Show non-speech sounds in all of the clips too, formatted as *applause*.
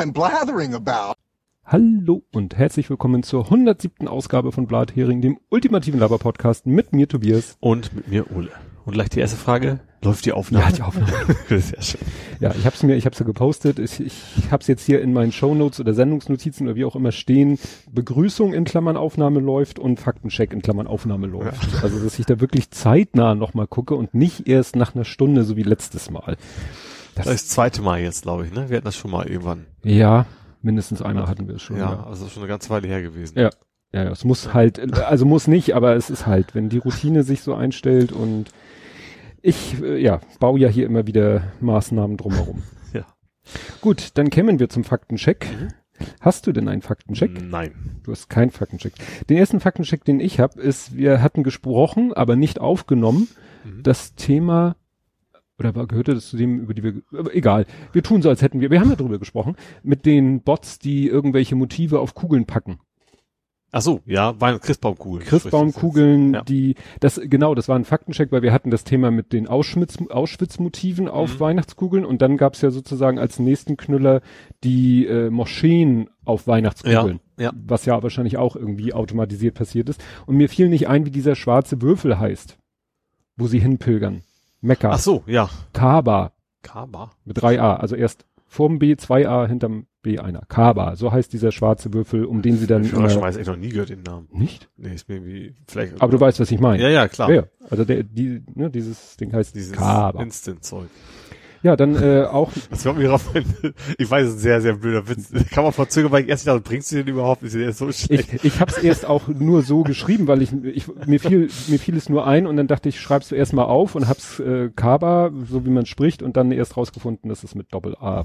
I'm blathering about. Hallo und herzlich willkommen zur 107. Ausgabe von Blathering, dem ultimativen Laber-Podcast mit mir Tobias. Und mit mir Ole. Und gleich die erste Frage, läuft die Aufnahme? Ja, die Aufnahme. *laughs* Sehr schön. Ja, ich hab's mir, ich hab's ja gepostet. Ich, ich hab's jetzt hier in meinen Shownotes oder Sendungsnotizen oder wie auch immer stehen. Begrüßung in Klammern Aufnahme läuft und Faktencheck in Klammern Aufnahme läuft. Ja. Also, dass ich da wirklich zeitnah nochmal gucke und nicht erst nach einer Stunde, so wie letztes Mal. Das, das ist das zweite Mal jetzt, glaube ich, ne? Wir hatten das schon mal irgendwann. Ja, mindestens einmal hatten wir es schon. Ja, ja, also schon eine ganze Weile her gewesen. Ja. Ja, ja, es muss halt, also muss nicht, aber es ist halt, wenn die Routine sich so einstellt und ich, äh, ja, baue ja hier immer wieder Maßnahmen drumherum. *laughs* ja. Gut, dann kämen wir zum Faktencheck. Mhm. Hast du denn einen Faktencheck? Nein. Du hast keinen Faktencheck. Den ersten Faktencheck, den ich habe, ist, wir hatten gesprochen, aber nicht aufgenommen, mhm. das Thema oder gehörte das zu dem, über die wir, egal. Wir tun so, als hätten wir, wir haben ja drüber gesprochen, mit den Bots, die irgendwelche Motive auf Kugeln packen. Ach so, ja, waren Christbaumkugeln. Christbaumkugeln, ja. die, das, genau, das war ein Faktencheck, weil wir hatten das Thema mit den Auschwitz, Auschwitz-Motiven auf mhm. Weihnachtskugeln und dann gab's ja sozusagen als nächsten Knüller die äh, Moscheen auf Weihnachtskugeln. Ja, ja. Was ja wahrscheinlich auch irgendwie automatisiert passiert ist. Und mir fiel nicht ein, wie dieser schwarze Würfel heißt, wo sie hinpilgern. Mekka. Ach so, ja. Kaaba. Kaaba. Mit 3a. Also erst vorm B 2a, hinterm B einer. Kaaba. So heißt dieser schwarze Würfel, um den sie dann. Ich weiß, ich noch nie gehört den Namen. Nicht? Nee, ist mir irgendwie, vielleicht. Aber du weißt, was ich meine. Ja, ja, klar. Ja, also der, die, ne, dieses Ding heißt dieses Kaaba. Instant-Zeug. Ja, dann äh, auch. Das kommt mir drauf, ich weiß, es ist ein sehr, sehr blöder Witz. Kann man verzögern, weil ich erst dachte, bringst du den überhaupt? Ist der so schlecht? Ich, ich habe es erst auch nur so geschrieben, weil ich, ich mir fiel mir fiel es nur ein und dann dachte ich, schreib's du erst mal auf und hab's äh, Kaba, so wie man spricht, und dann erst rausgefunden, dass es mit Doppel A.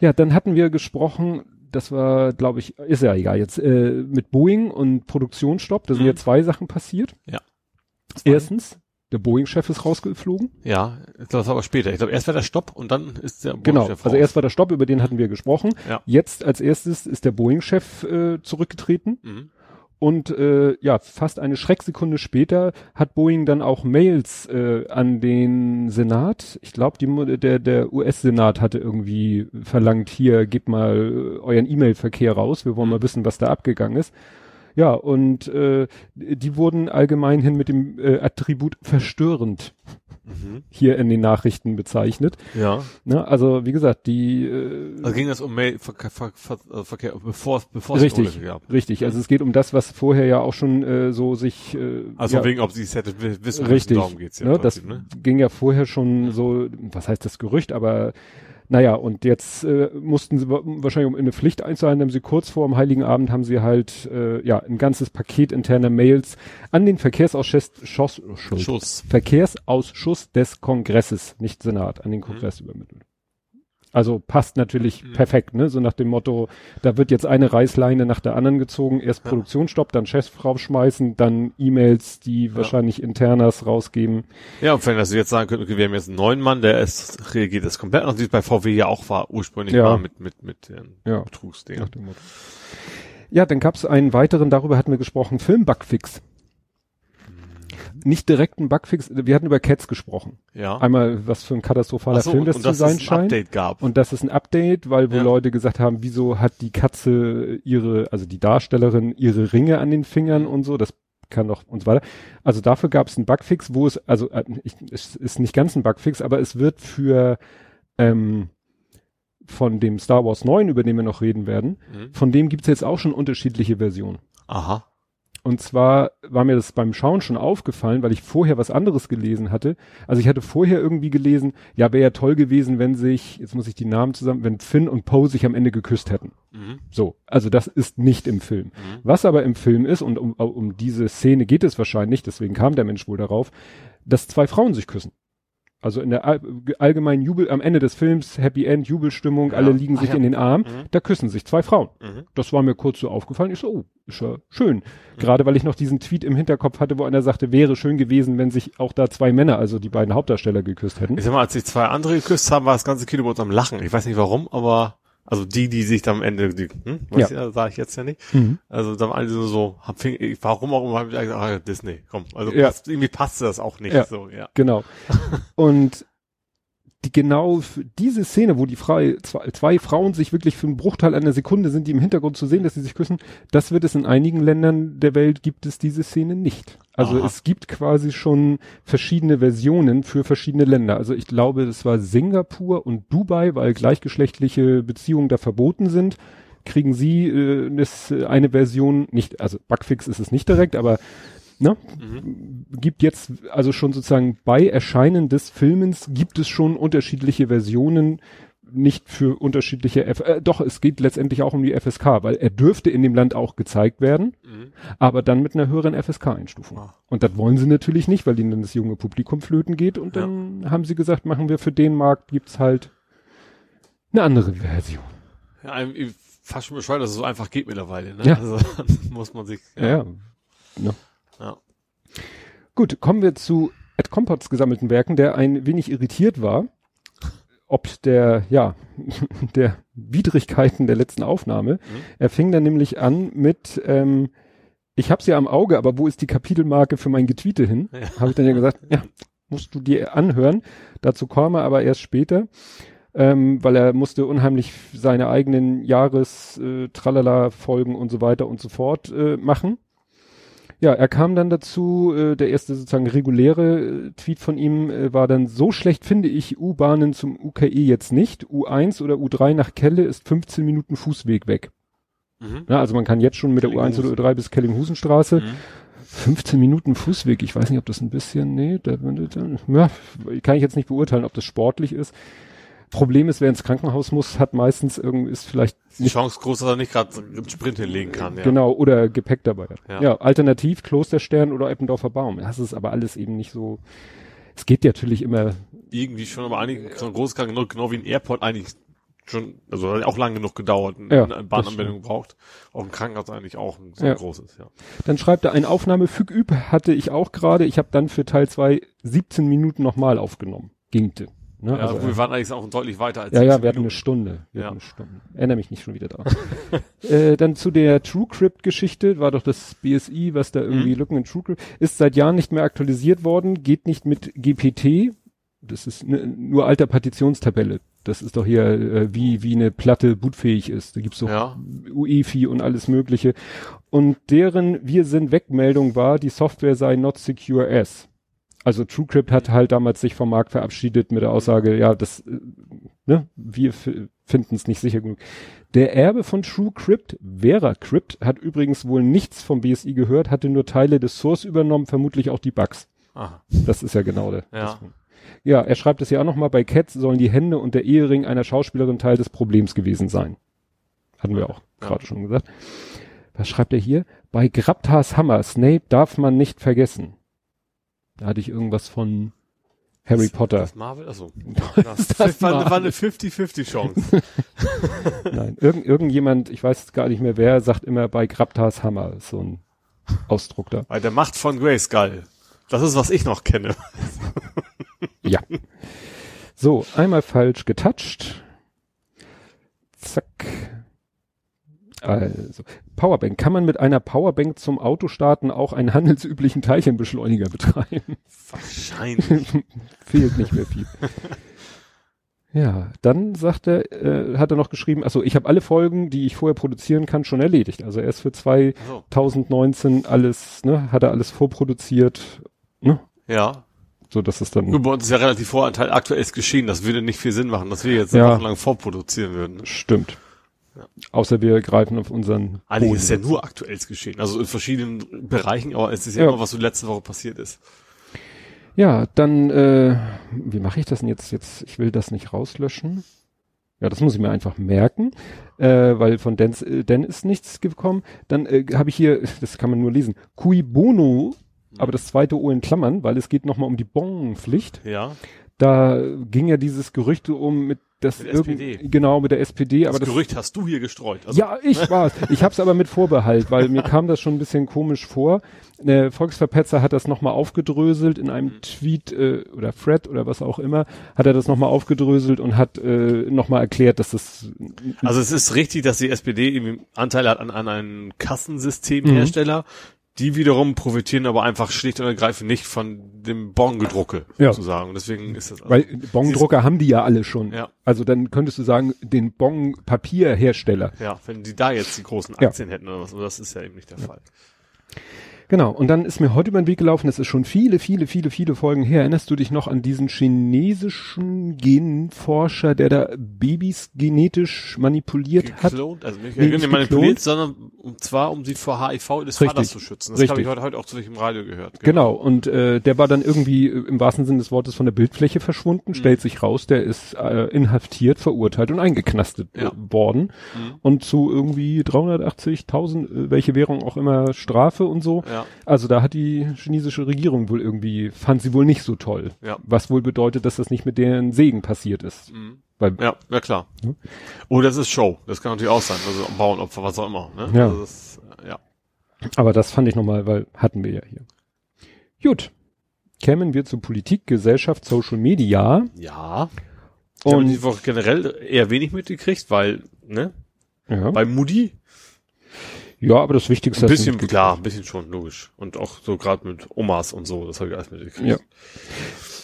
Ja, dann hatten wir gesprochen, das war, glaube ich, ist ja egal jetzt, äh, mit Boeing und Produktionsstopp. Da sind mhm. ja zwei Sachen passiert. Ja. Erstens, der Boeing-Chef ist rausgeflogen. Ja, das war aber später. Ich glaube, erst war der Stopp und dann ist der Boeing-Chef Genau, also erst war der Stopp, über den hatten wir gesprochen. Ja. Jetzt als erstes ist der Boeing-Chef äh, zurückgetreten. Mhm. Und äh, ja, fast eine Schrecksekunde später hat Boeing dann auch Mails äh, an den Senat. Ich glaube, der, der US-Senat hatte irgendwie verlangt, hier, gebt mal euren E-Mail-Verkehr raus. Wir wollen mhm. mal wissen, was da abgegangen ist. Ja, und äh, die wurden allgemein hin mit dem äh, Attribut verstörend mhm. hier in den Nachrichten bezeichnet. Ja. Ne, also wie gesagt, die äh, Also ging das um Mailverkehr, Ver Ver Ver Verkehr, bevor, bevor richtig, es gab. Richtig, also es geht um das, was vorher ja auch schon äh, so sich äh, Also ja, wegen, ob sie es hätte wissen richtig, darum geht's ja. Ne, das ne? ging ja vorher schon so, was heißt das Gerücht, aber naja, und jetzt äh, mussten sie wahrscheinlich, um in eine Pflicht einzuhalten, haben sie kurz vor dem Heiligen Abend haben sie halt äh, ja ein ganzes Paket interner Mails an den Verkehrsausschuss Schuss, Schuss. Verkehrsausschuss des Kongresses, nicht Senat, an den Kongress mhm. übermittelt. Also passt natürlich mhm. perfekt, ne? So nach dem Motto, da wird jetzt eine Reißleine nach der anderen gezogen, erst ja. Produktionsstopp, dann Chef rausschmeißen, dann E-Mails, die ja. wahrscheinlich internas rausgeben. Ja, und wenn das jetzt sagen könnten, okay, wir haben jetzt einen neuen Mann, der ist, reagiert das komplett anders, wie es bei VW ja auch war, ursprünglich ja. war mit, mit, mit den ja. Betrugsdingen. Ja, dann gab es einen weiteren, darüber hatten wir gesprochen, Filmbugfix nicht direkt ein Bugfix. Wir hatten über Cats gesprochen. Ja. Einmal, was für ein katastrophaler so, Film das zu sein scheint. Update gab. Und dass es ein Update, weil wo ja. Leute gesagt haben, wieso hat die Katze ihre, also die Darstellerin ihre Ringe an den Fingern und so. Das kann doch und so weiter. Also dafür gab es einen Bugfix, wo es, also äh, ich, es ist nicht ganz ein Bugfix, aber es wird für ähm, von dem Star Wars 9, über den wir noch reden werden, mhm. von dem gibt's jetzt auch schon unterschiedliche Versionen. Aha. Und zwar war mir das beim Schauen schon aufgefallen, weil ich vorher was anderes gelesen hatte. Also ich hatte vorher irgendwie gelesen, ja, wäre ja toll gewesen, wenn sich, jetzt muss ich die Namen zusammen, wenn Finn und Poe sich am Ende geküsst hätten. Mhm. So, also das ist nicht im Film. Mhm. Was aber im Film ist, und um, um diese Szene geht es wahrscheinlich, deswegen kam der Mensch wohl darauf, dass zwei Frauen sich küssen. Also in der allgemeinen Jubel, am Ende des Films, Happy End, Jubelstimmung, ja. alle liegen sich ja. in den Arm, mhm. da küssen sich zwei Frauen. Mhm. Das war mir kurz so aufgefallen. Ich so, oh, ist ja schön. Mhm. Gerade weil ich noch diesen Tweet im Hinterkopf hatte, wo einer sagte, wäre schön gewesen, wenn sich auch da zwei Männer, also die beiden Hauptdarsteller geküsst hätten. Ich sag mal, als sich zwei andere geküsst haben, war das ganze Kino bei uns am Lachen. Ich weiß nicht warum, aber also die, die sich dann am Ende, die, hm, was ja. sage ich jetzt ja nicht. Mhm. Also dann alle so, so hab, warum auch immer habe ich gesagt, ah, Disney, komm. Also ja. passt, irgendwie passte das auch nicht ja. so, ja. Genau. Und die genau diese Szene, wo die Frei, zwei, zwei Frauen sich wirklich für einen Bruchteil einer Sekunde sind, die im Hintergrund zu sehen, dass sie sich küssen, das wird es in einigen Ländern der Welt gibt es diese Szene nicht. Also Aha. es gibt quasi schon verschiedene Versionen für verschiedene Länder. Also ich glaube, es war Singapur und Dubai, weil gleichgeschlechtliche Beziehungen da verboten sind, kriegen sie äh, äh, eine Version, nicht, also Bugfix ist es nicht direkt, aber ne, gibt jetzt also schon sozusagen bei Erscheinen des Filmens gibt es schon unterschiedliche Versionen, nicht für unterschiedliche F äh, doch, es geht letztendlich auch um die FSK, weil er dürfte in dem Land auch gezeigt werden, Mhm. aber dann mit einer höheren FSK-Einstufung. Ah. Und das wollen sie natürlich nicht, weil ihnen dann das junge Publikum flöten geht und Ja. dann haben sie gesagt, machen wir für den Markt gibt's halt eine andere Version. Ja, einem, ich- fast schon bescheuert, dass es so einfach geht mittlerweile, ne? Ja. Also *laughs* muss man sich. Ja. ja. Ne? Ja. Gut, kommen wir zu Ed Compots gesammelten Werken, der ein wenig irritiert war, ob der, ja, *laughs* der Widrigkeiten der letzten Aufnahme. Er fing dann nämlich an mit, ähm, ich hab's ja am Auge, aber wo ist die Kapitelmarke für mein Getweete hin? Ja. Habe ich dann ja gesagt, ja, musst du dir anhören. Dazu komme aber erst später, ähm, weil er musste unheimlich seine eigenen Jahres äh, Tralala Folgen und so weiter und so fort äh, machen. Ja, er kam dann dazu, äh, der erste sozusagen reguläre äh, Tweet von ihm äh, war dann, so schlecht finde ich U-Bahnen zum UKE jetzt nicht. U1 oder U3 nach Kelle ist 15 Minuten Fußweg weg. Mhm. Ja, also man kann jetzt schon mit der U1 oder U3 bis Kellinghusenstraße. Mhm. 15 Minuten Fußweg, ich weiß nicht, ob das ein bisschen, nee, da, da, ja, kann ich jetzt nicht beurteilen, ob das sportlich ist. Problem ist, wer ins Krankenhaus muss, hat meistens irgendwie, ist vielleicht Die Chance groß, dass er nicht gerade einen Sprint hinlegen kann, ja. Genau, oder Gepäck dabei. Ja. Ja. alternativ Klosterstern oder Eppendorfer Baum. Das ist aber alles eben nicht so. Es geht ja natürlich immer, Irgendwie schon, aber eigentlich so ein Großkrank, genau, genau wie ein Airport eigentlich schon, also hat auch lang genug gedauert, Ja, eine Bahnanbindung braucht. Auch ein Krankenhaus eigentlich auch ein so Ja. großes, ja. dann schreibt er, eine Aufnahme füg üb hatte ich auch gerade. Ich habe dann für Teil 2 17 Minuten nochmal aufgenommen. Gingte. Ne? Ja, also, wir waren eigentlich auch deutlich weiter als Ja, ja, 17 wir hatten eine. Stunde. Wir Ja. hatten eine Stunde. Erinnere mich nicht schon wieder dran. *laughs* äh, dann zu der TrueCrypt-Geschichte, war doch das BSI, was da irgendwie Mhm. Lücken in TrueCrypt, ist seit Jahren nicht mehr aktualisiert worden, geht nicht mit GPT. Das ist ne, nur alter Partitionstabelle. Das ist doch hier, äh, wie, wie eine Platte bootfähig ist. Da gibt's doch Ja. UEFI und alles mögliche. Und deren Wir sind Wegmeldung war, die Software sei not secure as. Also TrueCrypt hat halt damals sich vom Markt verabschiedet mit der Aussage, ja, das, äh, ne, wir finden es nicht sicher genug. Der Erbe von TrueCrypt, VeraCrypt, hat übrigens wohl nichts vom BSI gehört, hatte nur Teile des Source übernommen, vermutlich auch die Bugs. Aha. Das ist ja genau der. Ja. das- ja, er schreibt es ja auch nochmal, bei Cats sollen die Hände und der Ehering einer Schauspielerin Teil des Problems gewesen sein. Hatten wir auch Ja. gerade schon gesagt. Was schreibt er hier? Bei Graptas Hammer, Snape darf man nicht vergessen. Da hatte ich irgendwas von Harry Potter. Das Marvel, achso. *laughs* Das Das war, Marvel. war eine 50-50 Chance. *laughs* Nein, irgend, irgendjemand, ich weiß gar nicht mehr wer, sagt immer bei Graptas Hammer, ist so ein Ausdruck da. Bei der Macht von Grayskull. Das ist, was ich noch kenne. *laughs* Ja. So, einmal falsch getoucht. Zack. Also, Powerbank. Kann man mit einer Powerbank zum Autostarten auch einen handelsüblichen Teilchenbeschleuniger betreiben? Wahrscheinlich. *laughs* Fehlt nicht mehr viel. Ja, dann sagt er, äh, hat er noch geschrieben, also ich habe alle Folgen, die ich vorher produzieren kann, schon erledigt. Also er ist für So. 2019 alles, ne, hat er alles vorproduziert, ne, Ja. so dass es dann Gut, bei uns ist ja relativ Voranteil aktuell ist geschehen. Das würde nicht viel Sinn machen, dass wir jetzt Ja. wochenlang vorproduzieren würden. Stimmt. Außer wir greifen auf unseren Eigentlich Boden. ist ja nur aktuell geschehen. Also in verschiedenen Bereichen, aber es ist ja, Ja. immer, was so letzte Woche passiert ist. Ja, dann, äh, wie mache ich das denn jetzt? Jetzt, ich will das nicht rauslöschen. Ja, das muss ich mir einfach merken, äh, weil von Dan, äh, Dan ist nichts gekommen. Dann äh, habe ich hier, *laughs* das kann man nur lesen, Cui Bono, aber das zweite O in Klammern, weil es geht nochmal um die Bonpflicht. Ja. Da ging ja dieses Gerücht um mit das Mit SPD. genau mit der SPD, Das, aber das Gerücht hast du hier gestreut. Also, Ja, ich war's. Ich hab's aber mit Vorbehalt, weil mir kam das schon ein bisschen komisch vor. Der Volksverpetzer hat das nochmal aufgedröselt in einem Tweet äh, oder Thread oder was auch immer, hat er das nochmal aufgedröselt und hat äh, nochmal erklärt, dass das Also es ist richtig, dass die SPD irgendwie Anteil hat an, an einem Kassensystemhersteller, Die wiederum profitieren aber einfach schlicht und ergreifend nicht von dem Bon-Gedrucke, Ja. sozusagen. Deswegen ist das, also, Weil Bongdrucker haben die ja alle schon. Ja. Also dann könntest du sagen, den Bon-Papierhersteller. ja, wenn die da jetzt die großen Ja. Aktien hätten oder was, aber das ist ja eben nicht der Fall. Genau. Und dann ist mir heute über den Weg gelaufen, das ist schon viele, viele, viele, viele Folgen her. Erinnerst du dich noch an diesen chinesischen Genforscher, der da Babys genetisch manipuliert hat? Geklont, also nicht, Nee, nicht manipuliert, geklont. sondern und zwar um sie vor HIV des Richtig. Vaters zu schützen. Das habe ich heute, heute auch zu sich im Radio gehört. Genau, und äh, der war dann irgendwie äh, im wahrsten Sinne des Wortes von der Bildfläche verschwunden, stellt sich raus, der ist äh, inhaftiert, verurteilt und eingeknastet Ja. äh, worden Mhm. und zu irgendwie 380.000, äh, welche Währung auch immer, Strafe und so. Ja. Also da hat die chinesische Regierung wohl irgendwie, fand sie wohl nicht so toll. Ja. Was wohl bedeutet, dass das nicht mit deren Segen passiert ist. Mhm. Weil, Ja, ja klar. Ja. Oder das ist Show. Das kann natürlich auch sein. Also Bauernopfer, was auch immer. Ne? Ja. Also das, äh, ja. Aber das fand ich nochmal, weil hatten wir ja hier. Gut. Kämen wir zu Politik, Gesellschaft, Social Media. Ja. Ich habe Und die Woche generell eher wenig mitgekriegt, weil, ne, ja. bei Moody ja, aber das Wichtigste ein bisschen, klar, ein bisschen schon, logisch. Und auch so gerade mit Omas und so, das habe ich alles mitgekriegt. Ja.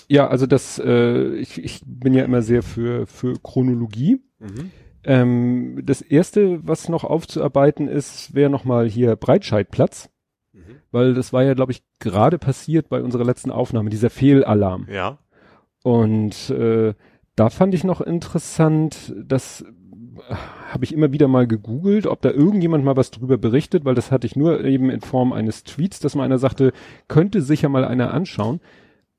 Ja, also das, äh, ich, ich bin ja immer sehr für, für Chronologie. Mhm. Ähm, das erste, was noch aufzuarbeiten ist, wäre nochmal hier Breitscheidplatz, Mhm. weil das war ja, glaube ich, gerade passiert bei unserer letzten Aufnahme, dieser Fehlalarm. Ja. Und äh, da fand ich noch interessant, das äh, habe ich immer wieder mal gegoogelt, ob da irgendjemand mal was drüber berichtet, weil das hatte ich nur eben in Form eines Tweets, dass mal einer sagte, könnte sicher mal einer anschauen.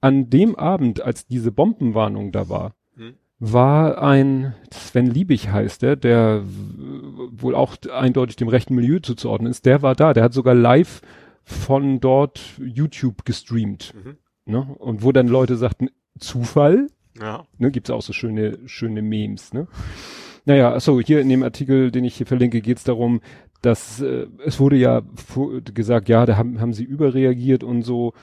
An dem Abend, als diese Bombenwarnung da war, Hm. war ein Sven Liebig heißt der, der wohl auch eindeutig dem rechten Milieu zuzuordnen ist, der war da, der hat sogar live von dort YouTube gestreamt. Mhm. Ne? Und wo dann Leute sagten, Zufall, Ja. ne, gibt's auch so schöne, schöne Memes, ne? Naja, achso, hier in dem Artikel, den ich hier verlinke, geht's darum, dass äh, es wurde ja gesagt, ja, da haben, haben sie überreagiert und so.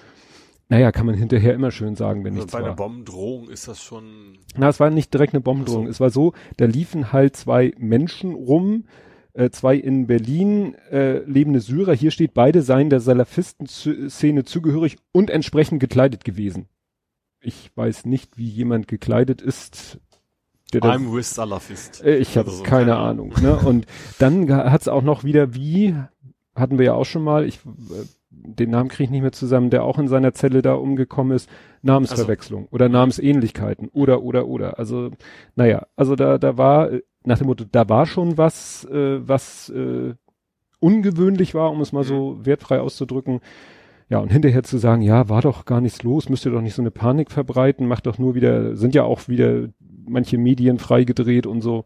Naja, kann man hinterher immer schön sagen, wenn Also nichts bei einer war. Bombendrohung ist das schon, Na, es war nicht direkt eine Bombendrohung. So. Es war so, da liefen halt zwei Menschen rum, äh, zwei in Berlin äh, lebende Syrer. Hier steht, beide seien der Salafisten-Szene zugehörig und entsprechend gekleidet gewesen. Ich weiß nicht, wie jemand gekleidet ist. Der da, I'm with Salafist. äh, ich habe Also so, keine keine Ahnung. Ne? Und dann hat's auch noch wieder wie, hatten wir ja auch schon mal, ich äh, den Namen kriege ich nicht mehr zusammen, der auch in seiner Zelle da umgekommen ist, Namensverwechslung oder Namensähnlichkeiten oder oder oder. Also naja, also da da war äh, nach dem Motto, da war schon was, äh, was äh, ungewöhnlich war, um es mal so wertfrei auszudrücken. Ja, und hinterher zu sagen, ja, war doch gar nichts los, müsst ihr doch nicht so eine Panik verbreiten, macht doch nur wieder, sind ja auch wieder manche Medien freigedreht und so.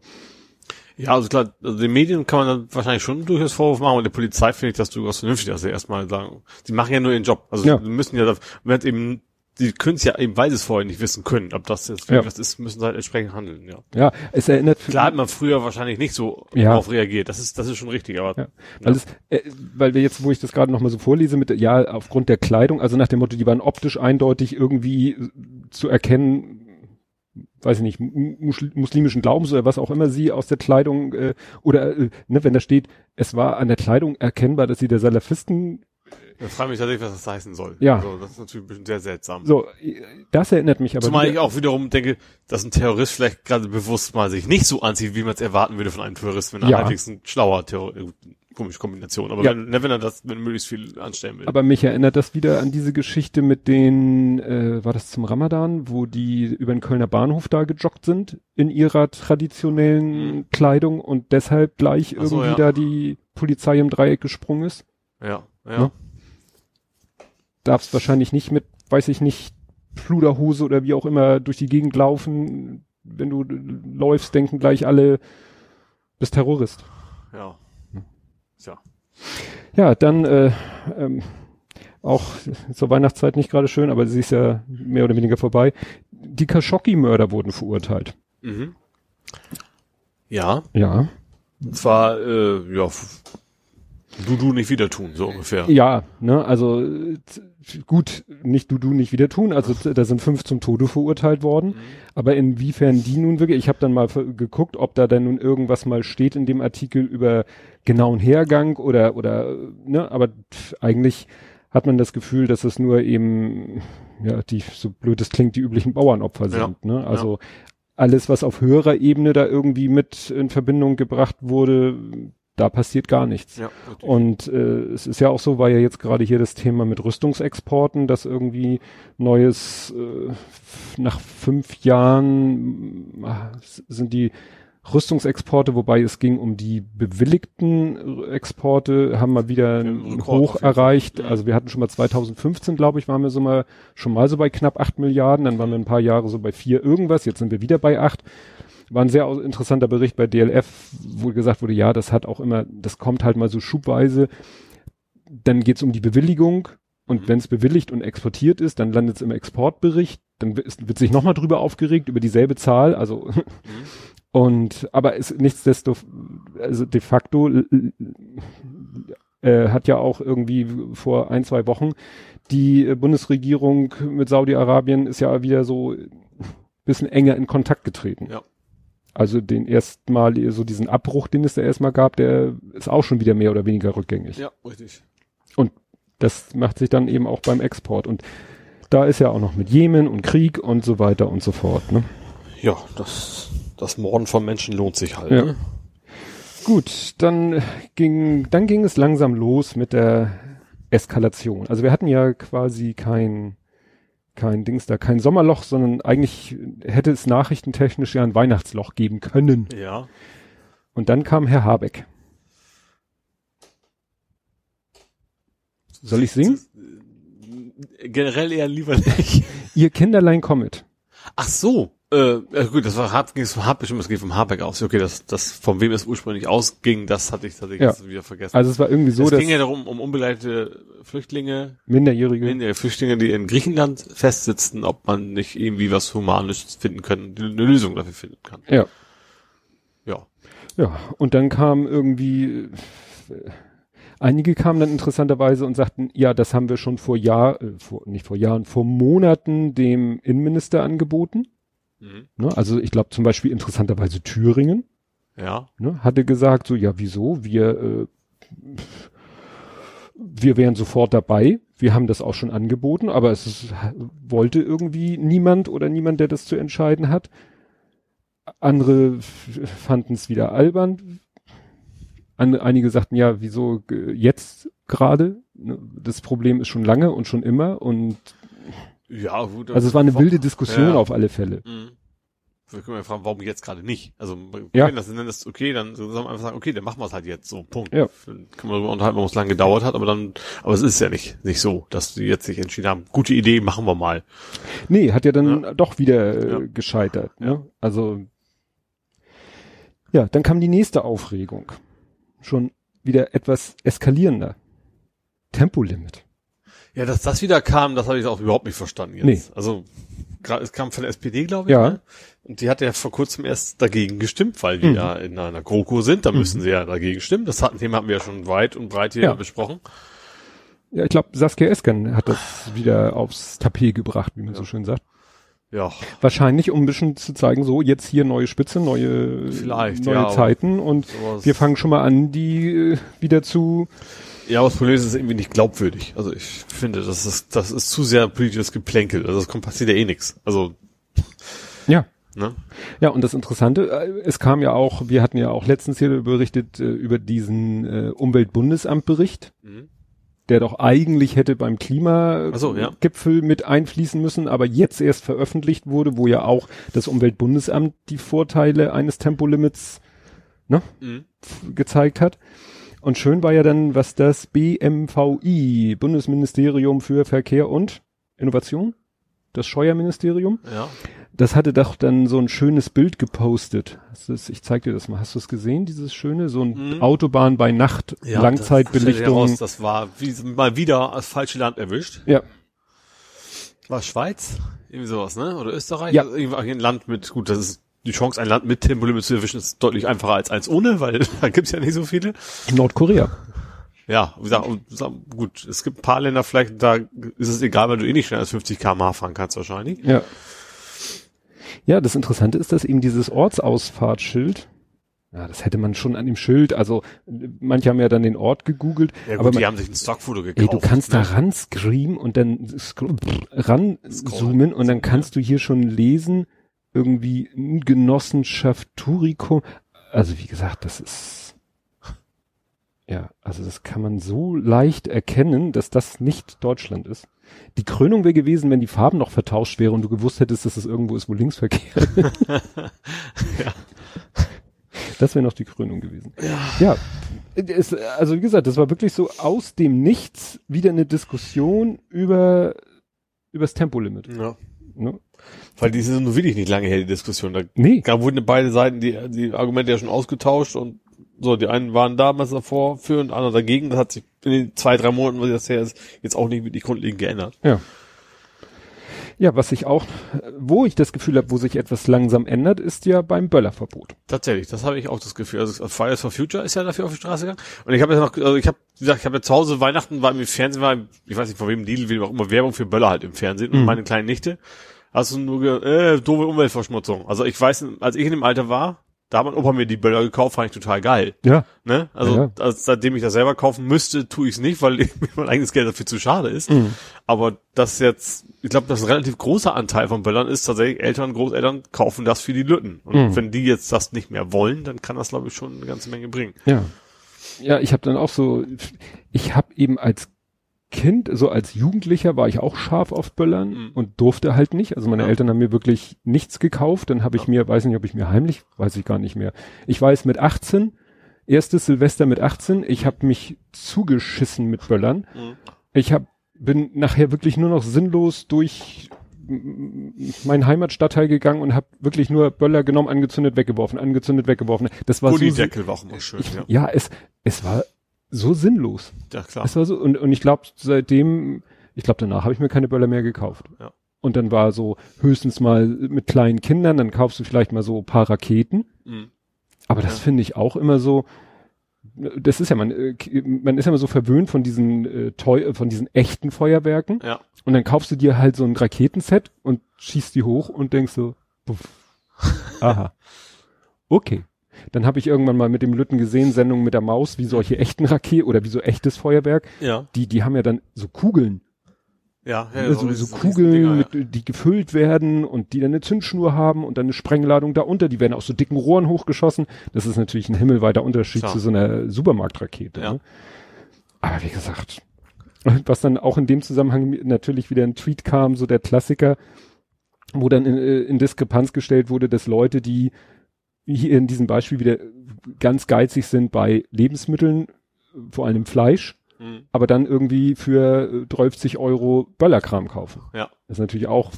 Ja, also klar, also den Medien kann man dann wahrscheinlich schon durchaus Vorwurf machen, und der Polizei finde ich das durchaus vernünftig, also erstmal sagen, die machen ja nur ihren Job. Also Ja. müssen ja, wenn eben, die können es ja eben, weil sie es vorher nicht wissen können, ob das jetzt Ja. was ist, müssen sie halt entsprechend handeln, ja. Ja, es erinnert Klar hat man früher wahrscheinlich nicht so Ja. darauf reagiert, das ist, das ist schon richtig, aber Ja. Weil, es, äh, weil wir jetzt, wo ich das gerade noch mal so vorlese, mit ja aufgrund der Kleidung, also nach dem Motto, die waren optisch eindeutig irgendwie zu erkennen, weiß ich nicht, mu- mus- muslimischen Glaubens oder was auch immer sie aus der Kleidung äh, oder äh, ne, wenn da steht, es war an der Kleidung erkennbar, dass sie der Salafisten da frage ich mich tatsächlich, was das heißen soll. Ja. Also, das ist natürlich ein bisschen sehr seltsam. so, äh, das erinnert mich aber Zumal ich auch wiederum denke, dass ein Terrorist vielleicht gerade bewusst mal sich nicht so anzieht, wie man es erwarten würde von einem Terrorist, wenn er Ja. halbwegs ein schlauer Terrorist, komische Kombination, aber Ja. wenn, wenn er das, wenn möglichst viel anstellen will. Aber mich erinnert das wieder an diese Geschichte mit den, äh, war das zum Ramadan, wo die über den Kölner Bahnhof da gejoggt sind in ihrer traditionellen Kleidung und deshalb gleich so, irgendwie ja. da die Polizei im Dreieck gesprungen ist. ja, ja. Ne? Darfst wahrscheinlich nicht mit, weiß ich nicht, Pluderhose oder wie auch immer durch die Gegend laufen. Wenn du äh, läufst, denken gleich alle, bist Terrorist. Ja. Tja. Ja, dann äh, ähm, auch zur Weihnachtszeit nicht gerade schön, aber sie ist ja mehr oder weniger vorbei. Die Khashoggi-Mörder wurden verurteilt. Mhm. Ja. Ja. Und zwar, äh, ja, Du, du nicht wieder tun, so ungefähr. Ja, ne, also äh, gut, nicht du, du nicht wieder tun. Also da sind fünf zum Tode verurteilt worden. Mhm. Aber inwiefern die nun wirklich, ich habe dann mal geguckt, ob da dann nun irgendwas mal steht in dem Artikel über genauen Hergang oder, oder, ne, aber eigentlich hat man das Gefühl, dass es nur eben, ja, die, so blöd es klingt, die üblichen Bauernopfer sind, ja. ne? Also ja. alles, was auf höherer Ebene da irgendwie mit in Verbindung gebracht wurde, da passiert gar nichts. Ja, und äh, es ist ja auch so, war ja jetzt gerade hier das Thema mit Rüstungsexporten, dass irgendwie neues äh, nach fünf Jahren äh, sind die Rüstungsexporte, wobei es ging um die bewilligten Exporte, haben wir wieder hoch erreicht. Also wir hatten schon mal 2015, glaube ich, waren wir so mal schon mal so bei knapp acht Milliarden, dann waren wir ein paar Jahre so bei vier irgendwas, jetzt sind wir wieder bei acht. War ein sehr interessanter Bericht bei DLF, wo gesagt wurde, ja, das hat auch immer, das kommt halt mal so schubweise. Dann geht's um die Bewilligung und mhm. wenn es bewilligt und exportiert ist, dann landet es im Exportbericht. Dann wird, wird sich nochmal drüber aufgeregt, über dieselbe Zahl. Also mhm. *laughs* Und aber ist nichtsdestotrotz, also de facto äh, hat ja auch irgendwie vor ein, zwei Wochen die Bundesregierung mit Saudi-Arabien ist ja wieder so bisschen enger in Kontakt getreten. Ja. Also den erstmal so diesen Abbruch, den es da erstmal gab, der ist auch schon wieder mehr oder weniger rückgängig. Ja, richtig. Und das macht sich dann eben auch beim Export. Und da ist ja auch noch mit Jemen und Krieg und so weiter und so fort. Ne? Ja, das das Morden von Menschen lohnt sich halt. Ja. Ne? Gut, dann ging, dann ging es langsam los mit der Eskalation. Also wir hatten ja quasi kein, kein Dings da, kein Sommerloch, sondern eigentlich hätte es nachrichtentechnisch ja ein Weihnachtsloch geben können. Ja. Und dann kam Herr Habeck. Soll ich singen? Generell eher lieber nicht. Ihr Kinderlein kommet. Ach so. Äh, gut, das war hart, ging es vom bestimmt, es geht vom Habeck aus. Okay, das, das, von wem es ursprünglich ausging, das hatte ich tatsächlich ja. wieder vergessen. Also es war irgendwie so, es dass... Es ging ja darum, um unbegleitete Flüchtlinge. Minderjährige. Minderjährige Flüchtlinge, die in Griechenland festsitzen, ob man nicht irgendwie was Humanes finden können, eine Lösung dafür finden kann. Ja. Ja. Ja, und dann kam irgendwie, äh, einige kamen dann interessanterweise und sagten, ja, das haben wir schon vor Jahr, äh, vor, nicht vor Jahren, vor Monaten dem Innenminister angeboten. Mhm. Ne, also ich glaube zum Beispiel interessanterweise Thüringen. Ja. Ne, hatte gesagt, so, ja, wieso? Wir, äh, wir wären sofort dabei. Wir haben das auch schon angeboten, aber es ist, wollte irgendwie niemand oder niemand, der das zu entscheiden hat. Andere fanden es wieder albern. An, einige sagten, ja, wieso jetzt gerade? Ne, das Problem ist schon lange und schon immer und ja, gut. Also es war eine wilde Diskussion ja. auf alle Fälle. Mhm. Wir können ja fragen, warum jetzt gerade nicht? Also, ja. das nennen das okay, dann sollen wir einfach sagen, okay, dann machen wir es halt jetzt so, Punkt. Ja. Dann kann man darüber unterhalten, warum es lange gedauert hat, aber dann, aber es ist ja nicht, nicht so, dass die jetzt sich entschieden haben, gute Idee, machen wir mal. Nee, hat ja dann ja. doch wieder äh, gescheitert, ne? Also, ja, dann kam die nächste Aufregung. Schon wieder etwas eskalierender. Tempolimit. Ja, dass das wieder kam, das habe ich auch überhaupt nicht verstanden jetzt. Nee. Also es kam von der SPD, glaube ich. Ja. Ne? Und die hat ja vor kurzem erst dagegen gestimmt, weil die mhm. ja in einer GroKo sind, da mhm. müssen sie ja dagegen stimmen. Das hatten Thema hatten wir ja schon weit und breit hier ja. besprochen. Ja, ich glaube, Saskia Esken hat das wieder aufs Tapet gebracht, wie man ja. so schön sagt. Ja. Wahrscheinlich, um ein bisschen zu zeigen, so, jetzt hier neue Spitze, neue, Vielleicht, neue ja, Zeiten und wir fangen schon mal an, die äh, wieder zu ja, aber das Problem ist, es ist irgendwie nicht glaubwürdig. Also ich finde, das ist, das ist zu sehr politisches Geplänkel. Also es kommt passiert ja eh nichts. Also ja. Ne? Ja, und das Interessante, äh, es kam ja auch, wir hatten ja auch letztens hier berichtet äh, über diesen äh, Umweltbundesamt-Bericht, mhm. der doch eigentlich hätte beim Klimagipfel ja. mit einfließen müssen, aber jetzt erst veröffentlicht wurde, wo ja auch das Umweltbundesamt die Vorteile eines Tempolimits ne, mhm. gezeigt hat. Und schön war ja dann, was das BMVI, Bundesministerium für Verkehr und Innovation, das Scheuerministerium, ja. das hatte doch dann so ein schönes Bild gepostet. Das, ich zeig dir das mal. Hast du es gesehen, dieses schöne? So ein mhm. Autobahn bei Nacht, ja, Langzeitbelichtung. Das, das war wie, mal wieder das falsche Land erwischt. Ja. War Schweiz? Irgendwie sowas, ne? Oder Österreich? Ja. Also irgendwie ein Land mit, gut, das ist die Chance, ein Land mit Tempolimit zu erwischen, ist deutlich einfacher als eins ohne, weil *laughs* da gibt's ja nicht so viele. Nordkorea. Ja, wie gesagt, gut, es gibt ein paar Länder vielleicht, da ist es egal, weil du eh nicht schneller als 50 km fahren kannst wahrscheinlich. Ja. Ja, das Interessante ist, dass eben dieses Ortsausfahrtsschild, ja, das hätte man schon an dem Schild, also manche haben ja dann den Ort gegoogelt, Ja gut, aber die man, haben sich ein Stockfoto gekauft. ey, du kannst ne? da ran screamen und dann ran zoomen und dann kannst du hier schon lesen, irgendwie Genossenschaft Turicum, also wie gesagt, das ist, ja, also das kann man so leicht erkennen, dass das nicht Deutschland ist. Die Krönung wäre gewesen, wenn die Farben noch vertauscht wären und du gewusst hättest, dass es irgendwo ist, wo Linksverkehr ist. *laughs* Das wäre noch die Krönung gewesen. Ja. Es, also wie gesagt, das war wirklich so aus dem Nichts wieder eine Diskussion über übers Tempolimit. Ja. Ne? Weil die sind nur wirklich nicht lange her, die Diskussion. Da Nee. Da wurden beide Seiten die, die Argumente ja schon ausgetauscht und so, die einen waren damals davor für und andere dagegen. Das hat sich in den zwei, drei Monaten, was das her ist, jetzt auch nicht wirklich grundlegend geändert. Ja. Ja, was ich auch, wo ich das Gefühl habe, wo sich etwas langsam ändert, ist ja beim Böllerverbot. Tatsächlich, das habe ich auch das Gefühl. Also Fridays for Future ist ja dafür auf die Straße gegangen. Und ich habe ja noch, also ich habe wie gesagt, ich habe ja zu Hause Weihnachten, war im Fernsehen, war, ich weiß nicht von wem Lidl, wie auch immer Werbung für Böller halt im Fernsehen. Und Mhm. meine kleine Nichte, hast du nur, ge äh, doofe Umweltverschmutzung. Also ich weiß, als ich in dem Alter war, da hat mein Opa mir die Böller gekauft, fand ich total geil. Ja. Ne? Also, Ja. also seitdem ich das selber kaufen müsste, tue ich es nicht, weil *laughs* mein eigenes Geld dafür zu schade ist. Mhm. Aber das jetzt, ich glaube, das ein relativ großer Anteil von Böllern ist tatsächlich, Eltern, Großeltern kaufen das für die Lütten. Und Mhm. wenn die jetzt das nicht mehr wollen, dann kann das, glaube ich, schon eine ganze Menge bringen. Ja. Ja, ich habe dann auch so, ich habe eben als Kind, so als Jugendlicher war ich auch scharf auf Böllern Mhm. und durfte halt nicht. Also meine Ja. Eltern haben mir wirklich nichts gekauft. Dann habe ich mir, weiß nicht, ob ich mir heimlich, weiß ich gar nicht mehr. Ich weiß mit 18, erstes Silvester mit 18, ich habe mich zugeschissen mit Böllern. Mhm. Ich hab, bin nachher wirklich nur noch sinnlos durch m- meinen Heimatstadtteil gegangen und habe wirklich nur Böller genommen, angezündet, weggeworfen, angezündet, weggeworfen. Das war so, Gullideckel war auch immer schön, ich, ja. ja, es, es war so sinnlos. Ja, klar. Es war so, und, und ich glaube, seitdem, ich glaube, danach habe ich mir keine Böller mehr gekauft. Ja. Und dann war so höchstens mal mit kleinen Kindern, dann kaufst du vielleicht mal so ein paar Raketen. Mhm. Aber das Ja. finde ich auch immer so, das ist ja, man, äh, man ist ja immer so verwöhnt von diesen, äh, teu, von diesen echten Feuerwerken. Ja. Und dann kaufst du dir halt so ein Raketenset und schießt die hoch und denkst so, puff. *laughs* aha. Okay. Dann habe ich irgendwann mal mit dem Lütten gesehen, Sendungen mit der Maus, wie solche echten Raketen oder wie so echtes Feuerwerk. Ja. Die, die haben ja dann so Kugeln. Ja, ja Ja, so, so Kugeln, ja. mit, die gefüllt werden und die dann eine Zündschnur haben und dann eine Sprengladung darunter. Die werden aus so dicken Rohren hochgeschossen. Das ist natürlich ein himmelweiter Unterschied Klar. zu so einer Supermarktrakete. Ja. Ne? Aber wie gesagt, *laughs* was dann auch in dem Zusammenhang natürlich wieder ein Tweet kam, so der Klassiker, wo dann in, äh, in Diskrepanz gestellt wurde, dass Leute, die hier in diesem Beispiel wieder ganz geizig sind bei Lebensmitteln, vor allem Fleisch, Mhm. aber dann irgendwie für äh, 30 Euro Böllerkram kaufen. Ja. Das ist natürlich auch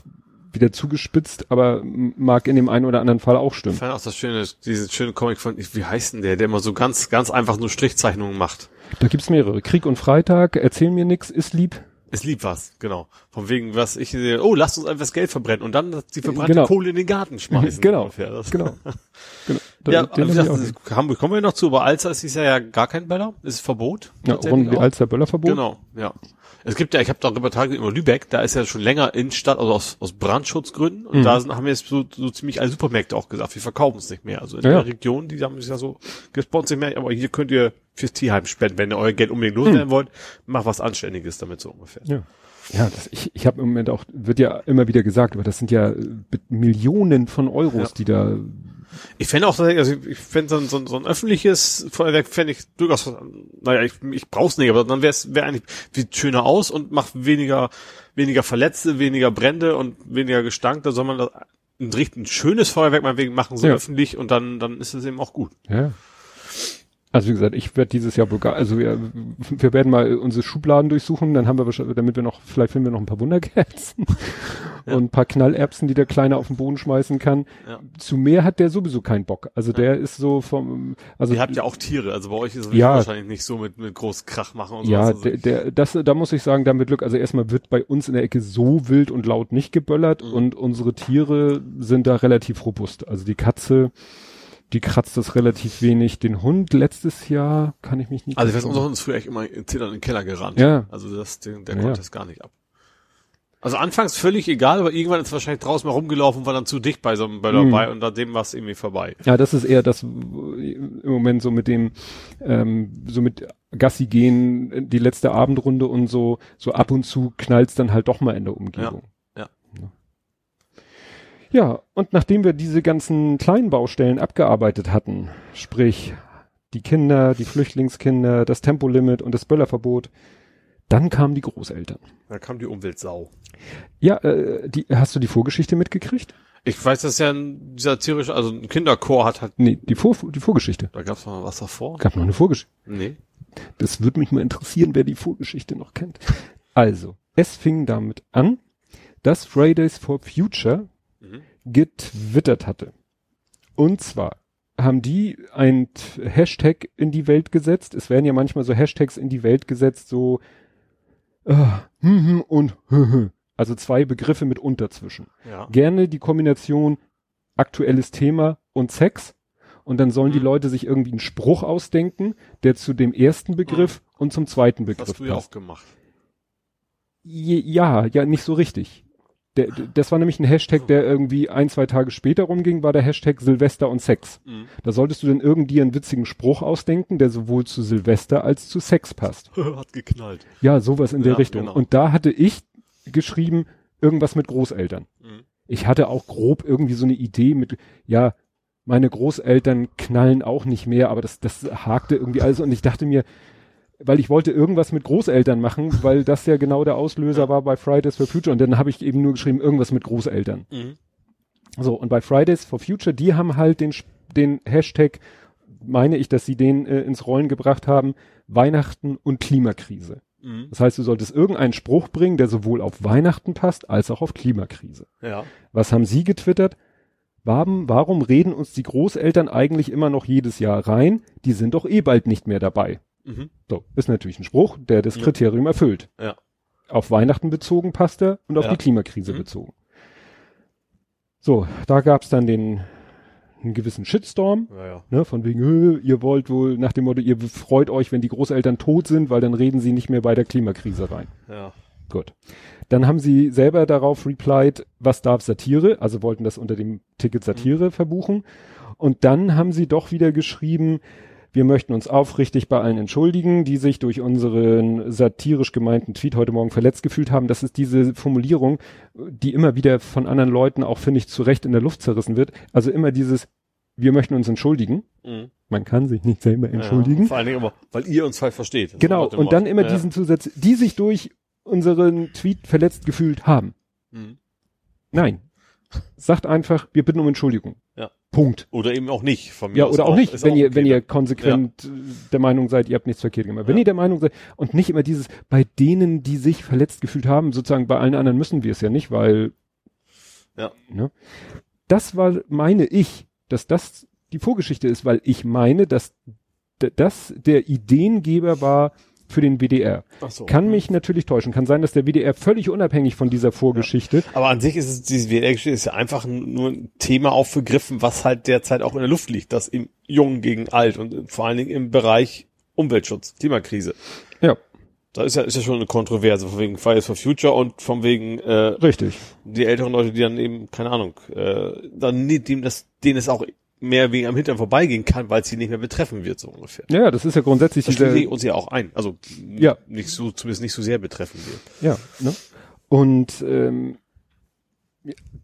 wieder zugespitzt, aber mag in dem einen oder anderen Fall auch Ich stimmen. fand auch das schöne, dieses schöne Comic von, wie heißt denn der, der immer so ganz, ganz einfach nur Strichzeichnungen macht. Da gibt's mehrere. Krieg und Freitag, erzähl mir nix, ist lieb. Es liebt was, genau. Von wegen, was ich sehe, oh, lasst uns einfach das Geld verbrennen und dann die verbrannte Genau. Kohle in den Garten schmeißen. *laughs* Genau. Ungefähr. Das, Genau. genau. *laughs* Da- Ja, ich gesagt, das Hamburg kommen wir noch zu, aber Alster ist Jahr ja gar kein Böller, ist Verbot. ja, rund wie auch. Alster Böllerverbot. Genau, ja. Es gibt ja, ich habe da Reportage über Lübeck, da ist ja schon länger Innenstadt, also aus, aus Brandschutzgründen. Und Mhm. da sind, haben jetzt so, so ziemlich alle Supermärkte auch gesagt, wir verkaufen es nicht mehr. Also in Ja. der Region, die haben sich ja so gesponsert mehr, aber hier könnt ihr fürs Tierheim spenden, wenn ihr euer Geld unbedingt loswerden wollt, macht was Anständiges damit so ungefähr. Ja. Ja, das, ich, ich habe im Moment auch, wird ja immer wieder gesagt, aber das sind ja äh, Millionen von Euros, Ja. die da, Ich fände auch, also ich, fände so, ein- so, so ein öffentliches Feuerwerk fände ich durchaus, naja, ich, ich brauch's nicht, aber dann wäre es wär eigentlich sieht schöner aus und macht weniger, weniger Verletzte, weniger Brände und weniger Gestank. Da soll man das ein richtig ein schönes Feuerwerk meinetwegen machen, so Ja. öffentlich und dann, dann ist es eben auch gut. ja. Also wie gesagt, ich werde dieses Jahr wohl gar, also wir, wir werden mal unsere Schubladen durchsuchen, dann haben wir wahrscheinlich, damit wir noch, vielleicht finden wir noch ein paar Wunderkerzen *laughs* Ja. und ein paar Knallerbsen, die der Kleine auf den Boden schmeißen kann. Ja. Zu mehr hat der sowieso keinen Bock. Also der ist so vom, also Ihr habt ja auch Tiere, also bei euch ist es Ja. wahrscheinlich nicht so mit, mit groß Krach machen und Ja, sowas. Also der, der, das, da muss ich sagen, damit Glück. Also erstmal wird bei uns in der Ecke so wild und laut nicht geböllert Mhm. und unsere Tiere sind da relativ robust. Also die Katze, die kratzt das relativ wenig. Den Hund letztes Jahr kann ich mich nicht. Also weiß, unser Hund ist früher echt immer in den Keller gerannt. Ja. Also das, der, der Ja, konnte ja. es gar nicht ab. Also anfangs völlig egal, aber irgendwann ist wahrscheinlich draußen mal rumgelaufen und war dann zu dicht bei so einem Böller Mhm. bei und da dem war es irgendwie vorbei. Ja, das ist eher das im Moment so mit dem, ähm, so mit Gassi gehen, die letzte Abendrunde und so, so ab und zu knallt's dann halt doch mal in der Umgebung. Ja, Ja, und nachdem wir diese ganzen kleinen Baustellen abgearbeitet hatten, sprich die Kinder, die Flüchtlingskinder, das Tempolimit und das Böllerverbot, dann kamen die Großeltern. Da kam die Umweltsau. Ja, äh, die, hast du die Vorgeschichte mitgekriegt? Ich weiß, dass ja ein satirisch, also ein Kinderchor hat halt, Nee, die, Vor die Vorgeschichte. da gab's mal was davor. Gab noch eine Vorgeschichte. Nee. Das würde mich mal interessieren, wer die Vorgeschichte noch kennt. Also, es fing damit an, dass Fridays for Future. Getwittert hatte. Und zwar haben die ein Hashtag in die Welt gesetzt. Es werden ja manchmal so Hashtags in die Welt gesetzt, so äh, hm, hm und hm, hm. also zwei Begriffe mit dazwischen. Ja. Gerne die Kombination aktuelles Thema und Sex. Und dann sollen die Mhm. Leute sich irgendwie einen Spruch ausdenken, der zu dem ersten Begriff und zum zweiten Begriff hast du ja passt. auch gemacht. Ja, ja, nicht so richtig. Der, das war nämlich ein Hashtag, der irgendwie ein, zwei Tage später rumging, war der Hashtag Silvester und Sex. Mhm. Da solltest du dann irgendwie einen witzigen Spruch ausdenken, der sowohl zu Silvester als zu Sex passt. *laughs* Hat geknallt. Ja, sowas in der Ja, Richtung. genau. Und da hatte ich geschrieben, irgendwas mit Großeltern. Mhm. Ich hatte auch grob irgendwie so eine Idee mit, ja, meine Großeltern knallen auch nicht mehr, aber das, das hakte irgendwie alles und ich dachte mir, weil ich wollte irgendwas mit Großeltern machen, *laughs* weil das ja genau der Auslöser war bei Fridays for Future und dann habe ich eben nur geschrieben, irgendwas mit Großeltern. Mhm. So, und bei Fridays for Future, die haben halt den, den Hashtag, meine ich, dass sie den äh, ins Rollen gebracht haben, Weihnachten und Klimakrise. Mhm. Das heißt, du solltest irgendeinen Spruch bringen, der sowohl auf Weihnachten passt, als auch auf Klimakrise. Ja. Was haben Sie getwittert? Warum, warum reden uns die Großeltern eigentlich immer noch jedes Jahr rein? Die sind doch eh bald nicht mehr dabei. Mhm. So, ist natürlich ein Spruch, der das Ja. Kriterium erfüllt. Ja. Auf Weihnachten bezogen passt er und auf Ja. die Klimakrise Mhm. bezogen. So, da gab's dann den einen gewissen Shitstorm, Ja, ja. ne, von wegen, ihr wollt wohl nach dem Motto, ihr freut euch, wenn die Großeltern tot sind, weil dann reden sie nicht mehr bei der Klimakrise rein. Ja. Gut. Dann haben sie selber darauf replied, was darf Satire, also wollten das unter dem Ticket Satire verbuchen. Und dann haben sie doch wieder geschrieben, wir möchten uns aufrichtig bei allen entschuldigen, die sich durch unseren satirisch gemeinten Tweet heute Morgen verletzt gefühlt haben. Das ist diese Formulierung, die immer wieder von anderen Leuten auch, finde ich, zu Recht in der Luft zerrissen wird. Also immer dieses, wir möchten uns entschuldigen. Mhm. Man kann sich nicht selber entschuldigen. Ja, vor allen Dingen aber, weil ihr uns falsch versteht. Genau, immer und dann immer ja. diesen Zusatz, die sich durch unseren Tweet verletzt gefühlt haben. Mhm. Nein. Sagt einfach, wir bitten um Entschuldigung. Ja. Punkt. Oder eben auch nicht. Von mir Ja, oder auch nicht, wenn ihr, okay, wenn ihr konsequent äh, der Meinung seid, ihr habt nichts verkehrt gemacht. Wenn Ja. ihr der Meinung seid, und nicht immer dieses, bei denen, die sich verletzt gefühlt haben, sozusagen bei allen anderen müssen wir es ja nicht, weil, Ja. ne? Das war, meine ich, dass das die Vorgeschichte ist, weil ich meine, dass das der Ideengeber war für den WDR. Ach so. Kann mich natürlich täuschen. Kann sein, dass der WDR völlig unabhängig von dieser Vorgeschichte. Aber an sich ist es, diese WDR-Geschichte ist ja einfach nur ein Thema aufgegriffen, was halt derzeit auch in der Luft liegt. Das im Jung gegen Alt und vor allen Dingen im Bereich Umweltschutz, Klimakrise. Ja, Da ist ja, ist ja schon eine Kontroverse, von wegen Fridays for Future und von wegen, äh, richtig. die älteren Leute, die dann eben, keine Ahnung, äh, dann dem das, denen es auch mehr wegen am Hintern vorbeigehen kann, weil es sie nicht mehr betreffen wird, so ungefähr. Ja, das ist ja grundsätzlich Das schließt uns ja auch ein. Also, Ja. nicht so, zumindest nicht so sehr betreffen wird. Ja, ne? Und ähm,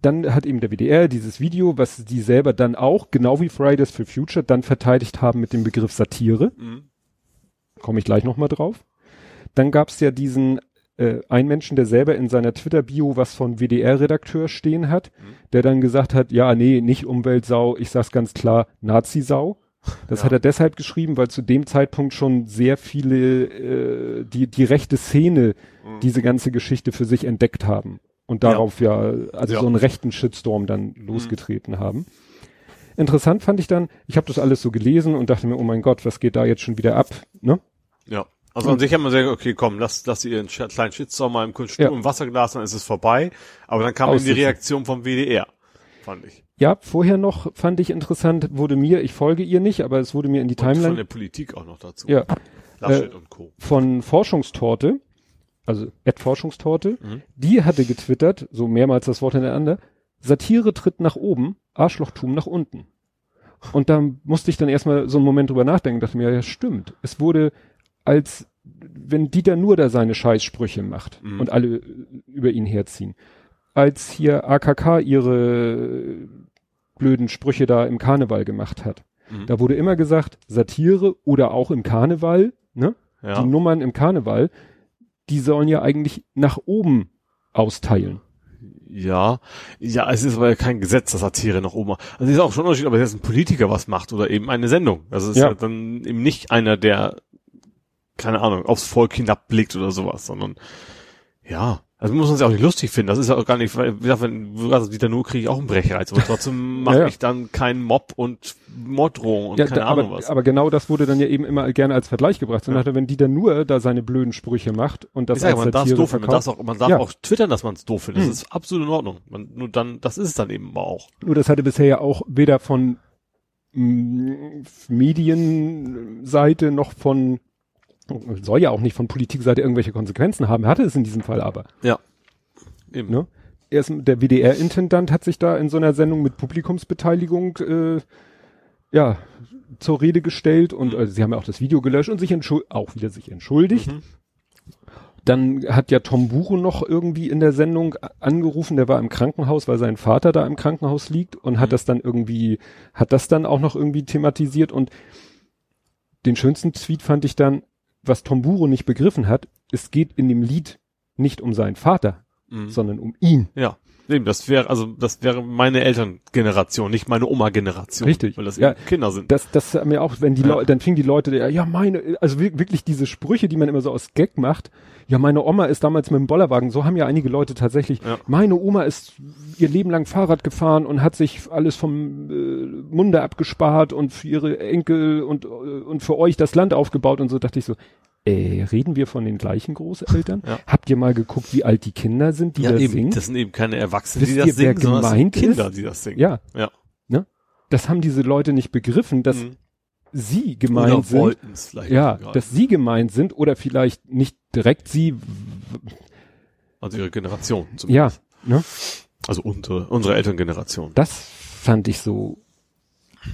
dann hat eben der WDR dieses Video, was die selber dann auch, genau wie Fridays for Future, dann verteidigt haben mit dem Begriff Satire. Mhm. Komme ich gleich nochmal drauf. Dann gab es ja diesen äh, einen Menschen, der selber in seiner Twitter-Bio was von WDR-Redakteur stehen hat, der dann gesagt hat, ja, nee, nicht Umweltsau, ich sag's ganz klar, Nazi-Sau. Das Ja. hat er deshalb geschrieben, weil zu dem Zeitpunkt schon sehr viele äh, die die rechte Szene diese ganze Geschichte für sich entdeckt haben und darauf ja, also Ja. so einen rechten Shitstorm dann losgetreten haben. Interessant fand ich dann, ich habe das alles so gelesen und dachte mir, oh mein Gott, was geht da jetzt schon wieder ab? Ne? Ja. Also an sich haben wir gesagt, okay, komm, lass, lass ihr einen kleinen Shitstorm mal im, Kunst Ja. im Wasserglas, dann ist es vorbei. Aber dann kam eben die. Reaktion vom WDR. fand ich. Ja, vorher noch fand ich interessant, wurde mir, ich folge ihr nicht, aber es wurde mir in die Und von Timeline der Politik auch noch dazu. ja, Laschet äh, und Co. von Forschungstorte, also Ed Forschungstorte, Mhm. die hatte getwittert, so mehrmals das Wort hintereinander, Satire tritt nach oben, Arschlochtum nach unten. Und da musste ich dann erstmal so einen Moment drüber nachdenken, dachte mir, ja, stimmt. Es wurde als, wenn Dieter nur da seine Scheißsprüche macht Mhm. und alle über ihn herziehen. Als hier AKK ihre blöden Sprüche da im Karneval gemacht hat. Mhm. Da wurde immer gesagt, Satire oder auch im Karneval, ne? Ja. Die Nummern im Karneval, die sollen ja eigentlich nach oben austeilen. Ja, ja, es ist aber ja kein Gesetz, dass Satire nach oben. Also es ist auch schon ein Unterschied, ob jetzt ein Politiker was macht oder eben eine Sendung. Also es ist Ja. ja. dann eben nicht einer, der, keine Ahnung, aufs Volk hinabblickt oder sowas, sondern ja, also muss man sich auch nicht lustig finden. Das ist ja auch gar nicht, wie gesagt, wenn du sagst, Dieter Nuhr kriege ich auch einen Brechreiz, aber trotzdem mache *laughs* Ja, ja. ich dann keinen Mob und Morddrohung und Ja, keine da, Ahnung aber, was. aber genau das wurde dann ja eben immer gerne als Vergleich gebracht. Und Ja. dachte, wenn die dann nur da seine blöden Sprüche macht und das ich sage, als man darf es doof finden, man darf verkauft, auch, man darf Ja. auch twittern, dass man es doof findet. Hm. Das ist absolut in Ordnung. Man, nur dann, das ist es dann eben auch. nur das hatte bisher ja auch weder von mh, Medienseite noch von soll ja auch nicht von Politikseite irgendwelche Konsequenzen haben, hatte es in diesem Fall aber. Eben. Ne? Erst der WDR-Intendant hat sich da in so einer Sendung mit Publikumsbeteiligung äh, ja zur Rede gestellt und Mhm. also, sie haben ja auch das Video gelöscht und sich entschuld auch wieder sich entschuldigt. Mhm. Dann hat ja Tom Buchen noch irgendwie in der Sendung angerufen, der war im Krankenhaus, weil sein Vater da im Krankenhaus liegt und hat Mhm. das dann irgendwie, hat das dann auch noch irgendwie thematisiert und den schönsten Tweet fand ich dann, was Tom Buro nicht begriffen hat, es geht in dem Lied nicht um seinen Vater, Mhm. sondern um ihn. Ja. Eben, das wäre, also das wäre meine Elterngeneration, nicht meine Oma-Generation. Richtig. Weil das Ja. eben Kinder sind. Das, das haben wir auch, wenn die Ja. Leute, dann fingen die Leute, ja, ja, meine, also wir- wirklich diese Sprüche, die man immer so aus Gag macht. Ja, meine Oma ist damals mit dem Bollerwagen, so haben ja einige Leute tatsächlich. Ja. Meine Oma ist ihr Leben lang Fahrrad gefahren und hat sich alles vom äh, Munde abgespart und für ihre Enkel und, äh, und für euch das Land aufgebaut und so dachte ich so, äh, reden wir von den gleichen Großeltern? Ja. Habt ihr mal geguckt, wie alt die Kinder sind, die da eben. singen? Das sind eben keine Erwachsenen, Wisst die das ihr, singen, sondern das sind gemeint Kinder, ist? die das singen. ja, Ja. das haben diese Leute nicht begriffen, dass Mhm. sie gemeint sind. Ja, dass sie gemeint sind oder vielleicht nicht direkt sie, also ihre Generation. ja, Zumindest. ne? Also unsere, unsere Elterngeneration. Das fand ich so.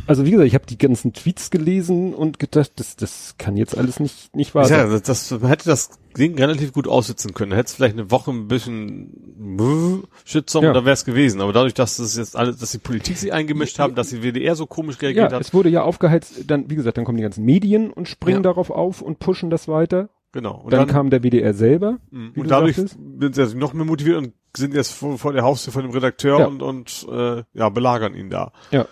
Also wie gesagt, ich habe die ganzen Tweets gelesen und gedacht, das, das kann jetzt alles nicht, nicht wahr Ja, sein. das, das, man hätte das Ding relativ gut aussitzen können. Hätte es vielleicht eine Woche ein bisschen Shitstorm, Ja. da wäre es gewesen. Aber dadurch, dass das jetzt alles, dass die Politik sich eingemischt haben, dass die WDR so komisch Ja, reagiert hat, es wurde ja aufgeheizt, dann, wie gesagt, dann kommen die ganzen Medien und springen Ja. darauf auf und pushen das weiter. genau. Und dann, kam der WDR selber. mh, wie und du dadurch sind sie jetzt noch mehr motiviert und sind jetzt vor, vor der Haustür von dem Redakteur Ja. und, und äh, ja, belagern ihn da. Ja,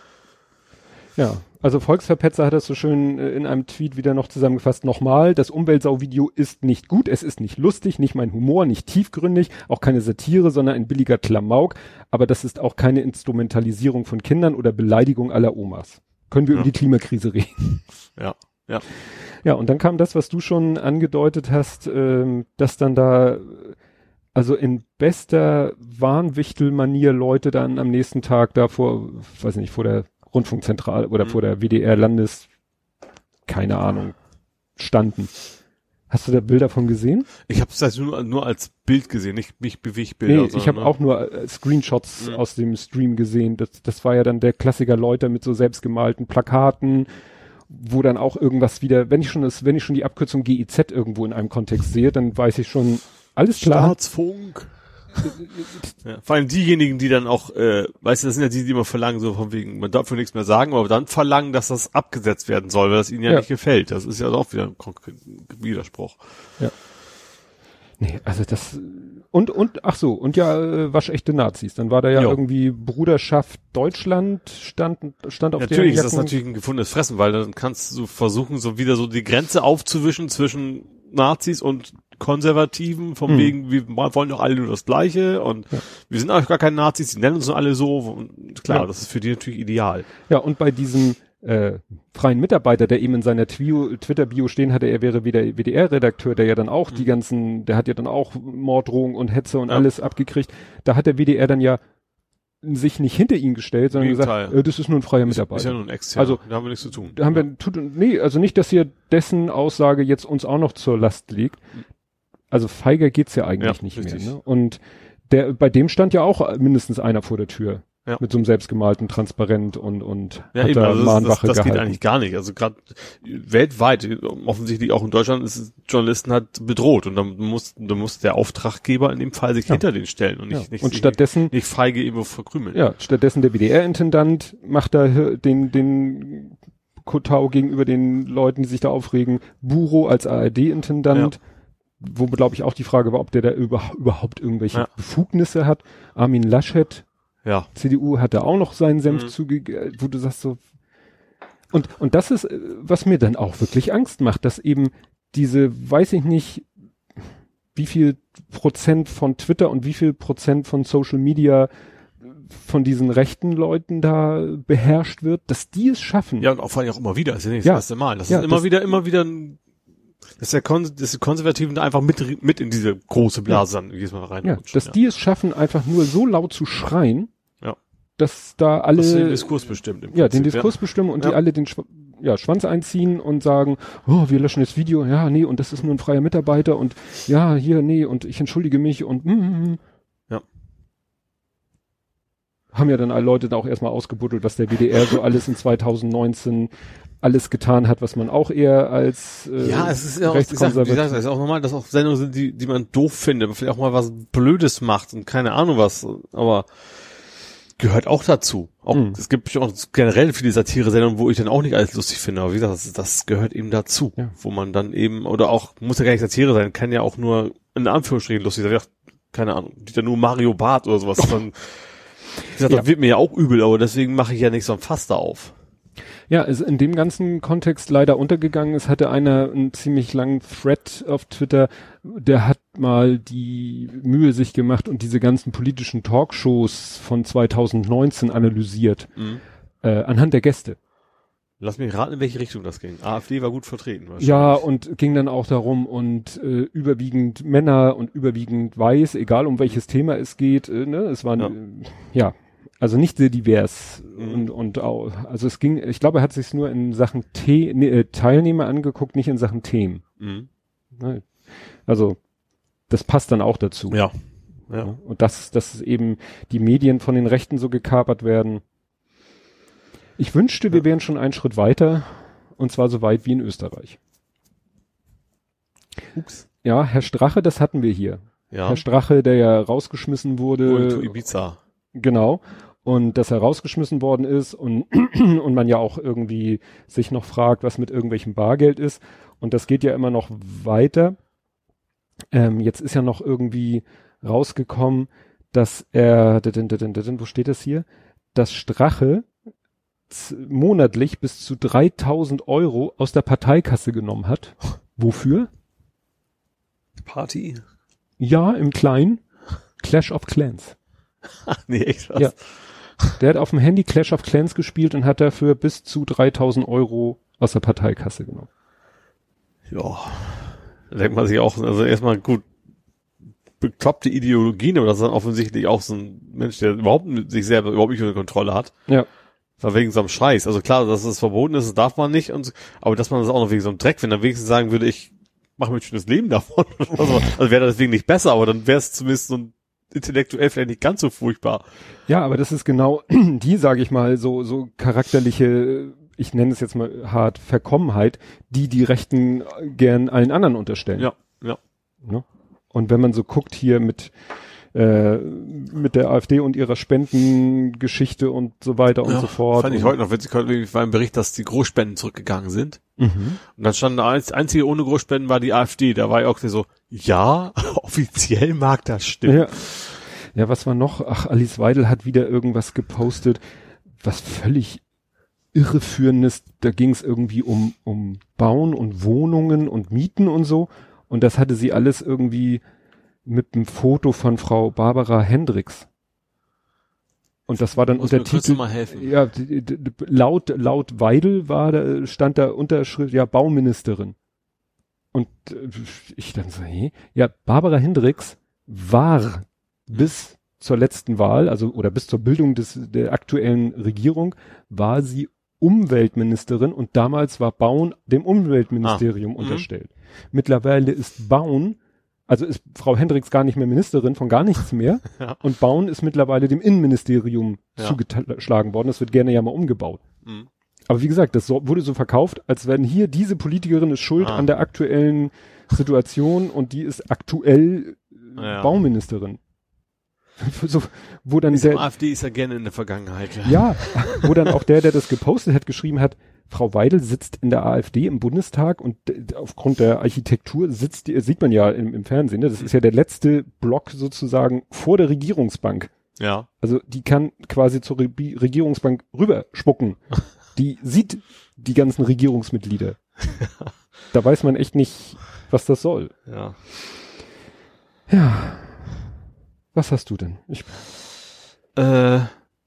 also Volksverpetzer hat das so schön äh, in einem Tweet wieder noch zusammengefasst. Nochmal, das Umweltsau-Video ist nicht gut, es ist nicht lustig, nicht mein Humor, nicht tiefgründig, auch keine Satire, sondern ein billiger Klamauk. Aber das ist auch keine Instrumentalisierung von Kindern oder Beleidigung aller Omas. Können wir Ja. über die Klimakrise reden? *laughs* Ja, ja. Ja, und dann kam das, was du schon angedeutet hast, ähm, dass dann da, also in bester Warnwichtel-Manier Leute dann am nächsten Tag da vor, weiß nicht, vor der Rundfunkzentrale oder Mhm. vor der WDR-Landes, keine Ahnung, standen. Hast du da Bilder von gesehen? Ich habe es also nur, nur als Bild gesehen, nicht mich Bewegbilder. Nee, ich habe ne? auch nur äh, Screenshots Mhm. aus dem Stream gesehen. Das, das war ja dann der Klassiker Leute mit so selbstgemalten Plakaten, wo dann auch irgendwas wieder, wenn ich schon das, wenn ich schon die Abkürzung GIZ irgendwo in einem Kontext sehe, dann weiß ich schon, alles klar. Staatsfunk. Ja, vor allem diejenigen, die dann auch, äh, weißt du, das sind ja die, die immer verlangen, so von wegen, man darf für nichts mehr sagen, aber dann verlangen, dass das abgesetzt werden soll, weil das ihnen ja, Ja. nicht gefällt. Das ist ja auch wieder ein Widerspruch. Nee, also das und und ach so und ja äh, waschechte Nazis. Dann war da ja Jo. irgendwie Bruderschaft Deutschland stand stand auf Natürlich der ist das natürlich ein gefundenes Fressen, weil dann kannst du versuchen, so wieder so die Grenze aufzuwischen zwischen Nazis und Konservativen, von Hm. wegen, wir wollen doch alle nur das Gleiche und Ja. wir sind eigentlich gar keine Nazis, die nennen uns nur alle so. Und klar, Ja. das ist für die natürlich ideal. Ja, und bei diesem äh, freien Mitarbeiter, der eben in seiner Twitter-Bio stehen hatte, er wäre wieder WDR-Redakteur, der ja dann auch die ganzen, der hat ja dann auch Morddrohungen und Hetze und Ja. alles abgekriegt. Da hat der WDR dann ja sich nicht hinter ihn gestellt, sondern gesagt, äh, das ist nur ein freier Ist, Mitarbeiter. ist ja nur ein externer. Also, da haben wir nichts zu tun. Da haben wir, tut, nee, also nicht, dass ihr dessen Aussage jetzt uns auch noch zur Last legt. Also feiger geht's ja eigentlich Ja, nicht richtig. mehr. Ne? Und der, bei dem stand ja auch mindestens einer vor der Tür. Ja. Mit so einem selbstgemalten Transparent und, und Ja, hat eben, da also das, das, Mahnwache das geht eigentlich gar nicht. Also gerade weltweit, offensichtlich auch in Deutschland, ist Journalisten halt bedroht und dann muss, dann muss der Auftraggeber in dem Fall sich Ja. hinter den stellen und ja. nicht, nicht, Und sich stattdessen, nicht feige irgendwo verkrümeln. ja, stattdessen der WDR-Intendant macht da den, den Kotau gegenüber den Leuten, die sich da aufregen. Buro als ARD-Intendant. Wo, glaube ich, auch die Frage war, ob der da über, *laughs* überhaupt irgendwelche Ja. Befugnisse hat. Armin Laschet, ja. CDU hat da auch noch seinen Senf Mhm. zugegeben, wo du sagst so. Und, und das ist, äh, was mir dann auch wirklich Angst macht, dass eben diese, weiß ich nicht, wie viel Prozent von Twitter und wie viel Prozent von Social Media von diesen rechten Leuten da beherrscht wird, dass die es schaffen. Ja, und auch vor allem auch immer wieder, das ist ja nicht Ja. das erste Mal. Das Ja, ist immer das- wieder, immer wieder ein, dass der, Kon dass die Konservativen da einfach mit, mit in diese große Blase dann jedes Mal rein. Ja, dass die es schaffen, einfach nur so laut zu schreien, Ja. dass da alle das den Diskurs bestimmt. Im ja, den Prinzip, Diskurs bestimmen und Ja. die alle den Schw ja, Schwanz einziehen und sagen, oh, wir löschen das Video, ja, nee, und das ist nur ein freier Mitarbeiter und ja, hier, nee, und ich entschuldige mich und mm, mm, mm. Ja. Haben ja dann alle Leute da auch erstmal ausgebuddelt, was der WDR so alles in 2019 alles getan hat, was man auch eher als äh, Ja, es ist ja auch, gesagt, wie rechtskonservativ- gesagt, es ist auch normal, dass auch Sendungen sind, die, die man doof findet, vielleicht auch mal was Blödes macht und keine Ahnung was, aber gehört auch dazu. Auch, Mhm. es gibt auch generell viele Satire-Sendungen, wo ich dann auch nicht alles lustig finde, aber wie gesagt, das, das gehört eben dazu, Ja. wo man dann eben, oder auch, muss ja gar nicht Satire sein, kann ja auch nur in Anführungsstrichen lustig sein, keine Ahnung, die dann nur Mario Bart oder sowas, *laughs* dann, wie gesagt, Ja. das wird mir ja auch übel, aber deswegen mache ich ja nicht so ein Fass da auf. Ja, ist in dem ganzen Kontext leider untergegangen. Es hatte einer einen ziemlich langen Thread auf Twitter, der hat mal die Mühe sich gemacht und diese ganzen politischen Talkshows von 2019 analysiert, Mhm. äh, anhand der Gäste. Lass mich raten, in welche Richtung das ging. AfD war gut vertreten. Ja, und ging dann auch darum und äh, überwiegend Männer und überwiegend weiß, egal um welches Thema es geht, äh, ne, es waren Ja. ja, äh, ja also nicht sehr divers Mhm. und und auch, also es ging, ich glaube, er hat sich nur in Sachen The nee, äh, Teilnehmer angeguckt, nicht in Sachen Themen. Mhm. Ne? Also das passt dann auch dazu. Ja. Ja. Ne? Und dass, dass eben die Medien von den Rechten so gekapert werden. Ich wünschte, wir wären schon einen Schritt weiter und zwar so weit wie in Österreich. Ups. Ja, Herr Strache, das hatten wir hier. Ja. Herr Strache, der ja rausgeschmissen wurde. to Ibiza. Genau. Und dass er rausgeschmissen worden ist und, *clears throat* und man ja auch irgendwie sich noch fragt, was mit irgendwelchem Bargeld ist. Und das geht ja immer noch weiter. Ähm, jetzt ist ja noch irgendwie rausgekommen, dass er, wo steht das hier? Dass Strache monatlich bis zu 3000 Euro aus der Parteikasse genommen hat. Wofür? Party? Ja, im Kleinen. Clash of Clans. *laughs* Nee, echt was? Ja. Der hat auf dem Handy Clash of Clans gespielt und hat dafür bis zu 3000 Euro aus der Parteikasse genommen. Ja. Da denkt man sich auch, also erstmal gut, bekloppte Ideologien, aber das ist dann offensichtlich auch so ein Mensch, der überhaupt sich selber überhaupt nicht unter Kontrolle hat. Ja. War wegen so einem Scheiß. Also klar, dass es verboten ist, das darf man nicht, und, so, aber dass man das auch noch wegen so einem Dreck, wenn er wenigstens sagen würde, ich mache mir ein schönes Leben davon. *laughs* also, also wäre das deswegen nicht besser, aber dann wäre es zumindest so ein intellektuell vielleicht nicht ganz so furchtbar. Ja, aber das ist genau *clears throat* die, sage ich mal, so, so charakterliche, ich nenne es jetzt mal hart, Verkommenheit, die die Rechten gern allen anderen unterstellen. Ja, ja. Ne? Und wenn man so guckt hier mit, äh, mit der AfD und ihrer Spendengeschichte und so weiter und ja, so fort. Fand ich heute noch witzig, heute war ein Bericht, dass die Großspenden zurückgegangen sind. Mhm. Und dann stand da, als einzige ohne Großspenden war die AfD. Da war ich auch so, ja, *laughs* offiziell mag das stimmen. Ja. ja, was war noch? Ach, Alice Weidel hat wieder irgendwas gepostet, was völlig irreführendes. Da ging es irgendwie um, um Bauen und Wohnungen und Mieten und so. Und das hatte sie alles irgendwie mit einem Foto von Frau Barbara Hendricks. Und das war dann Muss Untertitel. mal helfen. Ja, laut, laut Weidel war da, stand da Unterschrift, ja, Bauministerin. Und äh, ich dann so, hey, ja, Barbara Hendricks war bis zur letzten Wahl, also oder bis zur Bildung des, der aktuellen Regierung, war sie Umweltministerin und damals war Bauen dem Umweltministerium Ah, mhm. unterstellt. Mittlerweile ist Bauen, also ist Frau Hendricks gar nicht mehr Ministerin von gar nichts mehr *laughs* Ja. und Bauen ist mittlerweile dem Innenministerium Ja. zugeschlagen worden. Das wird gerne ja mal umgebaut. Mhm. Aber wie gesagt, das wurde so verkauft, als wenn hier diese Politikerin ist schuld Ah. an der aktuellen Situation und die ist aktuell äh, Ja. Bauministerin. *laughs* so, wo dann Die der, AfD ist ja gerne in der Vergangenheit. ja, wo dann auch der, der das gepostet hat, geschrieben hat, Frau Weidel sitzt in der AfD im Bundestag und d- aufgrund der Architektur sitzt, sieht man ja im, im Fernsehen, ne? das ist ja der letzte Block sozusagen vor der Regierungsbank. Ja. Also die kann quasi zur Re Regierungsbank rüberspucken. Die sieht die ganzen Regierungsmitglieder. *laughs* Da weiß man echt nicht, was das soll. Ja. Ja. Was hast du denn? Ich, Äh,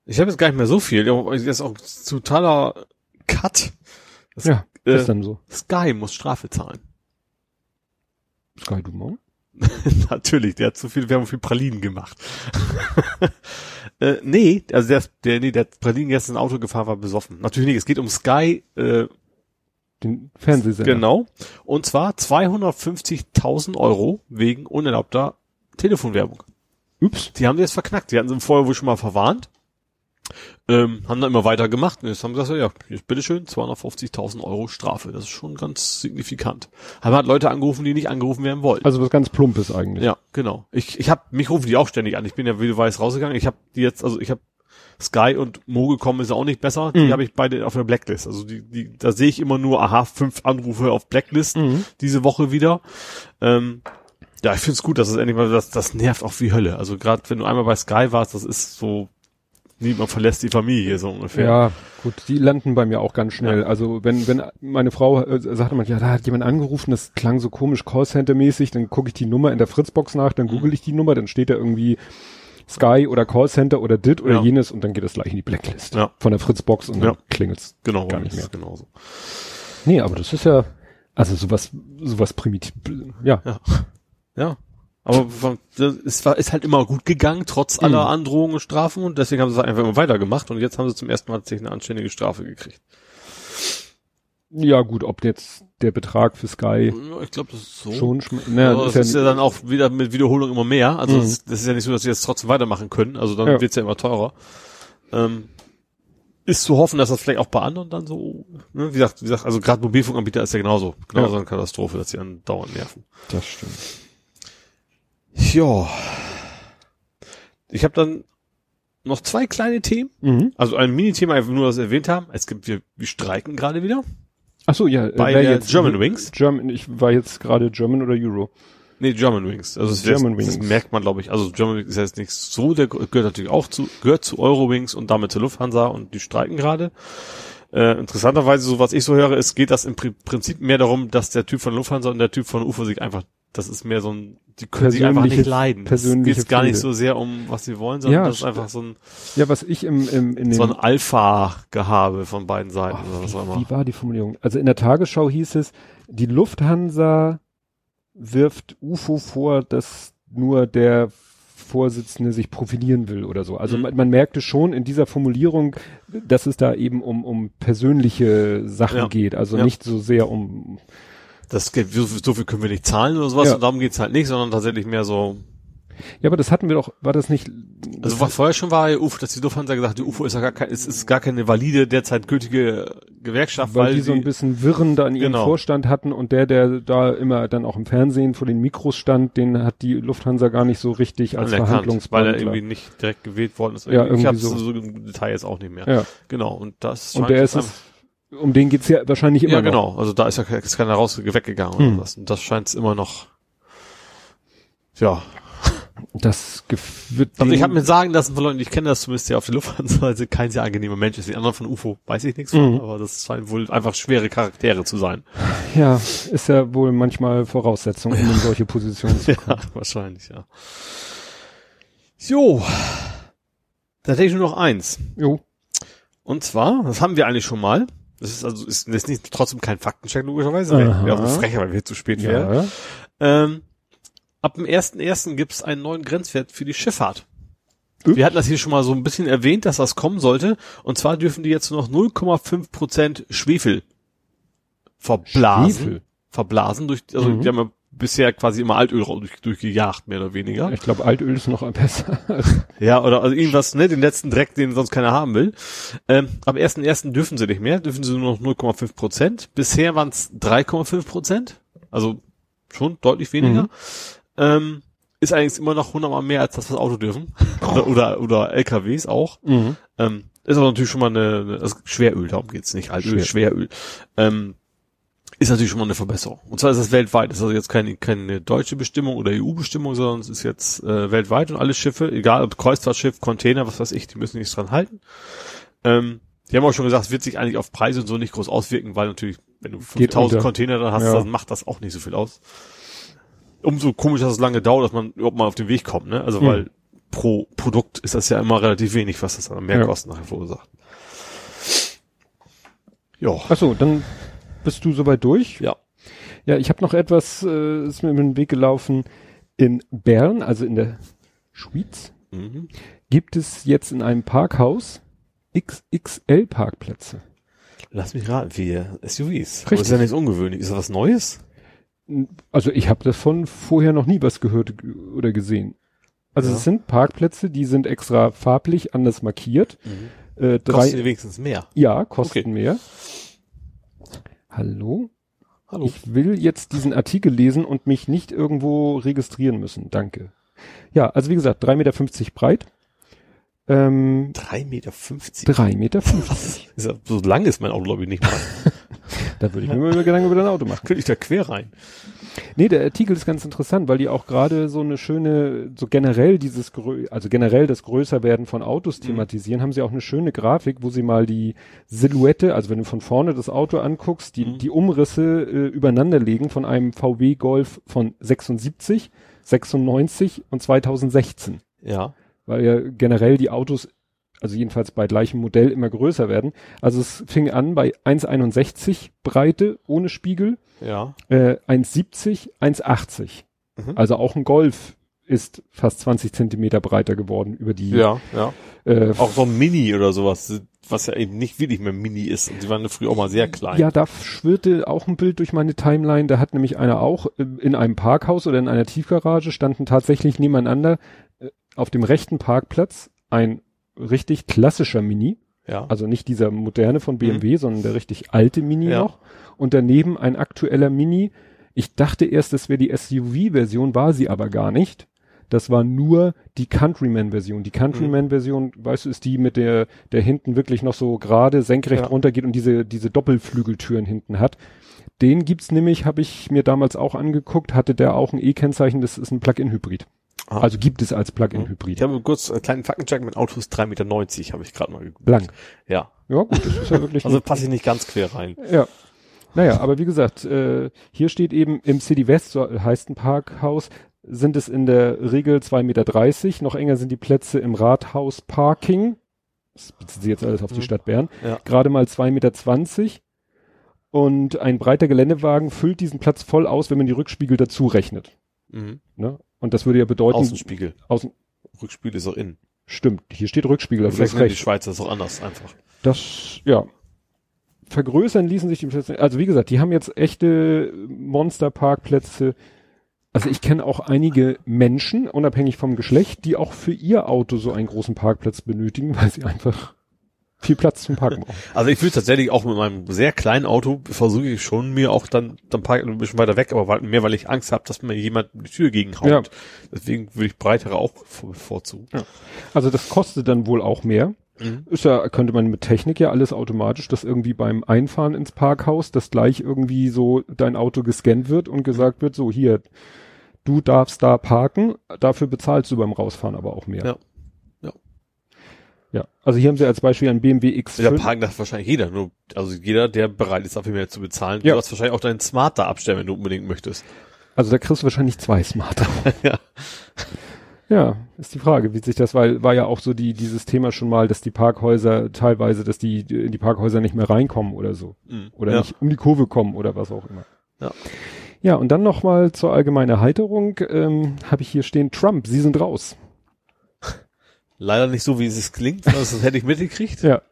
ich habe jetzt gar nicht mehr so viel. Das ist auch totaler Cut. Das, ja, äh, ist dann so. Sky muss Strafe zahlen. Sky Dumont? *laughs* Natürlich, der hat zu viel Werbung für Pralinen gemacht. *laughs* äh, nee, also der, der, nee, der Pralinen gestern Auto gefahren, war besoffen. Natürlich nicht, es geht um Sky, äh, Den Fernsehsender. genau. Und zwar 250.000 Euro wegen unerlaubter Telefonwerbung. Ups. Die haben die jetzt verknackt. Die hatten sie vorher wohl schon mal verwarnt. Ähm, haben dann immer weiter gemacht. Und jetzt haben gesagt, ja, jetzt bitteschön, 250.000 Euro Strafe. Das ist schon ganz signifikant. Haben halt Leute angerufen, die nicht angerufen werden wollten. Also was ganz Plumpes eigentlich. Ja, genau. Ich, ich hab, mich rufen die auch ständig an. Ich bin ja, wie du weißt, rausgegangen. Ich habe die jetzt, also ich habe Sky und Mogelcom ist auch nicht besser. Die Mhm. habe ich beide auf der Blacklist. Also die, die, da sehe ich immer nur, aha, fünf Anrufe auf Blacklist Mhm. diese Woche wieder. Ähm, ja, ich find's gut, dass es endlich mal, das, das nervt auch wie Hölle. Also gerade wenn du einmal bei Sky warst, das ist so, niemand verlässt die Familie so ungefähr. Ja, gut, die landen bei mir auch ganz schnell. Ja. Also wenn, wenn meine Frau äh, sagte man, ja, da hat jemand angerufen, das klang so komisch Callcenter-mäßig, dann gucke ich die Nummer in der Fritzbox nach, Mhm. dann google ich die Nummer, dann steht da irgendwie Sky oder Callcenter oder dit oder Ja. jenes und dann geht das gleich in die Blacklist Ja. von der Fritzbox und dann Ja. klingelt's. Genau, Gar nicht mehr. genauso. Nee, aber das ist ja, also sowas, sowas primitiv, ja. Ja. Ja. Aber es war, ist halt immer gut gegangen, trotz aller Mhm. Androhungen und Strafen und deswegen haben sie es einfach immer weitergemacht und jetzt haben sie zum ersten Mal tatsächlich eine anständige Strafe gekriegt. Ja, gut, ob jetzt der Betrag für Sky Ich glaube, das ist so. schon, naja, Aber ist das ist ja, ja dann auch wieder mit Wiederholung immer mehr. Also Mhm. das, das ist ja nicht so, dass sie jetzt trotzdem weitermachen können. Also dann Ja. wird's ja immer teurer. Ähm, ist zu hoffen, dass das vielleicht auch bei anderen dann so, ne, wie gesagt, wie gesagt, also gerade Mobilfunkanbieter ist ja genauso, genauso Ja. eine Katastrophe, dass sie dann dauernd nerven. das stimmt. Ja. Ich habe dann noch zwei kleine Themen. Mhm. Also ein Mini-Thema, einfach nur das erwähnt haben. Es gibt, wir, wir streiken gerade wieder. Ach so, ja, äh, Bei der jetzt German Wings? German, ich war jetzt gerade German oder Euro. Nee, German Wings. Also das, German das, das Wings. merkt man, glaube ich. Also German Wings ist jetzt nicht so, der gehört natürlich auch zu, gehört zu Eurowings und damit zur Lufthansa und die streiken gerade. Äh, interessanterweise, so was ich so höre, ist, geht das im Pri- Prinzip mehr darum, dass der Typ von Lufthansa und der Typ von UFO sich einfach, das ist mehr so ein, die können sich einfach nicht leiden. Es persönliche geht gar nicht Fehde. so sehr um, was sie wollen, sondern Ja, das ist st- einfach so ein, Ja, was ich im, im in so ein Alpha-Gehabe von beiden Seiten Ach, oder was auch wie, immer. wie war die Formulierung? Also in der Tagesschau hieß es, die Lufthansa wirft UFO vor, dass nur der Vorsitzende sich profilieren will oder so. Also Mhm. man, man merkte schon in dieser Formulierung, dass es da eben um, um persönliche Sachen Ja. geht. Also Ja. nicht so sehr um, Das geht, so, viel können wir nicht zahlen oder sowas Ja. und darum geht's halt nicht, sondern tatsächlich mehr so, ja, aber das hatten wir doch, war das nicht, Also was vorher schon war, ja, UFO, dass die Lufthansa gesagt hat, die UFO ist ja gar kein, ist, ist gar keine valide, derzeit gültige Gewerkschaft, weil, weil, die so ein bisschen Wirren da in ihrem Genau. Vorstand hatten und der, der da immer dann auch im Fernsehen vor den Mikros stand, den hat die Lufthansa gar nicht so richtig als anerkannt, weil er irgendwie nicht direkt gewählt worden ist. Ja, ich irgendwie hab's so. so. im Detail jetzt auch nicht mehr. ja. Genau, und das Und der ist es, um den geht's ja wahrscheinlich immer ja, noch. genau. Also da ist ja ist keiner raus weggegangen Hm. oder was. Und das scheint es immer noch. Ja. Das wird Also ich habe mir sagen lassen von Leuten, ich kenne, dass zumindest der auf der Lufthansa-Seite kein sehr angenehmer Mensch ist. Die anderen von UFO weiß ich nichts von, Mhm. aber das scheint wohl einfach schwere Charaktere zu sein. ja, ist ja wohl manchmal Voraussetzung, um in solche Positionen zu *laughs* kommen. Ja, wahrscheinlich, ja. Jo. Da hätte ich nur noch eins. Jo. Und zwar, das haben wir eigentlich schon mal. Das ist also, ist, ist nicht, trotzdem kein Faktencheck, logischerweise. Wäre auch frecher, weil wir zu spät wären. Ja. Ähm, ab dem 1.1. gibt es einen neuen Grenzwert für die Schifffahrt. Wir hatten das hier schon mal so ein bisschen erwähnt, dass das kommen sollte. Und zwar dürfen die jetzt nur noch 0,5 Prozent Schwefel verblasen. Schwefel? Verblasen durch, also mhm. die haben ja bisher quasi immer Altöl durch, durchgejagt, mehr oder weniger. Ich glaube, Altöl ist noch besser. *laughs* ja, oder also irgendwas, ne, den letzten Dreck, den sonst keiner haben will. Ähm, am ersten ersten dürfen sie nicht mehr, dürfen sie nur noch 0,5 Prozent. Bisher waren es 3,5 Prozent, also schon deutlich weniger. Mhm. Ähm, ist allerdings immer noch hundertmal mehr als das, was Auto dürfen. *laughs* oder, oder, oder LKWs auch. Mhm. Ähm, ist aber natürlich schon mal eine, eine also Schweröl, darum geht's nicht. Altöl, Schwer. Schweröl. Ähm, ist natürlich schon mal eine Verbesserung. Und zwar ist das weltweit. Das ist also jetzt keine, keine deutsche Bestimmung oder EU-Bestimmung, sondern es ist jetzt äh, weltweit und alle Schiffe, egal ob Kreuzfahrtschiff, Container, was weiß ich, die müssen nichts dran halten. Ähm, die haben auch schon gesagt, es wird sich eigentlich auf Preise und so nicht groß auswirken, weil natürlich, wenn du 5000 Container da hast, ja. dann macht das auch nicht so viel aus umso komischer, dass es lange dauert, dass man überhaupt mal auf den Weg kommt, ne? Also, mhm. weil pro Produkt ist das ja immer relativ wenig, was das an Mehrkosten ja. nachher verursacht. Ja. Achso, dann bist du soweit durch? Ja. Ja, ich habe noch etwas, äh, ist mir über den Weg gelaufen. In Bern, also in der Schweiz, mhm. gibt es jetzt in einem Parkhaus XXL-Parkplätze. Lass mich raten, wie SUVs. Richtig. Aber ist ja nichts ungewöhnlich. Ist das was Neues? also ich habe davon vorher noch nie was gehört oder gesehen. Also ja. es sind Parkplätze, die sind extra farblich anders markiert. Mhm. Äh, drei, kosten wenigstens mehr? Ja, kosten okay. mehr. Hallo? Hallo. Ich will jetzt diesen Artikel lesen und mich nicht irgendwo registrieren müssen. Danke. Ja, also wie gesagt, 3,50 Meter breit. Ähm, 3,50 Meter? 3,50 Meter. *laughs* so lang ist mein Auto, glaube ich, nicht mal. *laughs* da würde ich mir mal Gedanken über dein Auto machen. Könnte ich da quer rein? Nee, der Artikel ist ganz interessant, weil die auch gerade so eine schöne, so generell dieses, also generell das Größerwerden von Autos mhm. thematisieren, mhm. haben sie auch eine schöne Grafik, wo sie mal die Silhouette, also wenn du von vorne das Auto anguckst, die, mhm. die Umrisse äh, übereinander legen von einem VW Golf von 76, 96 und 2016. Ja. Weil ja generell die Autos also jedenfalls bei gleichem Modell immer größer werden. Also es fing an bei 1,61 Breite ohne Spiegel, ja. äh, 1,70, 1,80. Mhm. Also auch ein Golf ist fast 20 Zentimeter breiter geworden über die. Ja, ja. Äh, auch so ein Mini oder sowas, was ja eben nicht wirklich mehr Mini ist. Und die waren früher auch mal sehr klein. Ja, da schwirrte auch ein Bild durch meine Timeline. Da hat nämlich einer auch äh, in einem Parkhaus oder in einer Tiefgarage standen tatsächlich nebeneinander äh, auf dem rechten Parkplatz ein richtig klassischer Mini. Ja. Also nicht dieser moderne von BMW, mhm. sondern der richtig alte Mini ja. noch. Und daneben ein aktueller Mini. Ich dachte erst, das wäre die SUV-Version, war sie aber gar nicht. Das war nur die Countryman-Version. Die Countryman-Version, mhm. weißt du, ist die mit der, der hinten wirklich noch so gerade senkrecht ja. runtergeht und diese, diese Doppelflügeltüren hinten hat. Den gibt's nämlich, habe ich mir damals auch angeguckt, hatte der auch ein E-Kennzeichen, das ist ein Plug-in-Hybrid. Ah. Also gibt es als Plug-in-Hybrid. Ich habe kurz einen kleinen Faktencheck mit Autos 3,90 Meter, habe ich gerade mal geguckt. Blank. Ja. Ja, gut, das ist ja wirklich. *laughs* also passe ich nicht ganz quer rein. Ja. Naja, aber wie gesagt, äh, hier steht eben im City West, so heißt ein Parkhaus, sind es in der Regel 2,30 Meter. Noch enger sind die Plätze im Rathaus Parking. Das bezieht sich jetzt alles auf die mhm. Stadt Bern. Ja. Gerade mal 2,20 Meter. Und ein breiter Geländewagen füllt diesen Platz voll aus, wenn man die Rückspiegel dazu rechnet. Mhm. Ne? Und das würde ja bedeuten. Außenspiegel. Außen Rückspiegel ist auch innen. Stimmt. Hier steht Rückspiegel. Aber vielleicht recht. die Schweizer ist auch anders einfach. Das, ja. Vergrößern ließen sich die Plätze. Also wie gesagt, die haben jetzt echte Monsterparkplätze. Also ich kenne auch einige Menschen, unabhängig vom Geschlecht, die auch für ihr Auto so einen großen Parkplatz benötigen, weil sie einfach viel Platz zum Parken brauchen. Also ich will tatsächlich auch mit meinem sehr kleinen Auto versuche ich schon mir auch dann dann parken ein bisschen weiter weg, aber mehr weil ich Angst habe, dass mir jemand die Tür gegenhaut. Ja. Deswegen würde ich breitere auch bevorzugen. Ja. Also das kostet dann wohl auch mehr. Mhm. Ist ja, könnte man mit Technik ja alles automatisch, dass irgendwie beim Einfahren ins Parkhaus, dass gleich irgendwie so dein Auto gescannt wird und gesagt wird, so hier, du darfst da parken, dafür bezahlst du beim Rausfahren aber auch mehr. Ja. Ja, also hier haben sie als Beispiel einen BMW X5. Da parken das wahrscheinlich jeder, nur, also jeder, der bereit ist, dafür mehr zu bezahlen. Ja. Du hast wahrscheinlich auch deinen Smart da abstellen, wenn du unbedingt möchtest. Also da kriegst du wahrscheinlich zwei Smarter. *laughs* ja. Ja, ist die Frage, wie sich das, weil war ja auch so die dieses Thema schon mal, dass die Parkhäuser teilweise, dass die in die Parkhäuser nicht mehr reinkommen oder so mhm. oder ja. nicht um die Kurve kommen oder was auch immer. Ja. Ja, und dann noch mal zur allgemeinen Erheiterung ähm, habe ich hier stehen Trump, Sie sind raus. Leider nicht so, wie es klingt, das hätte ich mitgekriegt. Ja.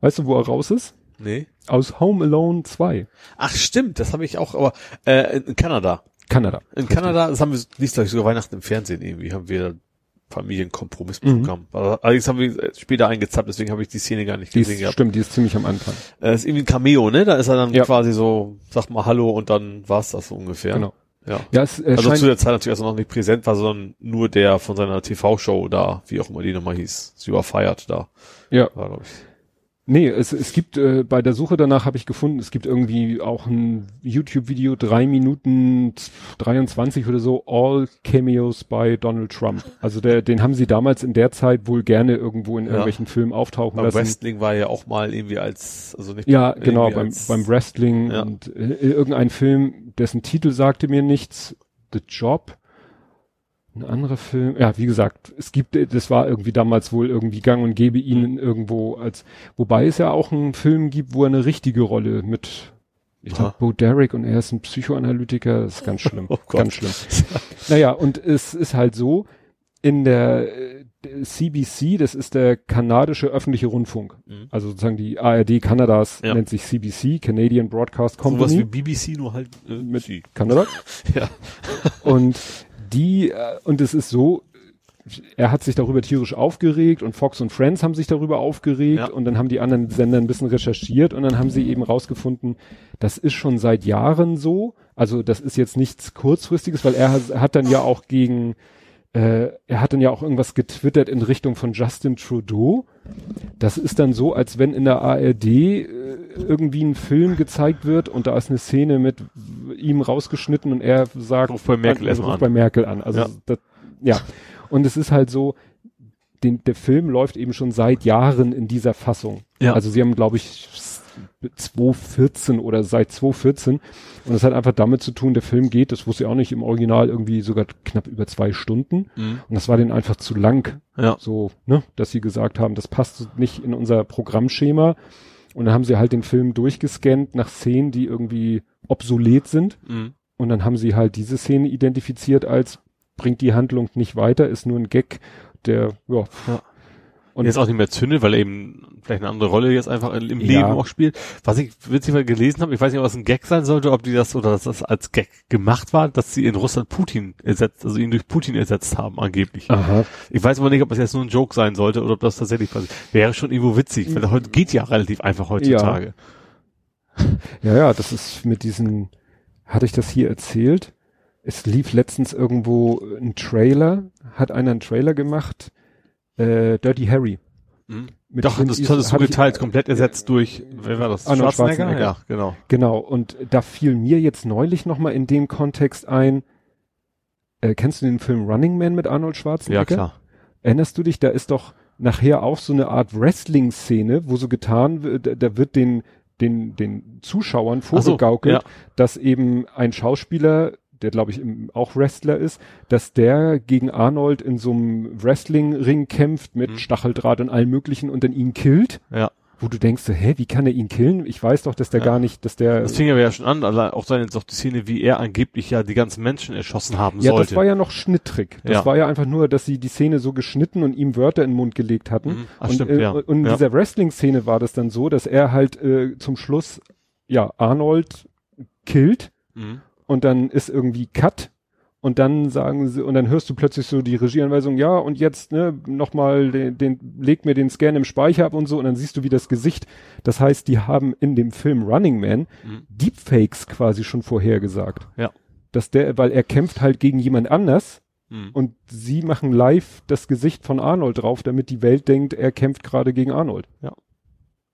Weißt du, wo er raus ist? Nee. Aus Home Alone 2. Ach stimmt, das habe ich auch, aber äh, in Kanada. Kanada. In Kanada, das haben wir, liest glaube ich sogar Weihnachten im Fernsehen irgendwie, haben wir Familienkompromissprogramm. Mhm. Allerdings haben wir später eingezappt, deswegen habe ich die Szene gar nicht Die gesehen ist, gehabt. stimmt, die ist ziemlich am Anfang. Äh, ist irgendwie ein Cameo, ne? Da ist er dann Ja. quasi so, sagt mal Hallo und dann war's das so ungefähr. Genau. Ja. Ja, es äh, Also zu der Zeit natürlich also noch nicht präsent war, sondern nur der von seiner TV-Show da, wie auch immer die nochmal hieß. Sie war feiert da. ja. War, ich. Nee, es, es gibt, äh, bei der Suche danach habe ich gefunden, es gibt irgendwie auch ein YouTube-Video, drei Minuten 23 oder so, All Cameos bei Donald Trump. Also der, den haben sie damals in der Zeit wohl gerne irgendwo in Ja. irgendwelchen Filmen auftauchen Beim lassen. Wrestling war ja auch mal irgendwie als, also nicht Ja, genau, beim, beim Wrestling Ja. und äh, irgendein Film, dessen Titel sagte mir nichts, The Job. Ein anderer Film, ja, wie gesagt, es gibt, äh, das war irgendwie damals wohl irgendwie gang und gäbe ihn irgendwo als, wobei es ja auch einen Film gibt, wo er eine richtige Rolle mit, ich glaube. Bo Derek und er ist ein Psychoanalytiker, das ist ganz *laughs* schlimm, Oh ganz schlimm. Naja, und es ist halt so, in der äh, CBC, das ist der kanadische öffentliche Rundfunk, Mhm. also sozusagen die ARD Kanadas Ja. nennt sich CBC, Canadian Broadcast sowas wie Company, BBC, nur halt äh, Mit- sie. Kanada. *laughs* Ja. Und die, äh, und es ist so, er hat sich darüber tierisch aufgeregt und Fox und Friends haben sich darüber aufgeregt Ja. und dann haben die anderen Sender ein bisschen recherchiert und dann haben sie eben rausgefunden, das ist schon seit Jahren so. Also das ist jetzt nichts kurzfristiges, weil er hat, hat dann ja auch gegen, äh, er hat dann ja auch irgendwas getwittert in Richtung von Justin Trudeau. Das ist dann so, als wenn in der ARD äh, irgendwie ein Film gezeigt wird und da ist eine Szene mit ihm rausgeschnitten und er sagt, Ruf bei Merkel also erstmal ruf bei an. Merkel an. Also Ja. das, ja. Und es ist halt so, den, der Film läuft eben schon seit Jahren in dieser Fassung. Ja. Also sie haben, glaube ich, 2014 oder seit 2014. Und das hat einfach damit zu tun, der Film geht, das wusste ich auch nicht, im Original irgendwie sogar knapp über zwei Stunden. Mhm. Und das war denen einfach zu lang. Ja. So, ne, dass sie gesagt haben, das passt nicht in unser Programmschema. Und dann haben sie halt den Film durchgescannt nach Szenen, die irgendwie obsolet sind. Mhm. Und dann haben sie halt diese Szene identifiziert als bringt die Handlung nicht weiter, ist nur ein Gag, der, ja. Ja. Und jetzt auch nicht mehr zündet, weil er eben vielleicht eine andere Rolle jetzt einfach im Ja. Leben auch spielt. Was ich witzigerweise gelesen habe, ich weiß nicht, ob das ein Gag sein sollte, ob die das oder dass das als Gag gemacht war, dass sie in Russland Putin ersetzt, also ihn durch Putin ersetzt haben, angeblich. Aha. Ich weiß aber nicht, ob das jetzt nur ein Joke sein sollte oder ob das tatsächlich passiert. Wäre schon irgendwo witzig, weil heute geht ja relativ einfach heutzutage. Ja, ja, das ist mit diesen, hatte ich das hier erzählt? Es lief letztens irgendwo ein Trailer, hat einer einen Trailer gemacht, äh, Dirty Harry. Mhm. Mit Doch, das es hatte ich- zugeteilt, komplett ersetzt durch, wer war das? Arnold Schwarzenegger. Ja, genau. Genau, und da fiel mir jetzt neulich nochmal in dem Kontext ein, äh, kennst du den Film Running Man mit Arnold Schwarzenegger? Ja, klar. Erinnerst du dich, da ist doch nachher auch so eine Art Wrestling-Szene, wo so getan wird, da- wird den, den, den Zuschauern so, vorgegaukelt, ja. dass eben ein Schauspieler, der glaube ich auch Wrestler ist, dass der gegen Arnold in so einem Wrestling-Ring kämpft mit Mhm. Stacheldraht und allem möglichen und dann ihn killt, Ja. wo du denkst, so, hä, wie kann er ihn killen? Ich weiß doch, dass der Ja. gar nicht, dass der, Das fing aber ja schon an, allein auch seine, auch die Szene, wie er angeblich ja die ganzen Menschen erschossen haben ja, sollte. das war ja noch Schnitttrick. Das Ja. war ja einfach nur, dass sie die Szene so geschnitten und ihm Wörter in den Mund gelegt hatten. Mhm. Ach, und, stimmt, äh, ja. und in Ja. dieser Wrestling-Szene war das dann so, dass er halt äh, zum Schluss, ja, Arnold killt Mhm. Und dann ist irgendwie Cut und dann sagen sie, und dann hörst du plötzlich so die Regieanweisung, ja, und jetzt, ne, nochmal den, den, leg mir den Scan im Speicher ab und so, und dann siehst du wie das Gesicht. Das heißt, die haben in dem Film Running Man Mhm. Deepfakes quasi schon vorhergesagt. Ja. Dass der, weil er kämpft halt gegen jemand anders Mhm. und sie machen live das Gesicht von Arnold drauf, damit die Welt denkt, er kämpft gerade gegen Arnold. Ja.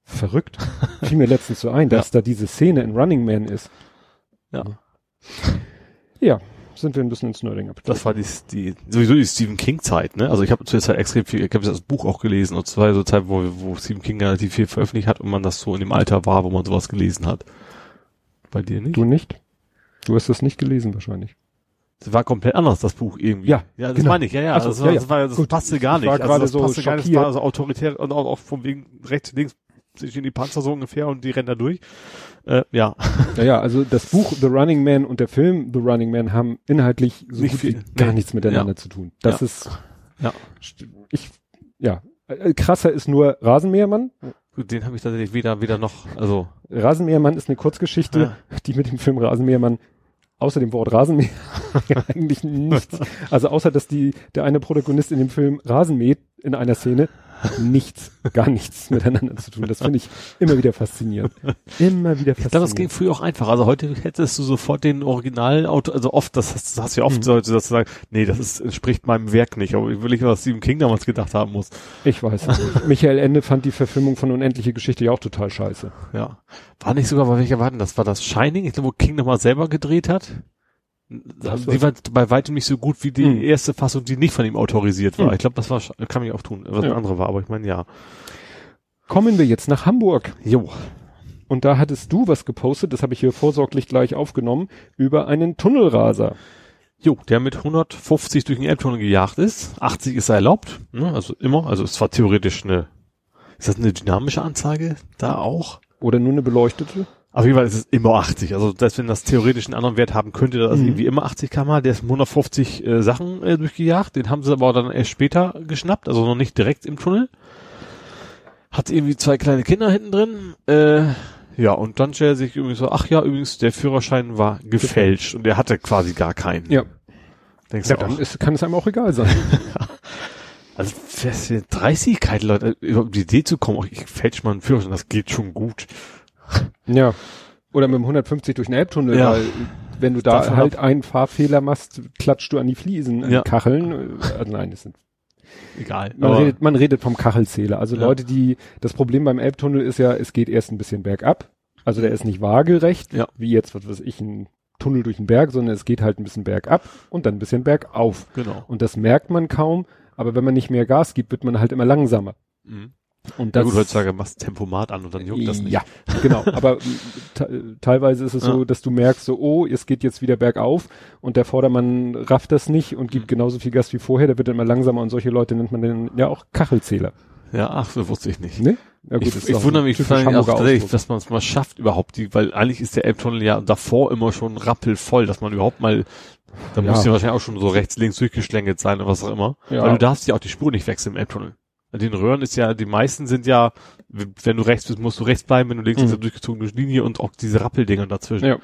Verrückt. Fiel mir letztens so ein, *laughs* dass da diese Szene in Running Man ist. Ja. Ja, sind wir ein bisschen ins Nerding ab. Das war die, die sowieso die Stephen King Zeit, ne? Also ich habe zu der Zeit extrem viel, ich habe das Buch auch gelesen und zwar so Zeit, wo, wo Stephen King relativ viel veröffentlicht hat und man das so in dem Alter war, wo man sowas gelesen hat. Bei dir nicht? Du nicht? Du hast das nicht gelesen wahrscheinlich. Das war komplett anders, das Buch irgendwie. Ja, ja das genau. meine ich, ja, ja. So, das, ja, war, ja. das, war, das Gut. passte gar Ich nicht. war Also das so passte gar nicht, das war so autoritär und auch, auch von wegen rechts, links sich in die Panzer so ungefähr und die rennen da durch. Äh, ja. Naja, also das Buch The Running Man und der Film The Running Man haben inhaltlich so Nicht gut viel. wie gar Nee. nichts miteinander Ja. zu tun. Das Ja. ist, Ja. ich ja, äh, krasser ist nur Rasenmähermann. Gut, den habe ich tatsächlich wieder, wieder noch, also. Rasenmähermann ist eine Kurzgeschichte, Ja. die mit dem Film Rasenmähermann außer dem Wort Rasenmäher *laughs* eigentlich nichts. Also außer, dass die, der eine Protagonist in dem Film Rasen mäht in einer Szene, nichts, gar nichts miteinander zu tun. Das finde ich immer wieder faszinierend. Immer wieder Ich glaube, das ging faszinierend. früher auch einfach. Also heute hättest du sofort den Originalauto, also oft, das hast, das hast du ja oft Mhm. so, dass du sagst, nee, das ist, entspricht meinem Werk nicht. Aber ich will nicht, was Stephen King damals gedacht haben muss. Ich weiß. Michael Ende fand die Verfilmung von Unendliche Geschichte ja auch total scheiße. Ja. War nicht sogar, bei welcher war denn das? War das Shining? Ich glaube, wo King nochmal selber gedreht hat. Die war bei weitem nicht so gut wie die Hm. erste Fassung, die nicht von ihm autorisiert war. Hm. Ich glaube, das war, kann mich auch tun, was Ja. eine andere war, aber ich meine, ja. Kommen wir jetzt nach Hamburg. Jo. Und da hattest du was gepostet, das habe ich hier vorsorglich gleich aufgenommen, über einen Tunnelraser. Jo, der mit 150 durch den Elbtunnel gejagt ist. 80 ist er erlaubt, ne? also immer. Also es war theoretisch eine, ist das eine dynamische Anzeige da auch? Oder nur eine beleuchtete? Auf jeden Fall ist es immer 80. Also selbst wenn das theoretisch einen anderen Wert haben könnte, also Mhm. irgendwie immer 80 km, der ist mit 150 äh, Sachen äh, durchgejagt. Den haben sie aber dann erst später geschnappt, also noch nicht direkt im Tunnel. Hat irgendwie zwei kleine Kinder hinten drin. Äh, ja, und dann stellt er sich irgendwie so, ach ja, übrigens, der Führerschein war gefälscht und er hatte quasi gar keinen. Ja. Denkst Ja, du, dann ist, kann es einem auch egal sein. *laughs* also was für Dreistigkeit, Leute, über die Idee zu kommen, ach, ich fälsch mal einen Führerschein, das geht schon gut. Ja. Oder mit dem 150 durch den Elbtunnel, Ja. weil wenn du da Davon halt einen Fahrfehler machst, klatscht du an die Fliesen, an Ja. die Kacheln. Äh, Also nein, das sind Egal. Man, redet, man redet vom Kachelzähler. Also Ja. Leute, die, das Problem beim Elbtunnel ist ja, es geht erst ein bisschen bergab. Also der ist nicht waagerecht, Ja. wie jetzt, was weiß ich, ein Tunnel durch den Berg, sondern es geht halt ein bisschen bergab und dann ein bisschen bergauf. genau. Und das merkt man kaum, aber wenn man nicht mehr Gas gibt, wird man halt immer langsamer. Mhm. Und Ja das, gut, heutzutage machst Tempomat an und dann juckt das nicht. Ja, genau. Aber te- teilweise ist es so, Ja. dass du merkst, so, oh, es geht jetzt wieder bergauf und der Vordermann rafft das nicht und gibt Mhm. genauso viel Gas wie vorher, der wird dann immer langsamer und solche Leute nennt man dann ja auch Kachelzähler. Ja, ach, so wusste ich nicht. Ne? Ja, ich ist ich auch wundere mich vor allem auch tatsächlich, dass man es mal schafft überhaupt, die, weil eigentlich ist der Elbtunnel ja davor immer schon rappelvoll, dass man überhaupt mal, da Ja. muss ja wahrscheinlich auch schon so rechts, links durchgeschlängelt sein oder was auch immer. Ja. Weil du darfst ja auch die Spur nicht wechseln im Elbtunnel. Den Röhren ist ja, die meisten sind ja, wenn du rechts bist, musst du rechts bleiben, wenn du links Mhm. bist, ist ja durchgezogene Linie und auch diese Rappeldinger dazwischen. Ja.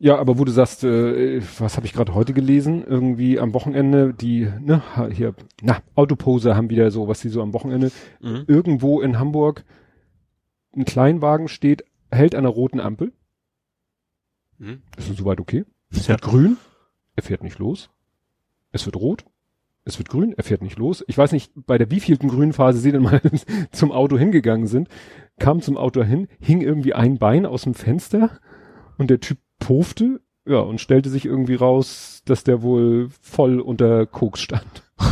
Ja, aber wo du sagst, äh, was habe ich gerade heute gelesen? Irgendwie am Wochenende, die, ne, hier, na, Autopose haben wieder so, was die so am Wochenende, Mhm. irgendwo in Hamburg ein Kleinwagen steht, hält an einer roten Ampel. Mhm. Ist das soweit okay? Es Ja. wird grün, er fährt nicht los. Es wird rot, es wird grün, er fährt nicht los. Ich weiß nicht, bei der wievielten grünen Phase sie denn mal *laughs* zum Auto hingegangen sind, kam zum Auto hin, hing irgendwie ein Bein aus dem Fenster und der Typ pofte, ja, und stellte sich irgendwie raus, dass der wohl voll unter Koks stand. *laughs*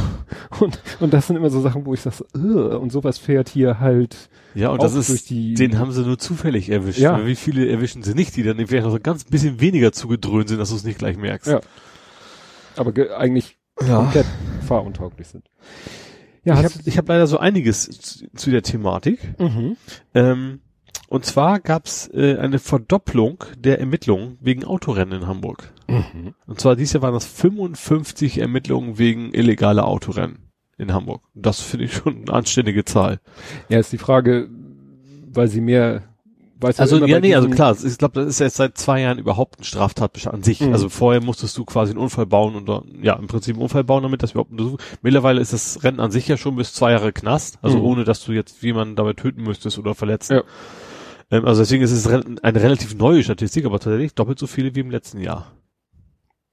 Und, und das sind immer so Sachen, wo ich sage, und sowas fährt hier halt Ja, und auch das durch ist, die, den haben sie nur zufällig erwischt. Ja. Wie viele erwischen sie nicht, die dann vielleicht noch so ganz bisschen weniger zugedröhnt sind, dass du es nicht gleich merkst. Ja. aber ge- eigentlich Ja. komplett *laughs* fahruntauglich sind. Ja, ich habe hab leider so einiges zu, zu der Thematik. Mhm. Ähm, und zwar gab's äh, eine Verdopplung der Ermittlungen wegen Autorennen in Hamburg. Mhm. Und zwar dieses Jahr waren das 55 Ermittlungen wegen illegaler Autorennen in Hamburg. Das finde ich schon eine anständige Zahl. Ja, ist die Frage, weil sie mehr, weißt du, Also ja, nee, also klar, ich glaube, das ist jetzt seit zwei Jahren überhaupt ein Straftatbestand an sich. Mhm. Also vorher musstest du quasi einen Unfall bauen und ja, im Prinzip einen Unfall bauen, damit das überhaupt untersucht. Mittlerweile ist das Rennen an sich ja schon bis zwei Jahre Knast, also Mhm. ohne dass du jetzt jemanden dabei töten müsstest oder verletzen. Ja. Ähm, also deswegen ist es eine relativ neue Statistik, aber tatsächlich doppelt so viele wie im letzten Jahr.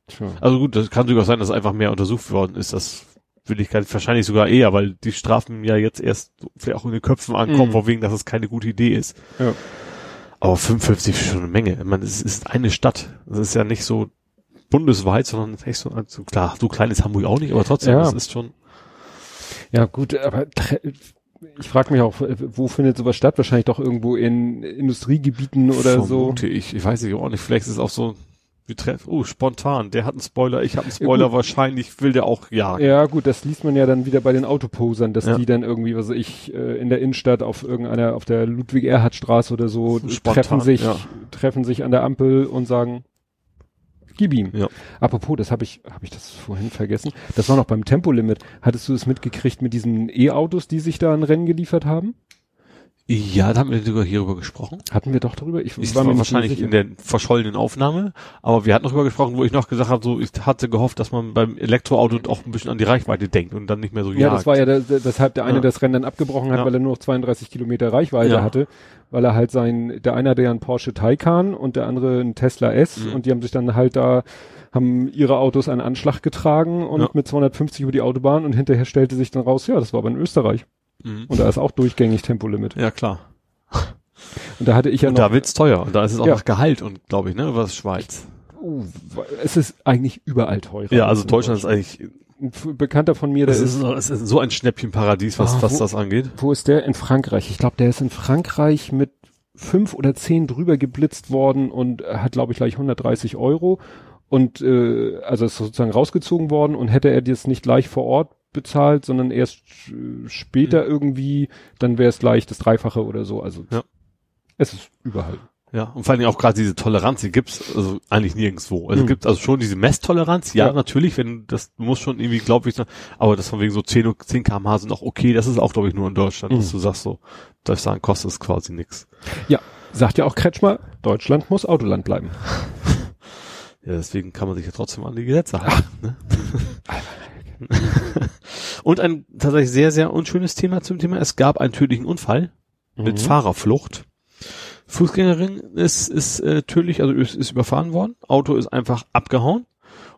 Tja. Also gut, das kann sogar sein, dass einfach mehr untersucht worden ist. Das will ich gar nicht, wahrscheinlich sogar eher, weil die Strafen ja jetzt erst vielleicht auch in den Köpfen ankommen, Mhm. wegen, dass es keine gute Idee ist. Ja. Aber 55 ist schon eine Menge. Ich meine, es ist eine Stadt. Das ist ja nicht so bundesweit, sondern echt so, also klar, so klein ist Hamburg auch nicht, aber trotzdem, Ja. das ist schon. Ja, gut, aber ich frage mich auch, wo findet sowas statt? Wahrscheinlich doch irgendwo in Industriegebieten oder so. vermute ich. Ich weiß nicht, auch nicht. Vielleicht ist es auch so, wir treffen, oh, spontan, der hat einen Spoiler, ich habe einen Spoiler, gut. wahrscheinlich will der auch jagen. Ja, gut, das liest man ja dann wieder bei den Autoposern, dass Ja. die dann irgendwie, was ich, äh, in der Innenstadt auf irgendeiner, auf der Ludwig-Erhard-Straße oder so, Spontan, treffen sich, ja. treffen sich an der Ampel und sagen, Gib ihm. Ja. Apropos, das habe ich, habe ich das vorhin vergessen. Das war noch beim Tempolimit. Hattest du es mitgekriegt mit diesen E-Autos, die sich da ein Rennen geliefert haben? Ja, da haben wir sogar hierüber gesprochen. Hatten wir doch darüber? Ich war mir wahrscheinlich in der verschollenen Aufnahme, aber wir hatten darüber gesprochen, wo ich noch gesagt habe, so ich hatte gehofft, dass man beim Elektroauto auch ein bisschen an die Reichweite denkt und dann nicht mehr so Ja, das war ja der, der, eine Ja. das Rennen dann abgebrochen hat, Ja. weil er nur noch 32 Kilometer Reichweite Ja. hatte, weil er halt sein, der eine hatte ja einen Porsche Taycan und der andere einen Tesla S Mhm. und die haben sich dann halt da haben ihre Autos einen Anschlag getragen und mit 250 über die Autobahn und hinterher stellte sich dann raus, ja, das war aber in Österreich Mhm. und da ist auch durchgängig Tempolimit. Ja, klar. Und da hatte ich ja Und noch da wird's teuer. Und da ist es auch Ja. nach Gehalt und glaube ich, ne, was Schweiz. Uh, es ist eigentlich überall teurer. Ja, als also in Deutschland ist eigentlich, Ein Bekannter von mir, der es ist, ist, so- es ist so ein Schnäppchenparadies, was, Ah, was wo- das angeht. wo ist der? In Frankreich. Ich glaube, der ist in Frankreich mit fünf oder zehn drüber geblitzt worden und hat, glaube ich, gleich 130 Euro. Und äh, also ist sozusagen rausgezogen worden und hätte er das nicht gleich vor Ort bezahlt, sondern erst äh, später irgendwie, dann wäre es gleich das Dreifache oder so. Also Ja. es ist überall. Ja, und vor allen Dingen auch gerade diese Toleranz, die gibt's also eigentlich nirgendwo. Also Mhm. gibt also schon diese Messtoleranz, ja, Ja. natürlich, wenn das du musst schon irgendwie glaublich sein, aber das von wegen so 10, 10 kmh sind auch okay, das ist auch glaube ich nur in Deutschland, dass Mhm. du sagst so, darf ich sagen, kostet es quasi nix. Ja, sagt ja auch Kretschmer, Deutschland muss Autoland bleiben. *laughs* Ja, deswegen kann man sich ja trotzdem an die Gesetze halten. Ne? und ein tatsächlich sehr, sehr unschönes Thema zum Thema. Es gab einen tödlichen Unfall mit Mhm. Fahrerflucht. Fußgängerin ist, ist äh, tödlich, also ist, ist überfahren worden. Auto ist einfach abgehauen.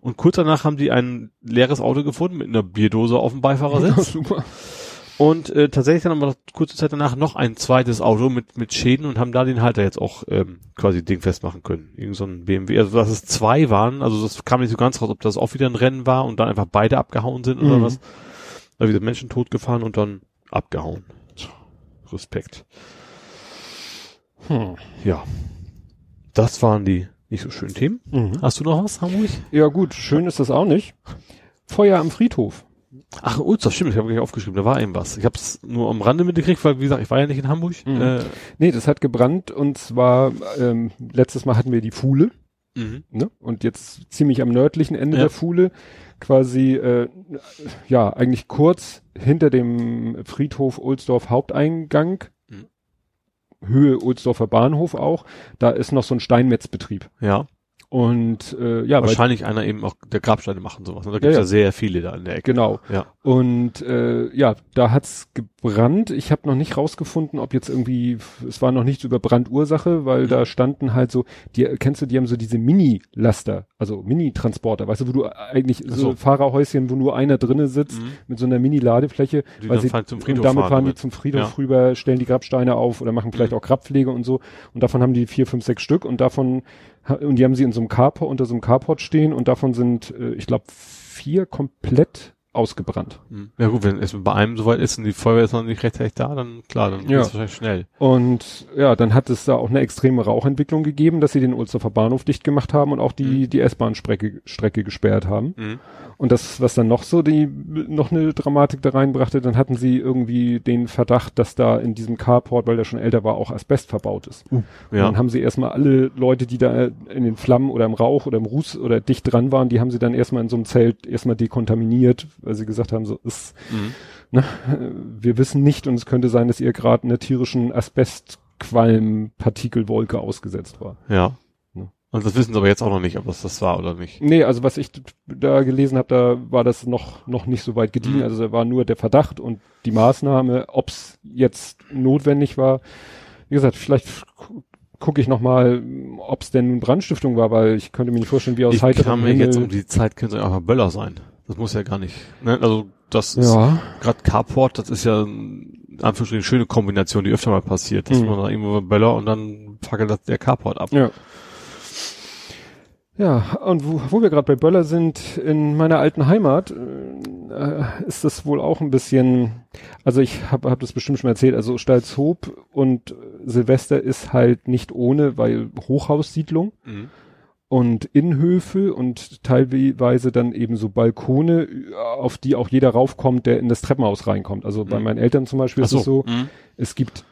Und kurz danach haben die ein leeres Auto gefunden mit einer Bierdose auf dem Beifahrersitz. super. Und äh, tatsächlich dann aber kurze Zeit danach noch ein zweites Auto mit mit Schäden und haben da den Halter jetzt auch ähm, quasi Ding festmachen können. Irgend so ein BMW. Also dass es zwei waren, also das kam nicht so ganz raus, ob das auch wieder ein Rennen war und dann einfach beide abgehauen sind oder Mhm. was. Da wieder Menschen tot gefahren und dann abgehauen. Respekt. Hm. Ja. Das waren die nicht so schönen Themen. Mhm. Hast du noch was, Hamburg? Ja gut, schön ist das auch nicht. Feuer am Friedhof. Ach, Ulster, stimmt, ich habe nicht aufgeschrieben, da war eben was. Ich habe es nur am Rande mitgekriegt, weil wie gesagt, ich war ja nicht in Hamburg. Mhm. Äh, Nee, das hat gebrannt und zwar ähm, letztes Mal hatten wir die Fuhle, mhm. ne? Und jetzt ziemlich am nördlichen Ende Ja. der Fuhle, quasi äh, ja, eigentlich kurz hinter dem Friedhof Ohlsdorf Haupteingang. Mhm. Höhe Ohlsdorfer Bahnhof auch, da ist noch so ein Steinmetzbetrieb. Ja. Und äh, ja, weil, Wahrscheinlich einer eben auch der Grabsteine machen sowas. Und da gibt's Ja, ja, sehr viele da in der Ecke. genau. Ja. Und äh, ja, da hat's gebrannt. Ich habe noch nicht rausgefunden, ob jetzt irgendwie, es war noch nichts über Brandursache, weil Mhm. da standen halt so, die kennst du, die haben so diese Mini-Laster, also Mini-Transporter, weißt du, wo du eigentlich so, so. Fahrerhäuschen, wo nur einer drinnen sitzt, Mhm. mit so einer Mini-Ladefläche, weil sie zum und Friedhof damit fahren die damit. zum Friedhof Ja. rüber, stellen die Grabsteine auf oder machen vielleicht Mhm. auch Grabpflege und so. Und davon haben die vier, fünf, sechs Stück und davon und die haben sie in so einem Carport unter so einem Carport stehen und davon sind, äh, ich glaube, vier komplett ausgebrannt. Mhm. Ja gut, wenn es bei einem soweit ist und die Feuerwehr ist noch nicht rechtzeitig da, dann klar, dann Ja. geht's wahrscheinlich schnell. Und ja, dann hat es da auch eine extreme Rauchentwicklung gegeben, dass sie den Ulsdorfer Bahnhof dicht gemacht haben und auch die, Mhm. die S-Bahn-Strecke Strecke gesperrt haben. Mhm. Und das, was dann noch so die, noch eine Dramatik da reinbrachte, dann hatten sie irgendwie den Verdacht, dass da in diesem Carport, weil der schon älter war, auch Asbest verbaut ist. Und Ja. dann haben sie erstmal alle Leute, die da in den Flammen oder im Rauch oder im Ruß oder dicht dran waren, die haben sie dann erstmal in so einem Zelt erstmal dekontaminiert, weil sie gesagt haben, so ist, Mhm. ne, wir wissen nicht und es könnte sein, dass ihr gerade einer tierischen Asbestqualm-Partikelwolke ausgesetzt war. Ja. Ja. Und das wissen sie aber jetzt auch noch nicht, ob das das war oder nicht. Nee, also was ich da gelesen habe, da war das noch noch nicht so weit gediehen. Mhm. Also da war nur der Verdacht und die Maßnahme, ob's jetzt notwendig war. Wie gesagt, vielleicht gu- gucke ich noch mal, ob's denn nun Brandstiftung war, weil ich könnte mir nicht vorstellen, wie aus Ich heiterem kann mir Himmel. jetzt um die Zeit könnte es einfach Böller sein. Das muss ja gar nicht. Ne? Also das ist ja, gerade Carport, das ist ja in Anführungsstrichen eine schöne Kombination, die öfter mal passiert, dass Mhm. man da irgendwo Böller und dann fackelt der Carport ab. ja. Ja, und wo, wo wir gerade bei Böller sind, in meiner alten Heimat äh, ist das wohl auch ein bisschen, also ich habe hab das bestimmt schon erzählt, also Stalzhoop und Silvester ist halt nicht ohne, weil Hochhaussiedlung Mhm. Und Innenhöfe und teilweise dann eben so Balkone, auf die auch jeder raufkommt, der in das Treppenhaus reinkommt. Also bei Mhm. meinen Eltern zum Beispiel Ach ist es so, Mhm. es gibt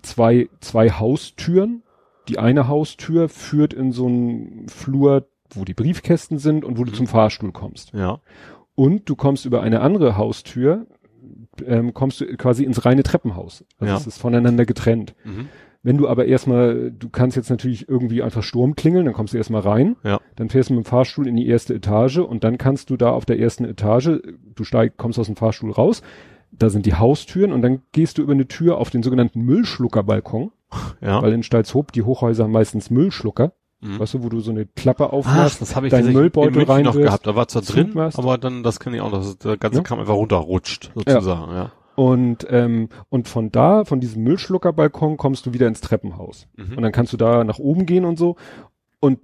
zwei, zwei Haustüren. Die eine Haustür führt in so einen Flur, wo die Briefkästen sind und wo du Mhm. zum Fahrstuhl kommst. Ja. Und du kommst über eine andere Haustür, ähm, kommst du quasi ins reine Treppenhaus. Also Ja. es ist voneinander getrennt. Wenn du aber erstmal, du kannst jetzt natürlich irgendwie einfach Sturm klingeln, dann kommst du erstmal rein, Ja. dann fährst du mit dem Fahrstuhl in die erste Etage und dann kannst du da auf der ersten Etage, du steig, kommst aus dem Fahrstuhl raus, da sind die Haustüren und dann gehst du über eine Tür auf den sogenannten Müllschluckerbalkon, Ja. weil in Stalzhoop die Hochhäuser haben meistens Müllschlucker, Mhm. weißt du, wo du so eine Klappe Ach, aufmachst, das habe ich deinen Müllbeutel in München noch gehabt. Da war zwar drin, aber dann, das kann ich auch noch, dass der ganze Ja. Kram einfach runterrutscht, sozusagen, ja. Und, ähm, und von da, von diesem Müllschluckerbalkon kommst du wieder ins Treppenhaus. Mhm. Und dann kannst du da nach oben gehen und so. Und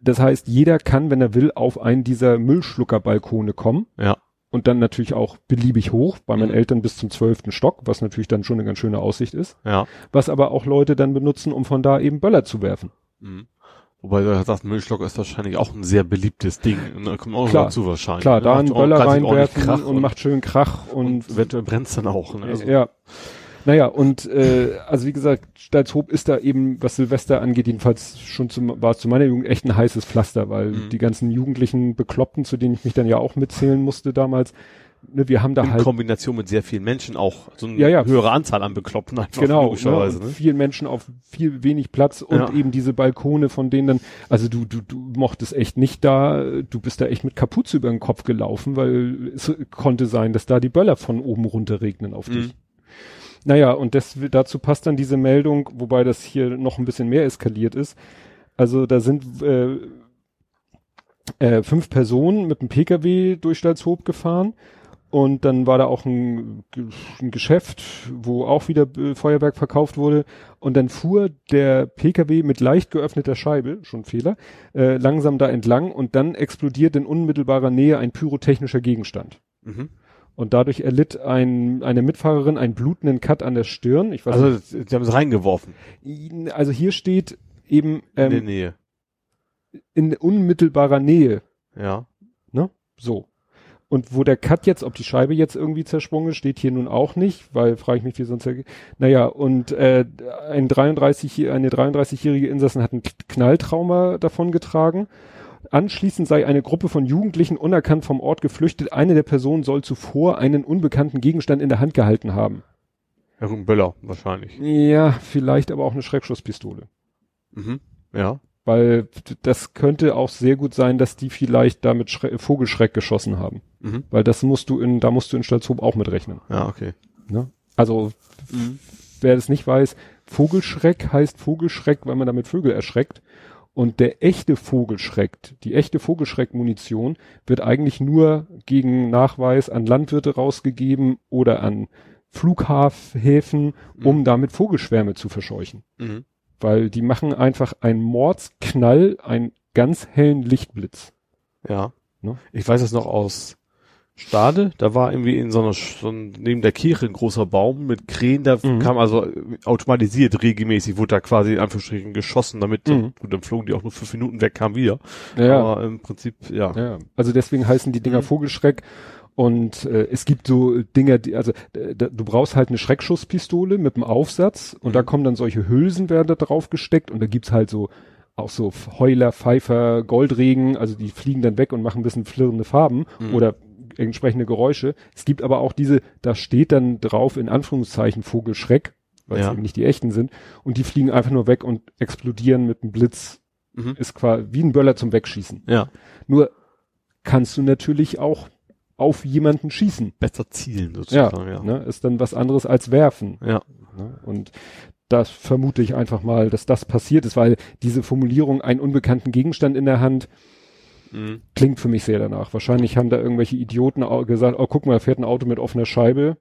das heißt, jeder kann, wenn er will, auf einen dieser Müllschluckerbalkone kommen. Ja. Und dann natürlich auch beliebig hoch, bei meinen Mhm. Eltern bis zum zwölften Stock, was natürlich dann schon eine ganz schöne Aussicht ist. Ja. Was aber auch Leute dann benutzen, um von da eben Böller zu werfen. Mhm. Wobei du sagst, Müllschlucker ist wahrscheinlich auch ein sehr beliebtes Ding. Und da kommt auch Klar. dazu wahrscheinlich. Klar, ne? da einen Böller reinwerfen Krach und, macht schön Krach und, und eventuell brennt's dann auch. Ne? Also, ja. Naja, und äh, also wie gesagt, Stalzhoop ist da eben, was Silvester angeht, jedenfalls schon zum, war es zu meiner Jugend echt ein heißes Pflaster, weil Mhm. die ganzen jugendlichen Bekloppten, zu denen ich mich dann ja auch mitzählen musste damals, ne, wir haben da in halt Kombination mit sehr vielen Menschen auch so eine Ja, ja. höhere Anzahl an Bekloppten einfach genau, logischerweise. ne, Ne? viel Menschen auf viel wenig Platz und Ja. eben diese Balkone, von denen dann, also du, du, du mochtest echt nicht da, du bist da echt mit Kapuze über den Kopf gelaufen, weil es konnte sein, dass da die Böller von oben runter regnen auf Mhm. dich. Naja, und das, dazu passt dann diese Meldung, wobei das hier noch ein bisschen mehr eskaliert ist. Also da sind äh, äh, fünf Personen mit einem Pkw durch Stalzhoop gefahren und dann war da auch ein, ein Geschäft, wo auch wieder äh, Feuerwerk verkauft wurde und dann fuhr der Pkw mit leicht geöffneter Scheibe, schon Fehler, äh, langsam da entlang und dann explodiert in unmittelbarer Nähe ein pyrotechnischer Gegenstand. Mhm. Und dadurch erlitt ein, eine Mitfahrerin einen blutenden Cut an der Stirn. Ich weiß Also die haben es reingeworfen nicht. Also hier steht eben in der ähm, Nähe. in unmittelbarer Nähe. Ja. So. Und wo der Cut jetzt, ob die Scheibe jetzt irgendwie zersprungen ist, steht hier nun auch nicht, weil frage ich mich, wie sonst. Naja, und äh, ein 33, eine 33-jährige Insassin hat ein Knalltrauma davongetragen. Anschließend sei eine Gruppe von Jugendlichen unerkannt vom Ort geflüchtet. Eine der Personen soll zuvor einen unbekannten Gegenstand in der Hand gehalten haben. Ein Böller wahrscheinlich. Ja, vielleicht aber auch eine Schreckschusspistole. Mhm. Ja. Weil das könnte auch sehr gut sein, dass die vielleicht damit Schre Vogelschreck geschossen haben. Mhm. Weil das musst du in, da musst du in Stalzhoop auch mitrechnen. Ja, okay. Ne? Also, Mhm. wer das nicht weiß, Vogelschreck heißt Vogelschreck, weil man damit Vögel erschreckt. Und der echte Vogelschreck, die echte Vogelschreckmunition wird eigentlich nur gegen Nachweis an Landwirte rausgegeben oder an Flughäfen, um Mhm. damit Vogelschwärme zu verscheuchen. Mhm. Weil die machen einfach einen Mordsknall, einen ganz hellen Lichtblitz. Ja. Ne? Ich weiß es noch aus Stade, da war irgendwie in so einer, so neben der Kirche ein großer Baum mit Krähen, da Mhm. kam also automatisiert regelmäßig, wurde da quasi in Anführungsstrichen geschossen, damit, Mhm. gut, dann flogen die auch nur fünf Minuten weg, kamen wieder. Ja. Aber im Prinzip, ja. Ja, also deswegen heißen die Dinger Mhm. Vogelschreck. Und äh, es gibt so Dinger, die, also äh, da, du brauchst halt eine Schreckschusspistole mit einem Aufsatz und Mhm. da kommen dann solche Hülsen werden da drauf gesteckt und da gibt's halt so auch so Heuler, Pfeifer, Goldregen, also die fliegen dann weg und machen ein bisschen flirrende Farben Mhm. oder entsprechende Geräusche. Es gibt aber auch diese, da steht dann drauf in Anführungszeichen Vogelschreck, weil es Ja. eben nicht die echten sind und die fliegen einfach nur weg und explodieren mit einem Blitz. Mhm. Ist quasi wie ein Böller zum Wegschießen. Ja. Nur kannst du natürlich auch auf jemanden schießen. Besser zielen Ja, sozusagen, ja. Ne, ist dann was anderes als werfen. Ja. Ne? Und das vermute ich einfach mal, dass das passiert ist, weil diese Formulierung einen unbekannten Gegenstand in der Hand Mhm. klingt für mich sehr danach. Wahrscheinlich haben da irgendwelche Idioten gesagt, oh guck mal, da fährt ein Auto mit offener Scheibe.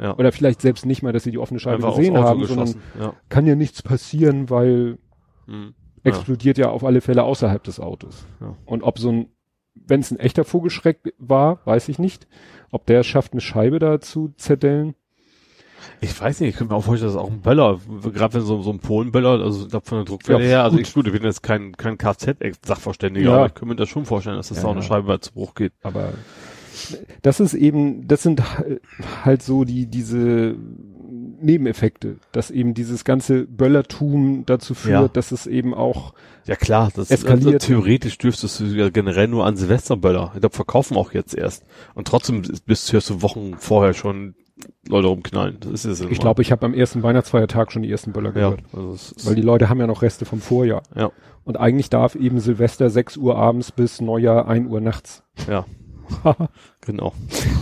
Ja. Oder vielleicht selbst nicht mal, dass sie die offene Scheibe Einfach gesehen haben, sondern. Ja. kann ja nichts passieren, weil Mhm. Ja. explodiert ja auf alle Fälle außerhalb des Autos. Ja. Und ob so ein, wenn es ein echter Vogelschreck war, weiß ich nicht. Ob der es schafft, eine Scheibe da zu zerdellen. Ich weiß nicht, ich könnte mir auch vorstellen, dass auch ein Böller, gerade wenn so, so ein Polenböller, also ich glaube von der Druckwelle Ja, her, also gut. ich, gut, ich bin jetzt kein, kein Kfz-Sachverständiger, Ja. aber ich könnte mir das schon vorstellen, dass das Ja, auch eine. Scheibe zu Bruch geht. Aber das ist eben, das sind halt so die, diese Nebeneffekte, dass eben dieses ganze Böllertum dazu führt, Ja. dass es eben auch Ja klar, das Eskaliert. Also, theoretisch dürftest du ja generell nur an Silvesterböller. Ich glaube, verkaufen auch jetzt erst. Und trotzdem bist du ja so Wochen vorher schon Leute rumknallen. Das ist es Ich glaube, ich habe am ersten Weihnachtsfeiertag schon die ersten Böller ja, gehört. also es ist, Weil die Leute haben ja noch Reste vom Vorjahr. ja, Und eigentlich darf eben Silvester 6 Uhr abends bis Neujahr 1 Uhr nachts. ja, *laughs* genau.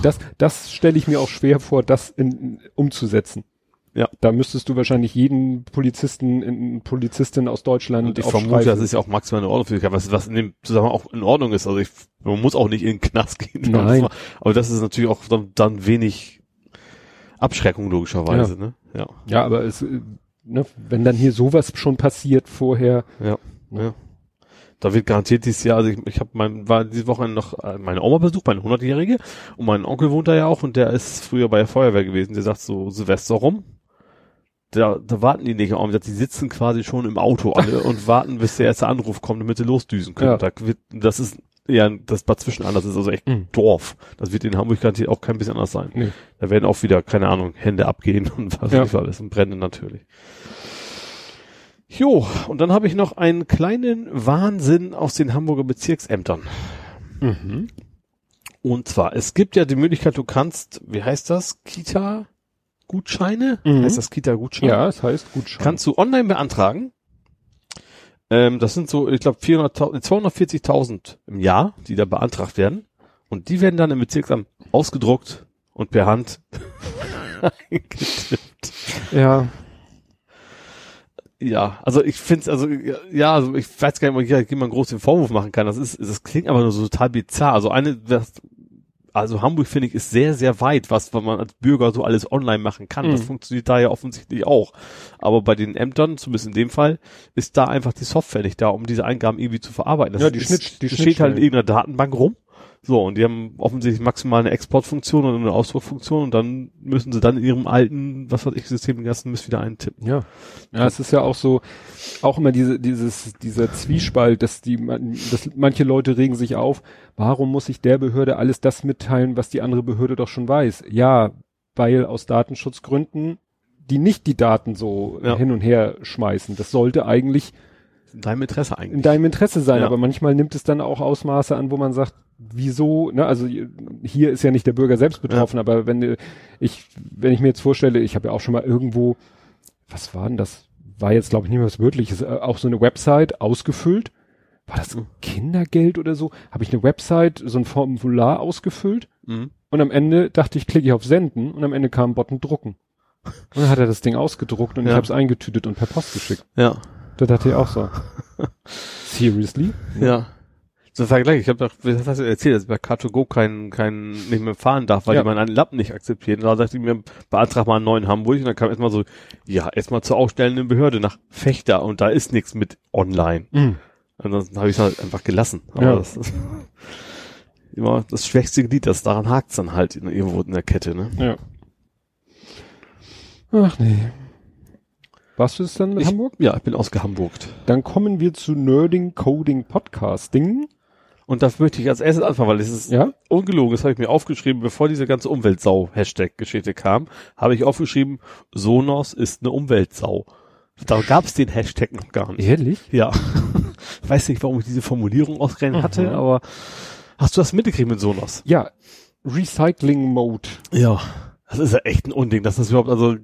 Das, das stelle ich mir auch schwer vor, das in, umzusetzen. Ja. Da müsstest du wahrscheinlich jeden Polizisten, in, Polizistin aus Deutschland Und ich vermute, das ist ja auch maximal eine Ordnungswidrigkeit, was, was in dem Zusammenhang auch in Ordnung ist. Also ich, man muss auch nicht in den Knast gehen. *laughs* Nein. Aber das ist natürlich auch dann, dann wenig Abschreckung logischerweise, ne? Ja. Ja, aber es, äh, ne, wenn dann hier sowas schon passiert vorher, Ja, ja. Da wird garantiert dieses Jahr, also ich, ich habe mein, war diese Woche noch äh, meine Oma besucht, meine 100-Jährige, und mein Onkel wohnt da ja auch und der ist früher bei der Feuerwehr gewesen. Der sagt so Silvester rum. Da, da warten die nicht auf, die sitzen quasi schon im Auto alle und *laughs* warten, bis der erste Anruf kommt, damit sie losdüsen können. Ja. Da wird, das ist ja das dazwischen anders, das ist also echt Mhm. Dorf. Das wird in Hamburg garantiert auch kein bisschen anders sein. Nee. Da werden auch wieder, keine Ahnung, Hände abgehen und was Ja. alles und brennen natürlich. Jo, und dann habe ich noch einen kleinen Wahnsinn aus den Hamburger Bezirksämtern. mhm. Und zwar, es gibt ja die Möglichkeit, du kannst, wie heißt das? Kita-Gutscheine? Mhm. Heißt das Kita-Gutscheine? ja, es heißt Gutschein. Kannst du online beantragen. Ähm, das sind so, ich glaube, 240.000 im Jahr, die da beantragt werden. Und die werden dann im Bezirksamt ausgedruckt und per Hand *laughs* eingetippt. ja, Ja, also ich finde es, also ja, also ich weiß gar nicht, ob ich jemand groß den Vorwurf machen kann. Das ist, das klingt aber nur so total bizarr. Also eine, das, also Hamburg finde ich ist sehr, sehr weit, was man als Bürger so alles online machen kann. Das Mhm. funktioniert da ja offensichtlich auch. Aber bei den Ämtern, zumindest in dem Fall, ist da einfach die Software nicht da, um diese Eingaben irgendwie zu verarbeiten. Das Ja, die ist, Schnitt- die das steht halt in irgendeiner Datenbank rum. So, und die haben offensichtlich maximal eine Exportfunktion und eine Ausdruckfunktion und dann müssen sie dann in ihrem alten, was weiß ich, System den ganzen Mist wieder eintippen. ja. Ja, es ist ja auch so, auch immer diese, dieses, dieser Zwiespalt, dass die, dass manche Leute regen sich auf, warum muss ich der Behörde alles das mitteilen, was die andere Behörde doch schon weiß? Ja, weil aus Datenschutzgründen die nicht die Daten so Ja. hin und her schmeißen. Das sollte eigentlich In deinem Interesse eigentlich. in deinem Interesse sein, Ja. aber manchmal nimmt es dann auch Ausmaße an, wo man sagt, wieso, ne, also hier ist ja nicht der Bürger selbst betroffen, aber wenn ich, wenn ich mir jetzt vorstelle, ich habe ja auch schon mal irgendwo, was war denn das? War jetzt glaube ich nicht mehr was Wirkliches, äh, auch so eine Website ausgefüllt. War das Mhm. Kindergeld oder so? Habe ich eine Website, so ein Formular ausgefüllt Mhm. und am Ende dachte ich, klicke ich auf Senden und am Ende kam ein Button drucken. Und dann hat er das Ding ausgedruckt und ich Ja. habe es eingetütet und per Post geschickt. Ja. Da dachte ich auch so. *laughs* Seriously? Ja. So Vergleich, ich habe doch, was hast du erzählt, dass ich bei Car2Go kein, kein, nicht mehr fahren darf, weil Ja. die meinen Lappen nicht akzeptieren. Und da sagte ich mir, beantrag mal einen neuen Hamburg und dann kam erstmal so, ja, erstmal zur ausstellenden Behörde nach Fechter und da ist nichts mit online. Mhm. Ansonsten habe ich es halt einfach gelassen. Aber Ja. das ist *laughs* immer das schwächste Glied, das daran hakt's dann halt irgendwo in der Kette, ne? Ja. Ach nee. Warst du es dann mit Ich- Hamburg? Ja, ich bin ausgehamburgt. Dann kommen wir zu Nerding Coding Podcasting. Und das möchte ich als erstes anfangen, weil es ist Ja? ungelogen, das habe ich mir aufgeschrieben, bevor diese ganze Umweltsau-Hashtag-Geschichte kam, habe ich aufgeschrieben, Sonos ist eine Umweltsau. Da gab es den Hashtag noch gar nicht. Ehrlich? Ja. *laughs* Weiß nicht, warum ich diese Formulierung ausgerechnet hatte, Mhm. aber hast du das mitgekriegt mit Sonos? Ja. Recycling Mode. Ja. Das ist ja echt ein Unding, dass das überhaupt, also,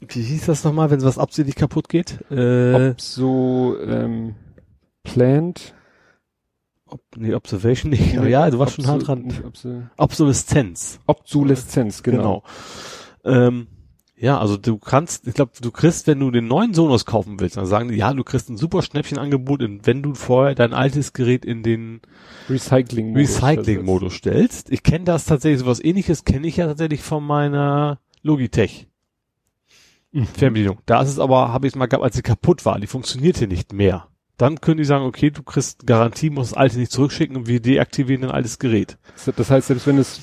wie hieß das nochmal, wenn was absichtlich kaputt geht? Äh, Ob so ähm, Plant. Ob, nee, Observation nicht, aber ja, du warst schon hart dran. Nicht Obsoleszenz. Obsoleszenz, genau. Genau. Ähm, ja, also du kannst, ich glaube, du kriegst, wenn du den neuen Sonos kaufen willst, dann sagen die, ja, du kriegst ein super Schnäppchenangebot, wenn du vorher dein altes Gerät in den Recycling. Recycling-Modus stellst. Ich kenne das tatsächlich, sowas ähnliches kenne ich ja tatsächlich von meiner Logitech Mhm. Fernbedienung. Da ist es aber, habe ich es mal gehabt, als sie kaputt war, die funktionierte nicht mehr. Dann können die sagen, okay, du kriegst Garantie, musst das alte nicht zurückschicken und wir deaktivieren dein altes Gerät. Das heißt, selbst wenn es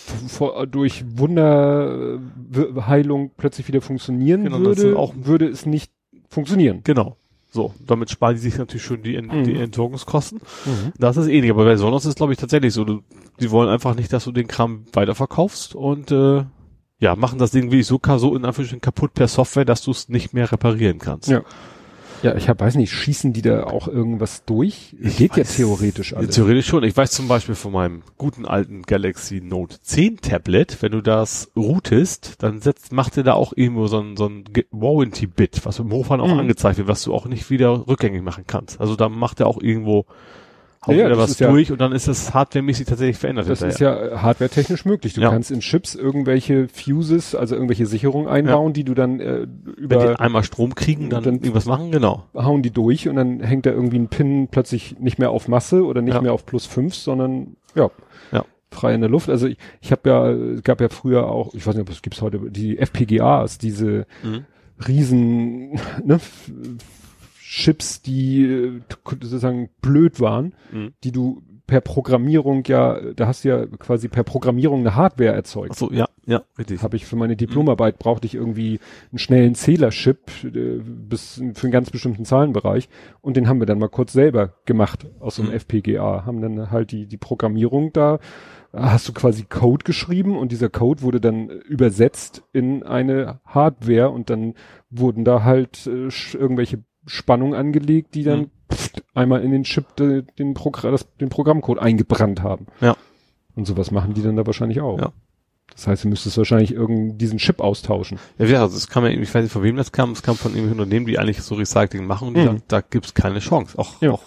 durch Wunderheilung plötzlich wieder funktionieren Genau, würde, auch- würde es nicht funktionieren. Genau. So, damit sparen die sich natürlich schon die, Ent Mhm. die Entsorgungskosten. Das ist ähnlich, aber bei Sonos ist glaube ich tatsächlich so, du, die wollen einfach nicht, dass du den Kram weiterverkaufst und äh, ja, machen das Ding wirklich so, so in Anführungsstrichen kaputt per Software, dass du es nicht mehr reparieren kannst. Ja. Ja, ich hab, weiß nicht, schießen die da auch irgendwas durch? Ich Geht ja weiß- theoretisch Ja, alles. Theoretisch schon. Ich weiß zum Beispiel von meinem guten alten Galaxy Note 10 Tablet, wenn du das routest, dann setzt, macht er da auch irgendwo so ein, so ein Warranty-Bit, was im Hochfahren auch Mhm. angezeigt wird, was du auch nicht wieder rückgängig machen kannst. Also da macht er auch irgendwo haut Ja, ja, wieder was ist ja- durch und dann ist das hardwaremäßig tatsächlich verändert. Das ist hinterher. ja hardwaretechnisch möglich. Du Ja. kannst in Chips irgendwelche Fuses, also irgendwelche Sicherungen einbauen, die du dann äh, wenn die über einmal Strom kriegen, dann, dann- irgendwas machen, genau. hauen die durch und dann hängt da irgendwie ein Pin plötzlich nicht mehr auf Masse oder nicht Ja. mehr auf plus fünf, sondern ja, Ja. frei in der Luft. Also ich, ich habe ja, es gab ja früher auch, ich weiß nicht, ob es gibt's heute, die FPGAs, diese Mhm. riesen ne, Chips, die äh, sozusagen blöd waren, Mhm. die du per Programmierung ja, da hast du ja quasi per Programmierung eine Hardware erzeugt. Ach so, ja, ja, richtig. Habe ich für meine Diplomarbeit brauchte ich irgendwie einen schnellen Zählerchip äh, bis für einen ganz bestimmten Zahlenbereich und den haben wir dann mal kurz selber gemacht aus so einem Mhm. FPGA, haben dann halt die die Programmierung da hast du quasi Code geschrieben und dieser Code wurde dann übersetzt in eine Hardware und dann wurden da halt äh, irgendwelche Spannungen angelegt, die dann Mhm. pft, einmal in den Chip de, den, Progr das, den Programmcode eingebrannt haben. Ja. Und sowas machen die dann da wahrscheinlich auch. Ja. Das heißt, du müsstest wahrscheinlich irgendeinen diesen Chip austauschen. Ja, ja, also es kam ja, ich weiß nicht, von wem das kam, es kam von irgendwelchen Unternehmen, die eigentlich so Recycling machen und die Mhm. sagen, da gibt's keine Chance. Auch, Ja. auch,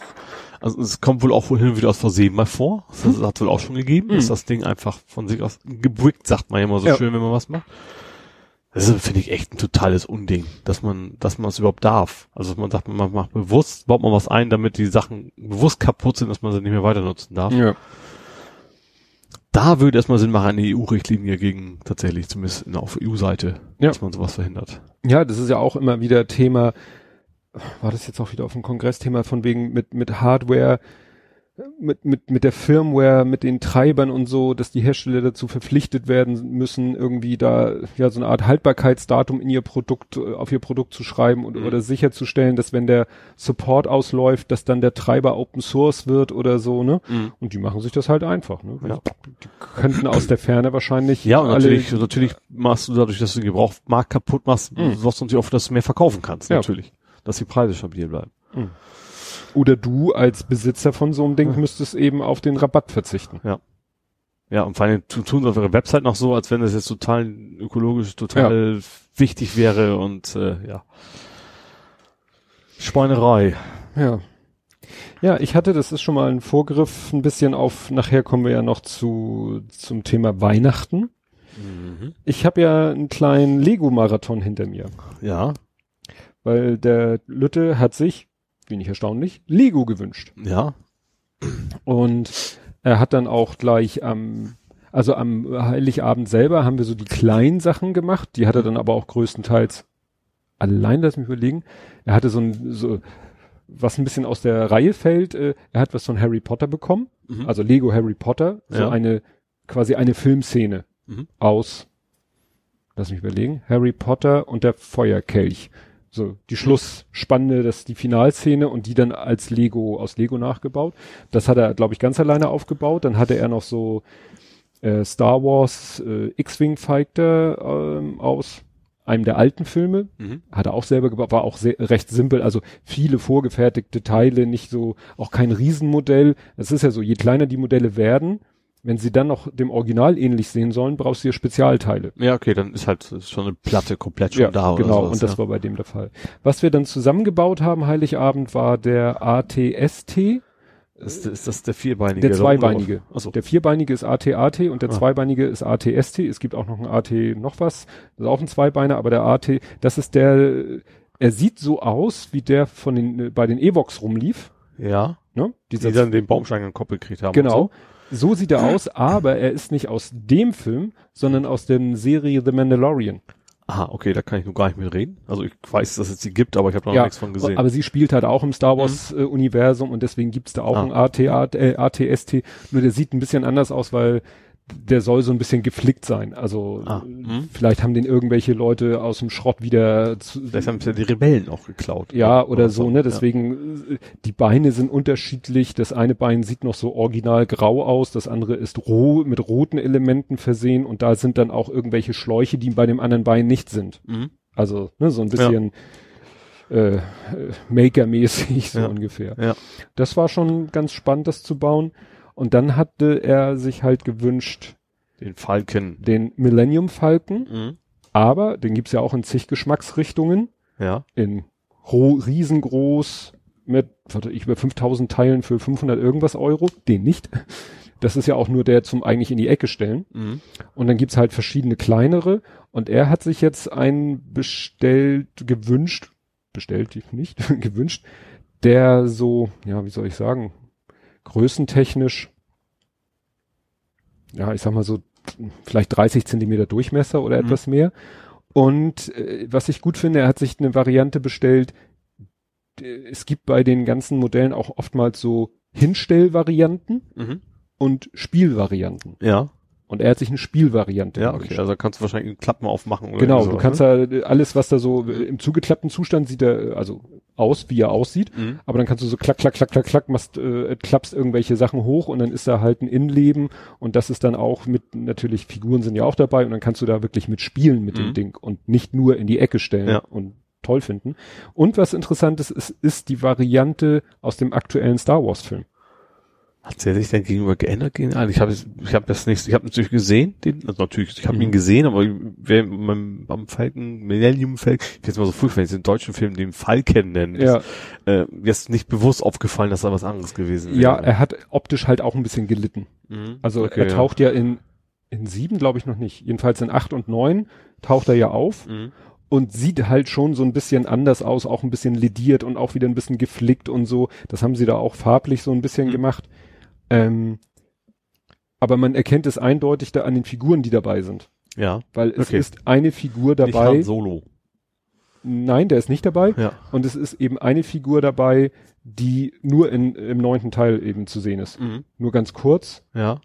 also es kommt wohl auch wohl hin und wieder aus Versehen mal vor. Das hat wohl auch schon gegeben, dass Mhm. das Ding einfach von sich aus gebrickt, sagt man ja immer so Ja. schön, wenn man was macht. Das finde ich, echt ein totales Unding, dass man, dass man es überhaupt darf. Also dass man sagt, man macht bewusst, baut man was ein, damit die Sachen bewusst kaputt sind, dass man sie nicht mehr weiter nutzen darf. Ja. Da würde erstmal Sinn machen, eine EU-Richtlinie gegen tatsächlich, zumindest in- auf EU-Seite, Ja. dass man sowas verhindert. Ja, das ist ja auch immer wieder Thema, war das jetzt auch wieder auf dem Kongress-Thema von wegen mit, mit Hardware, mit, mit, mit der Firmware, mit den Treibern und so, dass die Hersteller dazu verpflichtet werden müssen, irgendwie da ja so eine Art Haltbarkeitsdatum in ihr Produkt, auf ihr Produkt zu schreiben und, Mhm. oder sicherzustellen, dass wenn der Support ausläuft, dass dann der Treiber Open Source wird oder so, ne? Und die machen sich das halt einfach, ne? Ja. Die könnten aus der Ferne wahrscheinlich Ja, und natürlich, natürlich machst du dadurch, dass du den Gebrauchmarkt kaputt machst, Mhm. sorgst du natürlich auch, dass du mehr verkaufen kannst, Ja. natürlich. Dass die Preise stabil bleiben. Oder du als Besitzer von so einem Ding müsstest eben auf den Rabatt verzichten. Ja, und vor allem tu- tun sie auf ihrer Website noch so, als wenn das jetzt total ökologisch total wichtig wäre und äh, ja. Schweinerei. Ja. Ja, ich hatte, das ist schon mal ein Vorgriff, ein bisschen auf, nachher kommen wir ja noch zu, zum Thema Weihnachten. Ich habe ja einen kleinen Lego-Marathon hinter mir, Ja, weil der Lütte hat sich, wenig erstaunlich, Lego gewünscht. ja. Und er hat dann auch gleich am, also am Heiligabend selber haben wir so die kleinen Sachen gemacht, die hat er dann aber auch größtenteils allein, lass mich überlegen. Er hatte so ein, so, was ein bisschen aus der Reihe fällt, äh, er hat was von Harry Potter bekommen, Mhm. also Lego Harry Potter, so Ja. eine, quasi eine Filmszene Mhm. aus, lass mich überlegen, Harry Potter und der Feuerkelch. So, die Schlussspanne, das die Finalszene und die dann als Lego, aus Lego nachgebaut. Das hat er, glaube ich, ganz alleine aufgebaut. Dann hatte er noch so äh, Star Wars äh, X-Wing Fighter ähm, aus einem der alten Filme. Mhm. Hat er auch selber gebaut, war auch sehr, recht simpel, also viele vorgefertigte Teile, nicht so, auch kein Riesenmodell. Es ist ja so, je kleiner die Modelle werden, wenn sie dann noch dem Original ähnlich sehen sollen, brauchst du ja Spezialteile. Ja, okay, dann ist halt ist schon eine Platte komplett schon da oder genau, sowas, und das ja. war bei dem der Fall. Was wir dann zusammengebaut haben, Heiligabend, war der ATST. Ist, ist das der vierbeinige? Der zweibeinige. Achso. Der vierbeinige ist ATAT und der Ah. zweibeinige ist ATST. Es gibt auch noch ein AT noch was. Das ist auch ein Zweibeiner, aber der AT, das ist der, er sieht so aus, wie der von den, bei den Evox rumlief. Ja. Ne? Die dann den Baumstein an den Kopf gekriegt haben. Genau. Und So sieht er aus, aber er ist nicht aus dem Film, sondern aus der Serie The Mandalorian. Aha, okay, da kann ich nur gar nicht mit reden. Also ich weiß, dass es die gibt, aber ich habe noch nichts von gesehen. aber sie spielt halt auch im Star Wars äh, Universum und deswegen gibt's da auch Ah. ein AT, äh, ATST, nur der sieht ein bisschen anders aus, weil der soll so ein bisschen geflickt sein. Also Ah, hm. vielleicht haben den irgendwelche Leute aus dem Schrott wieder zu, Vielleicht haben es ja die Rebellen auch geklaut. ja, oder so, ne? Ja. Deswegen, äh, die Beine sind unterschiedlich. Das eine Bein sieht noch so original grau aus, das andere ist roh, mit roten Elementen versehen und da sind dann auch irgendwelche Schläuche, die bei dem anderen Bein nicht sind. Mhm. Also, ne, so ein bisschen äh, äh, Maker-mäßig, so Ja. ungefähr. Ja. Das war schon ganz spannend, das zu bauen. Und dann hatte er sich halt gewünscht, Den Falken. den Millennium Falcon, Mhm. aber den gibt's ja auch in zig Geschmacksrichtungen Ja. in ro riesengroß mit, warte, ich über 5000 Teilen für 500 irgendwas Euro, den nicht. Das ist ja auch nur der zum eigentlich in die Ecke stellen. Mhm. Und dann gibt's halt verschiedene kleinere. Und er hat sich jetzt einen bestellt, gewünscht, bestellt nicht, *laughs* gewünscht, der so, ja, wie soll ich sagen, größentechnisch, ja, ich sag mal so, vielleicht 30 Zentimeter Durchmesser oder Mhm. etwas mehr. Und äh, was ich gut finde, er hat sich eine Variante bestellt. Es gibt bei den ganzen Modellen auch oftmals so Hinstellvarianten Mhm. und Spielvarianten. Ja. Und er hat sich eine Spielvariante Ja, okay. Also kannst du wahrscheinlich einen Klappen aufmachen oder Genau, irgendwie du sowas, kannst da äh, alles, was da so im zugeklappten Zustand sieht er also aus, wie er aussieht. ne? Mhm. Aber dann kannst du so klack, klack, klack, klack, klack, machst, äh, klappst irgendwelche Sachen hoch und dann ist da halt ein Innenleben und das ist dann auch mit, natürlich Figuren sind ja auch dabei und dann kannst du da wirklich mit spielen mit Mhm. dem Ding und nicht nur in die Ecke stellen Ja. und toll finden. Und was interessant ist, ist, ist die Variante aus dem aktuellen Star Wars Film. Hat der sich denn gegenüber geändert? gegen- Ah, Ich habe ich habe das nicht, ich habe natürlich gesehen, den, also natürlich, ich habe Mhm. ihn gesehen, aber wer beim, beim Falken, Millennium Falcon, ich jetzt mal so furchtbar, wenn ich den deutschen Film den Falken nennen, Ja, äh, mir ist nicht bewusst aufgefallen, dass da was anderes gewesen wäre. ja, er hat optisch halt auch ein bisschen gelitten. Mhm. Also Okay, er taucht ja, in, in sieben, glaube ich, noch nicht. Jedenfalls in acht und neun taucht er ja auf Ja. Mhm. und sieht halt schon so ein bisschen anders aus, auch ein bisschen lediert und auch wieder ein bisschen geflickt und so. Das haben sie da auch farblich so ein bisschen Mhm. gemacht. Ähm, aber man erkennt es eindeutig da an den Figuren, die dabei sind. Ja. Weil es Okay. ist eine Figur Nicht dabei. Han Solo. Nein, der ist nicht dabei. Ja. Und es ist eben eine Figur dabei, die nur in, im neunten Teil eben zu sehen ist. Mhm. Nur ganz kurz. Ja.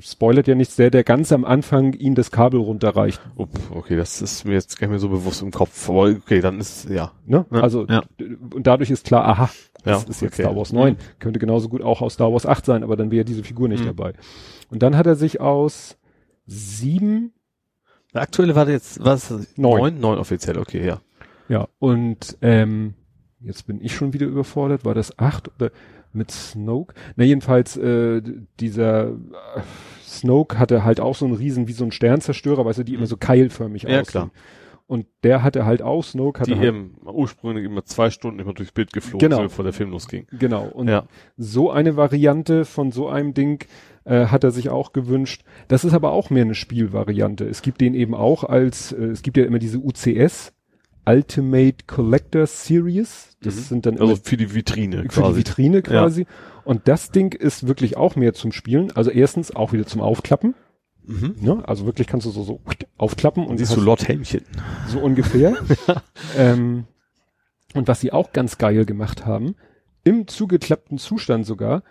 Spoilert ja nichts, der, der ganz am Anfang ihn das Kabel runterreicht. Upp, okay, das ist mir jetzt gar nicht mehr so bewusst im Kopf. Aber okay, dann ist, ja. Ne? Ja, also, ja. und dadurch ist klar, aha, das Ja, ist jetzt okay. Star Wars 9. Mhm. Könnte genauso gut auch aus Star Wars 8 sein, aber dann wäre diese Figur nicht Mhm. dabei. Und dann hat er sich aus sieben, Der aktuelle war jetzt, was? Neun. Neun, neun offiziell, okay, ja. ja, und ähm, jetzt bin ich schon wieder überfordert, war das acht oder mit Snoke? Na jedenfalls, äh, dieser äh, Snoke hatte halt auch so einen riesen, wie so ein Sternzerstörer, weißt du, die immer so keilförmig Ja, aussehen. klar. Und der hatte halt auch, Snoke hatte Die halt, eben ursprünglich immer zwei Stunden immer durchs Bild geflogen Genau. sind, bevor der Film losging. genau, und Ja. so eine Variante von so einem Ding äh, hat er sich auch gewünscht. Das ist aber auch mehr eine Spielvariante. Es gibt den eben auch als, äh, es gibt ja immer diese UCS, Ultimate Collector Series. Das Mhm. sind dann Also für die Vitrine für quasi. die Vitrine quasi. Und das Ding ist wirklich auch mehr zum Spielen. Also erstens auch wieder zum Aufklappen. Mhm. Ne? Also wirklich kannst du so, so aufklappen und Und siehst du Lord Helmchen. so ungefähr. *laughs* ähm, und was sie auch ganz geil gemacht haben, im zugeklappten Zustand sogar,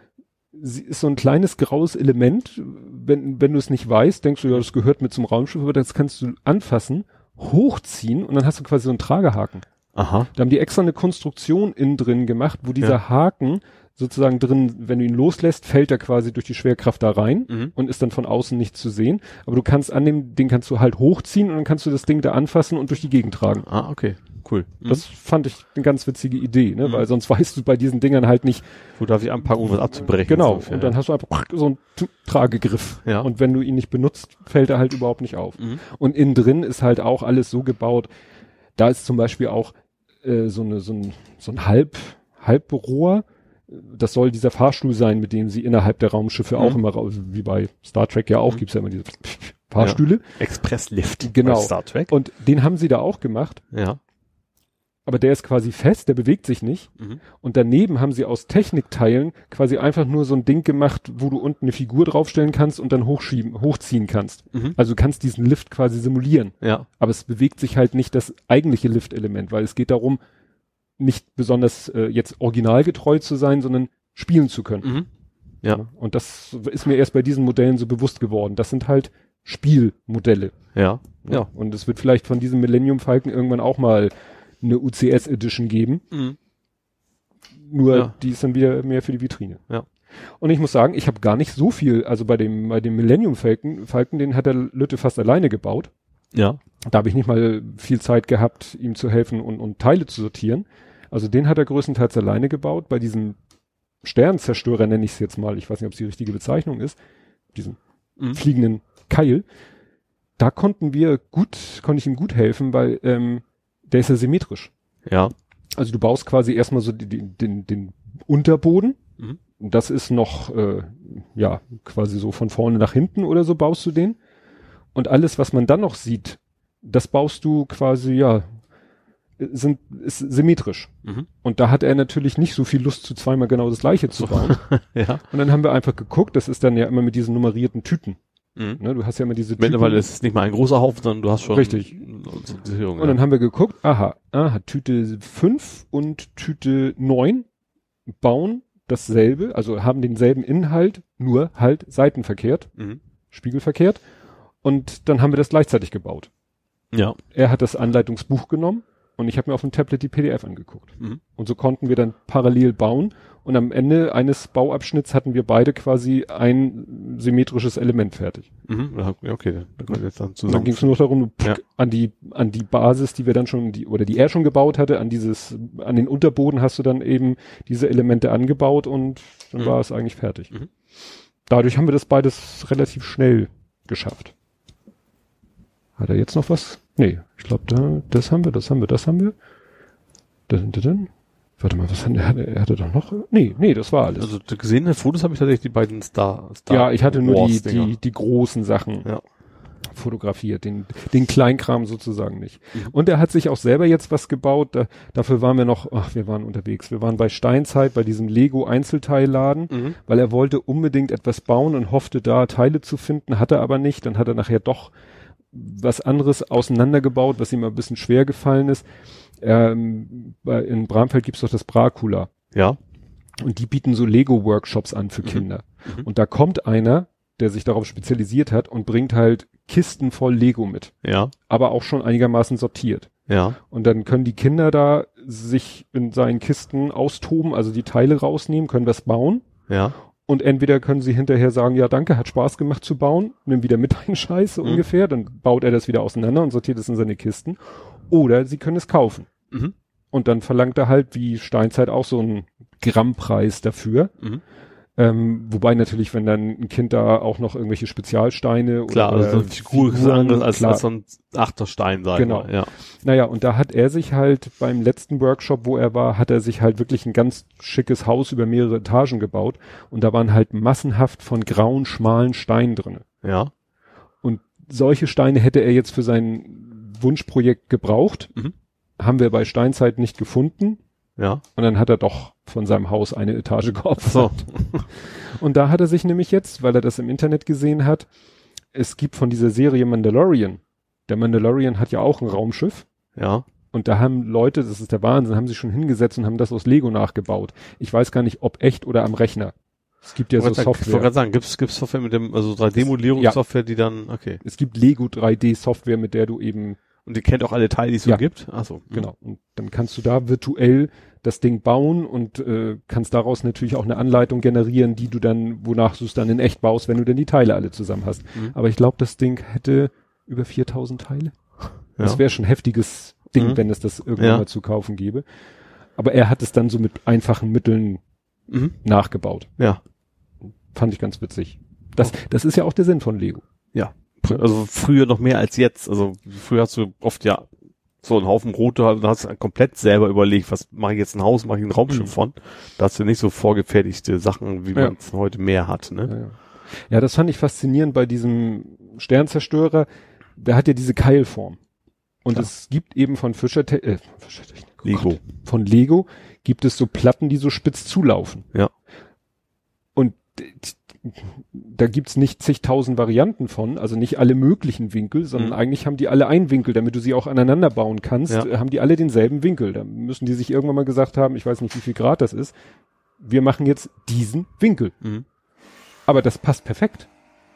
sie ist so ein kleines graues Element. Wenn, wenn du es nicht weißt, denkst du, ja, das gehört mit zum Raumschiff, aber das kannst du anfassen, hochziehen und dann hast du quasi so einen Tragehaken. Aha. Da haben die extra eine Konstruktion innen drin gemacht, wo dieser Ja. Haken sozusagen drin, wenn du ihn loslässt, fällt er quasi durch die Schwerkraft da rein Mhm. und ist dann von außen nicht zu sehen. Aber du kannst an dem Ding kannst du halt hochziehen und dann kannst du das Ding da anfassen und durch die Gegend tragen. Ah, okay. Cool. Mhm. Das fand ich eine ganz witzige Idee, ne? Mhm. weil sonst *laughs* weißt du bei diesen Dingern halt nicht, Wo darf ich anpacken, um was abzubrechen? genau, So, und dann hast du einfach *laughs* so einen Tragegriff. Ja. Und wenn du ihn nicht benutzt, fällt er halt überhaupt nicht auf. Mhm. Und innen drin ist halt auch alles so gebaut, da ist zum Beispiel auch äh, so, eine, so ein, so ein Halb, Halbrohr, das soll dieser Fahrstuhl sein, mit dem sie innerhalb der Raumschiffe Mhm. auch immer, raus- wie bei Star Trek ja auch, Mhm. gibt's ja immer diese *laughs* Fahrstühle. Expresslift. Genau. Star Trek. Und den haben sie da auch gemacht, Ja. aber der ist quasi fest, der bewegt sich nicht. Mhm. Und daneben haben sie aus Technikteilen quasi einfach nur so ein Ding gemacht, wo du unten eine Figur draufstellen kannst und dann hochschieben, hochziehen kannst. Mhm. Also du kannst diesen Lift quasi simulieren. Ja. Aber es bewegt sich halt nicht das eigentliche Liftelement, weil es geht darum, nicht besonders äh, jetzt originalgetreu zu sein, sondern spielen zu können. Mhm. Ja. Und das ist mir erst bei diesen Modellen so bewusst geworden. Das sind halt Spielmodelle. Ja. Ja. Und es wird vielleicht von diesem Millennium Falcon irgendwann auch mal eine UCS Edition geben. Mhm. Nur Ja. die ist dann wieder mehr für die Vitrine. Ja. Und ich muss sagen, ich habe gar nicht so viel, also bei dem, bei dem Millennium Falcon, Falcon, den hat der Lütte fast alleine gebaut. Ja. Da habe ich nicht mal viel Zeit gehabt, ihm zu helfen und, und Teile zu sortieren. Also den hat er größtenteils alleine gebaut. Bei diesem Sternzerstörer nenne ich es jetzt mal, ich weiß nicht, ob es die richtige Bezeichnung ist, diesem Mhm. fliegenden Keil. Da konnten wir gut, konnte ich ihm gut helfen, weil ähm, der ist ja symmetrisch. Ja. Also du baust quasi erstmal so die, den, den Unterboden. Mhm. Das ist noch, äh, ja, quasi so von vorne nach hinten oder so baust du den. Und alles, was man dann noch sieht, das baust du quasi, ja, sind, ist symmetrisch. Mhm. Und da hat er natürlich nicht so viel Lust, zu zweimal genau das gleiche zu bauen. *laughs* Ja. Und dann haben wir einfach geguckt, das ist dann ja immer mit diesen nummerierten Tüten. Mhm. Ne? Du hast ja immer diese Mittlerweile ist es nicht mal ein großer Haufen, sondern du hast schon Richtig. Sicherung, Und dann haben wir geguckt, aha, aha, Tüte 5 und Tüte 9 bauen dasselbe, also haben denselben Inhalt, nur halt seitenverkehrt, mhm. spiegelverkehrt. Und dann haben wir das gleichzeitig gebaut. Ja. Er hat das Anleitungsbuch genommen und ich habe mir auf dem Tablet die PDF angeguckt. Mhm. Und so konnten wir dann parallel bauen und am Ende eines Bauabschnitts hatten wir beide quasi ein symmetrisches Element fertig. Mhm. Ja, okay, dann, dann können wir jetzt dann Und dann zusammen. ging es nur noch darum, Ja. an die an die Basis, die wir dann schon die oder die er schon gebaut hatte, an dieses an den Unterboden hast du dann eben diese Elemente angebaut und dann Mhm. war es eigentlich fertig. Mhm. Dadurch haben wir das beides relativ schnell geschafft. Hat er jetzt noch was? Nee, ich glaube, da das haben wir, das haben wir, das haben wir. Dann, dann, dann. Warte mal, was hat er? Er hatte doch noch? Nee, nee, das war alles. Also die gesehenen Fotos habe ich tatsächlich die beiden Star. Star ja, ich hatte nur die, die, die großen Sachen. Ja. fotografiert, den, den Kleinkram sozusagen nicht. Mhm. Und er hat sich auch selber jetzt was gebaut, da, dafür waren wir noch, ach, wir waren unterwegs, wir waren bei Steinzeit, bei diesem Lego Einzelteilladen, Mhm. weil er wollte unbedingt etwas bauen und hoffte da Teile zu finden, hat er aber nicht, dann hat er nachher doch was anderes auseinandergebaut, was ihm ein bisschen schwer gefallen ist. Ähm, in Bramfeld gibt's doch das Bracula. Ja. Und die bieten so Lego-Workshops an für Mhm. Kinder. Mhm. Und da kommt einer, der sich darauf spezialisiert hat und bringt halt Kisten voll Lego mit. Ja. Aber auch schon einigermaßen sortiert. Ja. Und dann können die Kinder da sich in seinen Kisten austoben, also die Teile rausnehmen, können was bauen. Ja. Und entweder können sie hinterher sagen, ja danke, hat Spaß gemacht zu bauen, nimm wieder mit einen Scheiß Mhm. ungefähr, dann baut er das wieder auseinander und sortiert es in seine Kisten. Oder sie können es kaufen. Mhm. Und dann verlangt er halt, wie Steinzeit auch so einen Grammpreis dafür. Mhm. Ähm, wobei natürlich, wenn dann ein Kind da auch noch irgendwelche Spezialsteine Klar, oder also so Figur ist anderes als, klar. als so ein Achterstein, sagen Genau. wir. Ja. Naja, und da hat er sich halt beim letzten Workshop, wo er war, hat er sich halt wirklich ein ganz schickes Haus über mehrere Etagen gebaut und da waren halt massenhaft von grauen, schmalen Steinen drinne. Ja. Und solche Steine hätte er jetzt für sein Wunschprojekt gebraucht. Mhm. Haben wir bei Steinzeit nicht gefunden. Ja. Und dann hat er doch von seinem Haus eine Etage *laughs* geopfert. So. *laughs* Und da hat er sich nämlich jetzt, weil er das im Internet gesehen hat, es gibt von dieser Serie Mandalorian. Der Mandalorian hat ja auch ein Raumschiff. Ja. Und da haben Leute, das ist der Wahnsinn, haben sich schon hingesetzt und haben das aus Lego nachgebaut. Ich weiß gar nicht, ob echt oder am Rechner. Es gibt ja so Ich wollte Software. gerade sagen, gibt's, gibt's Software mit dem, also 3D-Modellierungssoftware, die dann, okay. Es gibt Lego 3D Software, mit der du eben, Und die kennt auch alle Teile, die es so Ja. gibt? Achso. genau, und dann kannst du da virtuell das Ding bauen und äh, kannst daraus natürlich auch eine Anleitung generieren, die du dann, wonach du es dann in echt baust, wenn du denn die Teile alle zusammen hast. Mhm. Aber ich glaube, das Ding hätte über 4000 Teile. Das Ja. wäre schon ein heftiges Ding, Mhm. wenn es das irgendwann Ja. mal zu kaufen gäbe. Aber er hat es dann so mit einfachen Mitteln Mhm. nachgebaut. Ja. Fand ich ganz witzig. Das, das ist ja auch der Sinn von Lego. Also früher noch mehr als jetzt. Also früher hast du oft ja so einen Haufen Brote, da hast du komplett selber überlegt, was mache ich jetzt ein Haus, mache ich ein Raumschiff Mhm. von. Da hast du nicht so vorgefertigte Sachen, wie Ja. man es heute mehr hat. Ne? Ja, ja. ja, das fand ich faszinierend bei diesem Sternzerstörer. Der hat ja diese Keilform. Und Klar. es gibt eben von Fischer, äh, Fischertechnik, oh Lego. Gott, von Lego gibt es so Platten, die so spitz zulaufen. Ja. Da gibt's nicht zigtausend Varianten von, also nicht alle möglichen Winkel, sondern Mhm. eigentlich haben die alle einen Winkel, damit du sie auch aneinander bauen kannst, Ja. äh, haben die alle denselben Winkel. Da müssen die sich irgendwann mal gesagt haben, ich weiß nicht, wie viel Grad das ist, wir machen jetzt diesen Winkel. Mhm. Aber das passt perfekt.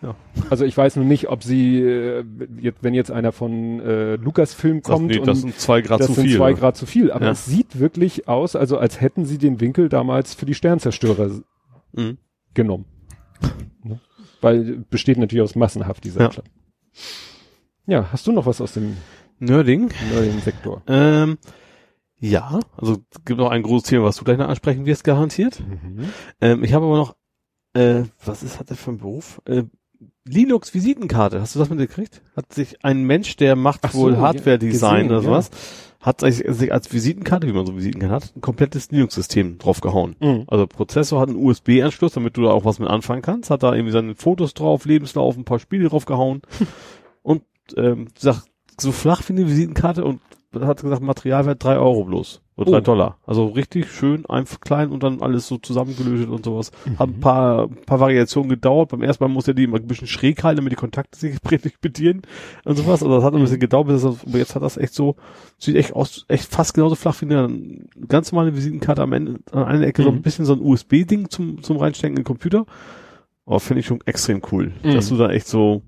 Ja. Also ich weiß nur nicht, ob sie, äh, jetzt, wenn jetzt einer von äh, Lucasfilm Das, kommt nee, und das sind zwei Grad das zu sind viel. zwei? Grad zu viel, aber Ja. es sieht wirklich aus, also als hätten sie den Winkel damals für die Sternzerstörer Mhm. Genommen. Ne? Weil besteht natürlich aus massenhaft dieser Ja. ja. ja, hast du noch was aus dem Nerding. neuen Sektor? Ähm, ja, also es gibt noch ein großes Thema, was du gleich noch ansprechen wirst, garantiert. Ähm, ich habe aber noch, äh, was ist, hat er für einen Beruf? Äh, Linux Visitenkarte, hast du das mitgekriegt? Hat sich ein Mensch, der macht Ach so, wohl ja, Hardware-Design gesehen, oder ja. Hat sich, sich als Visitenkarte, wie man so Visitenkarten hat, ein komplettes Linux-System draufgehauen. Mhm. Also Prozessor hat einen USB-Anschluss, damit du da auch was mit anfangen kannst, hat da irgendwie seine Fotos drauf, Lebenslauf, ein paar Spiele draufgehauen *laughs* und ähm, sagt, so flach wie eine Visitenkarte und hat gesagt, Materialwert drei Euro bloß. Oder drei Oh. Dollar. Also richtig schön, einfach klein und dann alles so zusammengelötet und sowas. Mhm. Hat ein paar, paar Variationen gedauert. Beim ersten Mal musste er die immer ein bisschen schräg halten, damit die Kontakte sich *laughs* richtig bedienen und sowas. Also das hat ein bisschen gedauert, bis das, aber jetzt hat das echt so, sieht echt aus, echt fast genauso flach wie eine ganz normale Visitenkarte am Ende, an einer Ecke so ein Mhm. bisschen so ein USB-Ding zum, zum reinstecken in den Computer. Aber finde ich schon extrem cool, Mhm. dass du da echt so,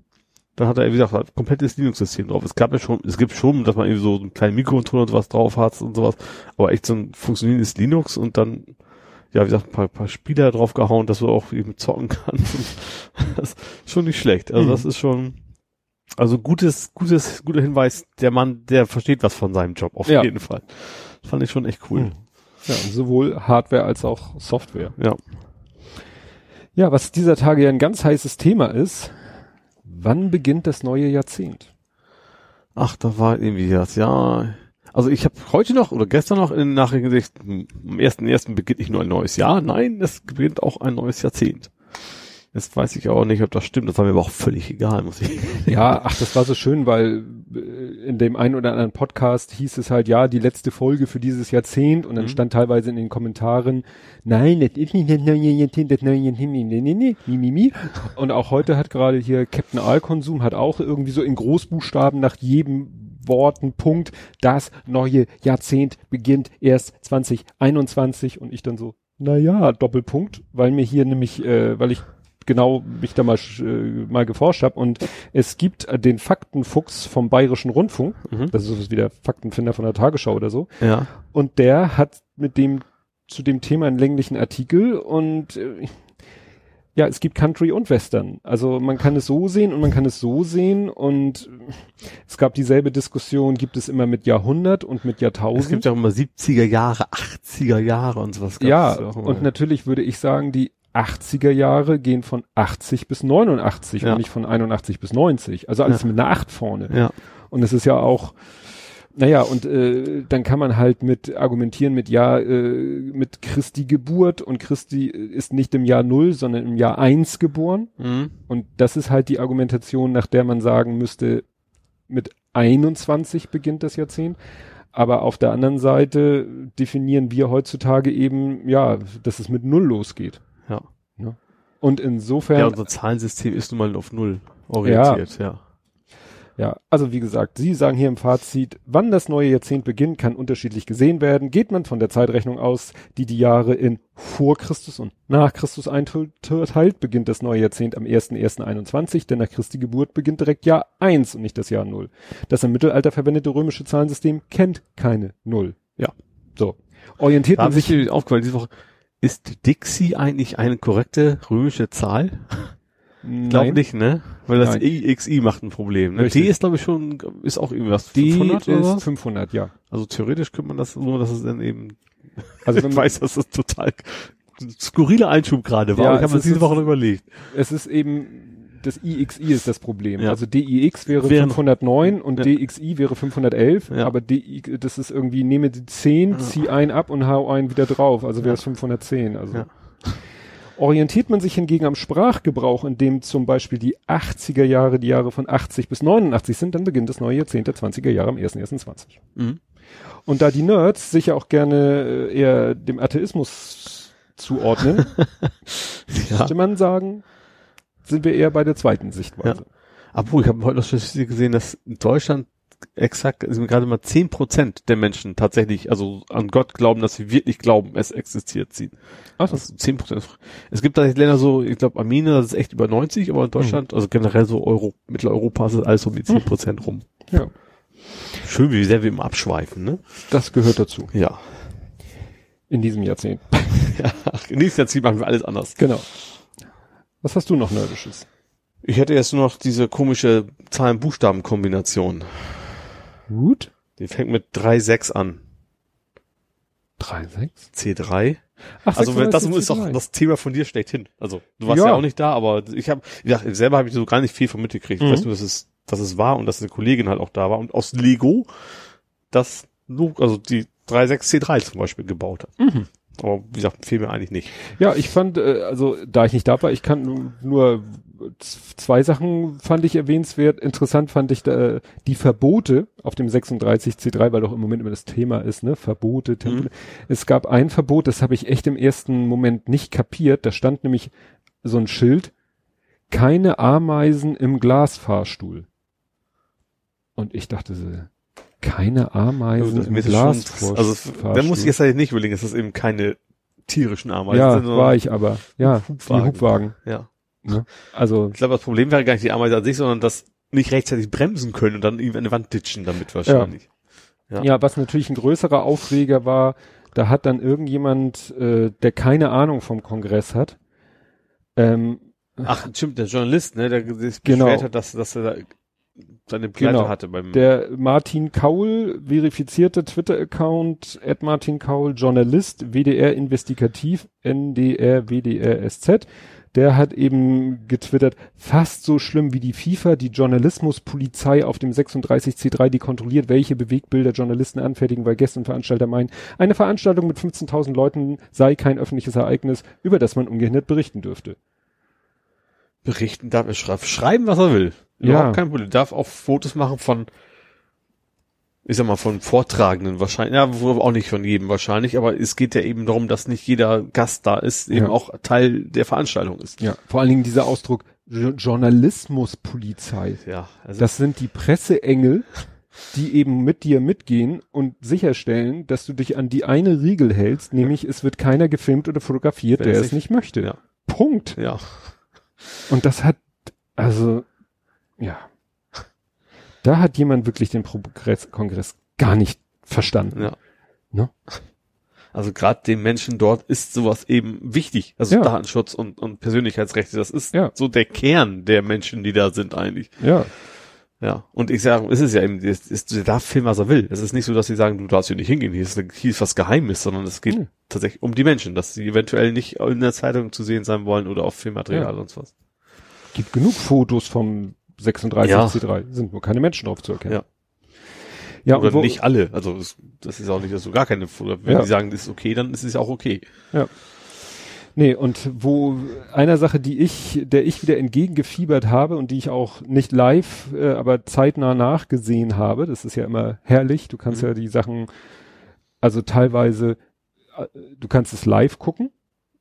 dann hat er, wie gesagt, ein komplettes Linux-System drauf. Es gab ja schon, es gibt schon, dass man irgendwie so einen kleinen Mikrocontroller und sowas drauf hat und sowas, aber echt so ein funktionierendes Linux und dann, ja, wie gesagt, ein paar, paar Spieler drauf gehauen, dass du auch eben zocken *laughs* kannst. Das ist schon nicht schlecht. Also Mhm. das ist schon, also gutes, gutes, guter Hinweis, der Mann, der versteht was von seinem Job, auf Ja. jeden Fall. Das fand ich schon echt cool. Mhm. Ja, sowohl Hardware als auch Software. Ja. Ja, was dieser Tage ja ein ganz heißes Thema ist, wann beginnt das neue Jahrzehnt? Ach, da war irgendwie das, ja. Also ich habe heute noch oder gestern noch in den Nachrichten gesagt, hm, am 1.1. beginnt nicht nur ein neues Jahr, nein, es beginnt auch ein neues Jahrzehnt. Jetzt weiß ich auch nicht, ob das stimmt, das war mir aber auch völlig egal, muss ich. Ja, ach, das war so schön, weil in dem einen oder anderen Podcast hieß es halt, ja, die letzte Folge für dieses Jahrzehnt und dann Mhm. stand teilweise in den Kommentaren, nein, das ist nicht das neue Jahrzehnt, das neue Jahrzehnt, nee, nee, nee, mi, mi, mi. Und auch heute hat gerade hier Captain Aalkonsum hat auch irgendwie so in Großbuchstaben nach jedem Wort einen Punkt, das neue Jahrzehnt beginnt erst 2021 und ich dann so, na ja, Doppelpunkt, weil mir hier nämlich, äh, weil ich genau mich da mal, äh, mal geforscht habe und es gibt äh, den Faktenfuchs vom Bayerischen Rundfunk, Mhm. das ist wie der Faktenfinder von der Tagesschau oder so, Ja. und der hat mit dem zu dem Thema einen länglichen Artikel und äh, ja, es gibt Country und Western. Also man kann es so sehen und man kann es so sehen und es gab dieselbe Diskussion, gibt es immer mit Jahrhundert und mit Es Jahrtausend. gibt ja auch immer 70er Jahre, 80er Jahre und sowas. Ja, und natürlich würde ich sagen, die 80er Jahre gehen von 80 bis 89 Ja. und nicht von 81 bis 90. Also alles Ja. mit einer 8 vorne. Ja. Und es ist ja auch, naja, und äh, dann kann man halt mit argumentieren mit ja, äh, mit Christi Geburt und Christi ist nicht im Jahr null, sondern im Jahr eins geboren. Mhm. Und das ist halt die Argumentation, nach der man sagen müsste, mit 21 beginnt das Jahrzehnt. Aber auf der anderen Seite definieren wir heutzutage eben, ja, dass es mit Null losgeht. Ja. Und insofern, Ja, ja, unser Zahlensystem ist nun mal auf Null orientiert, ja. also wie gesagt, Sie sagen hier im Fazit, wann das neue Jahrzehnt beginnt, kann unterschiedlich gesehen werden. Geht man von der Zeitrechnung aus, die die Jahre in vor Christus und nach Christus einteilt, beginnt das neue Jahrzehnt am 1.1.21, denn nach Christi Geburt beginnt direkt Jahr 1 und nicht das Jahr 0. Das im Mittelalter verwendete römische Zahlensystem kennt keine Null. Ja. So. Orientiert Da man sich, aufgefallen diese Woche, ist Dixie eigentlich eine korrekte römische Zahl? Ich glaube nicht, ne? Weil das Nein. IXI macht ein Problem. Ne? Richtig. D ist glaube ich schon, ist auch irgendwas Die 500 oder ist was? 500, ja. Also theoretisch könnte man das nur, dass es dann eben, *laughs* Also *laughs* ich wenn man, weiß, dass das total skurriler Einschub gerade war. Ja, aber ich habe es mir diese Woche noch überlegt. es ist eben, das IXI ist das Problem. Ja. Also DIX wäre Wäre- 509 und Ja. DXI wäre 511, Ja. aber DI, das ist irgendwie, nehme die 10, zieh ein ab und hau einen wieder drauf, also wäre es 510. Also. Orientiert man sich hingegen am Sprachgebrauch, in dem zum Beispiel die 80er Jahre die Jahre von 80 bis 89 sind, dann beginnt das neue Jahrzehnt der 20er Jahre am 1.1.20. Mhm. Und da die Nerds sich ja auch gerne äh, eher dem Atheismus zuordnen, *laughs* Ja. könnte man sagen, sind wir eher bei der zweiten Sichtweise. Obwohl, ich habe heute noch Statistik gesehen, dass in Deutschland exakt, sind gerade mal zehn Prozent der Menschen tatsächlich, also an Gott glauben, dass sie wirklich glauben, es existiert sie. Ach, Also zehn Prozent. Es gibt da Länder so, ich glaube Armenien, das ist echt über 90, aber in Deutschland, also generell so Euro, Mitteleuropa ist es alles so um die zehn Prozent rum. ja. Schön, wie sehr wir immer abschweifen, ne? Das gehört dazu. Ja. In diesem Jahrzehnt. *laughs* ja. Nächstes Jahrzehnt machen wir alles anders. Genau. Was hast du noch Nerdisches? Ich hätte jetzt nur noch diese komische Zahlen-Buchstaben-Kombination. Gut. Die fängt mit 3,6 an. 3, 6. C3. Ach, Also wenn, das 36, ist doch C3. das Thema von dir schlechthin. Also du warst ja, Ja. auch nicht da, aber ich habe, ja, selber habe ich so gar nicht viel von mitgekriegt. Ich Mhm. weiß nur, dass es, dass es war und dass eine Kollegin halt auch da war und aus Lego das, also die 3.6C3 zum Beispiel gebaut hat. Mhm. Aber wie gesagt, fehlt mir eigentlich nicht. Ja, ich fand, äh, also da ich nicht da war, ich kann nu- nur zwei Sachen fand ich erwähnenswert. Interessant fand ich da, die Verbote auf dem 36C3, weil doch im Moment immer das Thema ist, ne? Verbote, Tempel. Es gab ein Verbot, das habe ich echt im ersten Moment nicht kapiert. Da stand nämlich so ein Schild, keine Ameisen im Glasfahrstuhl. Und ich dachte so, keine Ameisen Also, im Glasfahrstuhl. also da muss ich jetzt halt nicht überlegen, dass das eben keine tierischen Ameisen ja, sind, sondern- war ich aber. Ja, Hubwagen. die Hubwagen. Ja. Ne? Also Ich glaube, das Problem wäre gar nicht die Ameise an sich, sondern das nicht rechtzeitig bremsen können und dann irgendwie an die Wand ditchen damit wahrscheinlich. Ja. Ja. was natürlich ein größerer Aufreger war, da hat dann irgendjemand, äh, der keine Ahnung vom Kongress hat, ähm, Ach, stimmt, der Journalist, ne, der sich Genau. beschwert hat, dass, dass er da seine Pleite Genau. hatte beim der Martin Kaul, verifizierte Twitter-Account, at Martin Kaul, Journalist, WDR Investigativ, NDR, WDR SZ, der hat eben getwittert, fast so schlimm wie die FIFA, die Journalismuspolizei auf dem 36C3, die kontrolliert, welche Bewegbilder Journalisten anfertigen, weil Gäste und Veranstalter meinen, eine Veranstaltung mit 15.000 Leuten sei kein öffentliches Ereignis, über das man ungehindert berichten dürfte. berichten darf, er schreiben, was er will. Ja. Überhaupt kein Problem. Darf auch Fotos machen von, ich sag mal, von Vortragenden wahrscheinlich, ja, auch nicht von jedem wahrscheinlich, aber es geht ja eben darum, dass nicht jeder Gast da ist, eben Ja. auch Teil der Veranstaltung ist. Ja, vor allen Dingen dieser Ausdruck Jo- Journalismuspolizei. Ja, also Das sind die Presseengel, die eben mit dir mitgehen und sicherstellen, dass du dich an die eine Riegel hältst, nämlich es wird keiner gefilmt oder fotografiert, Wenn der es nicht möchte. ja. Punkt. ja. Und das hat, also, ja. Da hat jemand wirklich den Progress, Kongress gar nicht verstanden. Ja. Ne? Also gerade den Menschen dort ist sowas eben wichtig. Also Ja. Datenschutz und, und Persönlichkeitsrechte, das ist Ja. so der Kern der Menschen, die da sind eigentlich. Ja. Ja. Und ich sage, es ist ja eben, es ist, der darf filmen, was er will. Es ist nicht so, dass sie sagen, du darfst hier nicht hingehen, hier ist, hier ist was Geheimes, sondern es geht Hm. tatsächlich um die Menschen, dass sie eventuell nicht in der Zeitung zu sehen sein wollen oder auf Filmmaterial Ja. oder sonst was. Gibt genug Fotos vom 36C3. Sind nur keine Menschen drauf zu erkennen. Ja. Ja, oder wo, nicht alle. Also es, das ist auch nicht, dass du gar keine Foto. Wenn Ja. die sagen, das ist okay, dann ist es auch okay. Nee, und wo einer Sache, die ich, der ich wieder entgegengefiebert habe und die ich auch nicht live, äh, aber zeitnah nachgesehen habe, das ist ja immer herrlich, du kannst Mhm. ja die Sachen, also teilweise, äh, du kannst es live gucken,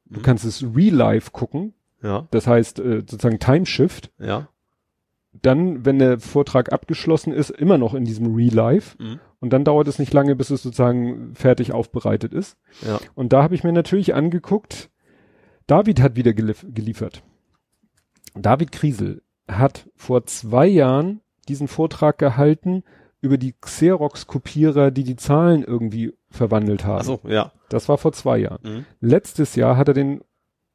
du Mhm. kannst es real-live gucken, Ja, das heißt äh, sozusagen Timeshift, ja. Dann, wenn der Vortrag abgeschlossen ist, immer noch in diesem Real-Life Mhm. und dann dauert es nicht lange, bis es sozusagen fertig aufbereitet ist. Ja. Und da habe ich mir natürlich angeguckt, David hat wieder gelif geliefert. David Kriesel hat vor zwei Jahren diesen Vortrag gehalten über die Xerox-Kopierer, die die Zahlen irgendwie verwandelt haben. Ach so, ja. Das war vor zwei Jahren. Mhm. Letztes Jahr hat er den,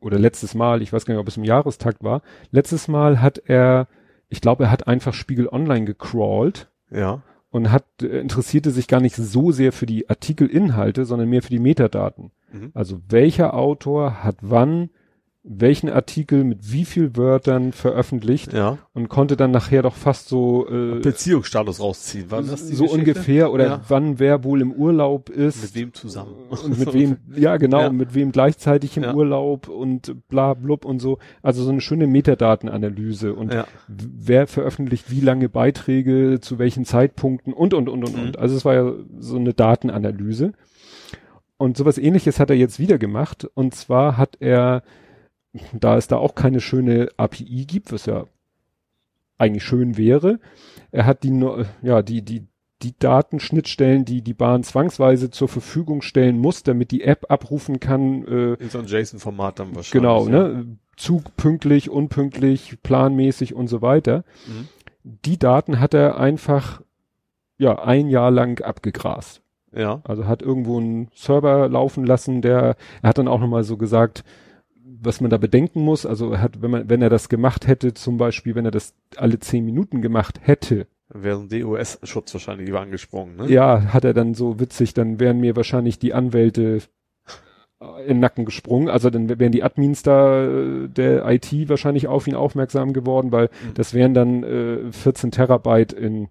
oder letztes Mal, ich weiß gar nicht, ob es im Jahrestakt war, letztes Mal hat er, ich glaube, er hat einfach Spiegel Online gecrawlt Ja. und hat äh, interessierte sich gar nicht so sehr für die Artikelinhalte, sondern mehr für die Metadaten. Mhm. Also welcher Autor hat wann welchen Artikel mit wie viel Wörtern veröffentlicht Ja. und konnte dann nachher doch fast so äh, Beziehungsstatus rausziehen. War das die so Geschichte? ungefähr oder Ja. wann wer wohl im Urlaub ist Mit wem zusammen? und mit wem *laughs* ja genau Ja. mit wem gleichzeitig im. Urlaub und bla blub und so also so eine schöne Metadatenanalyse und wer veröffentlicht wie lange Beiträge zu welchen Zeitpunkten und und und und Mhm. und also es war ja so eine Datenanalyse und sowas ähnliches hat er jetzt wieder gemacht und zwar hat er da es da auch keine schöne API gibt was ja eigentlich schön wäre er hat die ja die die die Datenschnittstellen, die die Bahn zwangsweise zur Verfügung stellen muss, damit die App abrufen kann. Äh, In so einem JSON-Format dann wahrscheinlich. genau, ja. ne? Zug pünktlich, unpünktlich, planmäßig und so weiter. Mhm. Die Daten hat er einfach ja ein Jahr lang abgegrast. Ja. Also hat irgendwo einen Server laufen lassen, der, er hat dann auch nochmal so gesagt, was man da bedenken muss. Also er hat, wenn man, wenn er das gemacht hätte, zum Beispiel, wenn er das alle zehn Minuten gemacht hätte, Dann wäre ein DOS-Schutz wahrscheinlich lieber angesprungen, ne? ja, hat er dann so witzig, dann wären mir wahrscheinlich die Anwälte in den Nacken gesprungen. Also dann wären die Admins da der IT wahrscheinlich auf ihn aufmerksam geworden, weil Mhm. das wären dann äh, 14 Terabyte in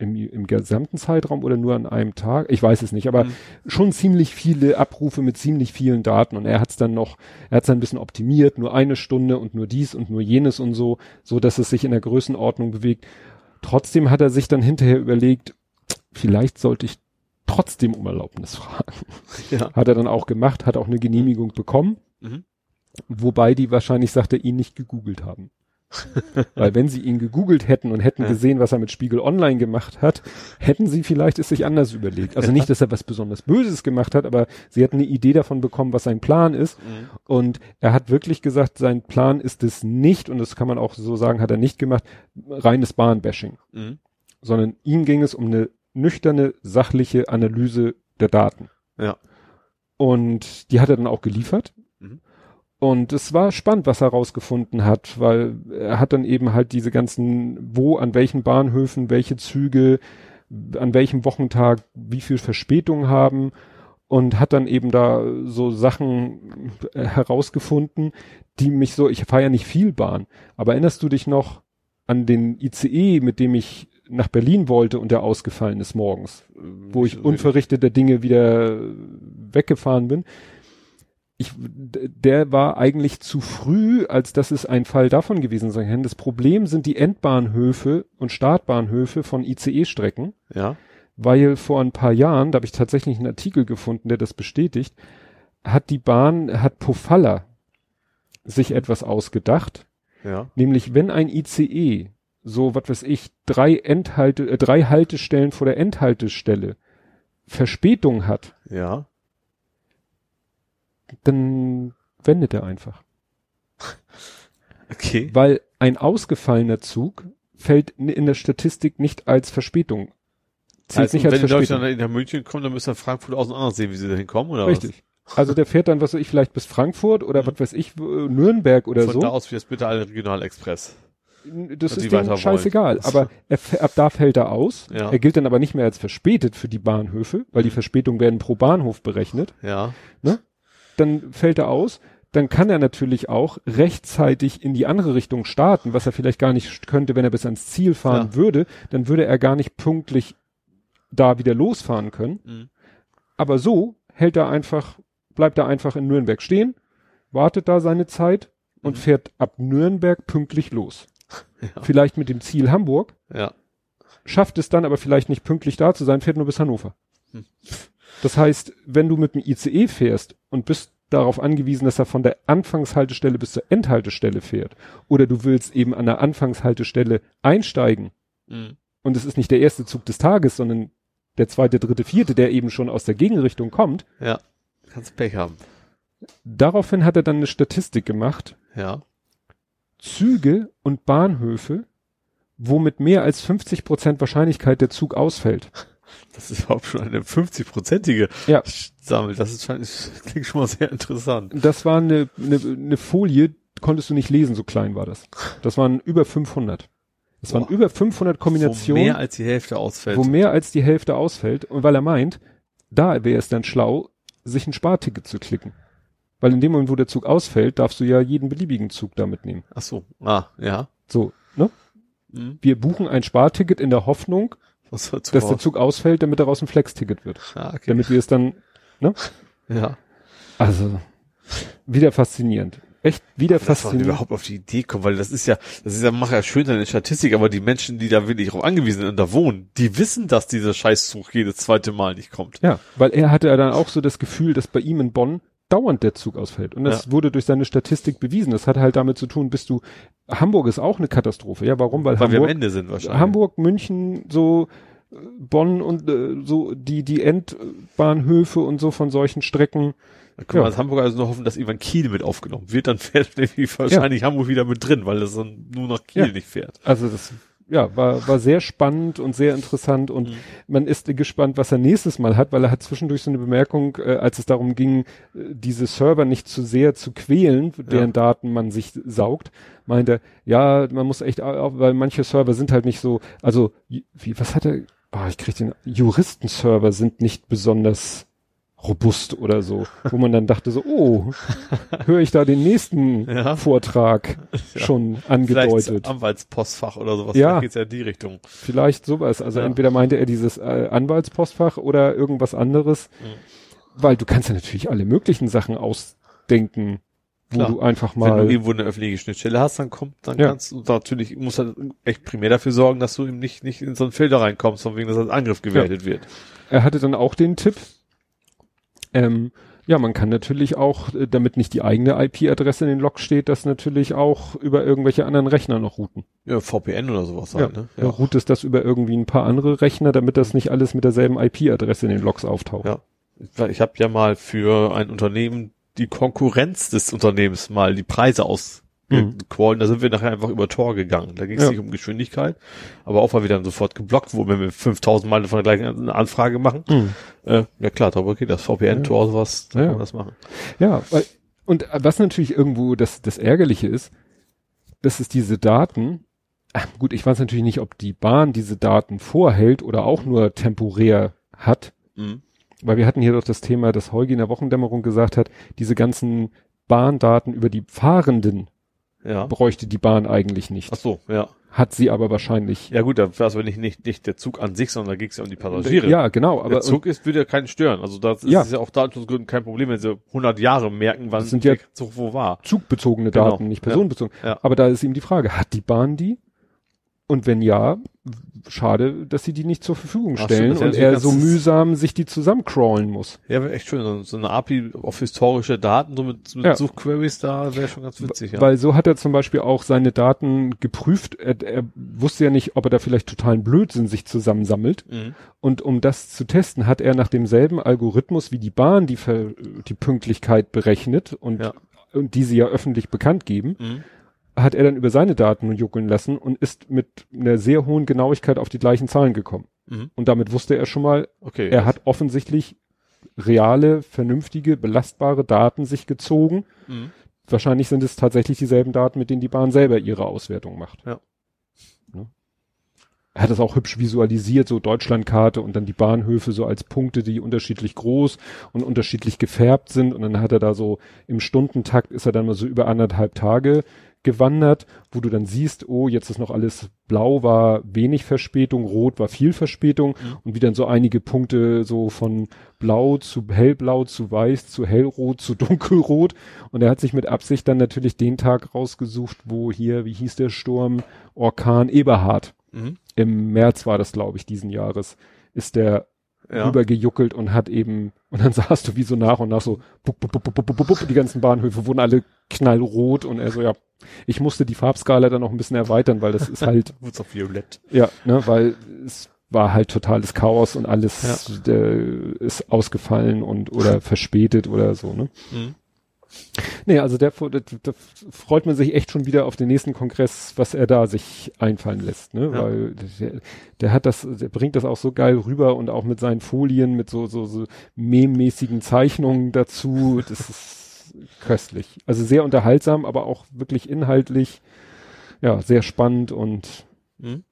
im, im gesamten Zeitraum oder nur an einem Tag? Ich weiß es nicht, aber Mhm. schon ziemlich viele Abrufe mit ziemlich vielen Daten und er hat es dann noch, er hat es ein bisschen optimiert, nur eine Stunde und nur dies und nur jenes und so, so dass es sich in der Größenordnung bewegt. Trotzdem hat er sich dann hinterher überlegt, vielleicht sollte ich trotzdem um Erlaubnis fragen. Ja. Hat er dann auch gemacht, hat auch eine Genehmigung bekommen, Mhm. wobei die wahrscheinlich, sagt er, ihn nicht gegoogelt haben. *laughs* Weil wenn sie ihn gegoogelt hätten und hätten Ja. gesehen, was er mit Spiegel Online gemacht hat, hätten sie vielleicht es sich anders überlegt. Also nicht, dass er was besonders Böses gemacht hat, aber sie hätten eine Idee davon bekommen, was sein Plan ist. Mhm. Und er hat wirklich gesagt, sein Plan ist es nicht, und das kann man auch so sagen, hat er nicht gemacht, reines Bahnbashing. Mhm. Sondern ihm ging es um eine nüchterne, sachliche Analyse der Daten. Ja. Und die hat er dann auch geliefert. Und es war spannend, was er rausgefunden hat, weil er hat dann eben halt diese ganzen, wo, an welchen Bahnhöfen, welche Züge, an welchem Wochentag, wie viel Verspätung haben und hat dann eben da so Sachen äh, herausgefunden, die mich so, ich fahre ja nicht viel Bahn, aber erinnerst du dich noch an den ICE, mit dem ich nach Berlin wollte und der ausgefallen ist morgens? wo ich unverrichteter Dinge wieder weggefahren bin. Ich, der war eigentlich zu früh, als dass es ein Fall davon gewesen sein kann. Das Problem sind die Endbahnhöfe und Startbahnhöfe von ICE-Strecken, Ja. weil vor ein paar Jahren, da habe ich tatsächlich einen Artikel gefunden, der das bestätigt, hat die Bahn, hat Pofalla sich etwas ausgedacht, Ja. nämlich wenn ein ICE so, was weiß ich, drei Endhalte, äh, drei Haltestellen vor der Endhaltestelle Verspätung hat, Ja. Dann wendet er einfach. Okay. Weil ein ausgefallener Zug fällt in- der Statistik nicht als Verspätung. Zählt Also, nicht als wenn die Leute Verspätung. dann nach München kommen, dann müssen Frankfurt auseinander sehen, wie sie da hinkommen, oder Richtig. Also der fährt dann, was weiß ich, vielleicht bis Frankfurt oder Mhm. was weiß ich, Nürnberg oder was? Von da so. aus wie jetzt bitte alle Regionalexpress. Das ist dem wollen. scheißegal. Das- Aber er, ab da fällt er aus. Ja. Er gilt dann aber nicht mehr als verspätet für die Bahnhöfe, weil die Mhm. Verspätungen werden pro Bahnhof berechnet. Ja. Dann fällt er aus. Dann kann er natürlich auch rechtzeitig in die andere Richtung starten, was er vielleicht gar nicht könnte, wenn er bis ans Ziel fahren Ja. würde. Dann würde er gar nicht pünktlich da wieder losfahren können. Mhm. Aber so hält er einfach, bleibt er einfach in Nürnberg stehen, wartet da seine Zeit und Mhm. fährt ab Nürnberg pünktlich los. *laughs* Ja. Vielleicht mit dem Ziel Hamburg, Ja. schafft es dann aber vielleicht nicht pünktlich da zu sein, fährt nur bis Hannover. Hm. Das heißt, wenn du mit dem ICE fährst und bist darauf angewiesen, dass er von der Anfangshaltestelle bis zur Endhaltestelle fährt, oder du willst eben an der Anfangshaltestelle einsteigen Mhm. und es ist nicht der erste Zug des Tages, sondern der zweite, dritte, vierte, der eben schon aus der Gegenrichtung kommt, Ja. Kannst Pech haben. daraufhin hat er dann eine Statistik gemacht, Ja. Züge und Bahnhöfe, wo mit mehr als 50 Prozent Wahrscheinlichkeit der Zug ausfällt. Das ist überhaupt schon eine 50-prozentige Ja. Sammel. Das ist das klingt schon mal sehr interessant. Das war eine, eine, eine Folie, konntest du nicht lesen, so klein war das. Das waren über 500. Das waren Boah. über 500 Wo Kombinationen, mehr als die Hälfte ausfällt. wo mehr als die Hälfte ausfällt. Und weil er meint, da wäre es dann schlau, sich ein Sparticket zu klicken. Weil in dem Moment, wo der Zug ausfällt, darfst du ja jeden beliebigen Zug da mitnehmen. Ach so. Ah, ja. So, ne? Mhm. Wir buchen ein Sparticket in der Hoffnung, Dass der Hause? Zug ausfällt, damit daraus ein Flex-Ticket wird. Ah, okay. Damit wir es dann, Ja. also, wieder faszinierend. Echt wieder Dass man faszinierend. überhaupt auf die Idee kommt, weil das ist ja, das ist ja, macht ja schön seine Statistik, aber die Menschen, die da wirklich drauf angewiesen sind und da wohnen, die wissen, dass dieser Scheißzug jedes zweite Mal nicht kommt. Ja, weil er hatte ja dann auch so das Gefühl, dass bei ihm in Bonn dauernd der Zug ausfällt. Und das wurde durch seine Statistik bewiesen. Das hat halt damit zu tun, bist du, Hamburg ist auch eine Katastrophe. Ja, warum? Weil, Weil wir am Hamburg, Ende sind wahrscheinlich. Hamburg, München, so, Bonn und äh, so die die Endbahnhöfe und so von solchen Strecken. Da können wir als Hamburger also nur hoffen, dass irgendwann Kiel mit aufgenommen wird, dann fährt *laughs* wahrscheinlich Hamburg wieder mit drin, weil das dann nur nach Kiel Ja. nicht fährt. Also das ja, war, war sehr spannend und sehr interessant und Mhm. man ist gespannt, was er nächstes Mal hat, weil er hat zwischendurch so eine Bemerkung, äh, als es darum ging, äh, diese Server nicht zu sehr zu quälen, deren Daten man sich saugt, meinte, er, ja, man muss echt, weil manche Server sind halt nicht so, also, wie, was hat er, ah, ich krieg den, Juristenserver sind nicht besonders robust oder so, wo man dann dachte so, oh, höre ich da den nächsten Ja. Vortrag *laughs* schon angedeutet. Vielleicht Anwaltspostfach oder sowas. Ja. Vielleicht geht's ja in die Richtung. Vielleicht sowas. Also Ja. entweder meinte er dieses äh, Anwaltspostfach oder irgendwas anderes. Mhm. Weil du kannst ja natürlich alle möglichen Sachen ausdenken, wo Klar. du einfach Wenn du mal. irgendwo eine öffentliche Schnittstelle hast, dann kommt, dann Ja. kannst du natürlich, musst halt echt primär dafür sorgen, dass du eben nicht, nicht in so einen Filter reinkommst, von wegen, dass als Angriff gewertet wird. Er hatte dann auch den Tipp. Ähm, ja, man kann natürlich auch, äh, damit nicht die eigene IP-Adresse in den Log steht, das natürlich auch über irgendwelche anderen Rechner noch routen. Ja, VPN oder sowas Ja, halt, ne? ja. routest das über irgendwie ein paar andere Rechner, damit das nicht alles mit derselben IP-Adresse in den Logs auftaucht. Ja. Ich habe ja mal für ein Unternehmen die Konkurrenz des Unternehmens mal die Preise ausgecallt. Da sind wir nachher einfach über Tor gegangen. Da ging es Ja. nicht um Geschwindigkeit, aber auch weil wir dann sofort geblockt wurden, wenn wir 5000 Mal von der gleichen Anfrage machen. Mhm. Äh, ja klar, darüber geht das. VPN-Tor, sowas, da Ja. kann man das machen. Ja, weil, und was natürlich irgendwo das, das Ärgerliche ist, dass es diese Daten, ach, gut, ich weiß natürlich nicht, ob die Bahn diese Daten vorhält oder auch nur temporär hat, Mhm. weil wir hatten hier doch das Thema, dass Heugi in der Wochendämmerung gesagt hat, diese ganzen Bahndaten über die Fahrenden Ja. bräuchte die Bahn eigentlich nicht. Ach so, ja. Hat sie aber wahrscheinlich. Ja gut, da war es aber nicht, nicht, nicht der Zug an sich, sondern da ging es ja um die Passagiere. Ja, genau, aber der Zug ist, würde ja keinen stören. Also das ist Ja. ja, auch Datenschutzgründen kein Problem, wenn sie 100 Jahre merken, wann Das sind ja- der Zug wo war. zugbezogene Genau. Daten, nicht personenbezogen. Ja. Aber da ist eben die Frage, hat die Bahn die? Und wenn ja, schade, dass sie die nicht zur Verfügung stellen das und er so mühsam sich die zusammencrawlen muss. Ja, wäre echt schön. So, so eine API auf historische Daten, so mit, mit Ja. Suchqueries da, wäre schon ganz witzig, ja. Weil so hat er zum Beispiel auch seine Daten geprüft. Er, er wusste ja nicht, ob er da vielleicht totalen Blödsinn sich zusammensammelt. Mhm. Und um das zu testen, hat er nach demselben Algorithmus wie die Bahn die, Ver, die Pünktlichkeit berechnet und, Ja. und die sie ja öffentlich bekannt geben. Mhm. Hat er dann über seine Daten juckeln lassen und ist mit einer sehr hohen Genauigkeit auf die gleichen Zahlen gekommen. Mhm. Und damit wusste er schon mal, Okay. er hat offensichtlich reale, vernünftige, belastbare Daten sich gezogen. Mhm. Wahrscheinlich sind es tatsächlich dieselben Daten, mit denen die Bahn selber ihre Auswertung macht. Ja. Ne? Er hat das auch hübsch visualisiert, so Deutschlandkarte und dann die Bahnhöfe so als Punkte, die unterschiedlich groß und unterschiedlich gefärbt sind. Und dann hat er da so im Stundentakt ist er dann mal so über anderthalb Tage gewandert, wo du dann siehst, oh, jetzt ist noch alles blau, war wenig Verspätung, rot war viel Verspätung Mhm. und wie dann so einige Punkte so von blau zu hellblau zu weiß zu hellrot zu *laughs* dunkelrot und er hat sich mit Absicht dann natürlich den Tag rausgesucht, wo hier, wie hieß der Sturm, Orkan Eberhard. Mhm. Im März war das, glaube ich, diesen Jahres, ist der Ja. rübergejuckelt und hat eben, und dann *laughs* sahst du wie so nach und nach so, bup, bup, bup, bup, bup, bup, die ganzen Bahnhöfe wurden alle knallrot und er so, ja, ich musste die Farbskala dann noch ein bisschen erweitern, weil das ist halt, *laughs* Wut's auf Violett. ja, ne, weil es war halt totales Chaos und alles äh, ist ausgefallen und oder verspätet oder so, ne. Mhm. Nee, also der, da, da freut man sich echt schon wieder auf den nächsten Kongress, was er da sich einfallen lässt, ne? Ja. Weil der, der hat das, der bringt das auch so geil rüber und auch mit seinen Folien, mit so, so, so meme-mäßigen Zeichnungen dazu. Das ist *laughs* köstlich. Also sehr unterhaltsam, aber auch wirklich inhaltlich, ja, sehr spannend und Mhm.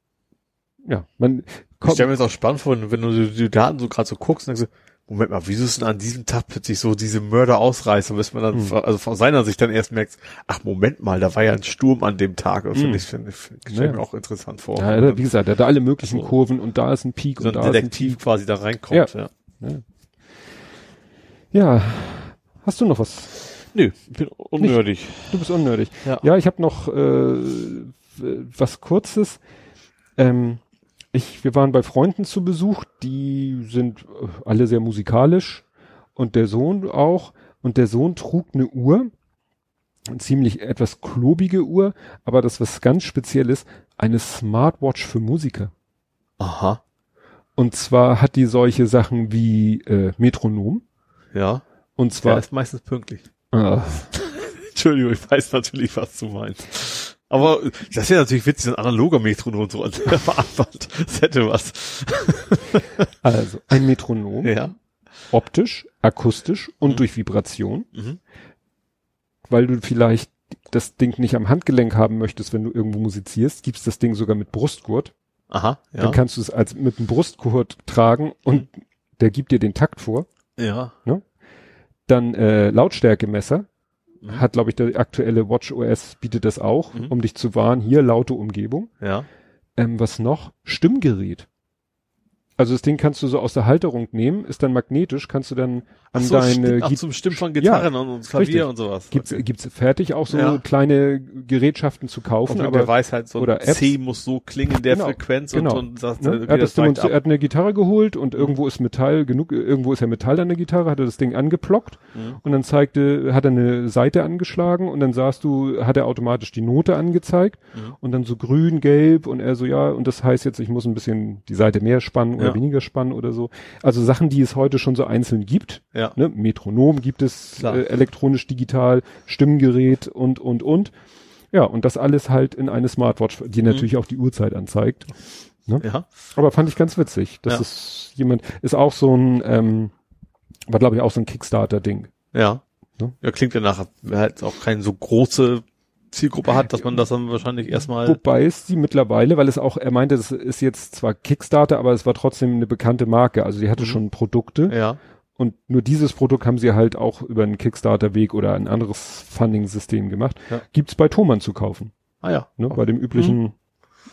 ja, man Ich kommt, stelle mir das auch spannend vor, wenn du die, Daten so gerade so guckst und denkst, Moment mal, wieso ist denn an diesem Tag plötzlich so diese Mörder ausreißen, bis man dann, Hm. also von seiner Sicht dann erst merkt, ach Moment mal, da war ja ein Sturm an dem Tag. Das Hm. finde ich, finde ich, stelle Ja. mir auch interessant vor. ja, er wie gesagt, er hat da alle möglichen So. Kurven und da ist ein Peak so und ein da ist ein Detektiv quasi da reinkommt. Ja. Ja, hast du noch was? Nö, ich bin unnötig. Du bist unnötig. Ja. Ja, ich habe noch äh, was Kurzes. Ähm, ich, wir waren bei Freunden zu Besuch, die sind äh, alle sehr musikalisch und der Sohn auch. Und der Sohn trug eine Uhr, eine ziemlich etwas klobige Uhr, aber das was ganz Spezielles, eine Smartwatch für Musiker. Aha. Und zwar hat die solche Sachen wie äh, Metronom. Ja. Und zwar. Der ist meistens pünktlich. Ah, *laughs* Entschuldigung, ich weiß natürlich, was du meinst. Aber das wäre natürlich witzig, ein analoger Metronom so an der Fahrwand. Das hätte was. also ein Metronom, Ja. optisch, akustisch und Mhm. durch Vibration, Mhm. weil du vielleicht das Ding nicht am Handgelenk haben möchtest, wenn du irgendwo musizierst, gibt's das Ding sogar mit Brustgurt. Aha, ja. Dann kannst du es als mit einem Brustgurt tragen und der gibt dir den Takt vor. ja. Dann äh, Lautstärkemesser. Mhm. Hat, glaube ich, der aktuelle Watch OS bietet das auch, Mhm. um dich zu warnen, hier laute Umgebung. Ja. Ähm, was noch? Stimmgerät. Also das Ding kannst du so aus der Halterung nehmen, ist dann magnetisch, kannst du dann an so, deine Git- zum Stimmen von Gitarren und, und Klavier richtig. und sowas. gibt's, Okay. gibt's fertig auch so Ja. kleine Gerätschaften zu kaufen, aber der weiß halt so, oder Apps. C muss so klingen in der Genau, Frequenz genau. und, und sagt, Ne? okay, er, hat das demonstri- er hat eine Gitarre geholt und irgendwo ist Metall genug, irgendwo ist ja Metall an der Gitarre, hat er das Ding angeplockt Mhm. und dann zeigte, hat er eine Seite angeschlagen und dann sahst du, hat er automatisch die Note angezeigt Mhm. und dann so grün, gelb und er so, ja, und das heißt jetzt, ich muss ein bisschen die Seite mehr spannen oder Ja. weniger spannen oder so. Also Sachen, die es heute schon so einzeln gibt. Ja. Ne? Metronom gibt es, äh, elektronisch, digital, Stimmgerät und, und, und. Ja, und das alles halt in eine Smartwatch, die Mhm. natürlich auch die Uhrzeit anzeigt. Ja. Aber fand ich ganz witzig. Das Ja. ist jemand, ist auch so ein, ähm, war glaube ich auch so ein Kickstarter-Ding. Ja. Ne? Ja, klingt ja nachher, wer halt auch keine so große Zielgruppe hat, dass man das dann wahrscheinlich erstmal, Wobei es die mittlerweile, weil es auch, er meinte, das ist jetzt zwar Kickstarter, aber es war trotzdem eine bekannte Marke. Also die hatte Mhm. schon Produkte ja. Und nur dieses Produkt haben sie halt auch über einen Kickstarter-Weg oder ein anderes Funding-System gemacht. Ja. Gibt's bei Thomann zu kaufen, Ah ja. ne? bei dem üblichen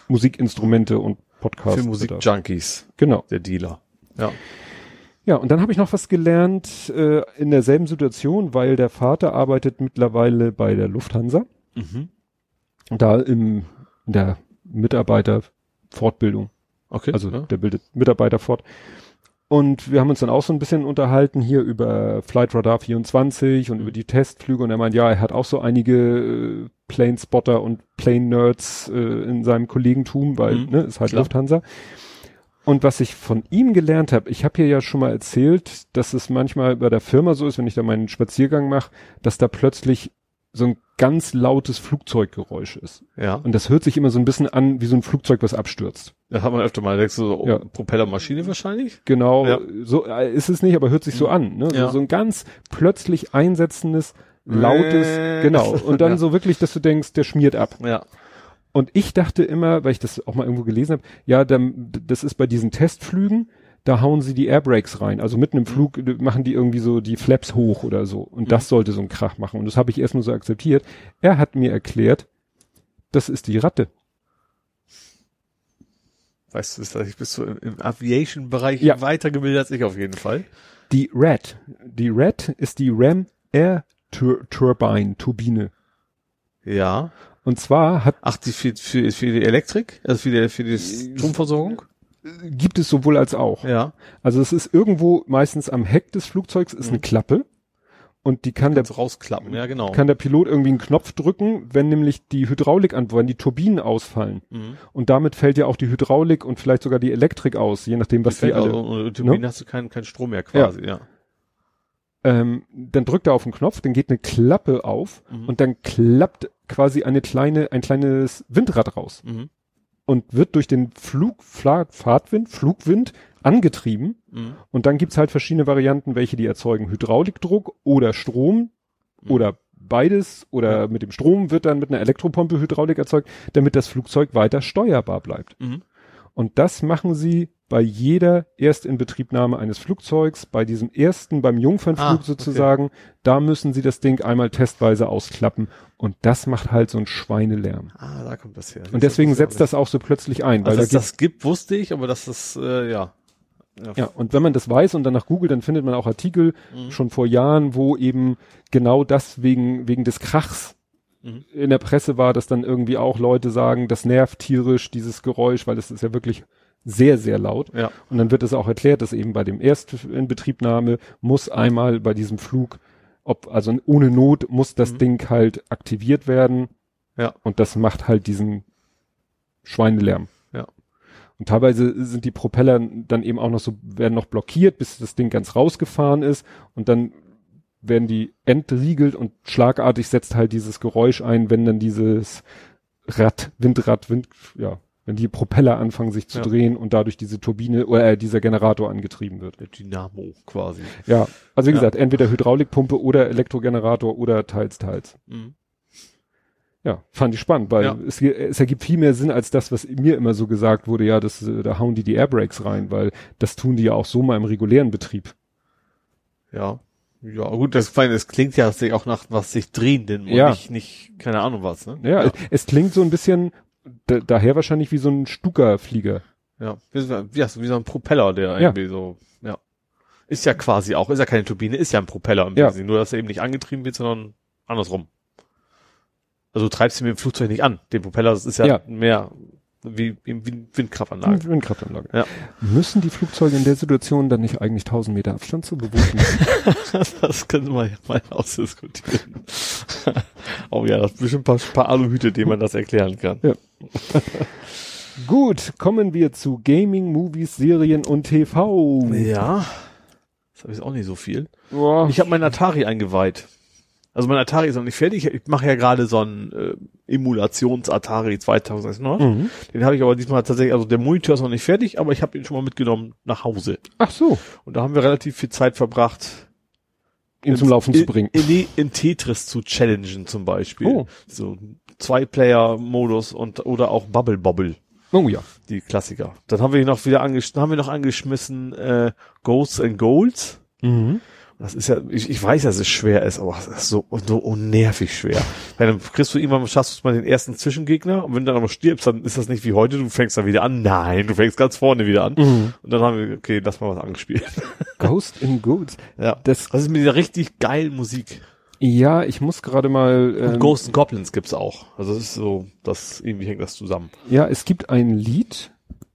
Musikinstrumente und Podcast. Für Musikjunkies, Genau. der Dealer. Ja. Ja, und dann habe ich noch was gelernt äh, in derselben Situation, weil der Vater arbeitet mittlerweile bei der Lufthansa, Mhm. da im, in der Mitarbeiterfortbildung. Okay. Also ja. der bildet Mitarbeiter fort. Und wir haben uns dann auch so ein bisschen unterhalten hier über Flight Radar 24 und über die Testflüge und er meint, ja, er hat auch so einige äh, Plane Spotter und Plane Nerds äh, in seinem Kollegentum, weil Mhm, ne, ist halt klar. Lufthansa. Und was ich von ihm gelernt habe, ich habe hier ja schon mal erzählt, dass es manchmal bei der Firma so ist, wenn ich da meinen Spaziergang mache, dass da plötzlich so ein ganz lautes Flugzeuggeräusch ist. ja. Und das hört sich immer so ein bisschen an wie so ein Flugzeug, was abstürzt. Das hat man öfter mal, denkst du so, oh, Ja. Propellermaschine wahrscheinlich? Genau, Ja. so äh, ist es nicht, aber hört sich so an. Ne? Ja. So, ein ganz plötzlich einsetzendes, lautes, Äh. genau. *laughs* Und dann so wirklich, dass du denkst, der schmiert ab. Ja. Und ich dachte immer, weil ich das auch mal irgendwo gelesen habe, ja, dann, das ist bei diesen Testflügen, da hauen sie die Airbrakes rein. Also mitten im Flug äh, machen die irgendwie so die Flaps hoch oder so. Und das sollte so einen Krach machen. Und das habe ich erst nur so akzeptiert. Er hat mir erklärt, das ist die Ratte. Weißt du, dass ich bist du im, Aviation-Bereich Ja. weitergebildet als ich auf jeden Fall. Die RAT. Die RAT ist die Ram Air Tur Turbine, Turbine. Ja. Und zwar hat, Ach, die für, für, für die Elektrik? Also für die, für die Stromversorgung? Gibt es sowohl als auch. Ja. Also es ist irgendwo meistens am Heck des Flugzeugs ist eine Klappe und die kann der, Kannst du rausklappen, ja, genau. kann der Pilot irgendwie einen Knopf drücken, wenn nämlich die Hydraulik an, wenn die Turbinen ausfallen. Mhm. Und damit fällt ja auch die Hydraulik und vielleicht sogar die Elektrik aus, je nachdem, was die Fällt alle. und Turbine hast du keinen keinen Strom mehr quasi, ja. Ähm, dann drückt er auf den Knopf, dann geht eine Klappe auf Mhm. und dann klappt quasi eine kleine, ein kleines Windrad raus. Mhm. Und wird durch den Flug, Fla Fahrtwind, Flugwind angetrieben. Mhm. Und dann gibt's halt verschiedene Varianten, welche die erzeugen. Hydraulikdruck oder Strom Mhm. oder beides oder mit dem Strom wird dann mit einer Elektropumpe Hydraulik erzeugt, damit das Flugzeug weiter steuerbar bleibt. Mhm. Und das machen sie bei jeder Erstinbetriebnahme eines Flugzeugs, bei diesem ersten, beim Jungfernflug Ah, okay. sozusagen, da müssen sie das Ding einmal testweise ausklappen. Und das macht halt so einen Schweinelärm. Ah, da kommt das her. Und deswegen setzt das auch so plötzlich ein, weil also, da dass geht das gibt, wusste ich, aber dass das, äh, ja. Ja, und wenn man das weiß und dann nach Google, dann findet man auch Artikel Mhm. schon vor Jahren, wo eben genau das wegen, wegen des Krachs Mhm. in der Presse war, dass dann irgendwie auch Leute sagen, das nervt tierisch, dieses Geräusch, weil es ist ja wirklich sehr, sehr laut. Ja. Und dann wird es auch erklärt, dass eben bei dem Erstinbetriebnahme muss einmal bei diesem Flug, ob, also ohne Not muss das Mhm. Ding halt aktiviert werden. Ja. Und das macht halt diesen Schweinelärm. Ja. Und teilweise sind die Propeller dann eben auch noch so, werden noch blockiert, bis das Ding ganz rausgefahren ist und dann werden die entriegelt und schlagartig setzt halt dieses Geräusch ein, wenn dann dieses Rad, Windrad, Wind, ja, wenn die Propeller anfangen sich zu Ja. drehen und dadurch diese Turbine oder äh, dieser Generator angetrieben wird. Der Dynamo quasi. Ja, also wie Ja. gesagt, entweder Hydraulikpumpe oder Elektrogenerator oder teils, teils. Mhm. Ja, fand ich spannend, weil Ja. es, es ergibt viel mehr Sinn als das, was mir immer so gesagt wurde, ja, das, äh, da hauen die die Airbrakes rein, weil das tun die ja auch so mal im regulären Betrieb. Ja. Ja, gut, das, das klingt ja auch nach was sich drehenden und Ja. nicht, nicht, keine Ahnung was, ne? Ja, Es, es klingt so ein bisschen, da, daher wahrscheinlich wie so ein Stuka-Flieger. Ja, wie, so- ja, wie so ein Propeller, der Ja. irgendwie so, ja. Ist ja quasi auch, ist ja keine Turbine, ist ja ein Propeller im Ja. Nur dass er eben nicht angetrieben wird, sondern andersrum. Also du treibst ihn mit dem Flugzeug nicht an. Den Propeller, das ist ja, Ja. mehr wie, wie wie Windkraftanlage. Windkraftanlage. Ja. Müssen die Flugzeuge in der Situation dann nicht eigentlich 1000 Meter Abstand zu bewohnen? *laughs* das können wir ja mal ausdiskutieren. *laughs* oh ja, das sind bestimmt ein paar, paar Aluhüte, denen man das erklären kann. *laughs* Gut, kommen wir zu Gaming, Movies, Serien und TV. Ja. Das habe ich auch nicht so viel. Boah. Ich habe meinen Atari eingeweiht. Also mein Atari ist noch nicht fertig. Ich mache ja gerade so einen äh, Emulations-Atari 2001 noch. Mhm. Den habe ich aber diesmal tatsächlich, also der Monitor ist noch nicht fertig, aber ich habe ihn schon mal mitgenommen nach Hause. Ach so, Und da haben wir relativ viel Zeit verbracht, ihn zum Laufen zu in, bringen. In, in, in Tetris zu challengen zum Beispiel. Oh. So Zwei-Player-Modus und oder auch Bubble Bobble. Oh ja. die Klassiker. Dann haben wir noch wieder angesch haben wir noch angeschmissen äh, Ghosts and Golds. Mhm. Das ist ja, ich, ich weiß, dass es schwer ist, aber es ist so, so unnervig schwer. Weil dann kriegst du irgendwann, schaffst du mal den ersten Zwischengegner und wenn du dann aber stirbst, dann ist das nicht wie heute, du fängst dann wieder an. Nein, du fängst ganz vorne wieder an. Mhm. Und dann haben wir, okay, lass mal was angespielt. *laughs* Ghost in Goods. ja. Das, Das ist mit dieser richtig geilen Musik. ja, ich muss gerade mal. Und Ähm, Ghosts and Goblins gibt's auch. Also das ist so, das, irgendwie hängt das zusammen. Ja, es gibt ein Lied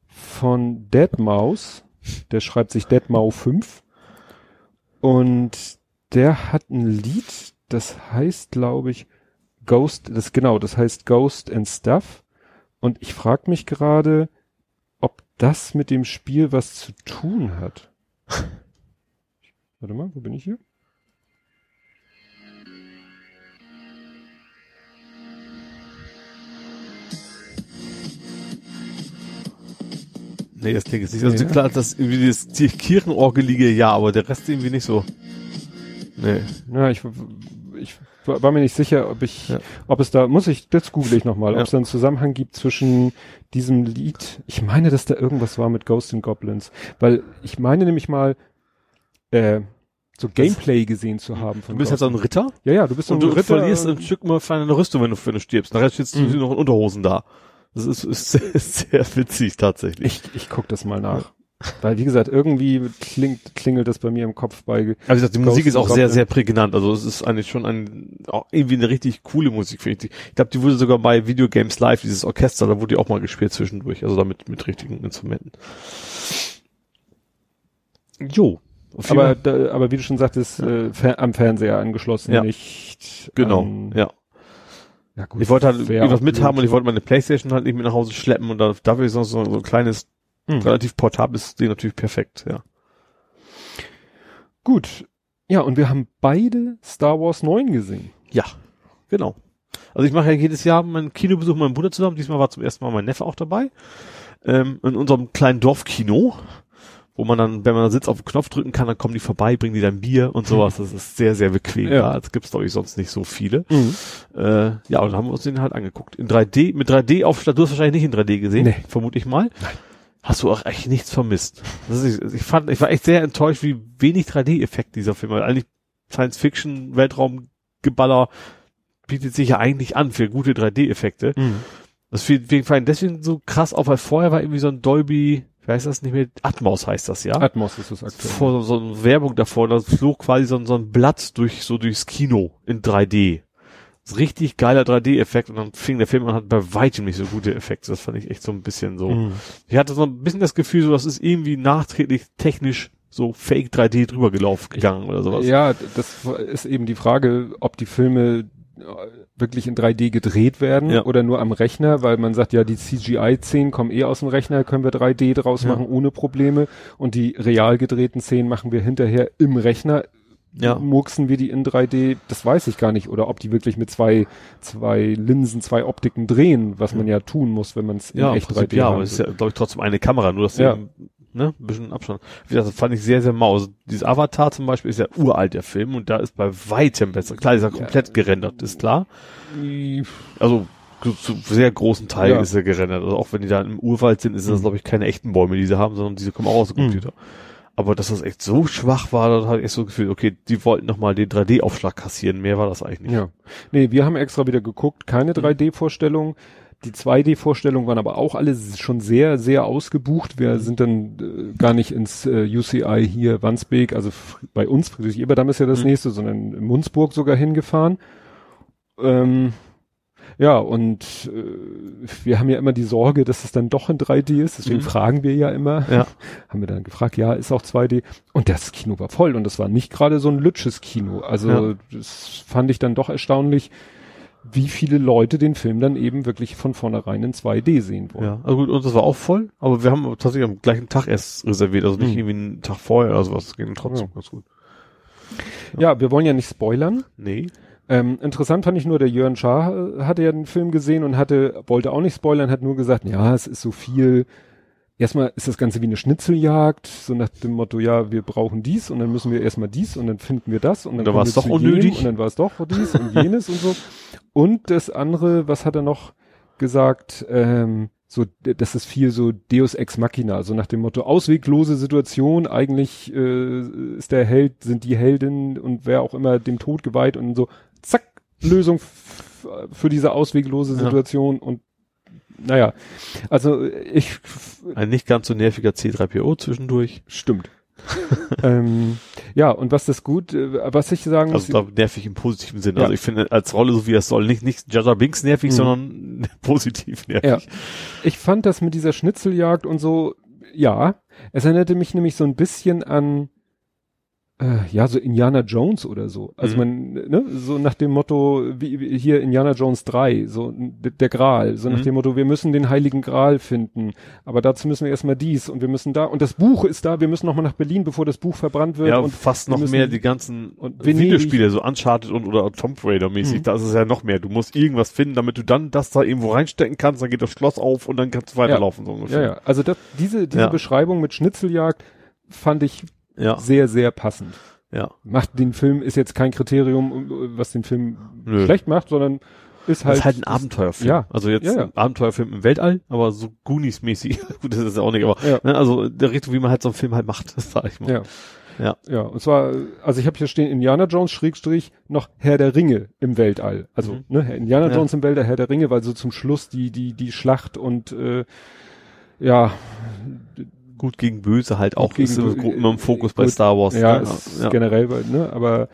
von Deadmaus, der schreibt sich Deadmau 5 und der hat ein Lied, das heißt, glaube ich, Ghost, das genau, das heißt Ghost and Stuff und ich frage mich gerade, ob das mit dem Spiel was zu tun hat. *laughs* Warte mal, wo bin ich hier? Nee, das klingt jetzt nicht. Also Ja. klar, das irgendwie das, Kirchenorgelige, ja, aber der Rest irgendwie nicht so. Nee. Ja, ich, ich war mir nicht sicher, ob ich, Ja. ob es da, muss ich, das google ich nochmal, Ja. ob es da einen Zusammenhang gibt zwischen diesem Lied. Ich meine, dass da irgendwas war mit Ghost and Goblins, weil ich meine nämlich mal, äh, so Gameplay gesehen zu haben von Du bist halt so ein Ghost Ritter Ja, ja, du bist so und ein du Ritter. verlierst ein Stück mal von deiner Rüstung, wenn du, wenn du stirbst. Nachher stehst du Mhm. noch in Unterhosen da. Das ist, ist *laughs* sehr, sehr witzig tatsächlich. ich, ich guck das mal nach. Weil, wie gesagt, irgendwie klingt, klingelt das bei mir im Kopf bei. Aber wie gesagt, die Musik ist auch sehr, sehr prägnant. Also es ist eigentlich schon ein, irgendwie eine richtig coole Musik, finde ich. Ich glaube, die wurde sogar bei Video Games Live, dieses Orchester, da wurde die auch mal gespielt zwischendurch. Also damit mit richtigen Instrumenten. Jo. Aber, da, aber wie du schon sagtest, äh, fer am Fernseher angeschlossen, Ja. nicht. genau, an- ja. Ja gut, Ich wollte halt irgendwas mithaben und ich wollte meine Playstation halt nicht mit nach Hause schleppen und da, dafür ist noch so, so ein kleines, Hm. relativ portables Ding natürlich perfekt, ja. Gut. Ja, und wir haben beide Star Wars 9 gesehen. Ja, genau. Also ich mache ja jedes Jahr meinen Kinobesuch mit meinem Bruder zusammen. Diesmal war zum ersten Mal mein Neffe auch dabei. Ähm, in unserem kleinen Dorfkino, wo man dann, wenn man da sitzt, auf den Knopf drücken kann, dann kommen die vorbei, bringen die dann Bier und sowas. Das ist sehr, sehr bequem. Ja. Das gibt's glaube ich sonst nicht so viele. Äh, ja, und dann haben wir uns den halt angeguckt. In 3D, mit 3D-Aufschlag, du hast wahrscheinlich nicht in 3D gesehen, Nee. vermute ich mal. Hast du auch echt nichts vermisst. Das ist, ich fand, ich war echt sehr enttäuscht, wie wenig 3D-Effekt dieser Film hat. Eigentlich Science-Fiction, Weltraumgeballer bietet sich ja eigentlich an für gute 3D-Effekte. Das fiel deswegen so krass auf, weil vorher war irgendwie so ein Dolby, wie heißt das nicht mehr? Atmos heißt das, ja? Atmos ist es aktuell. vor so, eine Werbung davor, da flog quasi so, ein- so ein Blatt durch, so durchs Kino in 3D. Das ist richtig geiler 3D-Effekt und dann fing der Film an und hat bei weitem nicht so gute Effekte. Das fand ich echt so ein bisschen so. Mhm. Ich hatte so ein bisschen das Gefühl, so, das ist irgendwie nachträglich technisch so Fake 3D drüber gelaufen gegangen oder sowas. Ja, das ist eben die Frage, ob die Filme wirklich in 3D gedreht werden Ja. oder nur am Rechner, weil man sagt, ja, die CGI-Szenen kommen eh aus dem Rechner, können wir 3D draus Ja. machen ohne Probleme und die real gedrehten Szenen machen wir hinterher im Rechner. Ja. Murksen wir die in 3D, das weiß ich gar nicht. Oder ob die wirklich mit zwei, zwei Linsen, zwei Optiken drehen, was man ja tun muss, wenn man es in Ja, echt Prinzip 3D ja, aber es ist ja, glaube ich, trotzdem eine Kamera, nur dass Ja. Ne, ein bisschen Abstand. Wie gesagt, das fand ich sehr, sehr mau. Also, dieses Avatar zum Beispiel ist ja uralt, der Film, und da ist bei weitem besser. Klar, ist er komplett gerendert, ist klar. Also, zu, sehr großen Teil Ja. ist er gerendert. Also auch wenn die da im Urwald sind, ist das, Mhm. glaube ich, keine echten Bäume, die sie haben, sondern diese kommen auch aus dem Mhm. Computer. Aber dass das echt so schwach war, da habe ich echt so gefühlt, okay, die wollten nochmal den 3D-Aufschlag kassieren. Mehr war das eigentlich nicht. Ja. Nee, wir haben extra wieder geguckt, keine 3D-Vorstellung. Die 2D-Vorstellungen waren aber auch alle schon sehr, sehr ausgebucht. Wir sind dann äh, gar nicht ins äh, UCI hier Wandsbek, also bei uns, Friedrich Eberdamm ist ja das Mhm. nächste, sondern in Munzburg sogar hingefahren. Ähm, ja, und äh, wir haben ja immer die Sorge, dass es dann doch in 3D ist, deswegen Mhm. fragen wir ja immer. Ja. *laughs* Haben wir dann gefragt, ja, ist auch 2D. Und das Kino war voll und das war nicht gerade so ein lütsches Kino. Also Ja. das fand ich dann doch erstaunlich, wie viele Leute den Film dann eben wirklich von vornherein in 2D sehen wollen. Ja, also gut, und das war auch voll, aber wir haben tatsächlich am gleichen Tag erst reserviert, also nicht Mhm. irgendwie einen Tag vorher oder sowas. Das ging trotzdem Ja. ganz gut. Ja, wir wollen ja nicht spoilern. Nee. Ähm, interessant fand ich nur, der Jörn Schaar äh, hatte ja den Film gesehen und hatte, wollte auch nicht spoilern, hat nur gesagt, ja, es ist so viel. Erstmal ist das Ganze wie eine Schnitzeljagd, so nach dem Motto, ja, wir brauchen dies und dann müssen wir erstmal dies und dann finden wir das und dann dann kommen war es doch unnötig. Und dann war es doch dies und jenes und so. Und das andere, was hat er noch gesagt, ähm, so, das ist viel so Deus Ex Machina, so nach dem Motto ausweglose Situation, eigentlich äh, ist der Held, sind die Heldin und wer auch immer dem Tod geweiht und so, zack, Lösung für diese ausweglose Ja. Situation und naja, also ich Ein nicht ganz so nerviger C3PO zwischendurch. stimmt. *laughs* ähm, ja, und was das gut, äh, was ich sagen muss, Also da nervig im positiven Sinn. Ja. Also ich finde als Rolle so wie es soll, nicht, nicht Jaja Binks nervig, Mhm. sondern *laughs* positiv nervig. Ja. Ich fand das mit dieser Schnitzeljagd und so, ja, es erinnerte mich nämlich so ein bisschen an, äh, ja, so Indiana Jones oder so. Also Mhm. man, ne, so nach dem Motto, wie, wie hier Indiana Jones 3, so der Gral, so nach Mhm. dem Motto, wir müssen den heiligen Gral finden, aber dazu müssen wir erstmal dies und wir müssen da, und das Buch ist da, wir müssen nochmal nach Berlin, bevor das Buch verbrannt wird Ja, und fast noch müssen- mehr die ganzen Videospiele, so Uncharted und oder Tomb Raider mäßig, Mhm. da ist es ja noch mehr. Du musst irgendwas finden, damit du dann das da irgendwo reinstecken kannst, dann geht das Schloss auf und dann kannst du weiterlaufen, so ungefähr. ja, ja, also das, diese, diese Ja. Beschreibung mit Schnitzeljagd fand ich Ja, sehr, sehr passend. ja. macht den Film, ist jetzt kein Kriterium, was den Film Nö. schlecht macht, sondern ist Das halt. ist halt ein Abenteuerfilm. ja. Also jetzt Ja, ja. ein Abenteuerfilm im Weltall, aber so Goonies-mäßig. *laughs* Gut, das ist ja auch nicht, aber Ja. ne, also der Richtung, wie man halt so einen Film halt macht, das *laughs* sag ich mal. Ja. Ja. Ja, und zwar, also ich habe hier stehen Indiana Jones Schrägstrich noch Herr der Ringe im Weltall. Also, Mhm. ne, Indiana Ja. Jones im Weltall, Herr der Ringe, weil so zum Schluss die, die, die Schlacht und äh, ja, Gut gegen Böse halt auch. gegen ist Bö- immer im Fokus bei gut. Star Wars. ja, ne? ist ja. generell, ne, aber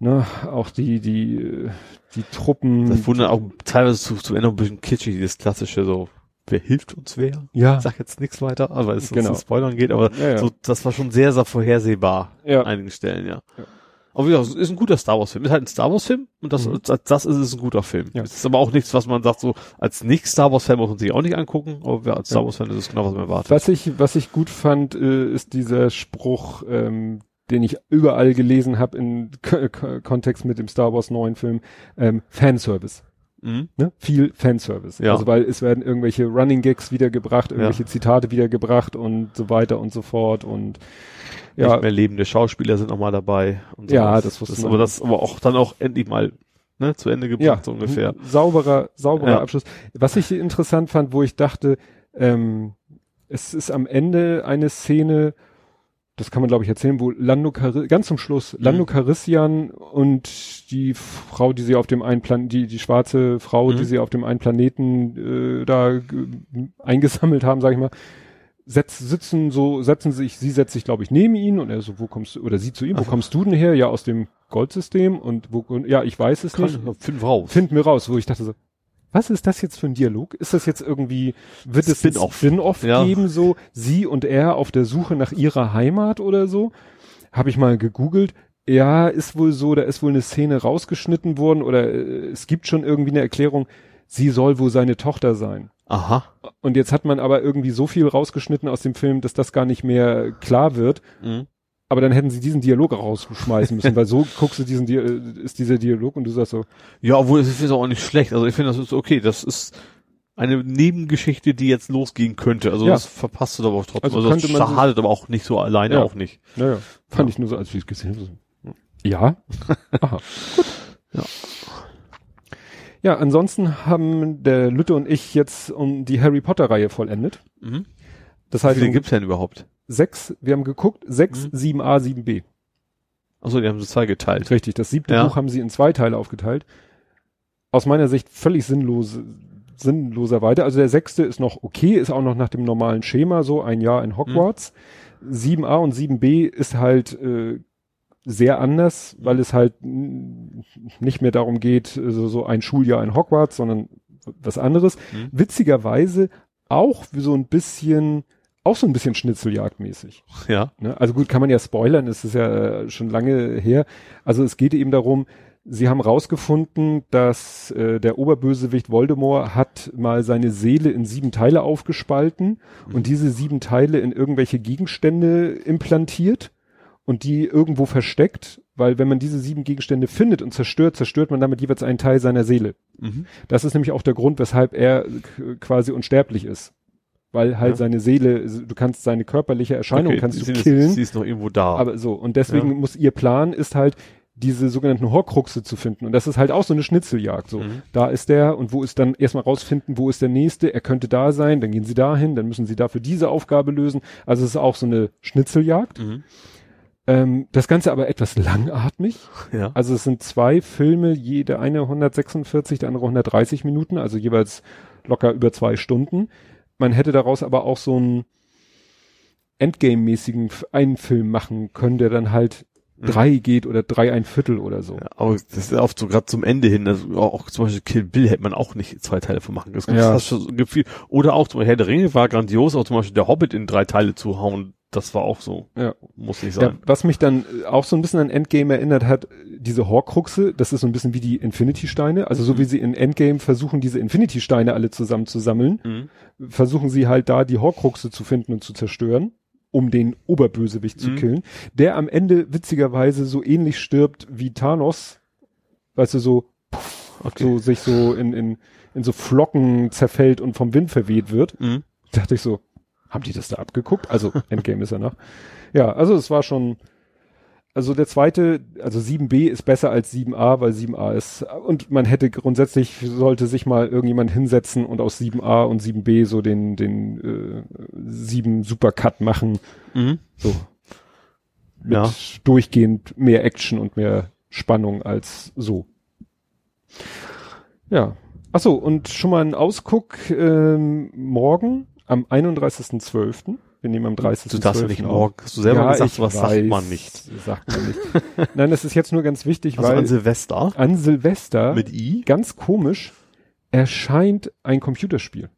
ne, auch die, die, äh, die Truppen. Das wurde dann auch teilweise zu, zu Ende ein bisschen kitschig, dieses klassische so, wer hilft uns wer? ja, Ich sag jetzt nichts weiter, aber es genau. zu Spoilern geht, aber ja, ja. so, das war schon sehr, sehr vorhersehbar Ja. an einigen Stellen, ja. Ja. Aber wie gesagt, es ist ein guter Star Wars Film. Ist halt ein Star Wars Film und das, Mhm. als das ist es ein guter Film. Ja. Es ist aber auch nichts, was man sagt, so, als nicht Star Wars Fan muss man sich auch nicht angucken, aber als Star. Wars Fan ist es genau, was man erwartet. Was ich, was ich gut fand, äh, ist dieser Spruch, ähm, den ich überall gelesen habe K Kontext mit dem Star Wars neuen Film, ähm, Fanservice. Mhm. Ne? Viel Fanservice. Ja. Also weil es werden irgendwelche Running Gags wiedergebracht, irgendwelche Zitate wiedergebracht und so weiter und so fort und ja, Nicht mehr lebende Schauspieler sind noch mal dabei. Und Ja, sowas. das wusste das, aber das aber auch dann auch endlich mal ne, zu Ende gebracht, ja, so ungefähr. Sauberer, sauberer Ja. Abschluss. Was ich interessant fand, wo ich dachte, ähm, es ist am Ende eine Szene, das kann man glaube ich erzählen, wo Lando Cari ganz zum Schluss Lando Mhm. Carissian und die Frau, die sie auf dem einen Plan die die schwarze Frau, Mhm. die sie auf dem einen Planeten äh, da g- eingesammelt haben, sag ich mal, setz, sitzen so, setzen sich, sie setzt sich, glaube ich, neben ihn und er so, wo kommst du, oder sie zu ihm, wo Ach. kommst du denn her? Ja, aus dem Goldsystem und wo, und, ja, ich weiß es nicht. Kann, fünf raus. Finden wir raus, wo ich dachte so, was ist das jetzt für ein Dialog? Ist das jetzt irgendwie, wird es ein Spin-off. Spin-off Ja. geben, so sie und er auf der Suche nach ihrer Heimat oder so? Habe ich mal gegoogelt. Ja, ist wohl so, da ist wohl eine Szene rausgeschnitten worden oder äh, es gibt schon irgendwie eine Erklärung, sie soll wohl seine Tochter sein. Aha. Und jetzt hat man aber irgendwie so viel rausgeschnitten aus dem Film, dass das gar nicht mehr klar wird. Mhm. Aber dann hätten sie diesen Dialog auch rausschmeißen müssen, weil so *laughs* guckst du diesen, äh, ist dieser Dialog und du sagst so, Ja, obwohl, es ist auch nicht schlecht. Also ich finde, das ist okay. Das ist eine Nebengeschichte, die jetzt losgehen könnte. Also Ja. das verpasst du aber auch trotzdem. Also Also, das so- schadet aber auch nicht so alleine Ja. auch nicht. naja, fand Ja. ich nur so, als ich es gesehen habe. Ja. *laughs* Aha. Gut. Ja. Ja, ansonsten haben der Lütte und ich jetzt um die Harry Potter Reihe vollendet. Mhm. Das Wie heißt, viele um gibt's denn überhaupt? Sechs, wir haben geguckt, sechs, Mhm. 7a, 7b. Achso, die haben sie zwei geteilt. Richtig, das siebte Ja. Buch haben sie in zwei Teile aufgeteilt. Aus meiner Sicht völlig sinnlos, sinnloser weiter. Also der sechste ist noch okay, ist auch noch nach dem normalen Schema so, ein Jahr in Hogwarts. 7a und 7b ist halt äh, sehr anders, weil es halt nicht mehr darum geht, so, so ein Schuljahr in Hogwarts, sondern was anderes. Mhm. Witzigerweise auch so ein bisschen, auch so ein bisschen Schnitzeljagdmäßig. Ja. Ne? Also gut, kann man ja spoilern, es ist ja äh, schon lange her. Also es geht eben darum, sie haben rausgefunden, dass äh, der Oberbösewicht Voldemort hat mal seine Seele in sieben Teile aufgespalten und diese sieben Teile in irgendwelche Gegenstände implantiert und die irgendwo versteckt, weil wenn man diese sieben Gegenstände findet und zerstört, zerstört man damit jeweils einen Teil seiner Seele. Mhm. Das ist nämlich auch der Grund, weshalb er quasi unsterblich ist. Weil halt Ja. seine Seele, du kannst seine körperliche Erscheinung Okay, kannst sie du ist- killen. Sie ist noch irgendwo da. Aber so, und deswegen Ja. muss ihr Plan ist halt, diese sogenannten Horcruxe zu finden. Und das ist halt auch so eine Schnitzeljagd. So, Mhm. da ist der und wo ist dann erstmal rausfinden, wo ist der nächste, er könnte da sein, dann gehen sie dahin, dann müssen sie dafür diese Aufgabe lösen. Also es ist auch so eine Schnitzeljagd. mhm. Ähm, das Ganze aber etwas langatmig. *laughs* Ja. Also es sind zwei Filme, jede eine 146, der andere 130 Minuten, also jeweils locker über zwei Stunden. Man hätte daraus aber auch so einen Endgame-mäßigen einen Film machen können, der dann halt Mhm. drei geht oder drei ein Viertel oder so. Ja, aber das ist oft so gerade zum Ende hin, also auch zum Beispiel Kill Bill hätte man auch nicht zwei Teile von machen. Das Ja. das schon, gibt viel. Oder auch zum Beispiel Herr der Ringe war grandios, auch zum Beispiel der Hobbit in drei Teile zu hauen, das war auch so. Ja. Muss nicht Ja, sein. was mich dann äh, auch so ein bisschen an Endgame erinnert hat, diese Horcruxe, das ist so ein bisschen wie die Infinity-Steine. Also so Mhm. wie sie in Endgame versuchen, diese Infinity-Steine alle zusammen zu sammeln, Mhm. versuchen sie halt da die Horcruxe zu finden und zu zerstören, um den Oberbösewicht zu Mhm. killen, der am Ende witzigerweise so ähnlich stirbt wie Thanos, weißt du, so, Okay. so sich so in, in, in so Flocken zerfällt und vom Wind verweht wird. Mhm. dachte ich so, haben die das da abgeguckt? Also *laughs* Endgame ist ja noch. Ja, also es war schon, also der zweite, also 7b ist besser als 7a, weil 7a ist, und man hätte grundsätzlich, sollte sich mal irgendjemand hinsetzen und aus 7a und 7b so den, den äh, 7 Supercut machen, Mhm. so mit Ja. durchgehend mehr Action und mehr Spannung als so. Ja. Ach so, und schon mal ein Ausguck ähm, morgen am 31.12. Wir nehmen am 30. Du darfst ja nicht morgen, hast du selber gesagt, ich sowas sagt man nicht. Sagt man nicht. *laughs* Nein, das ist jetzt nur ganz wichtig, Also weil an Silvester an Silvester, mit I? ganz komisch, erscheint ein Computerspiel.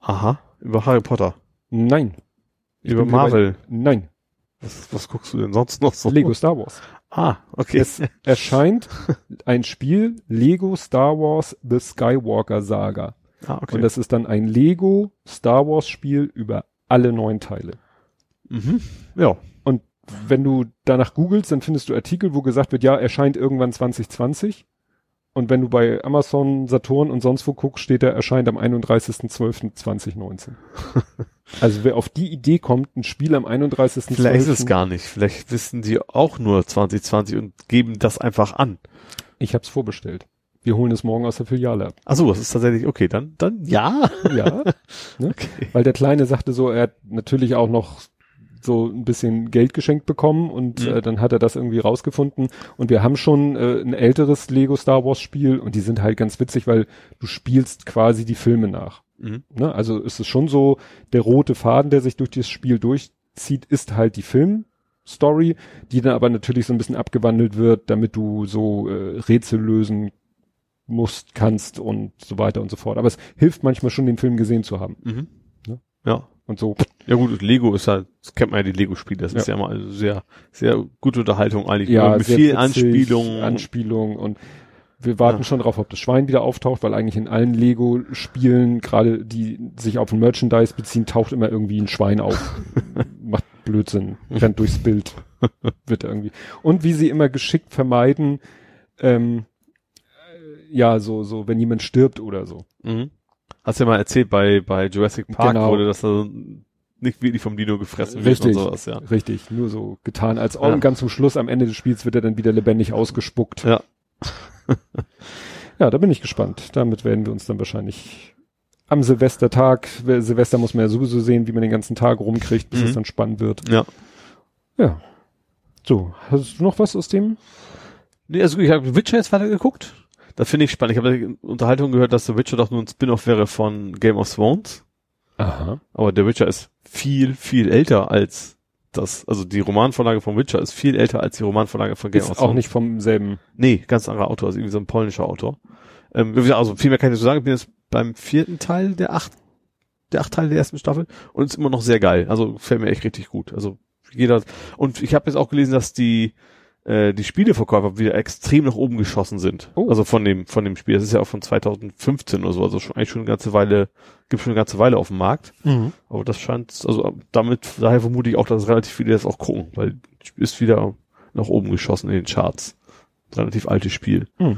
Aha, über Harry Potter. Nein. Ich Über Marvel. Bei, nein, Was, was guckst du denn sonst noch so? Lego Star Wars. Ah, okay. Es erscheint *laughs* ein Spiel Lego Star Wars The Skywalker Saga. Ah, okay. Und das ist dann ein Lego Star Wars Spiel über alle neun Teile. mhm. Ja. Und wenn du danach googelst, dann findest du Artikel, wo gesagt wird, ja, erscheint irgendwann 2020. Und wenn du bei Amazon, Saturn und sonst wo guckst, steht da, erscheint am 31.12.2019. *laughs* also wer auf die Idee kommt, ein Spiel am 31.12. Vielleicht ist es gar nicht. Vielleicht wissen die auch nur 2020 und geben das einfach an. Ich hab's vorbestellt. Wir holen es morgen aus der Filiale ab. Ach so, das ist tatsächlich, okay, dann, dann ja. Ja, *laughs* ne? Okay. weil der Kleine sagte so, er hat natürlich auch noch so ein bisschen Geld geschenkt bekommen und Mhm. äh, dann hat er das irgendwie rausgefunden und wir haben schon äh, ein älteres Lego Star Wars Spiel und die sind halt ganz witzig, weil du spielst quasi die Filme nach. Mhm. Ne? Also ist es schon so, der rote Faden, der sich durch dieses Spiel durchzieht, ist halt die Filmstory, die dann aber natürlich so ein bisschen abgewandelt wird, damit du so äh, Rätsel lösen musst, kannst und so weiter und so fort. Aber es hilft manchmal schon, den Film gesehen zu haben. Mhm. Ne? Ja. und so. Ja gut, Lego ist halt, das kennt man ja die Lego-Spiele, das Ja. ist ja immer also sehr, sehr gute Unterhaltung eigentlich. Ja, mit sehr vielen Anspielungen. Anspielungen und wir warten Ja. schon drauf, ob das Schwein wieder auftaucht, weil eigentlich in allen Lego-Spielen, gerade die sich auf ein Merchandise beziehen, taucht immer irgendwie ein Schwein auf. *laughs* Macht Blödsinn, rennt durchs Bild. Wird irgendwie. Und wie sie immer geschickt vermeiden, ähm, äh, ja, so, so, wenn jemand stirbt oder so. Mhm. Hast du ja mal erzählt, bei, bei Jurassic Park Genau. wurde das also nicht wirklich vom Dino gefressen wird Richtig. und sowas, ja. Richtig, nur so getan, als Ja. auch ganz zum Schluss, am Ende des Spiels wird er dann wieder lebendig ausgespuckt. Ja. *laughs* Ja, da bin ich gespannt. Damit werden wir uns dann wahrscheinlich am Silvestertag, Silvester muss man ja sowieso sehen, wie man den ganzen Tag rumkriegt, bis Mhm. es dann spannend wird. Ja. Ja. So, hast du noch was aus dem? Nee, also ich habe Witcher jetzt weiter geguckt. Das finde ich spannend. Ich habe Unterhaltung gehört, dass The Witcher doch nur ein Spin-off wäre von Game of Thrones. Aha. Aber der Witcher ist viel, viel älter als das. Also die Romanvorlage von Witcher ist viel älter als die Romanvorlage von Game of Ist Thrones. auch nicht vom selben. Nee, ganz anderer Autor, also irgendwie so ein polnischer Autor. Ähm, also viel mehr kann ich so sagen. Ich bin jetzt beim vierten Teil der acht, der acht Teile der ersten Staffel und ist immer noch sehr geil. Also gefällt mir echt richtig gut. Also jeder und ich habe jetzt auch gelesen, dass die äh, die Spieleverkäufer wieder extrem nach oben geschossen sind. Oh. Also von dem von dem Spiel. Das ist ja auch von 2015 oder so, also schon eigentlich schon eine ganze Weile gibt schon eine ganze Weile auf dem Markt. Aber das scheint, also damit, daher vermute ich auch, dass relativ viele das auch gucken, weil ist wieder nach oben geschossen in den Charts. Relativ altes Spiel. Hm.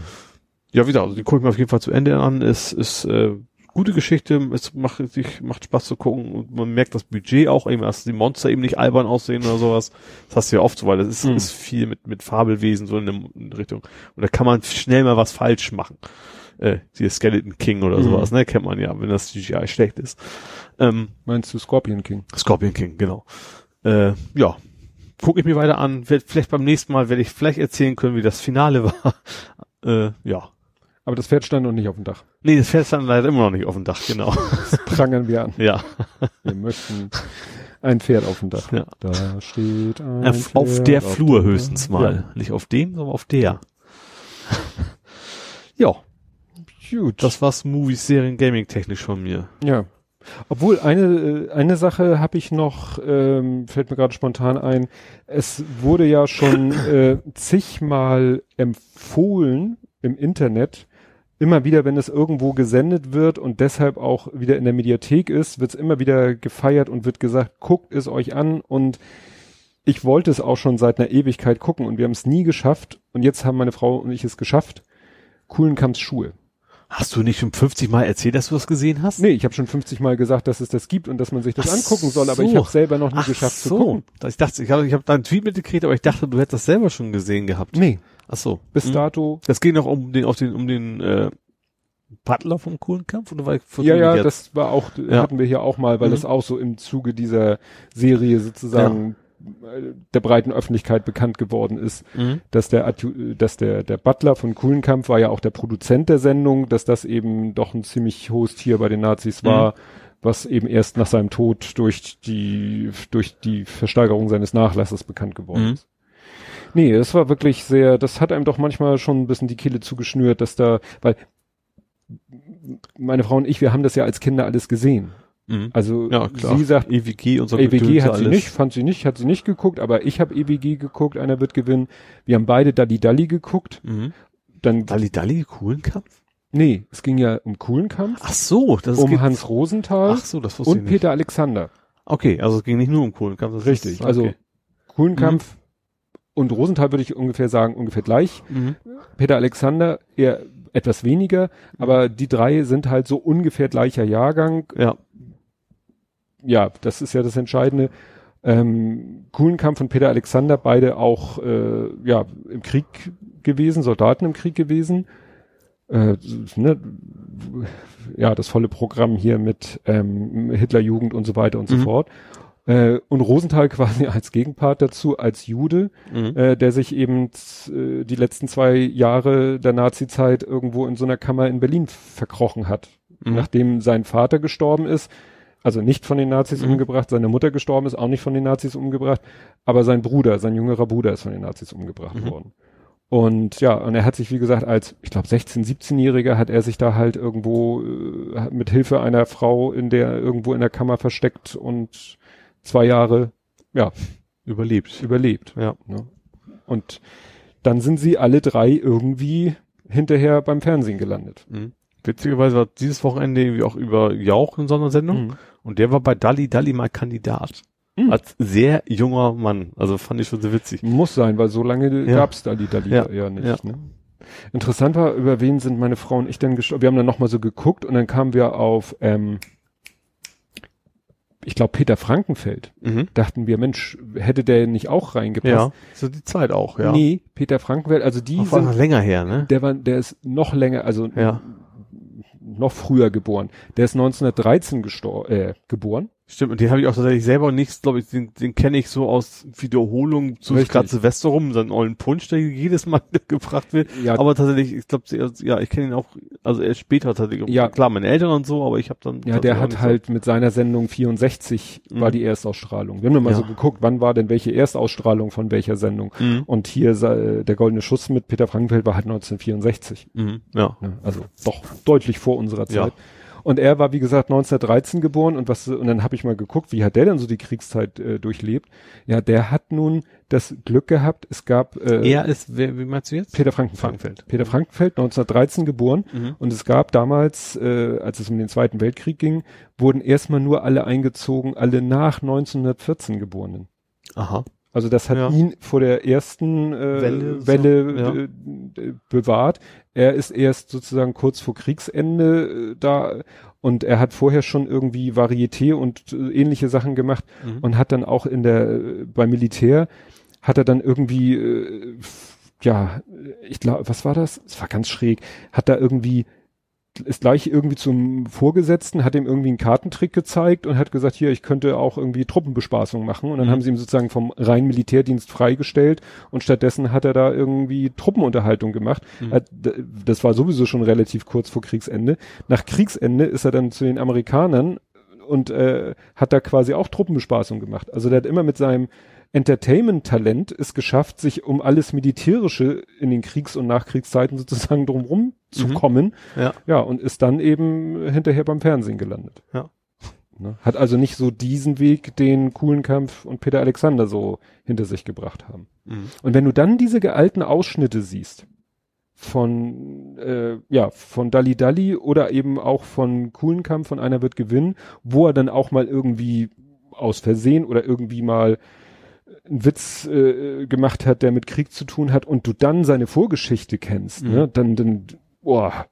Ja, wieder, also die gucke ich mir auf jeden Fall zu Ende an. Es ist äh, gute Geschichte, es macht, sich, macht Spaß zu gucken und man merkt das Budget auch eben, dass die Monster eben nicht albern aussehen oder sowas. Das hast du ja oft so, weil das ist, Hm. ist viel mit, mit Fabelwesen so in der Richtung. Und da kann man schnell mal was falsch machen. Äh, die Skeleton King oder Mhm. sowas, ne, kennt man ja, wenn das CGI schlecht ist. Ähm, Meinst du Scorpion King? Scorpion King, genau. Äh, ja, gucke ich mir weiter an. Vielleicht beim nächsten Mal werde ich vielleicht erzählen können, wie das Finale *laughs* war. äh, ja. Aber das Pferd stand noch nicht auf dem Dach. Nee, das Pferd stand leider immer noch nicht auf dem Dach, genau. Das prangern wir an. ja. Wir möchten ein Pferd auf dem Dach. Ja. Da steht ein Auf, auf Pferd der auf Flur höchstens Dach. mal. Nicht auf dem, sondern auf der. ja, Ja, gut. das war's Movies, Serien, Gaming technisch von mir. Ja. Obwohl eine äh, eine Sache habe ich noch, ähm, fällt mir gerade spontan ein. Es wurde ja schon äh, zigmal empfohlen im Internet, immer wieder, wenn es irgendwo gesendet wird und deshalb auch wieder in der Mediathek ist, wird es immer wieder gefeiert und wird gesagt, guckt es euch an und ich wollte es auch schon seit einer Ewigkeit gucken und wir haben es nie geschafft und jetzt haben meine Frau und ich es geschafft. Kuhlenkamps Schuhe. Hast du nicht schon 50 Mal erzählt, dass du das gesehen hast? Nee, ich habe schon 50 Mal gesagt, dass es das gibt und dass man sich das Ach angucken soll, aber ich so. habe selber noch nie Ach geschafft so. zu gucken. Ich dachte, ich habe ich hab da einen Tweet mitgekriegt, aber ich dachte, du hättest das selber schon gesehen gehabt. Nee, Ach so. bis Hm. dato. Das ging noch um den, auf den, um den, äh, Butler vom Kohlenkampf oder war ich Ja, ja, jetzt? das war auch, Ja. hatten wir hier auch mal, weil Mhm. das auch so im Zuge dieser Serie sozusagen äh, der breiten Öffentlichkeit bekannt geworden ist, Mhm. dass der, dass der, der Butler von Kuhlenkampf war ja auch der Produzent der Sendung, dass das eben doch ein ziemlich hohes Tier bei den Nazis war, was eben erst nach seinem Tod durch die, durch die Versteigerung seines Nachlasses bekannt geworden Mhm. ist. Nee, es war wirklich sehr, das hat einem doch manchmal schon ein bisschen die Kehle zugeschnürt, dass da, weil meine Frau und ich, wir haben das ja als Kinder alles gesehen. Mhm. Also Ja, klar. sie sagt, EWG und so EWG hat sie alles. nicht, fand sie nicht, hat sie nicht geguckt, aber ich habe EWG geguckt, einer wird gewinnen. Wir haben beide Dalli Dalli geguckt. Mhm. Dann, Dalli Dalli, Kohlenkampf? nee, es ging ja um Kuhlenkampf, Ach so, das um geht, Hans Rosenthal Ach so, das wusste und ich nicht. Peter Alexander. Okay, also es ging nicht nur um Kohlenkampf. das Richtig, Ist, also okay. Kuhlenkampf und Rosenthal würde ich ungefähr sagen, ungefähr gleich. Mhm. Peter Alexander eher etwas weniger, aber die drei sind halt so ungefähr gleicher Jahrgang. Ja. Ja, das ist ja das Entscheidende. Ähm, Kuhlenkampf und Peter Alexander, beide auch äh, ja, im Krieg gewesen, Soldaten im Krieg gewesen. Äh, ne, ja, das volle Programm hier mit ähm, Hitlerjugend und so weiter und so Mhm. fort. Äh, und Rosenthal quasi als Gegenpart dazu, als Jude, Mhm. äh, der sich eben äh, die letzten zwei Jahre der Nazi-Zeit irgendwo in so einer Kammer in Berlin verkrochen hat. Mhm. Nachdem sein Vater gestorben ist, also nicht von den Nazis Mhm. umgebracht, seine Mutter gestorben ist, auch nicht von den Nazis umgebracht, aber sein Bruder, sein jüngerer Bruder ist von den Nazis umgebracht Mhm. worden. Und ja, und er hat sich, wie gesagt, als, ich glaube, 16-, 17-Jähriger hat er sich da halt irgendwo äh, mit Hilfe einer Frau in der, irgendwo in der Kammer versteckt und zwei Jahre, ja, Überlebt. überlebt. Ja. Ne? Und dann sind sie alle drei irgendwie hinterher beim Fernsehen gelandet. Mhm. Witzigerweise war dieses Wochenende irgendwie auch über Jauch in so einer Sendung. Mhm. Und der war bei Dalli Dalli mal Kandidat. Mhm. Als sehr junger Mann. Also fand ich schon sehr witzig. Muss sein, weil so lange Ja. gab's Dali Dali Ja. ja, nicht. Ja. Ne? Interessant war, über wen sind meine Frau und ich denn gestorben? Wir haben dann nochmal so geguckt und dann kamen wir auf, ähm, ich glaube, Peter Frankenfeld. Mhm. Dachten wir, Mensch, hätte der nicht auch reingepasst? Ja. So die Zeit auch, ja. Nee, Peter Frankenfeld, also die noch sind, länger her, ne? der war, der ist noch länger, also Ja. noch früher geboren. Der ist 1913 gestor äh, geboren. Stimmt, und den habe ich auch tatsächlich selber nichts, glaube ich, den, den kenne ich so aus Wiederholung zu gerade Silvester rum, so einen ollen Punsch, der jedes Mal *laughs* gebracht wird. Ja, Aber tatsächlich, ich glaube, ja, ich kenne ihn auch, also er ist später tatsächlich. Ja. Klar, meine Eltern und so, aber ich habe dann. Ja, der hat nicht halt mit seiner Sendung 64 Mhm. war die Erstausstrahlung. Wir haben mal Ja. so geguckt, wann war denn welche Erstausstrahlung von welcher Sendung. So. Mhm. Und hier äh, der Goldene Schuss mit Peter Frankenfeld war halt 1964. Mhm. Ja. Ne? Also doch deutlich vor unserer Ja. Und er war, wie gesagt, 1913 geboren und was und dann habe ich mal geguckt, wie hat der denn so die Kriegszeit äh, durchlebt? Ja, der hat nun das Glück gehabt, es gab äh, Er ist, wer, wie meinst du jetzt? Peter Frankenfeld. Frankenfeld. Peter Frankenfeld, 1913 geboren. Mhm. Und es gab damals, äh, als es um den Zweiten Weltkrieg ging, wurden erstmal nur alle eingezogen, alle nach 1914 Geborenen. Aha. Also das hat Ja. ihn vor der ersten äh, Welle, Welle, so, ja. äh, bewahrt. Er ist erst sozusagen kurz vor Kriegsende äh, da und er hat vorher schon irgendwie Varieté und äh, ähnliche Sachen gemacht Mhm. und hat dann auch in der äh, beim Militär hat er dann irgendwie äh, ja ich glaube was war das es war ganz schräg hat da irgendwie ist gleich irgendwie zum Vorgesetzten, hat ihm irgendwie einen Kartentrick gezeigt und hat gesagt, hier, ich könnte auch irgendwie Truppenbespaßung machen. Und dann Mhm. haben sie ihm sozusagen vom reinen Militärdienst freigestellt und stattdessen hat er da irgendwie Truppenunterhaltung gemacht. Mhm. D- Das war sowieso schon relativ kurz vor Kriegsende. Nach Kriegsende ist er dann zu den Amerikanern und äh, hat da quasi auch Truppenbespaßung gemacht. Also der hat immer mit seinem Entertainment-Talent es geschafft, sich um alles Militärische in den Kriegs- und Nachkriegszeiten sozusagen drumrum zu Mhm. kommen. Ja. Ja, und ist dann eben hinterher beim Fernsehen gelandet. Ja. Ne? Hat also nicht so diesen Weg, den Kuhlenkampf und Peter Alexander so hinter sich gebracht haben. Mhm. Und wenn du dann diese gealten Ausschnitte siehst von äh, ja von Dalli Dalli oder eben auch von Kuhlenkampf von einer wird gewinnen, wo er dann auch mal irgendwie aus Versehen oder irgendwie mal einen Witz äh, gemacht hat, der mit Krieg zu tun hat und du dann seine Vorgeschichte kennst, Mhm. ne, dann dann boah,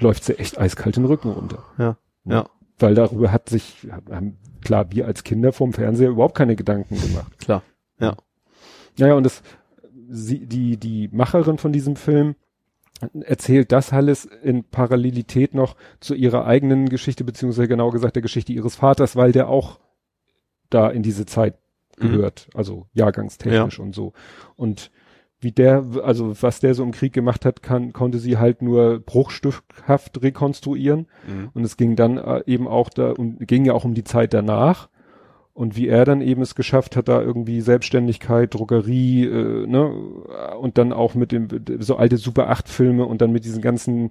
läuft sie echt eiskalt den Rücken runter. Ja. Ja. Weil darüber hat sich haben, klar wir als Kinder vorm Fernseher überhaupt keine Gedanken gemacht. Klar. Ja. Naja, und das, sie, die, die Macherin von diesem Film erzählt das alles in Parallelität noch zu ihrer eigenen Geschichte, beziehungsweise genau gesagt der Geschichte ihres Vaters, weil der auch da in diese Zeit Mhm. gehört, also jahrgangstechnisch und so. Und wie der, also was der so im Krieg gemacht hat, kann, konnte sie halt nur bruchstückhaft rekonstruieren. Mhm. Und es ging dann äh, eben auch da, um, ging ja auch um die Zeit danach. Und wie er dann eben es geschafft hat, da irgendwie Selbstständigkeit, Druckerie, äh, ne, und dann auch mit dem, so alte Super 8 Filme und dann mit diesen ganzen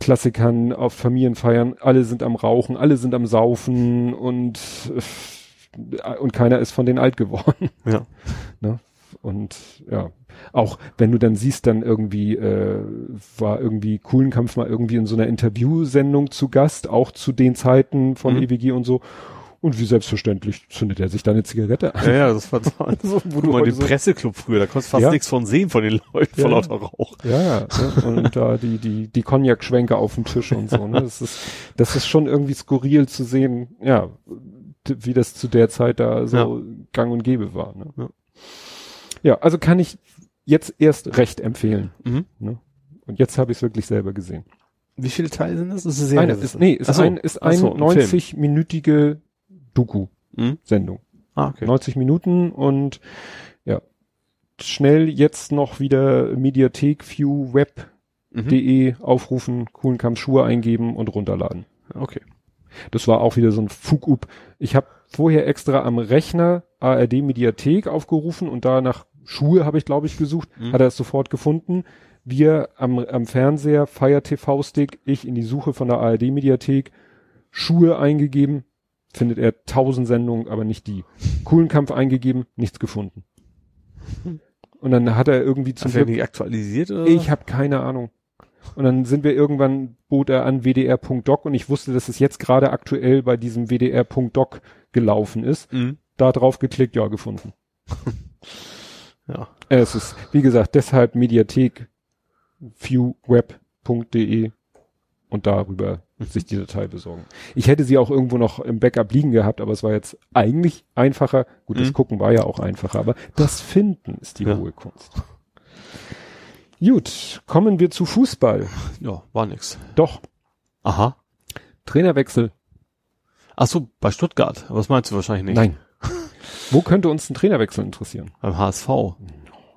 Klassikern auf Familienfeiern, alle sind am Rauchen, alle sind am Saufen und, äh, und keiner ist von denen alt geworden. Ja. *laughs* Ne? Und ja, auch wenn du dann siehst, dann irgendwie äh, war irgendwie Kuhlenkampf mal irgendwie in so einer Interviewsendung zu Gast, auch zu den Zeiten von Mhm. EWG und so. Und wie selbstverständlich zündet er sich da eine Zigarette an. Ja, ja, das war *laughs* So, wo Guck mal, den so- Presseclub früher, da konntest du fast Ja. nichts von sehen von den Leuten, Ja. vor lauter Rauch. Ja, ja. Ne? Und da die, die, die Cognac-Schwenke auf dem Tisch und so, ne? Das ist, das ist schon irgendwie skurril zu sehen, ja, wie das zu der Zeit da so gang und gäbe war, ne? Ja. Ja, also kann ich jetzt erst recht empfehlen. Mhm. Ne? Und jetzt habe ich es wirklich selber gesehen. Wie viele Teile sind das? Das ist eine Eine, ist, nee, ist so. ein, ist Ach ein so, ein Film. 90-minütige Doku-Sendung. Mhm. Ah, okay. 90 Minuten und ja, schnell jetzt noch wieder Mediathek View Web Mhm. de aufrufen, coolen Kampf Schuhe eingeben und runterladen. Okay. War auch wieder so ein Fug-up. Ich habe vorher extra am Rechner ARD Mediathek aufgerufen und da nach Schuhe habe ich, glaube ich, gesucht, Mhm. hat er es sofort gefunden. Wir am, am Fernseher, Fire TV-Stick, ich in die Suche von der ARD-Mediathek, Schuhe eingegeben, findet er tausend Sendungen, aber nicht die. Kuhlenkampf eingegeben, nichts gefunden. *laughs* Und dann hat er irgendwie zum Glück, aktualisiert oder? ich habe keine Ahnung. Und dann sind wir irgendwann, bot er an wdr.doc und ich wusste, dass es jetzt gerade aktuell bei diesem wdr.doc gelaufen ist. Mhm. Da drauf geklickt, ja, gefunden. *laughs* Ja. Es ist, wie gesagt, deshalb Mediathek viewweb.de und darüber sich die Datei besorgen. Ich hätte sie auch irgendwo noch im Backup liegen gehabt, aber es war jetzt eigentlich einfacher. Gut, das Mhm. Gucken war ja auch einfacher, aber das Finden ist die Ja. hohe Kunst. Gut, kommen wir zu Fußball. Ja, war nix. Doch, Aha. Trainerwechsel. Ach so, bei Stuttgart. Das meinst du wahrscheinlich nicht. Nein. Wo könnte uns ein Trainerwechsel interessieren? Beim HSV.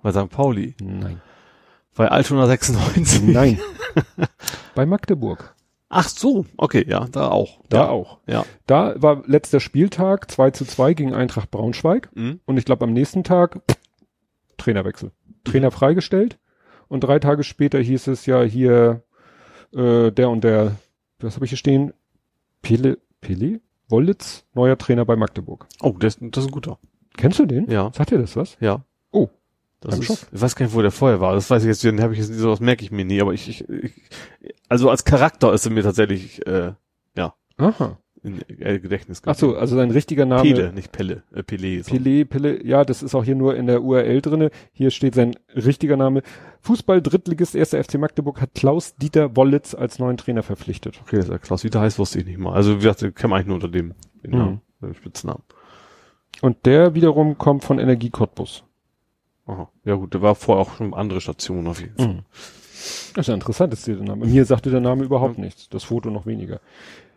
Bei St. Pauli. Nein. Bei Altona 96. Nein. *laughs* Bei Magdeburg. Ach so, okay, ja, da auch. Da ja. auch. Ja. Da war letzter Spieltag 2 zu 2 gegen Eintracht Braunschweig. Mhm. Und ich glaube am nächsten Tag Trainerwechsel. Trainer freigestellt. Und drei Tage später hieß es ja hier äh, der und der, was habe ich hier stehen? Pele, Pele? Wollitz, neuer Trainer bei Magdeburg. Oh, das, das ist ein guter. Kennst du den? Ja. Sagt dir das was? Ja. Oh. Das ist, ich weiß gar nicht, wo der vorher war. Das weiß ich jetzt, den habe ich jetzt, sowas merke ich mir nie, aber ich, ich, ich also als Charakter ist er mir tatsächlich, äh, Aha. In äh, Gedächtnis Ach so, also sein richtiger Name. Pele, nicht Pelle, äh, Pele. So. Pele, Pele, ja, das ist auch hier nur in der URL drinne. Hier steht sein richtiger Name. Fußball-Drittligist 1. FC Magdeburg hat Klaus-Dieter Wollitz als neuen Trainer verpflichtet. Okay, das ist Klaus Vita heißt, wusste ich nicht mal. Also wie gesagt, wir eigentlich nur unter dem, den Mhm. Namen, dem Spitznamen. Und der wiederum kommt von Energie Cottbus. Aha. Ja gut, der war vorher auch schon andere Stationen auf jeden Fall. Mhm. Das ist ja interessant, ist der Name. Mir sagte der Name überhaupt nichts. Das Foto noch weniger.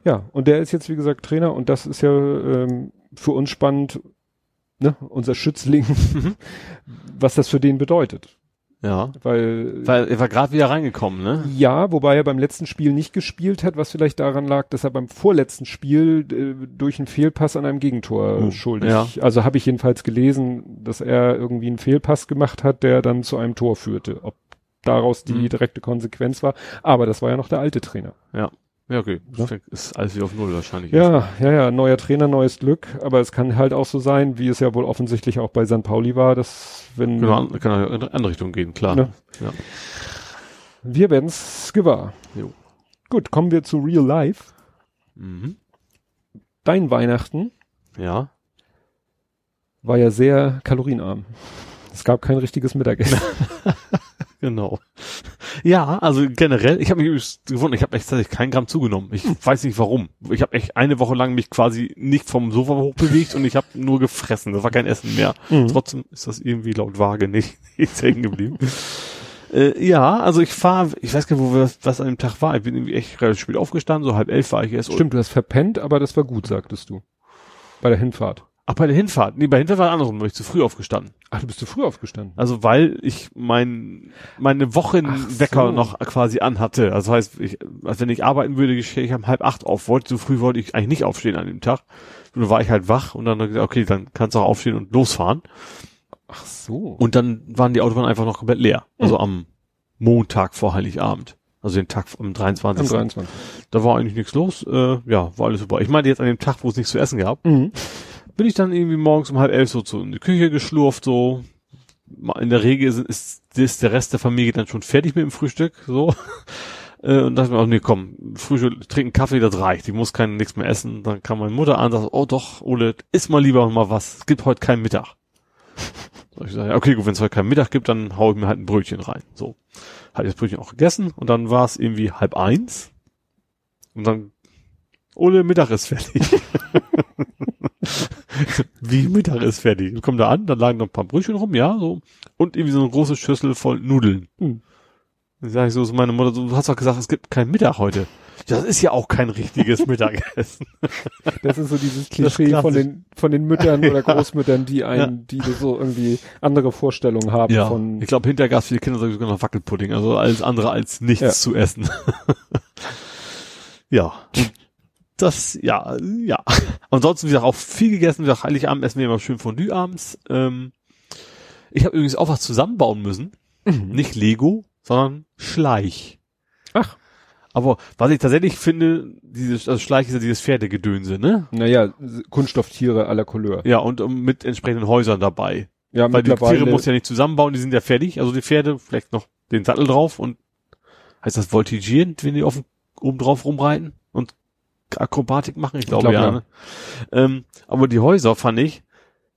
Ja, und der ist jetzt, wie gesagt, Trainer und das ist ja ähm, für uns spannend, ne, unser Schützling, Mhm. *laughs* was das für den bedeutet. Ja. Weil, Weil er war gerade wieder reingekommen, ne? ja, wobei er beim letzten Spiel nicht gespielt hat, was vielleicht daran lag, dass er beim vorletzten Spiel äh, durch einen Fehlpass an einem Gegentor Oh, schuldig. ja. Also habe ich jedenfalls gelesen, dass er irgendwie einen Fehlpass gemacht hat, der dann zu einem Tor führte. Ob daraus die Mhm. direkte Konsequenz war. Aber das war ja noch der alte Trainer. Ja, okay. Ja. Ist alles wieder auf Null wahrscheinlich. Ja, ja, ja, neuer Trainer, neues Glück. Aber es kann halt auch so sein, wie es ja wohl offensichtlich auch bei St. Pauli war, dass wenn Genau, an- kann auch in eine andere Richtung gehen, klar. Ne? Ja. wir werden's gewahr. Jo. Gut, kommen wir zu Real Life. Mhm. Dein Weihnachten Ja. war ja sehr kalorienarm. Es gab kein richtiges Mittagessen. *laughs* Genau. Ja, also generell, ich habe mich gewundert, ich habe echt tatsächlich kein Gramm zugenommen. Ich weiß nicht warum. Ich habe echt eine Woche lang mich quasi nicht vom Sofa hochbewegt und ich habe nur gefressen. Das war kein Essen mehr. Mhm. Trotzdem ist das irgendwie laut Waage nicht, *laughs* nicht hängen geblieben. äh, ja, also ich fahre, ich weiß gar nicht, wo wir, was an dem Tag war. Ich bin irgendwie echt relativ spät aufgestanden, so halb elf war ich erst. Stimmt, du hast verpennt, aber das war gut, sagtest du. Bei der Hinfahrt. Ach, bei der Hinfahrt. Nee, bei der Hinfahrt war andersrum, bin ich zu früh aufgestanden. Ach, du bist zu früh aufgestanden. Also weil ich mein meine Wochenwecker so. noch quasi anhatte. Also heißt, ich, also wenn ich arbeiten würde, stehe ich um halb acht auf. Wollte so früh wollte ich eigentlich nicht aufstehen an dem Tag. Nur war ich halt wach und dann ich gesagt, okay, dann kannst du auch aufstehen und losfahren. Ach so. Und dann waren die Autobahnen einfach noch komplett leer. Also am Montag vor Heiligabend. Also den Tag am 23. Am 23. Da war eigentlich nichts los. Äh, ja, war alles super. Ich meinte jetzt an dem Tag, wo es nichts zu essen gab, Mhm. Bin ich dann irgendwie morgens um halb elf so zu in die Küche geschlurft, so. In der Regel ist, ist, der Rest der Familie dann schon fertig mit dem Frühstück, so. *laughs* Äh, Und dachte mir auch, nee, komm, Frühstück, trinken Kaffee, das reicht. Die muss kein nichts mehr essen. Dann kam meine Mutter an und sagte, oh doch, Ole, iss mal lieber mal was. Es gibt heute keinen Mittag. *laughs* So, ich sage, okay, gut, wenn es heute keinen Mittag gibt, dann hau ich mir halt ein Brötchen rein. So. Hatte ich das Brötchen auch gegessen und dann war es irgendwie halb eins. Und dann, Ole, Mittag ist fertig. *laughs* *laughs* Wie Mittag ist fertig? Ich komme da an, dann lagen noch ein paar Brötchen rum, ja, so. Und irgendwie so eine große Schüssel voll Nudeln. Hm. Dann sage ich so zu meiner Mutter, so, du hast doch gesagt, es gibt keinen Mittag heute. Ja, das ist ja auch kein richtiges *laughs* Mittagessen. Das ist so dieses Klischee von den, von den Müttern oder *laughs* Ja. Großmüttern, die einen, die so irgendwie andere Vorstellungen haben Ja, von, ich glaube, hinterher gab es viele Kinder sogar noch Wackelpudding, also alles andere als nichts Ja. zu essen. ja. Und Das, ja, ja. *laughs* Ansonsten, wie gesagt, auch viel gegessen. Wie gesagt, Heiligabend essen wir immer schön Fondue abends. Ähm, Ich habe übrigens auch was zusammenbauen müssen. Nicht Lego, sondern Schleich. Ach. Aber was ich tatsächlich finde, dieses also Schleich ist ja dieses Pferdegedönse, ne? Naja, Kunststofftiere aller Couleur. Ja, und um, mit entsprechenden Häusern dabei. Ja, Weil die. Tiere muss ja nicht zusammenbauen, die sind ja fertig. Also die Pferde, vielleicht noch den Sattel drauf und heißt das voltigieren, wenn die auf oben drauf rumreiten Akrobatik machen? Ich glaube glaub, ja. ja. Ne? Ähm, aber die Häuser fand ich,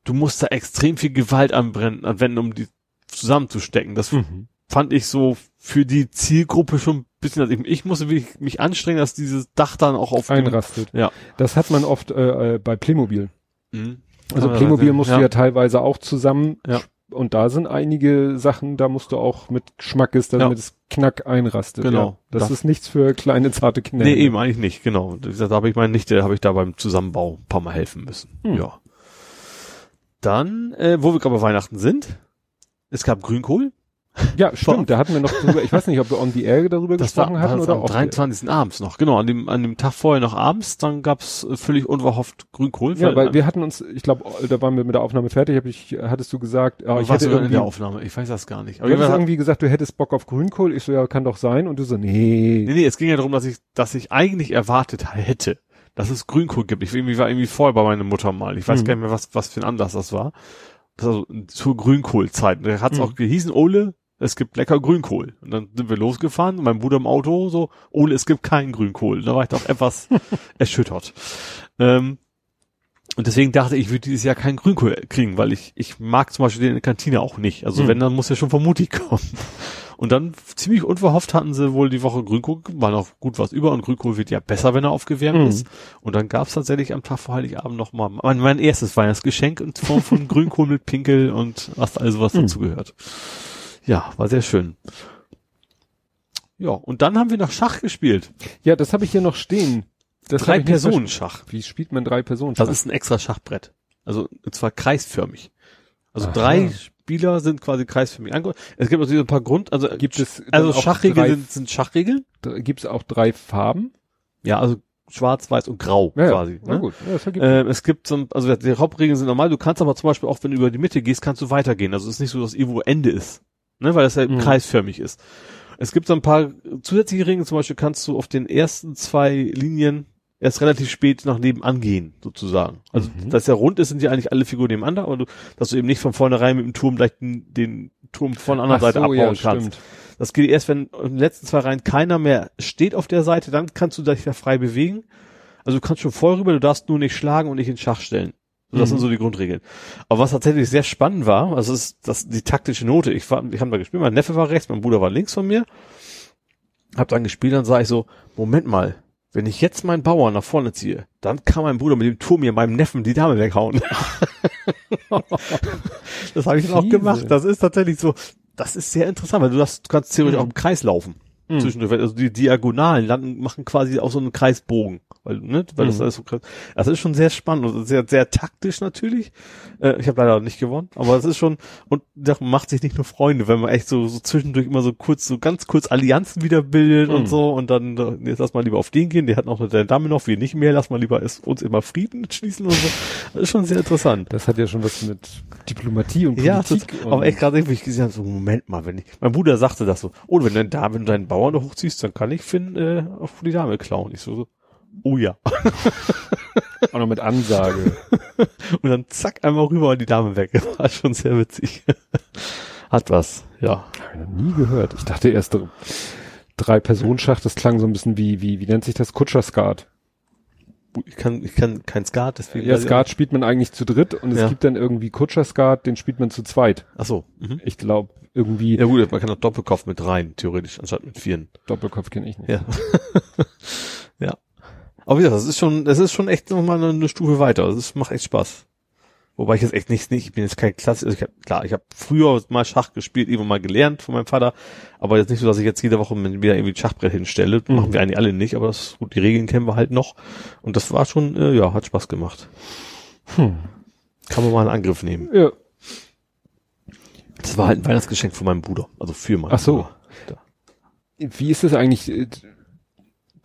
du musst da extrem viel Gewalt anbrennen, anwenden, um die zusammenzustecken. Das Mhm. fand ich so für die Zielgruppe schon ein bisschen, also ich, ich musste wirklich mich anstrengen, dass dieses Dach dann auch auf einrastet. Ja. Das hat man oft äh, äh, bei Playmobil. Mhm. Also Ja, Playmobil ja. musst du ja teilweise auch zusammen. Ja. Und da sind einige Sachen, da musst du auch mit Schmackes, damit Ja. es knack einrastet. Genau. Ja. Das Das- ist nichts für kleine, zarte Kinder. Nee, eben eigentlich nicht, genau. Da habe ich meine Nichte, habe ich da beim Zusammenbau ein paar Mal helfen müssen. Hm. Ja. Dann, äh, wo wir gerade bei Weihnachten sind, es gab Grünkohl. Ja, stimmt. Da hatten wir noch drüber, ich weiß nicht, ob wir on the air darüber Das war, gesprochen hatten das oder am off- 23. abends noch. Genau, an dem, an dem Tag vorher noch abends, dann gab's äh, völlig unverhofft Grünkohl. Ja, weil wir hatten uns, ich glaube, da waren wir mit der Aufnahme fertig, hab ich, hattest du gesagt, ah, ich war hätte sogar in irgendwie, der Aufnahme, ich weiß das gar nicht. du Aber hattest jedenfalls- irgendwie gesagt, du hättest Bock auf Grünkohl. Ich so, ja, kann doch sein. Und du so, nee. Nee, nee, es ging ja darum, dass ich, dass ich eigentlich erwartet hätte, dass es Grünkohl gibt. Ich irgendwie war irgendwie vorher bei meiner Mutter mal. Ich weiß Mhm. gar nicht mehr, was, was für ein Anlass das war. Das war so zur Grünkohlzeit. Da hat's Mhm. auch gehießen, Ole, es gibt lecker Grünkohl. Und dann sind wir losgefahren, mein Bruder im Auto so, Ole, es gibt keinen Grünkohl. Da war ich doch etwas *laughs* erschüttert. Ähm, und deswegen dachte ich, ich würde dieses Jahr keinen Grünkohl kriegen, weil ich, ich mag zum Beispiel den in der Kantine auch nicht. Also Mhm. wenn, dann muss ja schon von Mutti kommen. Und dann ziemlich unverhofft hatten sie wohl die Woche Grünkohl, war noch gut was über und Grünkohl wird ja besser, wenn er aufgewärmt Mhm. ist. Und dann gab's tatsächlich am Tag vor Heiligabend noch mal mein, mein erstes Weihnachtsgeschenk in Form von *laughs* Grünkohl mit Pinkel und was also was Mhm. dazu gehört. Ja, war sehr schön. Ja, und dann haben wir noch Schach gespielt. Ja, das habe ich hier noch stehen. Das Drei Personen Schach. Wie spielt man drei Personen? Das ist ein extra Schachbrett. Also, und zwar kreisförmig. Also Aha. drei Spieler sind quasi kreisförmig ange Es gibt also ein paar Grund, also, Gibt es also Schachregeln sind, sind Schachregeln. Gibt es auch drei Farben? Ja, also schwarz, weiß und grau Ja, quasi. Na Ne? gut, ja, Ähm, es gibt so, also die Hauptregeln sind normal, du kannst aber zum Beispiel auch, wenn du über die Mitte gehst, kannst du weitergehen. Also es ist nicht so, dass irgendwo Ende ist. Ne, weil das halt Mhm. kreisförmig ist. Es gibt so ein paar zusätzliche Regeln, zum Beispiel kannst du auf den ersten zwei Linien erst relativ spät nach nebenan gehen, sozusagen. Also, Mhm. dass der rund ist, sind ja eigentlich alle Figuren nebeneinander, aber du, dass du eben nicht von vornherein mit dem Turm gleich den, den Turm von der anderen Ach Seite so, abbauen ja, kannst. stimmt. Das geht erst, wenn in den letzten zwei Reihen keiner mehr steht auf der Seite, dann kannst du dich da frei bewegen. Also du kannst schon voll rüber, du darfst nur nicht schlagen und nicht in Schach stellen. So, Das Mhm. sind so die Grundregeln. Aber was tatsächlich sehr spannend war, also ist das die taktische Note. Ich war, ich habe da gespielt, mein Neffe war rechts, mein Bruder war links von mir. Hab dann gespielt, dann sah ich so, Moment mal, wenn ich jetzt meinen Bauern nach vorne ziehe, dann kann mein Bruder mit dem Turm hier meinem Neffen die Dame weghauen. *laughs* das habe ich dann auch gemacht. Das ist tatsächlich so, das ist sehr interessant, weil du, das, du kannst theoretisch Mhm. auch im Kreis laufen. Mhm. Zwischendurch, also die Diagonalen landen, machen quasi auch so einen Kreisbogen, weil, ne, weil das Mhm. alles so krass. Das ist schon sehr spannend und sehr, sehr taktisch natürlich. Äh, ich habe leider nicht gewonnen, aber es ist schon, und da macht sich nicht nur Freunde, wenn man echt so, so zwischendurch immer so kurz, so ganz kurz Allianzen wieder bildet Mhm. und so und dann, äh, jetzt lass mal lieber auf den gehen, der hat noch eine Dame noch, wir nicht mehr, lass mal lieber es, uns immer Frieden schließen und so. Das ist schon sehr interessant. Das hat ja schon was mit Diplomatie und Ja, Politik. das, aber echt gerade irgendwie ich gesehen habe, so Moment mal, wenn ich, mein Bruder sagte das so, oh, wenn du da, wenn du da hochziehst, dann kann ich Finn äh, auf die Dame klauen. Ich so, so oh ja. *laughs* auch noch mit Ansage. *laughs* Und dann zack, einmal rüber und die Dame weg. *laughs* War schon sehr witzig. Hat was, ja. Hab ich noch nie gehört. Ich dachte erst dr- drei Personenschach, das klang so ein bisschen wie, wie, wie nennt sich das? Kutscher-Skat. Ich kann, ich kann kein Skat, deswegen. Ja, Skat spielt man eigentlich zu dritt und es Ja. gibt dann irgendwie Kutscher-Skat, den spielt man zu zweit. Ach so. Mhm. Ich glaube, irgendwie Ja gut, man kann auch Doppelkopf mit rein, theoretisch, anstatt mit vieren. Doppelkopf kenne ich nicht. Ja. *laughs* ja. Aber ja, das ist schon, das ist schon echt nochmal eine, Stufe weiter. Das macht echt Spaß. Wobei ich jetzt echt nicht, nicht ich bin jetzt kein Klasse, also ich hab, klar, ich habe früher mal Schach gespielt, irgendwann mal gelernt von meinem Vater, aber jetzt nicht so, dass ich jetzt jede Woche wieder irgendwie ein Schachbrett hinstelle. Mhm. Machen wir eigentlich alle nicht, aber das, gut, die Regeln kennen wir halt noch. Und das war schon, äh, ja, hat Spaß gemacht. Hm. Kann man mal einen Angriff nehmen. Ja. Das war halt ein Weihnachtsgeschenk von meinem Bruder, also für meinen Ach so. Bruder. Da. Wie ist das eigentlich? äh,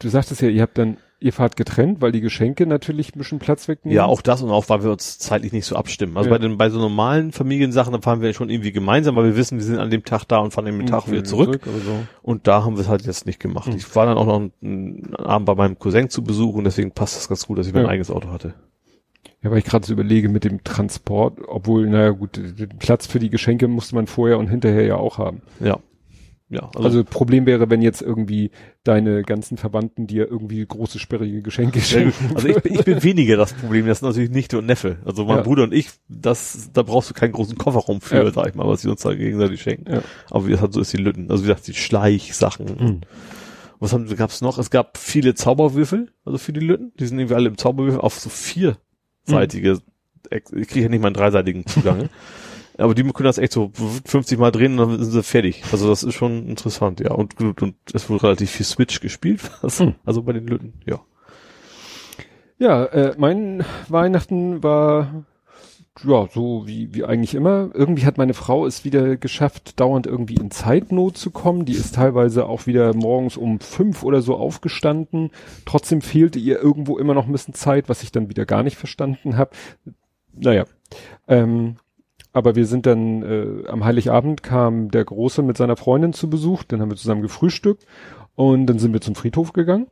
Du sagtest ja, ihr habt dann ihr fahrt getrennt, weil die Geschenke natürlich ein bisschen Platz wegnehmen. Ja, auch das und auch, weil wir uns zeitlich nicht so abstimmen. Also Ja. bei den, bei so normalen Familiensachen, da fahren wir schon irgendwie gemeinsam, weil wir wissen, wir sind an dem Tag da und fahren an dem Tag wieder zurück. oder so. Und da haben wir es halt jetzt nicht gemacht. Mhm. Ich war dann auch noch einen, einen Abend bei meinem Cousin zu Besuch und deswegen passt das ganz gut, dass ich mein Ja. eigenes Auto hatte. Ja, weil ich gerade so überlege mit dem Transport, obwohl, naja gut, den Platz für die Geschenke musste man vorher und hinterher ja auch haben. Ja. Ja, also, Also, Problem wäre, wenn jetzt irgendwie deine ganzen Verwandten dir irgendwie große, sperrige Geschenke schenken. also ich, bin- ich bin weniger das Problem, das sind natürlich Nichte und Neffe. Also mein Ja. Bruder und ich, das, da brauchst du keinen großen Kofferraum für, Ja. sag ich mal, was sie uns da gegenseitig schenken. Ja. Aber wie gesagt, so ist die Lütten. Also wie gesagt, die Schleichsachen. Mhm. Was haben, gab's noch? Es gab viele Zauberwürfel, also für die Lütten. Die sind irgendwie alle im Zauberwürfel auf so vierseitige, Ex- ich kriege ja nicht mal einen dreiseitigen Zugang. *laughs* Aber die können das echt so 50 Mal drehen und dann sind sie fertig. Also das ist schon interessant, ja. Und, und, und es wurde relativ viel Switch gespielt. *laughs* Also, Hm. also bei den Lütten, ja. Ja, äh, mein Weihnachten war ja so wie wie eigentlich immer. Irgendwie hat meine Frau es wieder geschafft, dauernd irgendwie in Zeitnot zu kommen. Die ist teilweise auch wieder morgens um fünf oder so aufgestanden. Trotzdem fehlte ihr irgendwo immer noch ein bisschen Zeit, was ich dann wieder gar nicht verstanden habe. Naja, ähm, aber wir sind dann äh, am Heiligabend kam der Große mit seiner Freundin zu Besuch. Dann haben wir zusammen gefrühstückt und dann sind wir zum Friedhof gegangen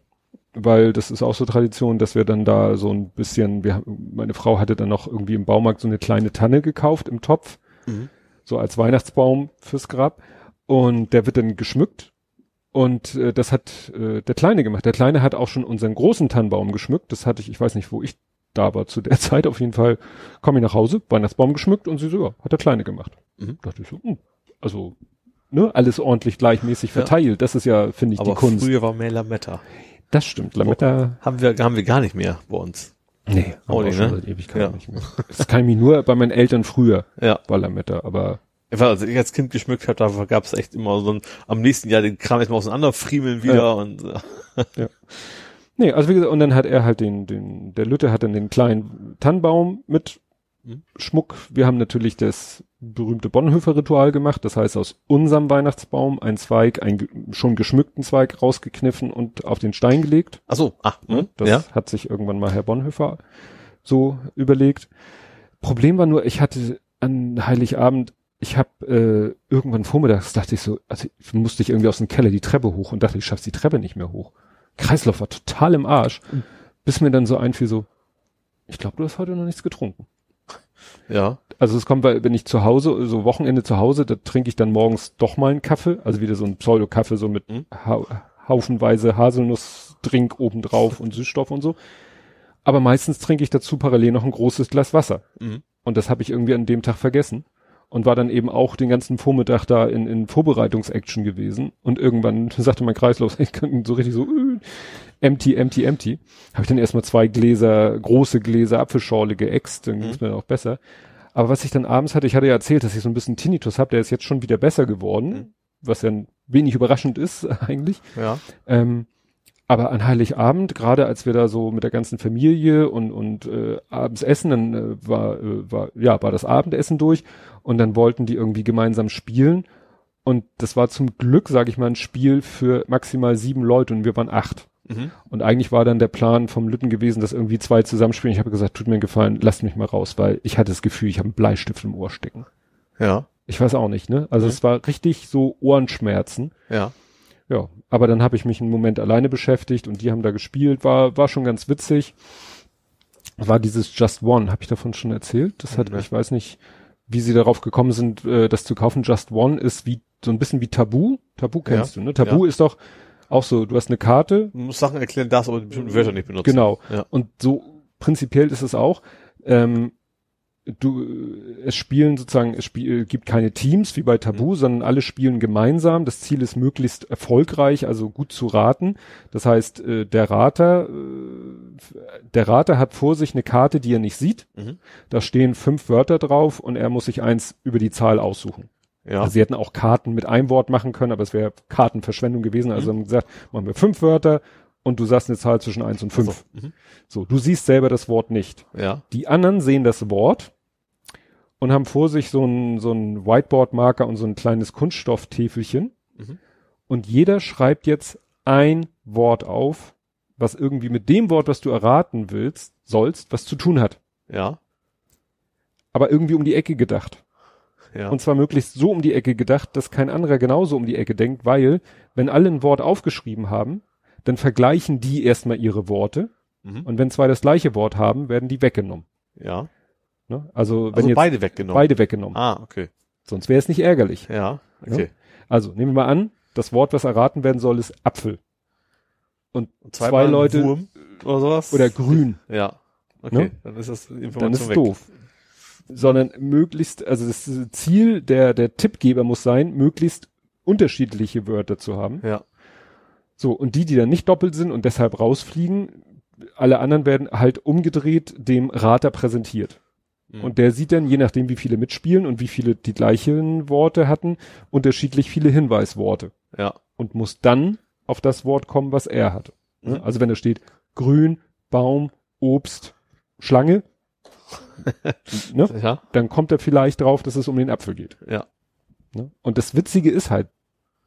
weil das ist auch so Tradition, dass wir dann da so ein bisschen, wir, meine Frau hatte dann noch irgendwie im Baumarkt so eine kleine Tanne gekauft im Topf, Mhm. so als Weihnachtsbaum fürs Grab und der wird dann geschmückt und äh, das hat äh, der Kleine gemacht. Der Kleine hat auch schon unseren großen Tannenbaum geschmückt. Das hatte ich, ich weiß nicht, wo ich da war zu der Zeit. Auf jeden Fall komme ich nach Hause, Weihnachtsbaum geschmückt und sie so, ja, hat der Kleine gemacht. Mhm. Dachte ich so, hm, also ne, alles ordentlich gleichmäßig Ja. verteilt. Das ist ja, finde ich, Aber die Kunst. früher war mehr Lametta. Das stimmt. Lametta Haben wir, haben wir gar nicht mehr bei uns. Nee, Auch nicht, ne? seit Ewigkeiten Ja. nicht mehr. Das kann ich mich nur bei meinen Eltern früher, Ja. war Lametta, aber Ich war, als ich als Kind geschmückt habe, da gab es echt immer so ein, am nächsten Jahr den Kram erstmal auseinanderfriemeln wieder Ja. und äh, *laughs* nee, also wie gesagt, und dann hat er halt den, den, der Lütte hat dann den kleinen Tannenbaum mit Mhm. Schmuck. Wir haben natürlich das berühmte Bonhoeffer-Ritual gemacht, das heißt aus unserem Weihnachtsbaum ein Zweig, einen schon geschmückten Zweig rausgekniffen und auf den Stein gelegt. ach so, Ne? hm, Das ja. hat sich irgendwann mal Herr Bonhoeffer so überlegt. Problem war nur, ich hatte an Heiligabend, ich habe äh, irgendwann vormittags dachte ich so, also ich musste ich irgendwie aus dem Keller die Treppe hoch und dachte, ich schaff's die Treppe nicht mehr hoch. Kreislauf war total im Arsch, bis mir dann so einfiel so, ich glaube, du hast heute noch nichts getrunken. Ja. Also es kommt, weil wenn ich zu Hause, so Wochenende zu Hause, da trinke ich dann morgens doch mal einen Kaffee, also wieder so ein Pseudo-Kaffee, so mit Mhm. ha haufenweise Haselnussdrink obendrauf und Süßstoff und so. Aber meistens trinke ich dazu parallel noch ein großes Glas Wasser. Mhm. Und das habe ich irgendwie an dem Tag vergessen. Und war dann eben auch den ganzen Vormittag da in, in Vorbereitungsaction gewesen. Und irgendwann *laughs* sagte mein Kreislauf, ich kann so richtig so äh, empty, empty, empty. Habe ich dann erstmal zwei Gläser, große Gläser Apfelschorle geäxt, dann Mhm. ging's mir auch besser. Aber was ich dann abends hatte, ich hatte ja erzählt, dass ich so ein bisschen Tinnitus habe, der ist jetzt schon wieder besser geworden, Mhm. was ja wenig überraschend ist *laughs* eigentlich. Ja. Ähm, aber an Heiligabend, gerade als wir da so mit der ganzen Familie und, und äh, abends essen, dann äh, war, äh, war, ja, war das Abendessen durch und dann wollten die irgendwie gemeinsam spielen. Und das war zum Glück, sage ich mal, ein Spiel für maximal sieben Leute und wir waren acht. Mhm. Und eigentlich war dann der Plan vom Lütten gewesen, dass irgendwie zwei zusammenspielen. Ich habe gesagt, tut mir einen Gefallen, lasst mich mal raus, weil ich hatte das Gefühl, ich habe einen Bleistift im Ohr stecken. Ja. Ich weiß auch nicht, ne? Also Mhm. es war richtig so Ohrenschmerzen. Ja. Ja, aber dann habe ich mich einen Moment alleine beschäftigt und die haben da gespielt, war war schon ganz witzig. War dieses Just One, habe ich davon schon erzählt? Das hat, ich weiß nicht, wie sie darauf gekommen sind, äh, das zu kaufen. Just One ist wie so ein bisschen wie Tabu. Tabu kennst Ja. du, ne? Tabu ist doch auch so, du hast eine Karte, Du musst Sachen erklären, darfst aber die bestimmten Wörter nicht benutzen. genau. Ja. Und so prinzipiell ist es auch. Ähm, du, es spielen sozusagen, es spiel, gibt keine Teams wie bei Tabu, Mhm. sondern alle spielen gemeinsam. Das Ziel ist möglichst erfolgreich, also gut zu raten. Das heißt, äh, der Rater, äh, der Rater hat vor sich eine Karte, die er nicht sieht. Mhm. Da stehen fünf Wörter drauf und er muss sich eins über die Zahl aussuchen. Ja. Also sie hätten auch Karten mit einem Wort machen können, aber es wäre Kartenverschwendung gewesen. Also haben gesagt, machen wir fünf Wörter und du sagst eine Zahl zwischen eins und fünf. Also, mhm. So, du siehst selber das Wort nicht. Ja. Die anderen sehen das Wort und haben vor sich so ein, so ein Whiteboard-Marker und so ein kleines Kunststofftäfelchen. Mhm. Und jeder schreibt jetzt ein Wort auf was irgendwie mit dem Wort, was du erraten willst, sollst, was zu tun hat. Ja. Aber irgendwie um die Ecke gedacht. Ja. Und zwar möglichst so um die Ecke gedacht, dass kein anderer genauso um die Ecke denkt, weil, wenn alle ein Wort aufgeschrieben haben, dann vergleichen die erstmal ihre Worte. Mhm. Und wenn zwei das gleiche Wort haben, werden die weggenommen. ja. Ne? Also, wenn Also jetzt beide weggenommen. beide weggenommen. Ah, okay. Sonst wäre es nicht ärgerlich. Ja, okay. Also, nehmen wir mal an, das Wort, was erraten werden soll, ist Apfel. Und zwei Zweimal ein Leute Wurm oder sowas? oder grün. Ja. Okay, Ne? dann ist das Information dann ist weg. doof. Sondern möglichst, also das Ziel der, der Tippgeber muss sein, möglichst unterschiedliche Wörter zu haben. Ja. So, und die, die dann nicht doppelt sind und deshalb rausfliegen, alle anderen werden halt umgedreht dem Rater präsentiert. Mhm. Und der sieht dann, je nachdem, wie viele mitspielen und wie viele die gleichen Worte hatten, unterschiedlich viele Hinweisworte. Ja. Und muss dann auf das Wort kommen, was er hatte. Ne? Mhm. Also wenn da steht Grün, Baum, Obst, Schlange, *laughs* ne? Ja. dann kommt er vielleicht drauf, dass es um den Apfel geht. Ja. Ne? Und das Witzige ist halt,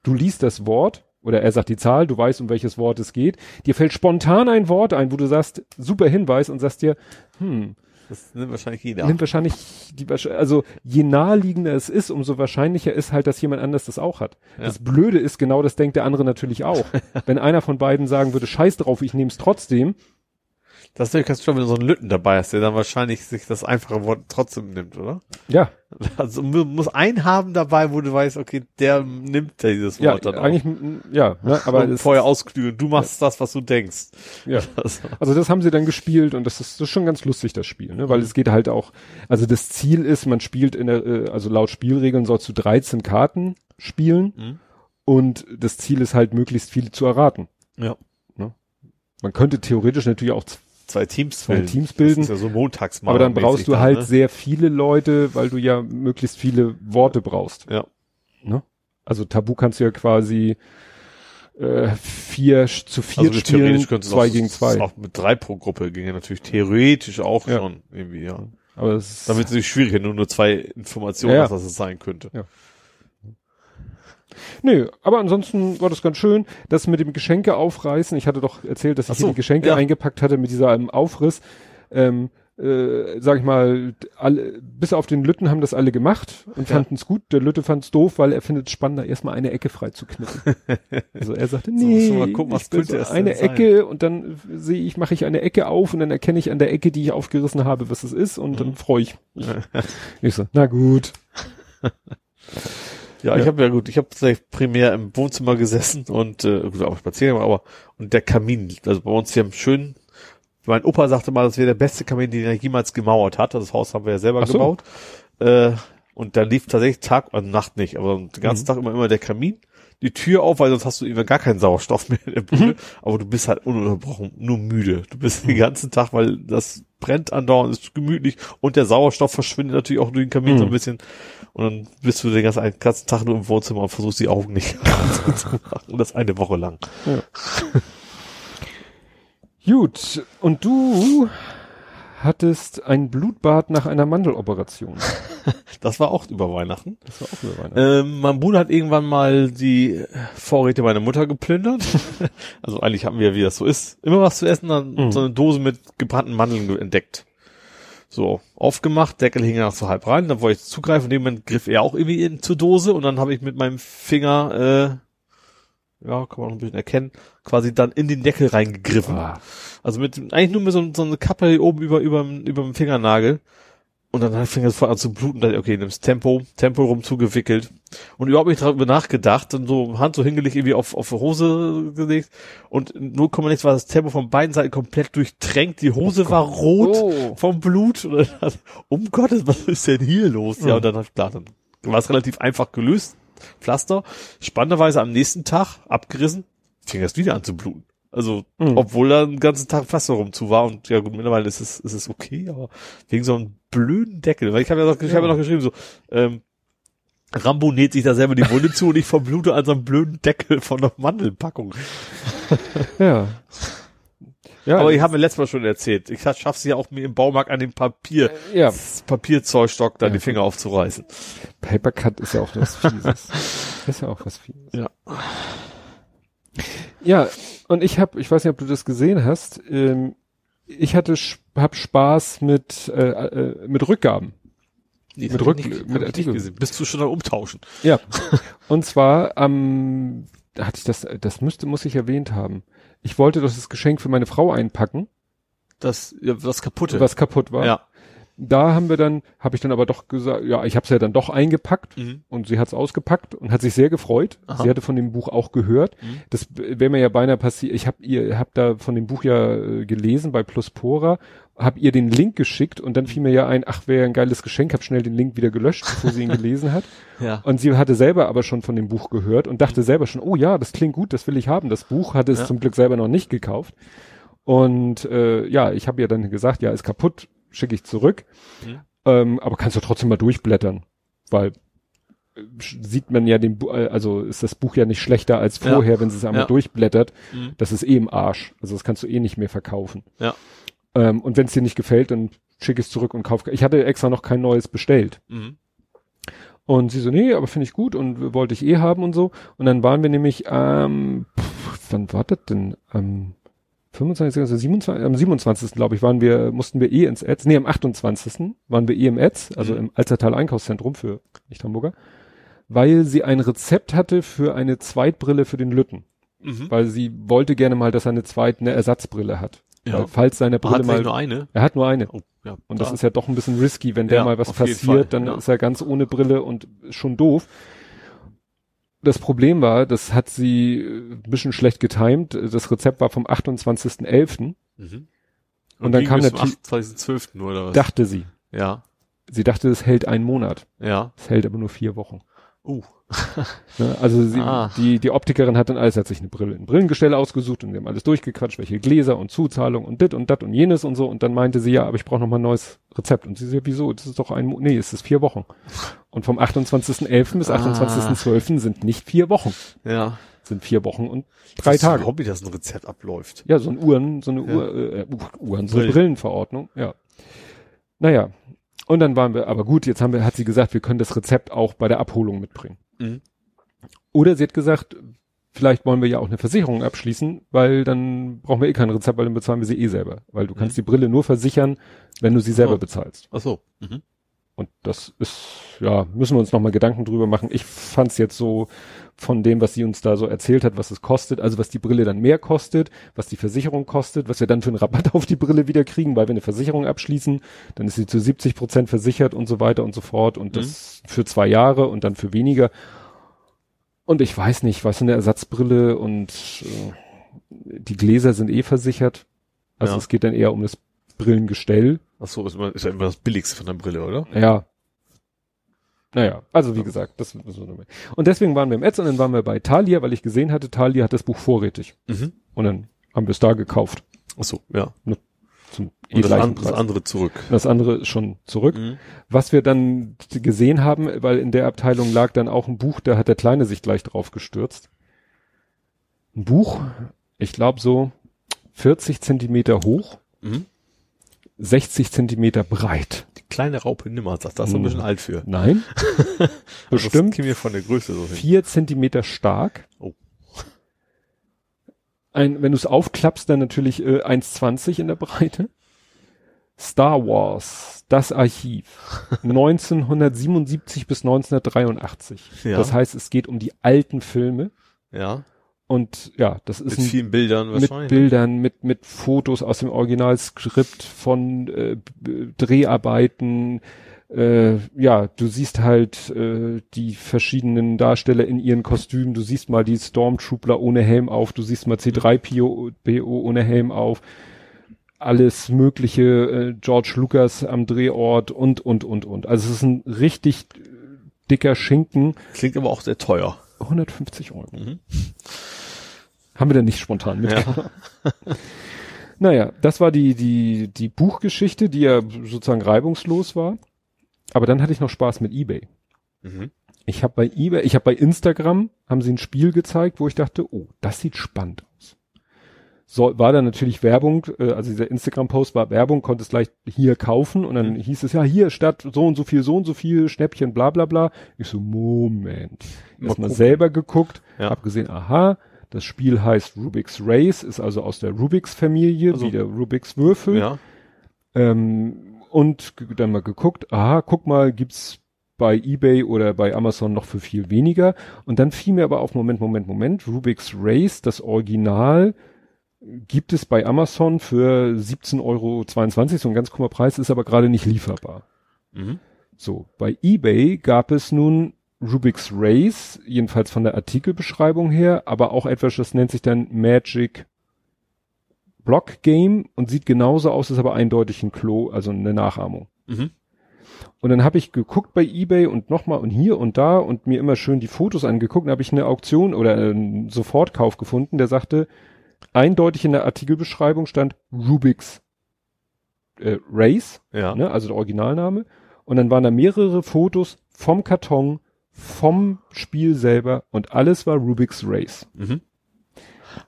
du liest das Wort oder er sagt die Zahl, du weißt, um welches Wort es geht. Dir fällt spontan ein Wort ein, wo du sagst, super Hinweis und sagst dir, hm, Das nimmt wahrscheinlich jeder. nimmt wahrscheinlich die, also je naheliegender es ist, umso wahrscheinlicher ist halt, dass jemand anders das auch hat. Ja. Das Blöde ist, genau das denkt der andere natürlich auch. *laughs* Wenn einer von beiden sagen würde, scheiß drauf, ich nehme es trotzdem, Das ist natürlich ganz schön, wenn du so einen Lütten dabei hast, der dann wahrscheinlich sich das einfache Wort trotzdem nimmt, oder? ja, Also mu- muss ein haben dabei, wo du weißt, okay, der nimmt ja dieses ja, Wort dann eigentlich, m- ja, ne, aber und vorher ausklügeln. Du machst das, was du denkst. ja. *laughs* Also, Also das haben sie dann gespielt und das ist, das ist schon ganz lustig, das Spiel, ne? Weil es geht halt auch, also das Ziel ist, man spielt in der, äh, also laut Spielregeln sollst du 13 Karten spielen Mhm. und das Ziel ist halt, möglichst viele zu erraten. ja. Man könnte theoretisch natürlich auch, Zwei Teams Zwei bilden. Teams bilden. Das ist ja so montags mal. aber dann brauchst du halt sehr viele Leute, weil du ja möglichst viele Worte brauchst. Ja. Ne? Also Tabu kannst du ja quasi äh, vier zu vier Also spielen, theoretisch könntest du zwei auch, gegen zwei. Auch mit drei pro Gruppe ginge natürlich theoretisch auch Ja. schon irgendwie, ja. Aber es ist, Damit ist es schwierig, wenn du nur zwei Informationen Ja, ja. hast, was es sein könnte. Nö, aber ansonsten war das ganz schön. Das mit dem Geschenke aufreißen, ich hatte doch erzählt, dass ich Ach so, hier die Geschenke ja. eingepackt hatte mit dieser ähm, Aufriss. Ähm, äh, sag ich mal, alle, bis auf den Lütten haben das alle gemacht und Ja. fanden es gut. Der Lütte fand es doof, weil er findet es spannender, erstmal eine Ecke frei zu knippen. *laughs* also er sagte, So, nee, du mal gucken, was könnte so eine sein? Ecke und dann sehe ich, mache ich eine Ecke auf und dann erkenne ich an der Ecke, die ich aufgerissen habe, was es ist und Mhm. dann freue ich mich. *laughs* ich so, na gut. *laughs* Ja, ich habe ja gut, ich habe tatsächlich primär im Wohnzimmer gesessen und äh, gut, auch spazieren, aber und der Kamin, also bei uns hier im schönen, mein Opa sagte mal, das wäre der beste Kamin, den er jemals gemauert hat. Also das Haus haben wir ja selber Ach so. gebaut. Äh, und da lief tatsächlich Tag, also Nacht nicht, aber den ganzen Mhm. Tag immer immer der Kamin, die Tür auf, weil sonst hast du immer gar keinen Sauerstoff mehr in der Bude. Mhm. Aber du bist halt ununterbrochen nur müde. Du bist den ganzen Tag, weil das brennt andauernd, ist gemütlich und der Sauerstoff verschwindet natürlich auch durch den Kamin so ein Mhm. bisschen. Und dann bist du den ganzen, ganzen Tag nur im Wohnzimmer und versuchst die Augen nicht *laughs* zu machen. Und das eine Woche lang. *laughs* Gut, und du hattest ein Blutbad nach einer Mandeloperation. *laughs* Das war auch über Weihnachten. Das war auch über Weihnachten. Ähm, mein Bruder hat irgendwann mal die Vorräte meiner Mutter geplündert. also eigentlich haben wir, wie das so ist, immer was zu essen, dann Mhm. so eine Dose mit gebrannten Mandeln entdeckt. So, aufgemacht, Deckel hing nach so halb rein, dann wollte ich zugreifen, in dem Moment griff er auch irgendwie in, zur Dose und dann habe ich mit meinem Finger, äh, ja, kann man noch ein bisschen erkennen, quasi dann in den Deckel reingegriffen. Ah. Also mit, eigentlich nur mit so, so eine Kappe hier oben über, über, über dem Fingernagel. Und dann fing es voll an zu bluten. Dann, okay, nimmst Tempo, Tempo rum zugewickelt. Und überhaupt nicht darüber nachgedacht. Und so Hand so hingelegt, irgendwie auf, auf Hose gelegt. Und 0,6 war das Tempo von beiden Seiten komplett durchtränkt. Die Hose war rot Oh. vom Blut. Und dann, um Gottes, was ist denn hier los? Ja, und dann, klar, dann war es relativ einfach gelöst. Pflaster. Spannenderweise am nächsten Tag abgerissen, fing es wieder an zu bluten. Also, Mhm. obwohl da den ganzen Tag Pflaster rum zu war und ja gut, mittlerweile ist es, ist es okay, aber wegen so einem blöden Deckel, weil ich habe ja noch, ich habe ja noch geschrieben, so, ähm, Rambo näht sich da selber die Wunde zu und ich verblute an so einem blöden Deckel von einer Mandelpackung. *laughs* Ja. Ja, aber ich habe mir letztes Mal schon erzählt, ich schaff's ja auch mir im Baumarkt an dem Papier, ja, das Papierzollstock da Ja. die Finger aufzureißen. Papercut ist ja auch was *laughs* Fieses. ist ja auch was Fieses. Ja. Ja, Und ich habe, ich weiß nicht, ob du das gesehen hast, ähm, ich hatte, hab Spaß mit, äh, äh, mit Rückgaben. Nee, Mit hab Rück- ich nicht, mit hab ich nicht Artikel. gesehen. Bist du schon am Umtauschen? Ja. *laughs* Und zwar am, da hatte ich das, das müsste, muss ich erwähnt haben. Ich wollte doch das Geschenk für meine Frau einpacken, Das, das kaputte. was kaputt war. Ja. Da haben wir dann, habe ich dann aber doch gesagt, ja, ich habe es ja dann doch eingepackt Mhm. und sie hat es ausgepackt und hat sich sehr gefreut. Aha. Sie hatte von dem Buch auch gehört. Mhm. Das wäre mir ja beinahe passiert. Ich habe ihr, hab da von dem Buch ja äh, gelesen bei Pluspora, habe ihr den Link geschickt und dann fiel mir ja ein, ach, wäre ein geiles Geschenk, habe schnell den Link wieder gelöscht, bevor sie ihn *laughs* gelesen hat. Ja. Und sie hatte selber aber schon von dem Buch gehört und dachte selber schon, oh ja, das klingt gut, das will ich haben. Das Buch hatte es Ja. zum Glück selber noch nicht gekauft. Und äh, ja, ich habe ihr dann gesagt, ja, ist kaputt, schicke ich zurück. Mhm. Ähm, aber kannst du trotzdem mal durchblättern, weil äh, sieht man ja den, Bu äh, also ist das Buch ja nicht schlechter als Ja. vorher, wenn sie es einmal Ja. durchblättert. Mhm. Das ist eh im Arsch. Also das kannst du eh nicht mehr verkaufen. Ja. Ähm, und wenn es dir nicht gefällt, dann schick es zurück und kauf. Ich hatte extra noch kein neues bestellt. Mhm. Und sie so, nee, aber finde ich gut und wollte ich eh haben und so. Und dann waren wir nämlich, ähm, pff, wann war das denn? Am 25. Also 27, am 27. glaube ich, waren wir, mussten wir eh ins Etz, nee, am 28. waren wir eh im Etz, also Mhm. im Alzertal Einkaufszentrum für Nicht-Hamburger, weil sie ein Rezept hatte für eine Zweitbrille für den Lütten. Mhm. Weil sie wollte gerne mal, dass er eine zweite, eine Ersatzbrille hat. Ja. Weil falls seine Brille hat mal, nur eine. er hat nur eine. Oh, ja. Und das da. ist ja doch ein bisschen risky, wenn der Ja, mal was passiert, dann ja. ist er ganz ohne Brille und schon doof. Das Problem war, das hat sie äh, ein bisschen schlecht getimt. Das Rezept war vom 28.11., Mhm. Und dann ging kam natürlich- 28.12. nur, oder was? dachte sie. Ja. Sie dachte, es hält einen Monat. Ja. Es hält aber nur vier Wochen. Uh. *laughs* Ne? Also sie, Ah. die, die Optikerin hat dann alles, hat sich eine Brille, ein Brillengestell ausgesucht und sie haben alles durchgequatscht, welche Gläser und Zuzahlung und dit und dat und jenes und so. Und dann meinte sie, ja, aber ich brauche noch mal ein neues Rezept. Und sie ja, wieso? Das ist doch ein, nee, es ist vier Wochen. Und vom 28.11. bis Ah. 28.12. sind nicht vier Wochen, Ja. sind vier Wochen und drei Das ist Tage. überhaupt nicht, dass ein Rezept abläuft. Ja, so ein Uhren, so eine Ja. Uhr, äh, Uhren, so eine Brillen. Brillenverordnung, ja. Naja. Und dann waren wir, aber gut, jetzt haben wir, hat sie gesagt, wir können das Rezept auch bei der Abholung mitbringen. Mhm. Oder sie hat gesagt, vielleicht wollen wir ja auch eine Versicherung abschließen, weil dann brauchen wir eh kein Rezept, weil dann bezahlen wir sie eh selber. Weil du kannst die Brille nur versichern, wenn du sie selber Oh. bezahlst. Ach so. Mhm. Und das ist, ja, müssen wir uns nochmal Gedanken drüber machen. Ich fand's jetzt so von dem, was sie uns da so erzählt hat, was es kostet, also was die Brille dann mehr kostet, was die Versicherung kostet, was wir dann für einen Rabatt *laughs* auf die Brille wieder kriegen, weil wir eine Versicherung abschließen, dann ist sie zu 70 Prozent versichert und so weiter und so fort und das für zwei Jahre und dann für weniger. Und ich weiß nicht, was eine Ersatzbrille und äh, die Gläser sind eh versichert. Also Ja. es geht dann eher um das Brillengestell. Ach so, ist, immer, ist ja immer das Billigste von der Brille, oder? Ja. Naja, also wie gesagt, das so Und deswegen waren wir im Etz und dann waren wir bei Thalia, weil ich gesehen hatte, Thalia hat das Buch vorrätig. Mhm. Und dann haben wir es da gekauft. Ach so, ja. Zum eh Und das, an, das andere zurück. Das andere ist schon zurück. Mhm. Was wir dann gesehen haben, weil in der Abteilung lag dann auch ein Buch, da hat der Kleine sich gleich drauf gestürzt. Ein Buch, ich glaube so 40 Zentimeter hoch, Mhm. 60 Zentimeter breit. Die kleine Raupe nimmer, sagt das ist ein Mhm. bisschen alt für. Nein, *laughs* bestimmt Das mir von der Größe so hin. vier Zentimeter stark. Oh. Ein, wenn du es aufklappst, dann natürlich äh, 1,20 in der Breite. Star Wars, das Archiv, *laughs* 1977 bis 1983. Ja. Das heißt, es geht um die alten Filme Ja. Und ja, das Mit ist ein, vielen Bildern mit wahrscheinlich. Bildern, mit mit Fotos aus dem Originalskript von äh, Dreharbeiten. Äh, ja, du siehst halt äh, die verschiedenen Darsteller in ihren Kostümen. Du siehst mal die Stormtrooper ohne Helm auf. Du siehst mal C3PO BO ohne Helm auf. Alles mögliche, äh, George Lucas am Drehort und, und, und, und. Also es ist ein richtig dicker Schinken. Klingt aber auch sehr teuer. 150 Euro. Mhm. Haben wir dann nicht spontan mitgebracht. *laughs* naja, das war die, die, die Buchgeschichte, die ja sozusagen reibungslos war. Aber dann hatte ich noch Spaß mit eBay. Mhm. Ich habe bei eBay, ich habe bei Instagram, haben sie ein Spiel gezeigt, wo ich dachte, oh, das sieht spannend aus. So, war da natürlich Werbung, äh, also dieser Instagram-Post war Werbung, konnte es gleich hier kaufen und dann Mhm. hieß es ja hier statt so und so viel, so und so viel Schnäppchen, bla bla bla. Ich so, Moment. Mal Erstmal gucken. selber geguckt, Ja. hab gesehen, aha, Das Spiel heißt Rubik's Race, ist also aus der Rubik's Familie, Also- wie der Rubik's Würfel. Ja. Ähm, und dann mal geguckt, aha, guck mal, gibt's bei eBay oder bei Amazon noch für viel weniger. Und dann fiel mir aber auf, Moment, Moment, Moment, Rubik's Race, das Original, gibt es bei Amazon für 17,22 Euro, so ein ganz krummer Preis, ist aber gerade nicht lieferbar. Mhm. So, bei eBay gab es nun Rubik's Race, jedenfalls von der Artikelbeschreibung her, aber auch etwas, das nennt sich dann Magic Block Game und sieht genauso aus, ist aber eindeutig ein Klo, also eine Nachahmung. Mhm. Und dann habe ich geguckt bei eBay und nochmal und hier und da und mir immer schön die Fotos angeguckt und habe ich eine Auktion oder einen Sofortkauf gefunden, der sagte, eindeutig in der Artikelbeschreibung stand Rubik's äh, Race, Ja. ne, also der Originalname. Und dann waren da mehrere Fotos vom Karton, vom Spiel selber und alles war Rubik's Race. Mhm.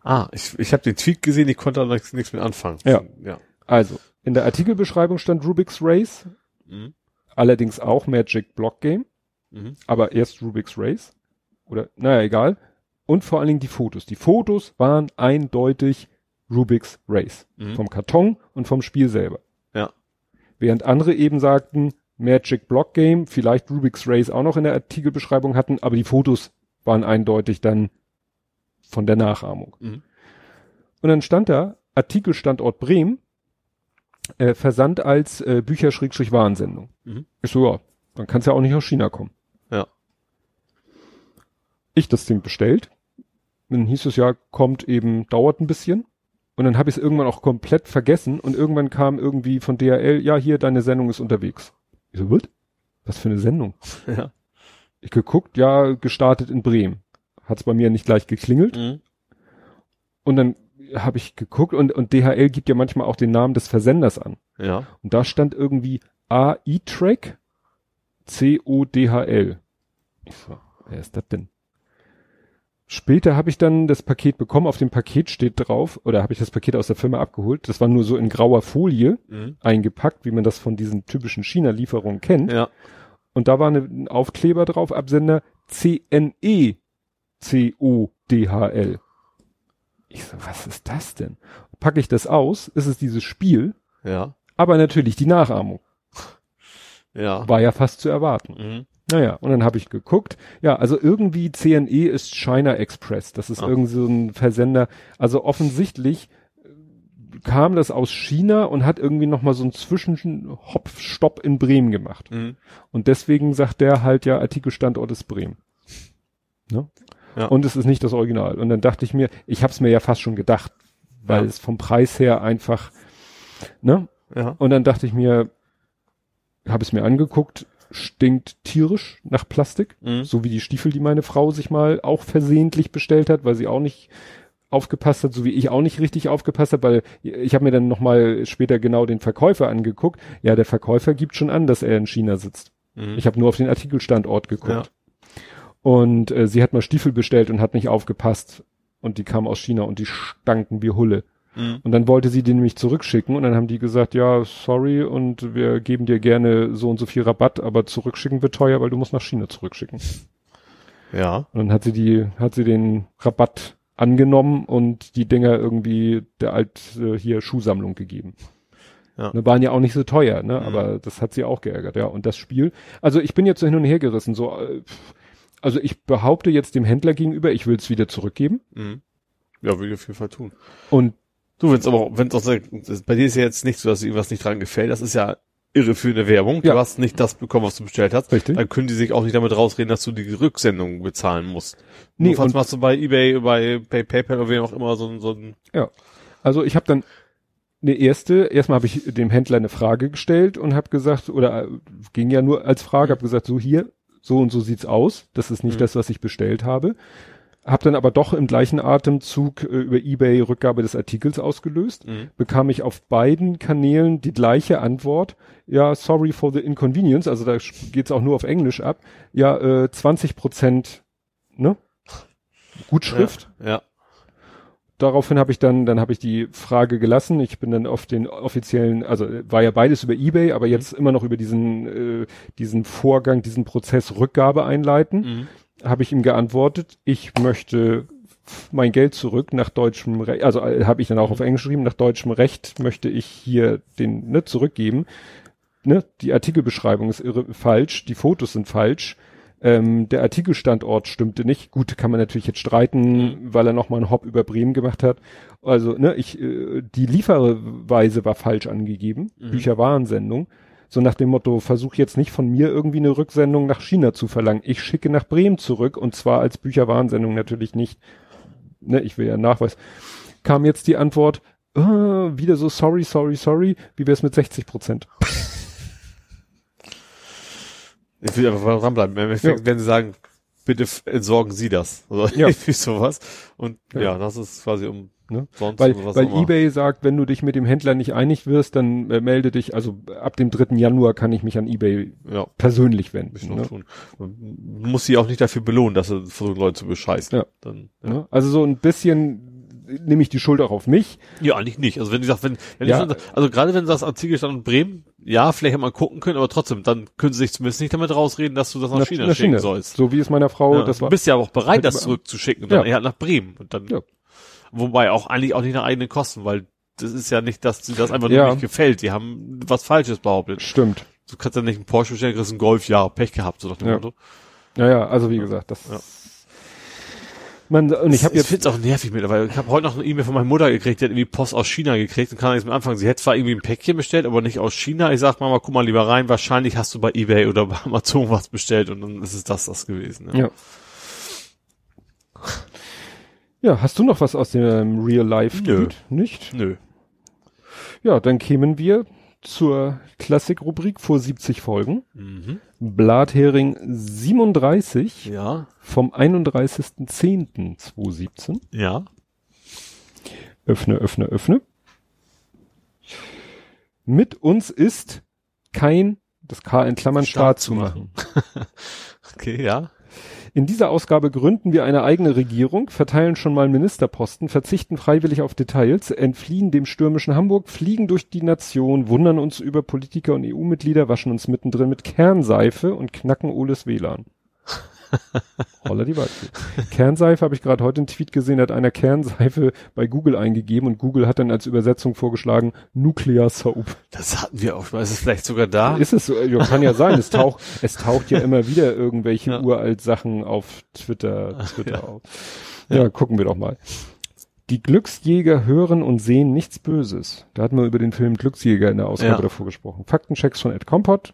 Ah, ich, ich habe den Tweet gesehen, ich konnte nichts, nichts mit anfangen. Ja. Ja. Also, in der Artikelbeschreibung stand Rubik's Race, Mhm. allerdings auch Magic Block Game, Mhm. aber erst Rubik's Race. Oder, naja, egal. Und vor allen Dingen die Fotos. Die Fotos waren eindeutig Rubik's Race. Mhm. Vom Karton und vom Spiel selber. Ja. Während andere eben sagten, Magic Block Game, vielleicht Rubik's Race auch noch in der Artikelbeschreibung hatten, aber die Fotos waren eindeutig dann von der Nachahmung. Mhm. Und dann stand da Artikelstandort Bremen, äh, Versand als äh, Bücher-Warensendung. Mhm. Ich so, ja, dann kann es ja auch nicht aus China kommen. Ja. Ich das Ding bestellt. Dann hieß es ja, kommt eben, dauert ein bisschen. Und dann habe ich es irgendwann auch komplett vergessen und irgendwann kam irgendwie von DHL, ja, hier, deine Sendung ist unterwegs. Ich so, what? Was für eine Sendung? *laughs* Ja. Ich geguckt, ja, gestartet in Bremen. Hat's bei mir nicht gleich geklingelt. Mhm. Und dann habe ich geguckt und, und DHL gibt ja manchmal auch den Namen des Versenders an. Ja. Und da stand irgendwie AI-Track C-O-D-H-L. Ich so, wer ist das denn? Später habe ich dann das Paket bekommen, auf dem Paket steht drauf, oder habe ich das Paket aus der Firma abgeholt, das war nur so in grauer Folie Mhm. eingepackt, wie man das von diesen typischen China-Lieferungen kennt. Ja. Und da war eine, ein Aufkleber drauf, Absender CNE C-O-D-H-L. Ich so, was ist das denn? Packe ich das aus, ist es dieses Spiel, Ja. aber natürlich die Nachahmung. Ja. War ja fast zu erwarten. Mhm. Naja, und dann habe ich geguckt. Ja, also irgendwie CNE ist China Express. Das ist Ah. irgend so ein Versender. Also offensichtlich äh, kam das aus China und hat irgendwie nochmal so einen Zwischenhopfstopp in Bremen gemacht. Mhm. Und deswegen sagt der halt ja, Artikelstandort ist Bremen. Ne? Ja. Und es ist nicht das Original. Und dann dachte ich mir, ich habe es mir ja fast schon gedacht, weil Ja. es vom Preis her einfach, ne? Ja. Und dann dachte ich mir, habe es mir angeguckt, stinkt tierisch nach Plastik, Mhm. so wie die Stiefel, die meine Frau sich mal auch versehentlich bestellt hat, weil sie auch nicht aufgepasst hat, so wie ich auch nicht richtig aufgepasst habe, weil ich habe mir dann nochmal später genau den Verkäufer angeguckt. Ja, der Verkäufer gibt schon an, dass er in China sitzt. Mhm. Ich habe nur auf den Artikelstandort geguckt. Ja. Und äh, sie hat mal Stiefel bestellt und hat nicht aufgepasst. Und die kamen aus China und die stanken wie Hulle. Mhm. Und dann wollte sie den nämlich zurückschicken und dann haben die gesagt, ja, sorry und wir geben dir gerne so und so viel Rabatt, aber zurückschicken wird teuer, weil du musst nach China zurückschicken. Ja. Und dann hat sie die, hat sie den Rabatt angenommen und die Dinger irgendwie der alt äh, hier Schuhsammlung gegeben. Ja. Ne, waren ja auch nicht so teuer, ne? Mhm. Aber das hat sie auch geärgert, ja. Und das Spiel, also ich bin jetzt so hin und her gerissen, so, äh, also ich behaupte jetzt dem Händler gegenüber, ich will es wieder zurückgeben. Mhm. Ja, würde ich auf jeden Fall tun. Und Du, wenn's aber, wenn's auch, bei dir ist ja jetzt nicht so, dass dir irgendwas nicht dran gefällt. Das ist ja irreführende Werbung. Ja. Du hast nicht das bekommen, was du bestellt hast. Richtig. Dann können die sich auch nicht damit rausreden, dass du die Rücksendung bezahlen musst. Nee, Nee, und- machst du bei eBay, bei, bei PayPal oder wem auch immer so so ein, Also ich habe dann eine erste, erstmal habe ich dem Händler eine Frage gestellt und habe gesagt, oder äh, ging ja nur als Frage, habe gesagt, so hier, so und so sieht's aus. Das ist nicht Mhm. das, was ich bestellt habe. Hab dann aber doch im gleichen Atemzug äh, über eBay Rückgabe des Artikels ausgelöst. Mhm. Bekam ich auf beiden Kanälen die gleiche Antwort. Ja, sorry for the inconvenience. Also da geht's auch nur auf Englisch ab. Ja, äh, 20 Prozent, ne? Gutschrift ja, daraufhin habe ich dann, dann habe ich die Frage gelassen. Ich bin dann auf den offiziellen, also äh, war ja beides über eBay, aber jetzt immer noch über diesen, äh, diesen Vorgang, diesen Prozess Rückgabe einleiten, mhm. Habe ich ihm geantwortet, ich möchte mein Geld zurück nach deutschem Recht, also äh, habe ich dann auch auf Englisch geschrieben, nach deutschem Recht möchte ich hier den ne, zurückgeben. Ne, die Artikelbeschreibung ist irre, falsch, die Fotos sind falsch. Ähm, der Artikelstandort stimmte nicht. Gut, kann man natürlich jetzt streiten, weil er nochmal einen Hop über Bremen gemacht hat. Also, ne, ich, äh, die Lieferweise war falsch angegeben. Mhm. Bücherwarensendung. So nach dem Motto, versuch jetzt nicht von mir irgendwie eine Rücksendung nach China zu verlangen. Ich schicke nach Bremen zurück und zwar als Bücherwarensendung natürlich nicht. Ne, ich will ja Nachweis. Kam jetzt die Antwort, äh, wieder so sorry, sorry, sorry, wie wär's mit 60 Prozent? Ich will einfach dranbleiben. Ja. werden sie sagen, bitte entsorgen Sie das. Oder Ja. *laughs* irgendwie sowas. Und Ja. ja. das ist quasi um Ne? sonst Weil, weil immer. eBay sagt, wenn du dich mit dem Händler nicht einig wirst, dann äh, melde dich, also ab dem 3. Januar kann ich mich an eBay ja, persönlich wenden. Ne? tun. Man muss sie auch nicht dafür belohnen, dass sie versuchen, Leute zu bescheißen. Ja. Dann, ja. Ne? Also so ein bisschen nehme ich die Schuld auch auf mich. ja, eigentlich nicht. Also wenn du sagst, wenn, wenn Ja. ich also gerade wenn das Artikel stand in Bremen, ja, vielleicht hätte man gucken können, aber trotzdem, dann können sie sich zumindest nicht damit rausreden, dass du das nach, Nach- China nach schicken China. sollst. So wie es meiner Frau, Ja, das du war. bist ja auch bereit, das zurückzuschicken und dann Ja. eher nach Bremen. Und dann, Ja. Wobei auch eigentlich auch nicht nach eigenen Kosten, weil das ist ja nicht, dass dir das einfach Ja. nur nicht gefällt. Die haben was Falsches behauptet. Stimmt. Du kannst ja nicht einen Porsche bestellen, kriegst einen Golf, ja, Pech gehabt, so nach dem Ja. Motto. Naja, also wie gesagt, das. Ja. Man, und ich habe jetzt finde es auch nervig mittlerweile. Ich habe heute noch eine E-Mail von meiner Mutter gekriegt, die hat irgendwie Post aus China gekriegt und kann jetzt mit anfangen. Sie hätte zwar irgendwie ein Päckchen bestellt, aber nicht aus China. Ich sag Mama, guck mal lieber rein. Wahrscheinlich hast du bei eBay oder bei Amazon was bestellt und dann ist es das das gewesen. Ne? Ja. Ja, hast du noch was aus dem Real Life? Nö. Nicht? Nö. Ja, dann kämen wir zur Klassik-Rubrik vor 70 Folgen. Mhm. Blathering 37 Ja. vom 31.10.2017. Ja. Öffne, öffne, öffne. Mit uns ist kein, das K in Klammern, Staat, zu machen. *laughs* Okay, ja. In dieser Ausgabe gründen wir eine eigene Regierung, verteilen schon mal Ministerposten, verzichten freiwillig auf Details, entfliehen dem stürmischen Hamburg, fliegen durch die Nation, wundern uns über Politiker und EU-Mitglieder, waschen uns mittendrin mit Kernseife und knacken Oles WLAN. Holla die Waldfee. Kernseife habe ich gerade heute einen Tweet gesehen, hat einer Kernseife bei Google eingegeben und Google hat dann als Übersetzung vorgeschlagen Nuclear Soap. Das hatten wir auch schon. Ist es vielleicht sogar da? Ist es so? Ja, kann ja sein. Es *laughs* taucht, es taucht ja immer wieder irgendwelche Ja. uralt Sachen auf Twitter, *laughs* Twitter auf. Ja, gucken wir doch mal. Die Glücksjäger hören und sehen nichts Böses. Da hatten wir über den Film Glücksjäger in der Ausgabe Ja. davor gesprochen. Faktenchecks von Ed Kompott.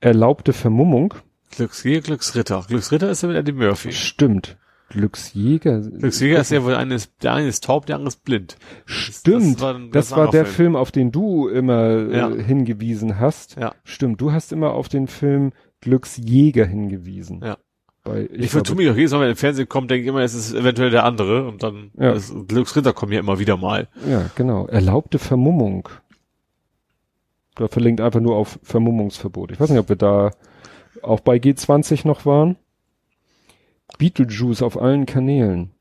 Erlaubte Vermummung. Glücksjäger, Glücksritter. Glücksritter ist ja wieder Eddie Murphy. Stimmt. Glücksjäger. Glücksjäger ist ja wohl eine ist, der eine ist taub, der andere ist blind. Stimmt. das war Das ganz war der anderer Film, auf den du immer Ja. äh, hingewiesen hast. Ja. Stimmt. Du hast immer auf den Film Glücksjäger hingewiesen. Ja. Bei, Ich, ich vertue mich auch jedes Mal, wenn im Fernsehen kommt, denke ich immer, es ist eventuell der andere und dann Ja. ist, Glücksritter kommen ja immer wieder mal. Ja, genau. Erlaubte Vermummung. Da verlinkt einfach nur auf Vermummungsverbot. Ich weiß nicht, ob wir da auch bei G20 noch waren. Beetlejuice auf allen Kanälen.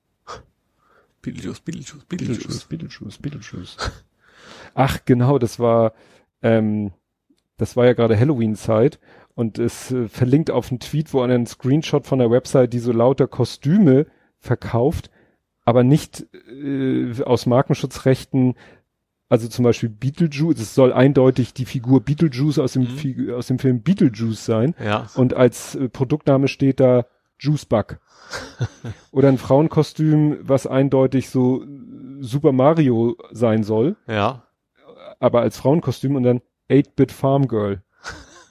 Beetlejuice, Beetlejuice, Beetlejuice. Beetlejuice, Beetlejuice. *laughs* Ach, genau, das war, ähm, das war ja gerade Halloween-Zeit und es äh, verlinkt auf einen Tweet, wo einen Screenshot von der Website, die so lauter Kostüme verkauft, aber nicht äh, aus Markenschutzrechten, also zum Beispiel Beetlejuice, es soll eindeutig die Figur Beetlejuice aus dem, Mhm. Figu- aus dem Film Beetlejuice sein Ja. und als äh, Produktname steht da Juicebug. *laughs* Oder ein Frauenkostüm, was eindeutig so Super Mario sein soll, Ja. aber als Frauenkostüm und dann 8-Bit Farm Girl.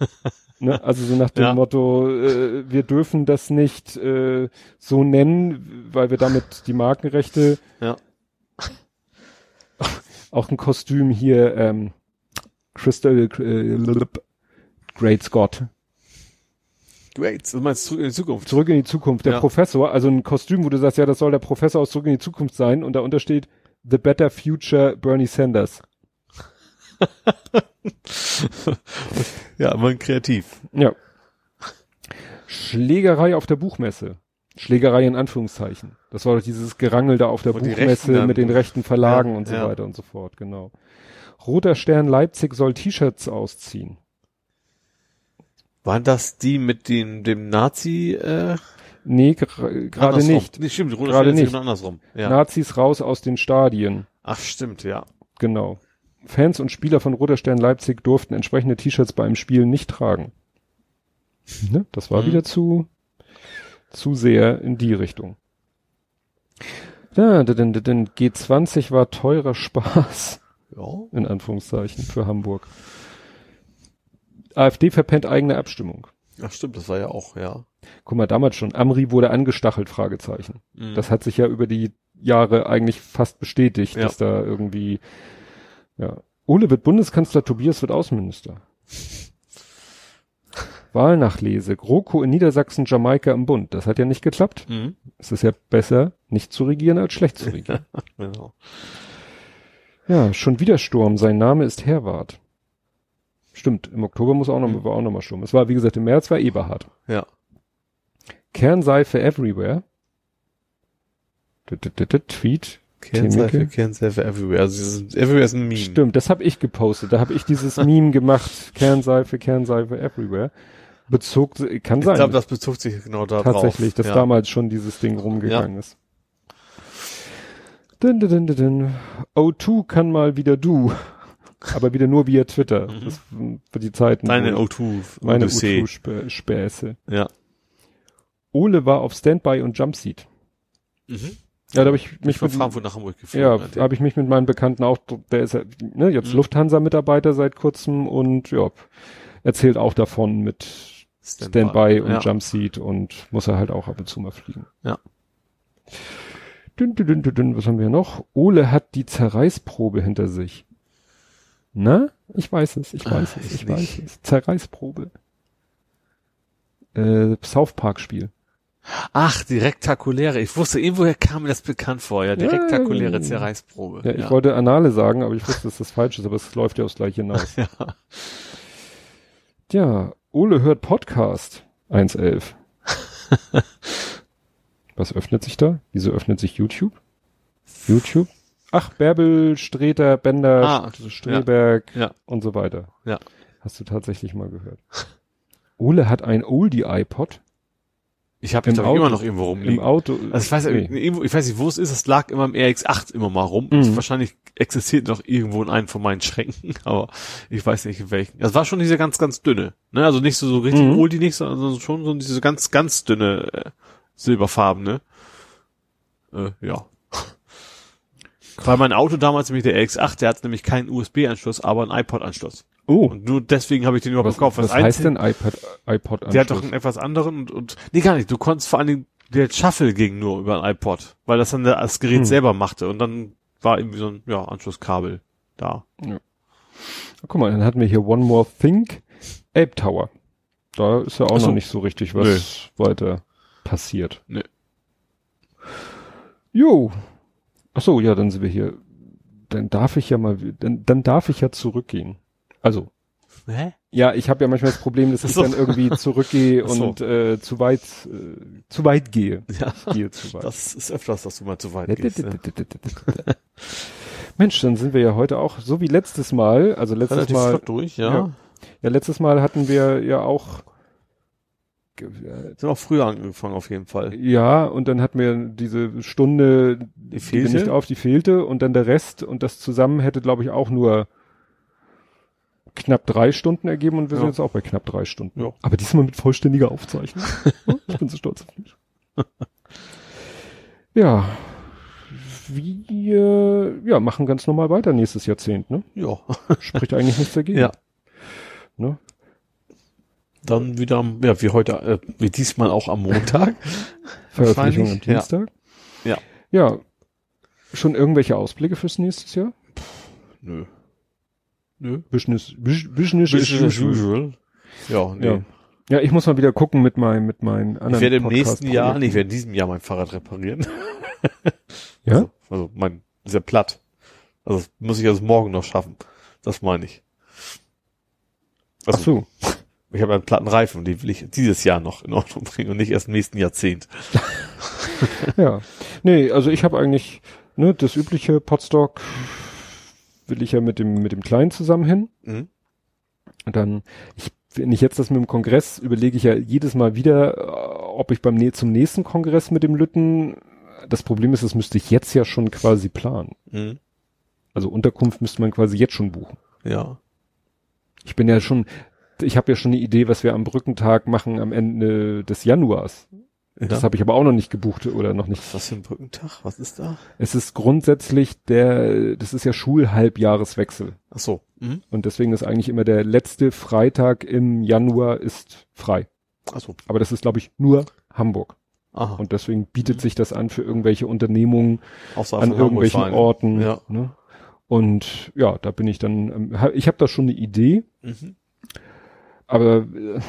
*laughs* ne? Also so nach dem Ja. Motto, äh, wir dürfen das nicht äh, so nennen, weil wir damit die Markenrechte. Ja. Auch ein Kostüm hier, ähm, Crystal äh, Great Scott. Great. Du meinst zurück in die Zukunft? Zurück in die Zukunft, der Ja. Professor, also ein Kostüm, wo du sagst, ja, das soll der Professor aus Zurück in die Zukunft sein und da untersteht The Better Future Bernie Sanders. *laughs* Ja, immer kreativ. Ja. Schlägerei auf der Buchmesse. Schlägerei in Anführungszeichen. Das war doch dieses Gerangel da auf der Und Buchmesse mit den rechten Verlagen Ja, und so ja. weiter und so fort, genau. Roter Stern Leipzig soll T-Shirts ausziehen. Waren das die mit dem, dem Nazi, äh, Nee, gerade nicht. Nee, stimmt, Gerade stellt sich nicht. genau andersrum. Ja. Nazis raus aus den Stadien. Ach, stimmt, ja. Genau. Fans und Spieler von Roter Stern Leipzig durften entsprechende T-Shirts beim Spiel nicht tragen. Ne? Das war Mhm. wieder zu, zu sehr in die Richtung. Ja, denn, denn, denn G20 war teurer Spaß, Ja. in Anführungszeichen, für Hamburg. AfD verpennt eigene Abstimmung. Ach, stimmt, das war ja auch, ja. Guck mal, damals schon. Amri wurde angestachelt, Fragezeichen. Mhm. Das hat sich ja über die Jahre eigentlich fast bestätigt, Ja. dass da irgendwie, ja. Ole wird Bundeskanzler, Tobias wird Außenminister. Wahlnachlese. GroKo in Niedersachsen, Jamaika im Bund. Das hat ja nicht geklappt. Mhm. Es ist ja besser, nicht zu regieren, als schlecht zu regieren. *laughs* Genau. ja, schon wieder Sturm. Sein Name ist Herwart. Stimmt, im Oktober muss auch noch, Mhm. war auch noch mal Sturm. Es war, wie gesagt, im März war Eberhard. Ja. Kernseife everywhere. D -d -d Tweet. Kernseife. Kernseife everywhere. Also dieses, everywhere ist ein Meme. Stimmt, das habe ich gepostet. Da habe ich dieses *laughs* Meme gemacht. Kernseife, Kernseife everywhere. Bezog, kann Ich sein. glaube, das bezog sich genau darauf. tatsächlich, dass ja. damals schon dieses Ding rumgegangen ist. Dun, dun, dun, dun, dun. O2 kann mal wieder du. Aber wieder nur via Twitter. Mhm. Das für die Zeiten. Deine wo- O2, meine Odyssee. O2-Späße. Ja. Ole war auf Standby und Jumpseat. Mhm. Ja, da habe ich Mich mich von mit, Frankfurt nach Hamburg ja, geflogen. habe ich mich mit meinen Bekannten auch, der ist ja, ne, jetzt Mhm. Lufthansa-Mitarbeiter seit kurzem und ja, erzählt auch davon mit Standby, und ja. Jumpseat und muss er halt auch ab und zu mal fliegen. Ja. Dün, dün, dün, dün, dün, was haben wir noch? Ole hat die Zerreißprobe hinter sich. Na? Ich weiß es, ich Ah, weiß es, ich ich weiß es. Zerreißprobe. Äh, South Park Spiel. Ach, die rektakuläre. Ich wusste, irgendwoher kam mir das bekannt vor. Ja, die Ja, rektakuläre ja. Zerreißprobe. Ja, ich wollte Anale sagen, aber ich wusste, dass das falsch ist, aber es läuft ja aufs gleiche hinaus. *laughs* Ja. Ja, Ole hört Podcast. 1.11. *laughs* Was öffnet sich da? Wieso öffnet sich YouTube? YouTube? Ach, Bärbel, Streter, Bender, Ah, St- Streberg ja. und so weiter. Ja. Hast du tatsächlich mal gehört. Ole hat ein Oldie-iPod Ich habe Im ich glaub, Auto- immer noch irgendwo im rumliegen. Auto. Also ich weiß, nee. irgendwo, ich weiß nicht, wo es ist. Es lag immer im RX8 immer mal rum. Mhm. Wahrscheinlich existiert noch irgendwo in einem von meinen Schränken, *laughs* aber ich weiß nicht in welchen. Das war schon diese ganz, ganz dünne. Ne? Also nicht so, so richtig Mhm. oldie nicht, sondern schon so diese ganz, ganz dünne äh, silberfarbene. Äh, ja. Weil mein Auto damals nämlich der RX8, der hat nämlich keinen USB-Anschluss, aber einen iPod-Anschluss. Oh, Und nur deswegen habe ich den überhaupt was, gekauft. was Das heißt denn iPad, iPod der hat doch einen etwas anderen und, und nee, gar nicht. Du konntest vor allen Dingen, der Shuffle ging nur über ein iPod, weil das dann das Gerät Hm. selber machte und dann war irgendwie so ein, ja, Anschlusskabel da. Guck mal, dann hatten wir hier One More Thing, Ape Tower. Da ist ja auch so. noch nicht so richtig was weiter passiert. Nö. Jo. Ach so, ja, dann sind wir hier. Dann darf ich ja mal, dann, dann darf ich ja zurückgehen. Also, Hä? ja, ich habe ja manchmal das Problem, dass Ach ich so. dann irgendwie *laughs* zurückgehe so. und äh, zu weit, äh, zu weit gehe. Ja, Ich gehe zu weit. das ist öfters, dass du mal zu weit gehst. Mensch, dann sind wir ja heute auch, so wie letztes Mal, also letztes Relativ Mal, durch, ja. Ja. ja, letztes Mal hatten wir ja auch, Sind auch früher angefangen auf jeden Fall. ja, und dann hatten wir diese Stunde, die, fehlte? wir nicht auf, die fehlte, und dann der Rest, und das zusammen hätte, glaube ich, auch nur knapp drei Stunden ergeben, und wir Ja. sind jetzt auch bei knapp drei Stunden. Ja. Aber diesmal mit vollständiger Aufzeichnung. *laughs* ich bin so stolz auf mich. ja. Wir, ja, machen ganz normal weiter nächstes Jahrzehnt, ne? Ja. Spricht eigentlich nichts dagegen. Ja. Ne? Dann wieder am, ja, wie heute, äh, wie diesmal auch am Montag. *laughs* Veröffentlichung am Wahrscheinlich, ja. Dienstag. Ja. Ja. Schon irgendwelche Ausblicke fürs nächste Jahr? Nö. Nö. Business, Bus- Business, Business as usual. usual. Ja, nee. Ja. Ja, ich muss mal wieder gucken mit meinem, mit meinen anderen Ich werde im nächsten. Jahr, nee, ich werde in diesem Jahr mein Fahrrad reparieren. *laughs* Ja? Also, also mein, ist ja platt. Also das muss ich also morgen noch schaffen. Das meine ich. Ach Also, so. Ich habe einen platten Reifen und die will ich dieses Jahr noch in Ordnung bringen und nicht erst im nächsten Jahrzehnt. *laughs* Ja. Nee, also ich habe eigentlich, ne, das übliche Podstock will ich ja mit dem, mit dem Kleinen zusammen hin. Mhm. Und dann, ich wenn ich jetzt das mit dem Kongress überlege ich ja jedes Mal wieder, äh, ob ich beim zum nächsten Kongress mit dem Lütten, das Problem ist, das müsste ich jetzt ja schon quasi planen. Mhm. Also Unterkunft müsste man quasi jetzt schon buchen. Ja. Ich bin ja schon, ich habe ja schon eine Idee, was wir am Brückentag machen am Ende des Januars. Das ja. habe ich aber auch noch nicht gebucht oder noch nicht. Was für ein Brückentag? Was ist da? Es ist grundsätzlich der, das ist ja Schulhalbjahreswechsel. Ach so. Mhm. Und deswegen ist eigentlich immer der letzte Freitag im Januar ist frei. Ach so. Aber das ist, glaube ich, nur Hamburg. Aha. Und deswegen bietet sich das an für irgendwelche Unternehmungen Außer an Hamburg irgendwelchen fahren. Orten. Ja. Ne? Und ja, da bin ich dann, ähm, ich habe da schon eine Idee, Mhm. Aber äh,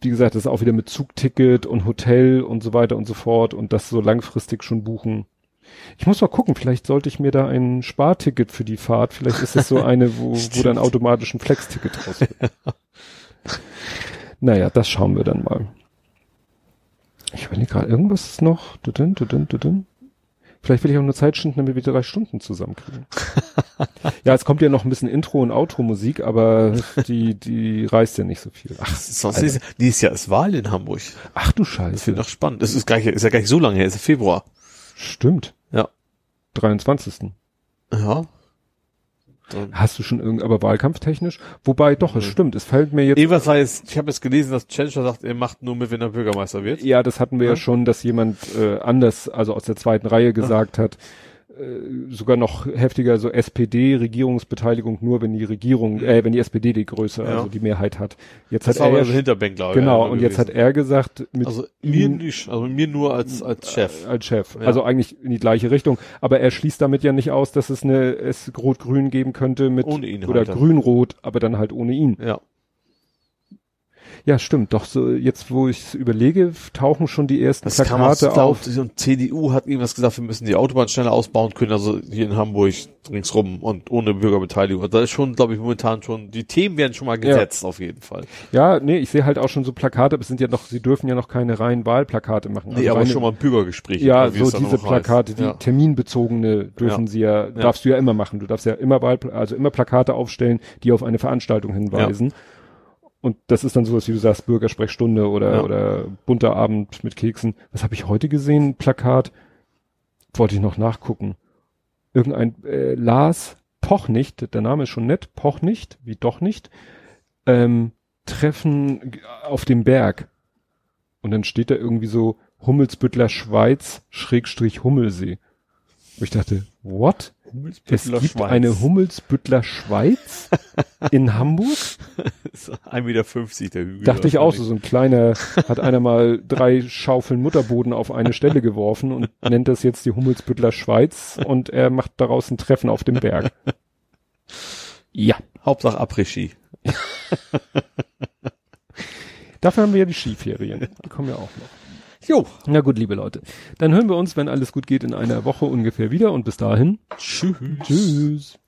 wie gesagt, das ist auch wieder mit Zugticket und Hotel und so weiter und so fort und das so langfristig schon buchen. Ich muss mal gucken, vielleicht sollte ich mir da ein Sparticket für die Fahrt, vielleicht ist das so eine, wo, *laughs* wo dann automatisch ein Flex-Ticket draus wird. naja, das schauen wir dann mal. Ich überlege gerade, irgendwas ist noch. Dudin, dudin, dudin. Vielleicht will ich auch nur Zeit schinden, damit wir drei Stunden zusammenkriegen. ja, es kommt ja noch ein bisschen Intro- und Outro-Musik, aber die, die reißt ja nicht so viel. Ach, Sonst ist, dieses Jahr ist Wahl in Hamburg. ach du Das wird Scheiße. noch spannend. Das ist, gar nicht, ist ja gar nicht so lange her, ist ja Februar. Stimmt. Ja. 23. Ja. Hast du schon irgend, aber wahlkampftechnisch? Wobei, doch, es stimmt. Es fällt mir jetzt Irgendwas war jetzt, ich habe jetzt gelesen, dass Tschentscher sagt, er macht nur mit, wenn er Bürgermeister wird. Ja, das hatten wir ja, Ja. schon, dass jemand äh, anders, also aus der zweiten Reihe *laughs* gesagt hat, äh, sogar noch heftiger, so SPD-Regierungsbeteiligung nur, wenn die Regierung, äh, wenn die SPD die Größe, Ja. also die Mehrheit hat. Jetzt Das hat er ein Hinterbänkler. genau, ja, und jetzt hat gewesen. er gesagt, mit Also mir nicht, also mir nur als, als Chef. als Chef. Ja. Also eigentlich in die gleiche Richtung. Aber er schließt damit ja nicht aus, dass es eine es Rot-Grün geben könnte mit Ohne ihn oder halt. Grün-Rot, aber dann halt ohne ihn. Ja. Ja, stimmt. Doch so jetzt, wo ich es überlege, tauchen schon die ersten Das kam aus, Plakate auf. und CDU hat irgendwas gesagt, wir müssen die Autobahn schneller ausbauen können, also hier in Hamburg ringsrum und ohne Bürgerbeteiligung. Da ist schon, glaube ich, momentan schon, die Themen werden schon mal Ja. gesetzt, auf jeden Fall. Ja, nee, ich sehe halt auch schon so Plakate, aber es sind ja noch, sie dürfen ja noch keine reinen Wahlplakate machen. Nee, Also aber reine- schon mal ein Bürgergespräch. Ja, so diese auch heißt. Plakate, die Ja. terminbezogene dürfen Ja. sie ja, darfst du ja immer machen. Du darfst ja immer Wahl, also immer Plakate aufstellen, die auf eine Veranstaltung hinweisen. Und das ist dann sowas, wie du sagst, Bürgersprechstunde oder, Ja. oder bunter Abend mit Keksen. Was habe ich heute gesehen? Plakat. Wollte ich noch nachgucken. Irgendein äh, Lars Poch nicht, der Name ist schon nett, Poch nicht, wie doch nicht. Ähm, Treffen auf dem Berg. Und dann steht da irgendwie so Hummelsbüttler Schweiz Schrägstrich Hummelsee. Wo ich dachte, what? Es gibt Schweiz. eine Hummelsbüttler Schweiz in Hamburg? *laughs* 1,50 Meter der Hügel. Dachte ich auch so, so ein kleiner, hat einer mal drei Schaufeln Mutterboden auf eine Stelle geworfen und nennt das jetzt die Hummelsbüttler Schweiz und er macht daraus ein Treffen auf dem Berg. Ja. Hauptsache Après-Ski. *laughs* Dafür haben wir ja die Skiferien. Die kommen ja auch noch. Jo. Na gut, liebe Leute. Dann hören wir uns, wenn alles gut geht, in einer Woche ungefähr wieder und bis dahin. Tschüss. Tschüss.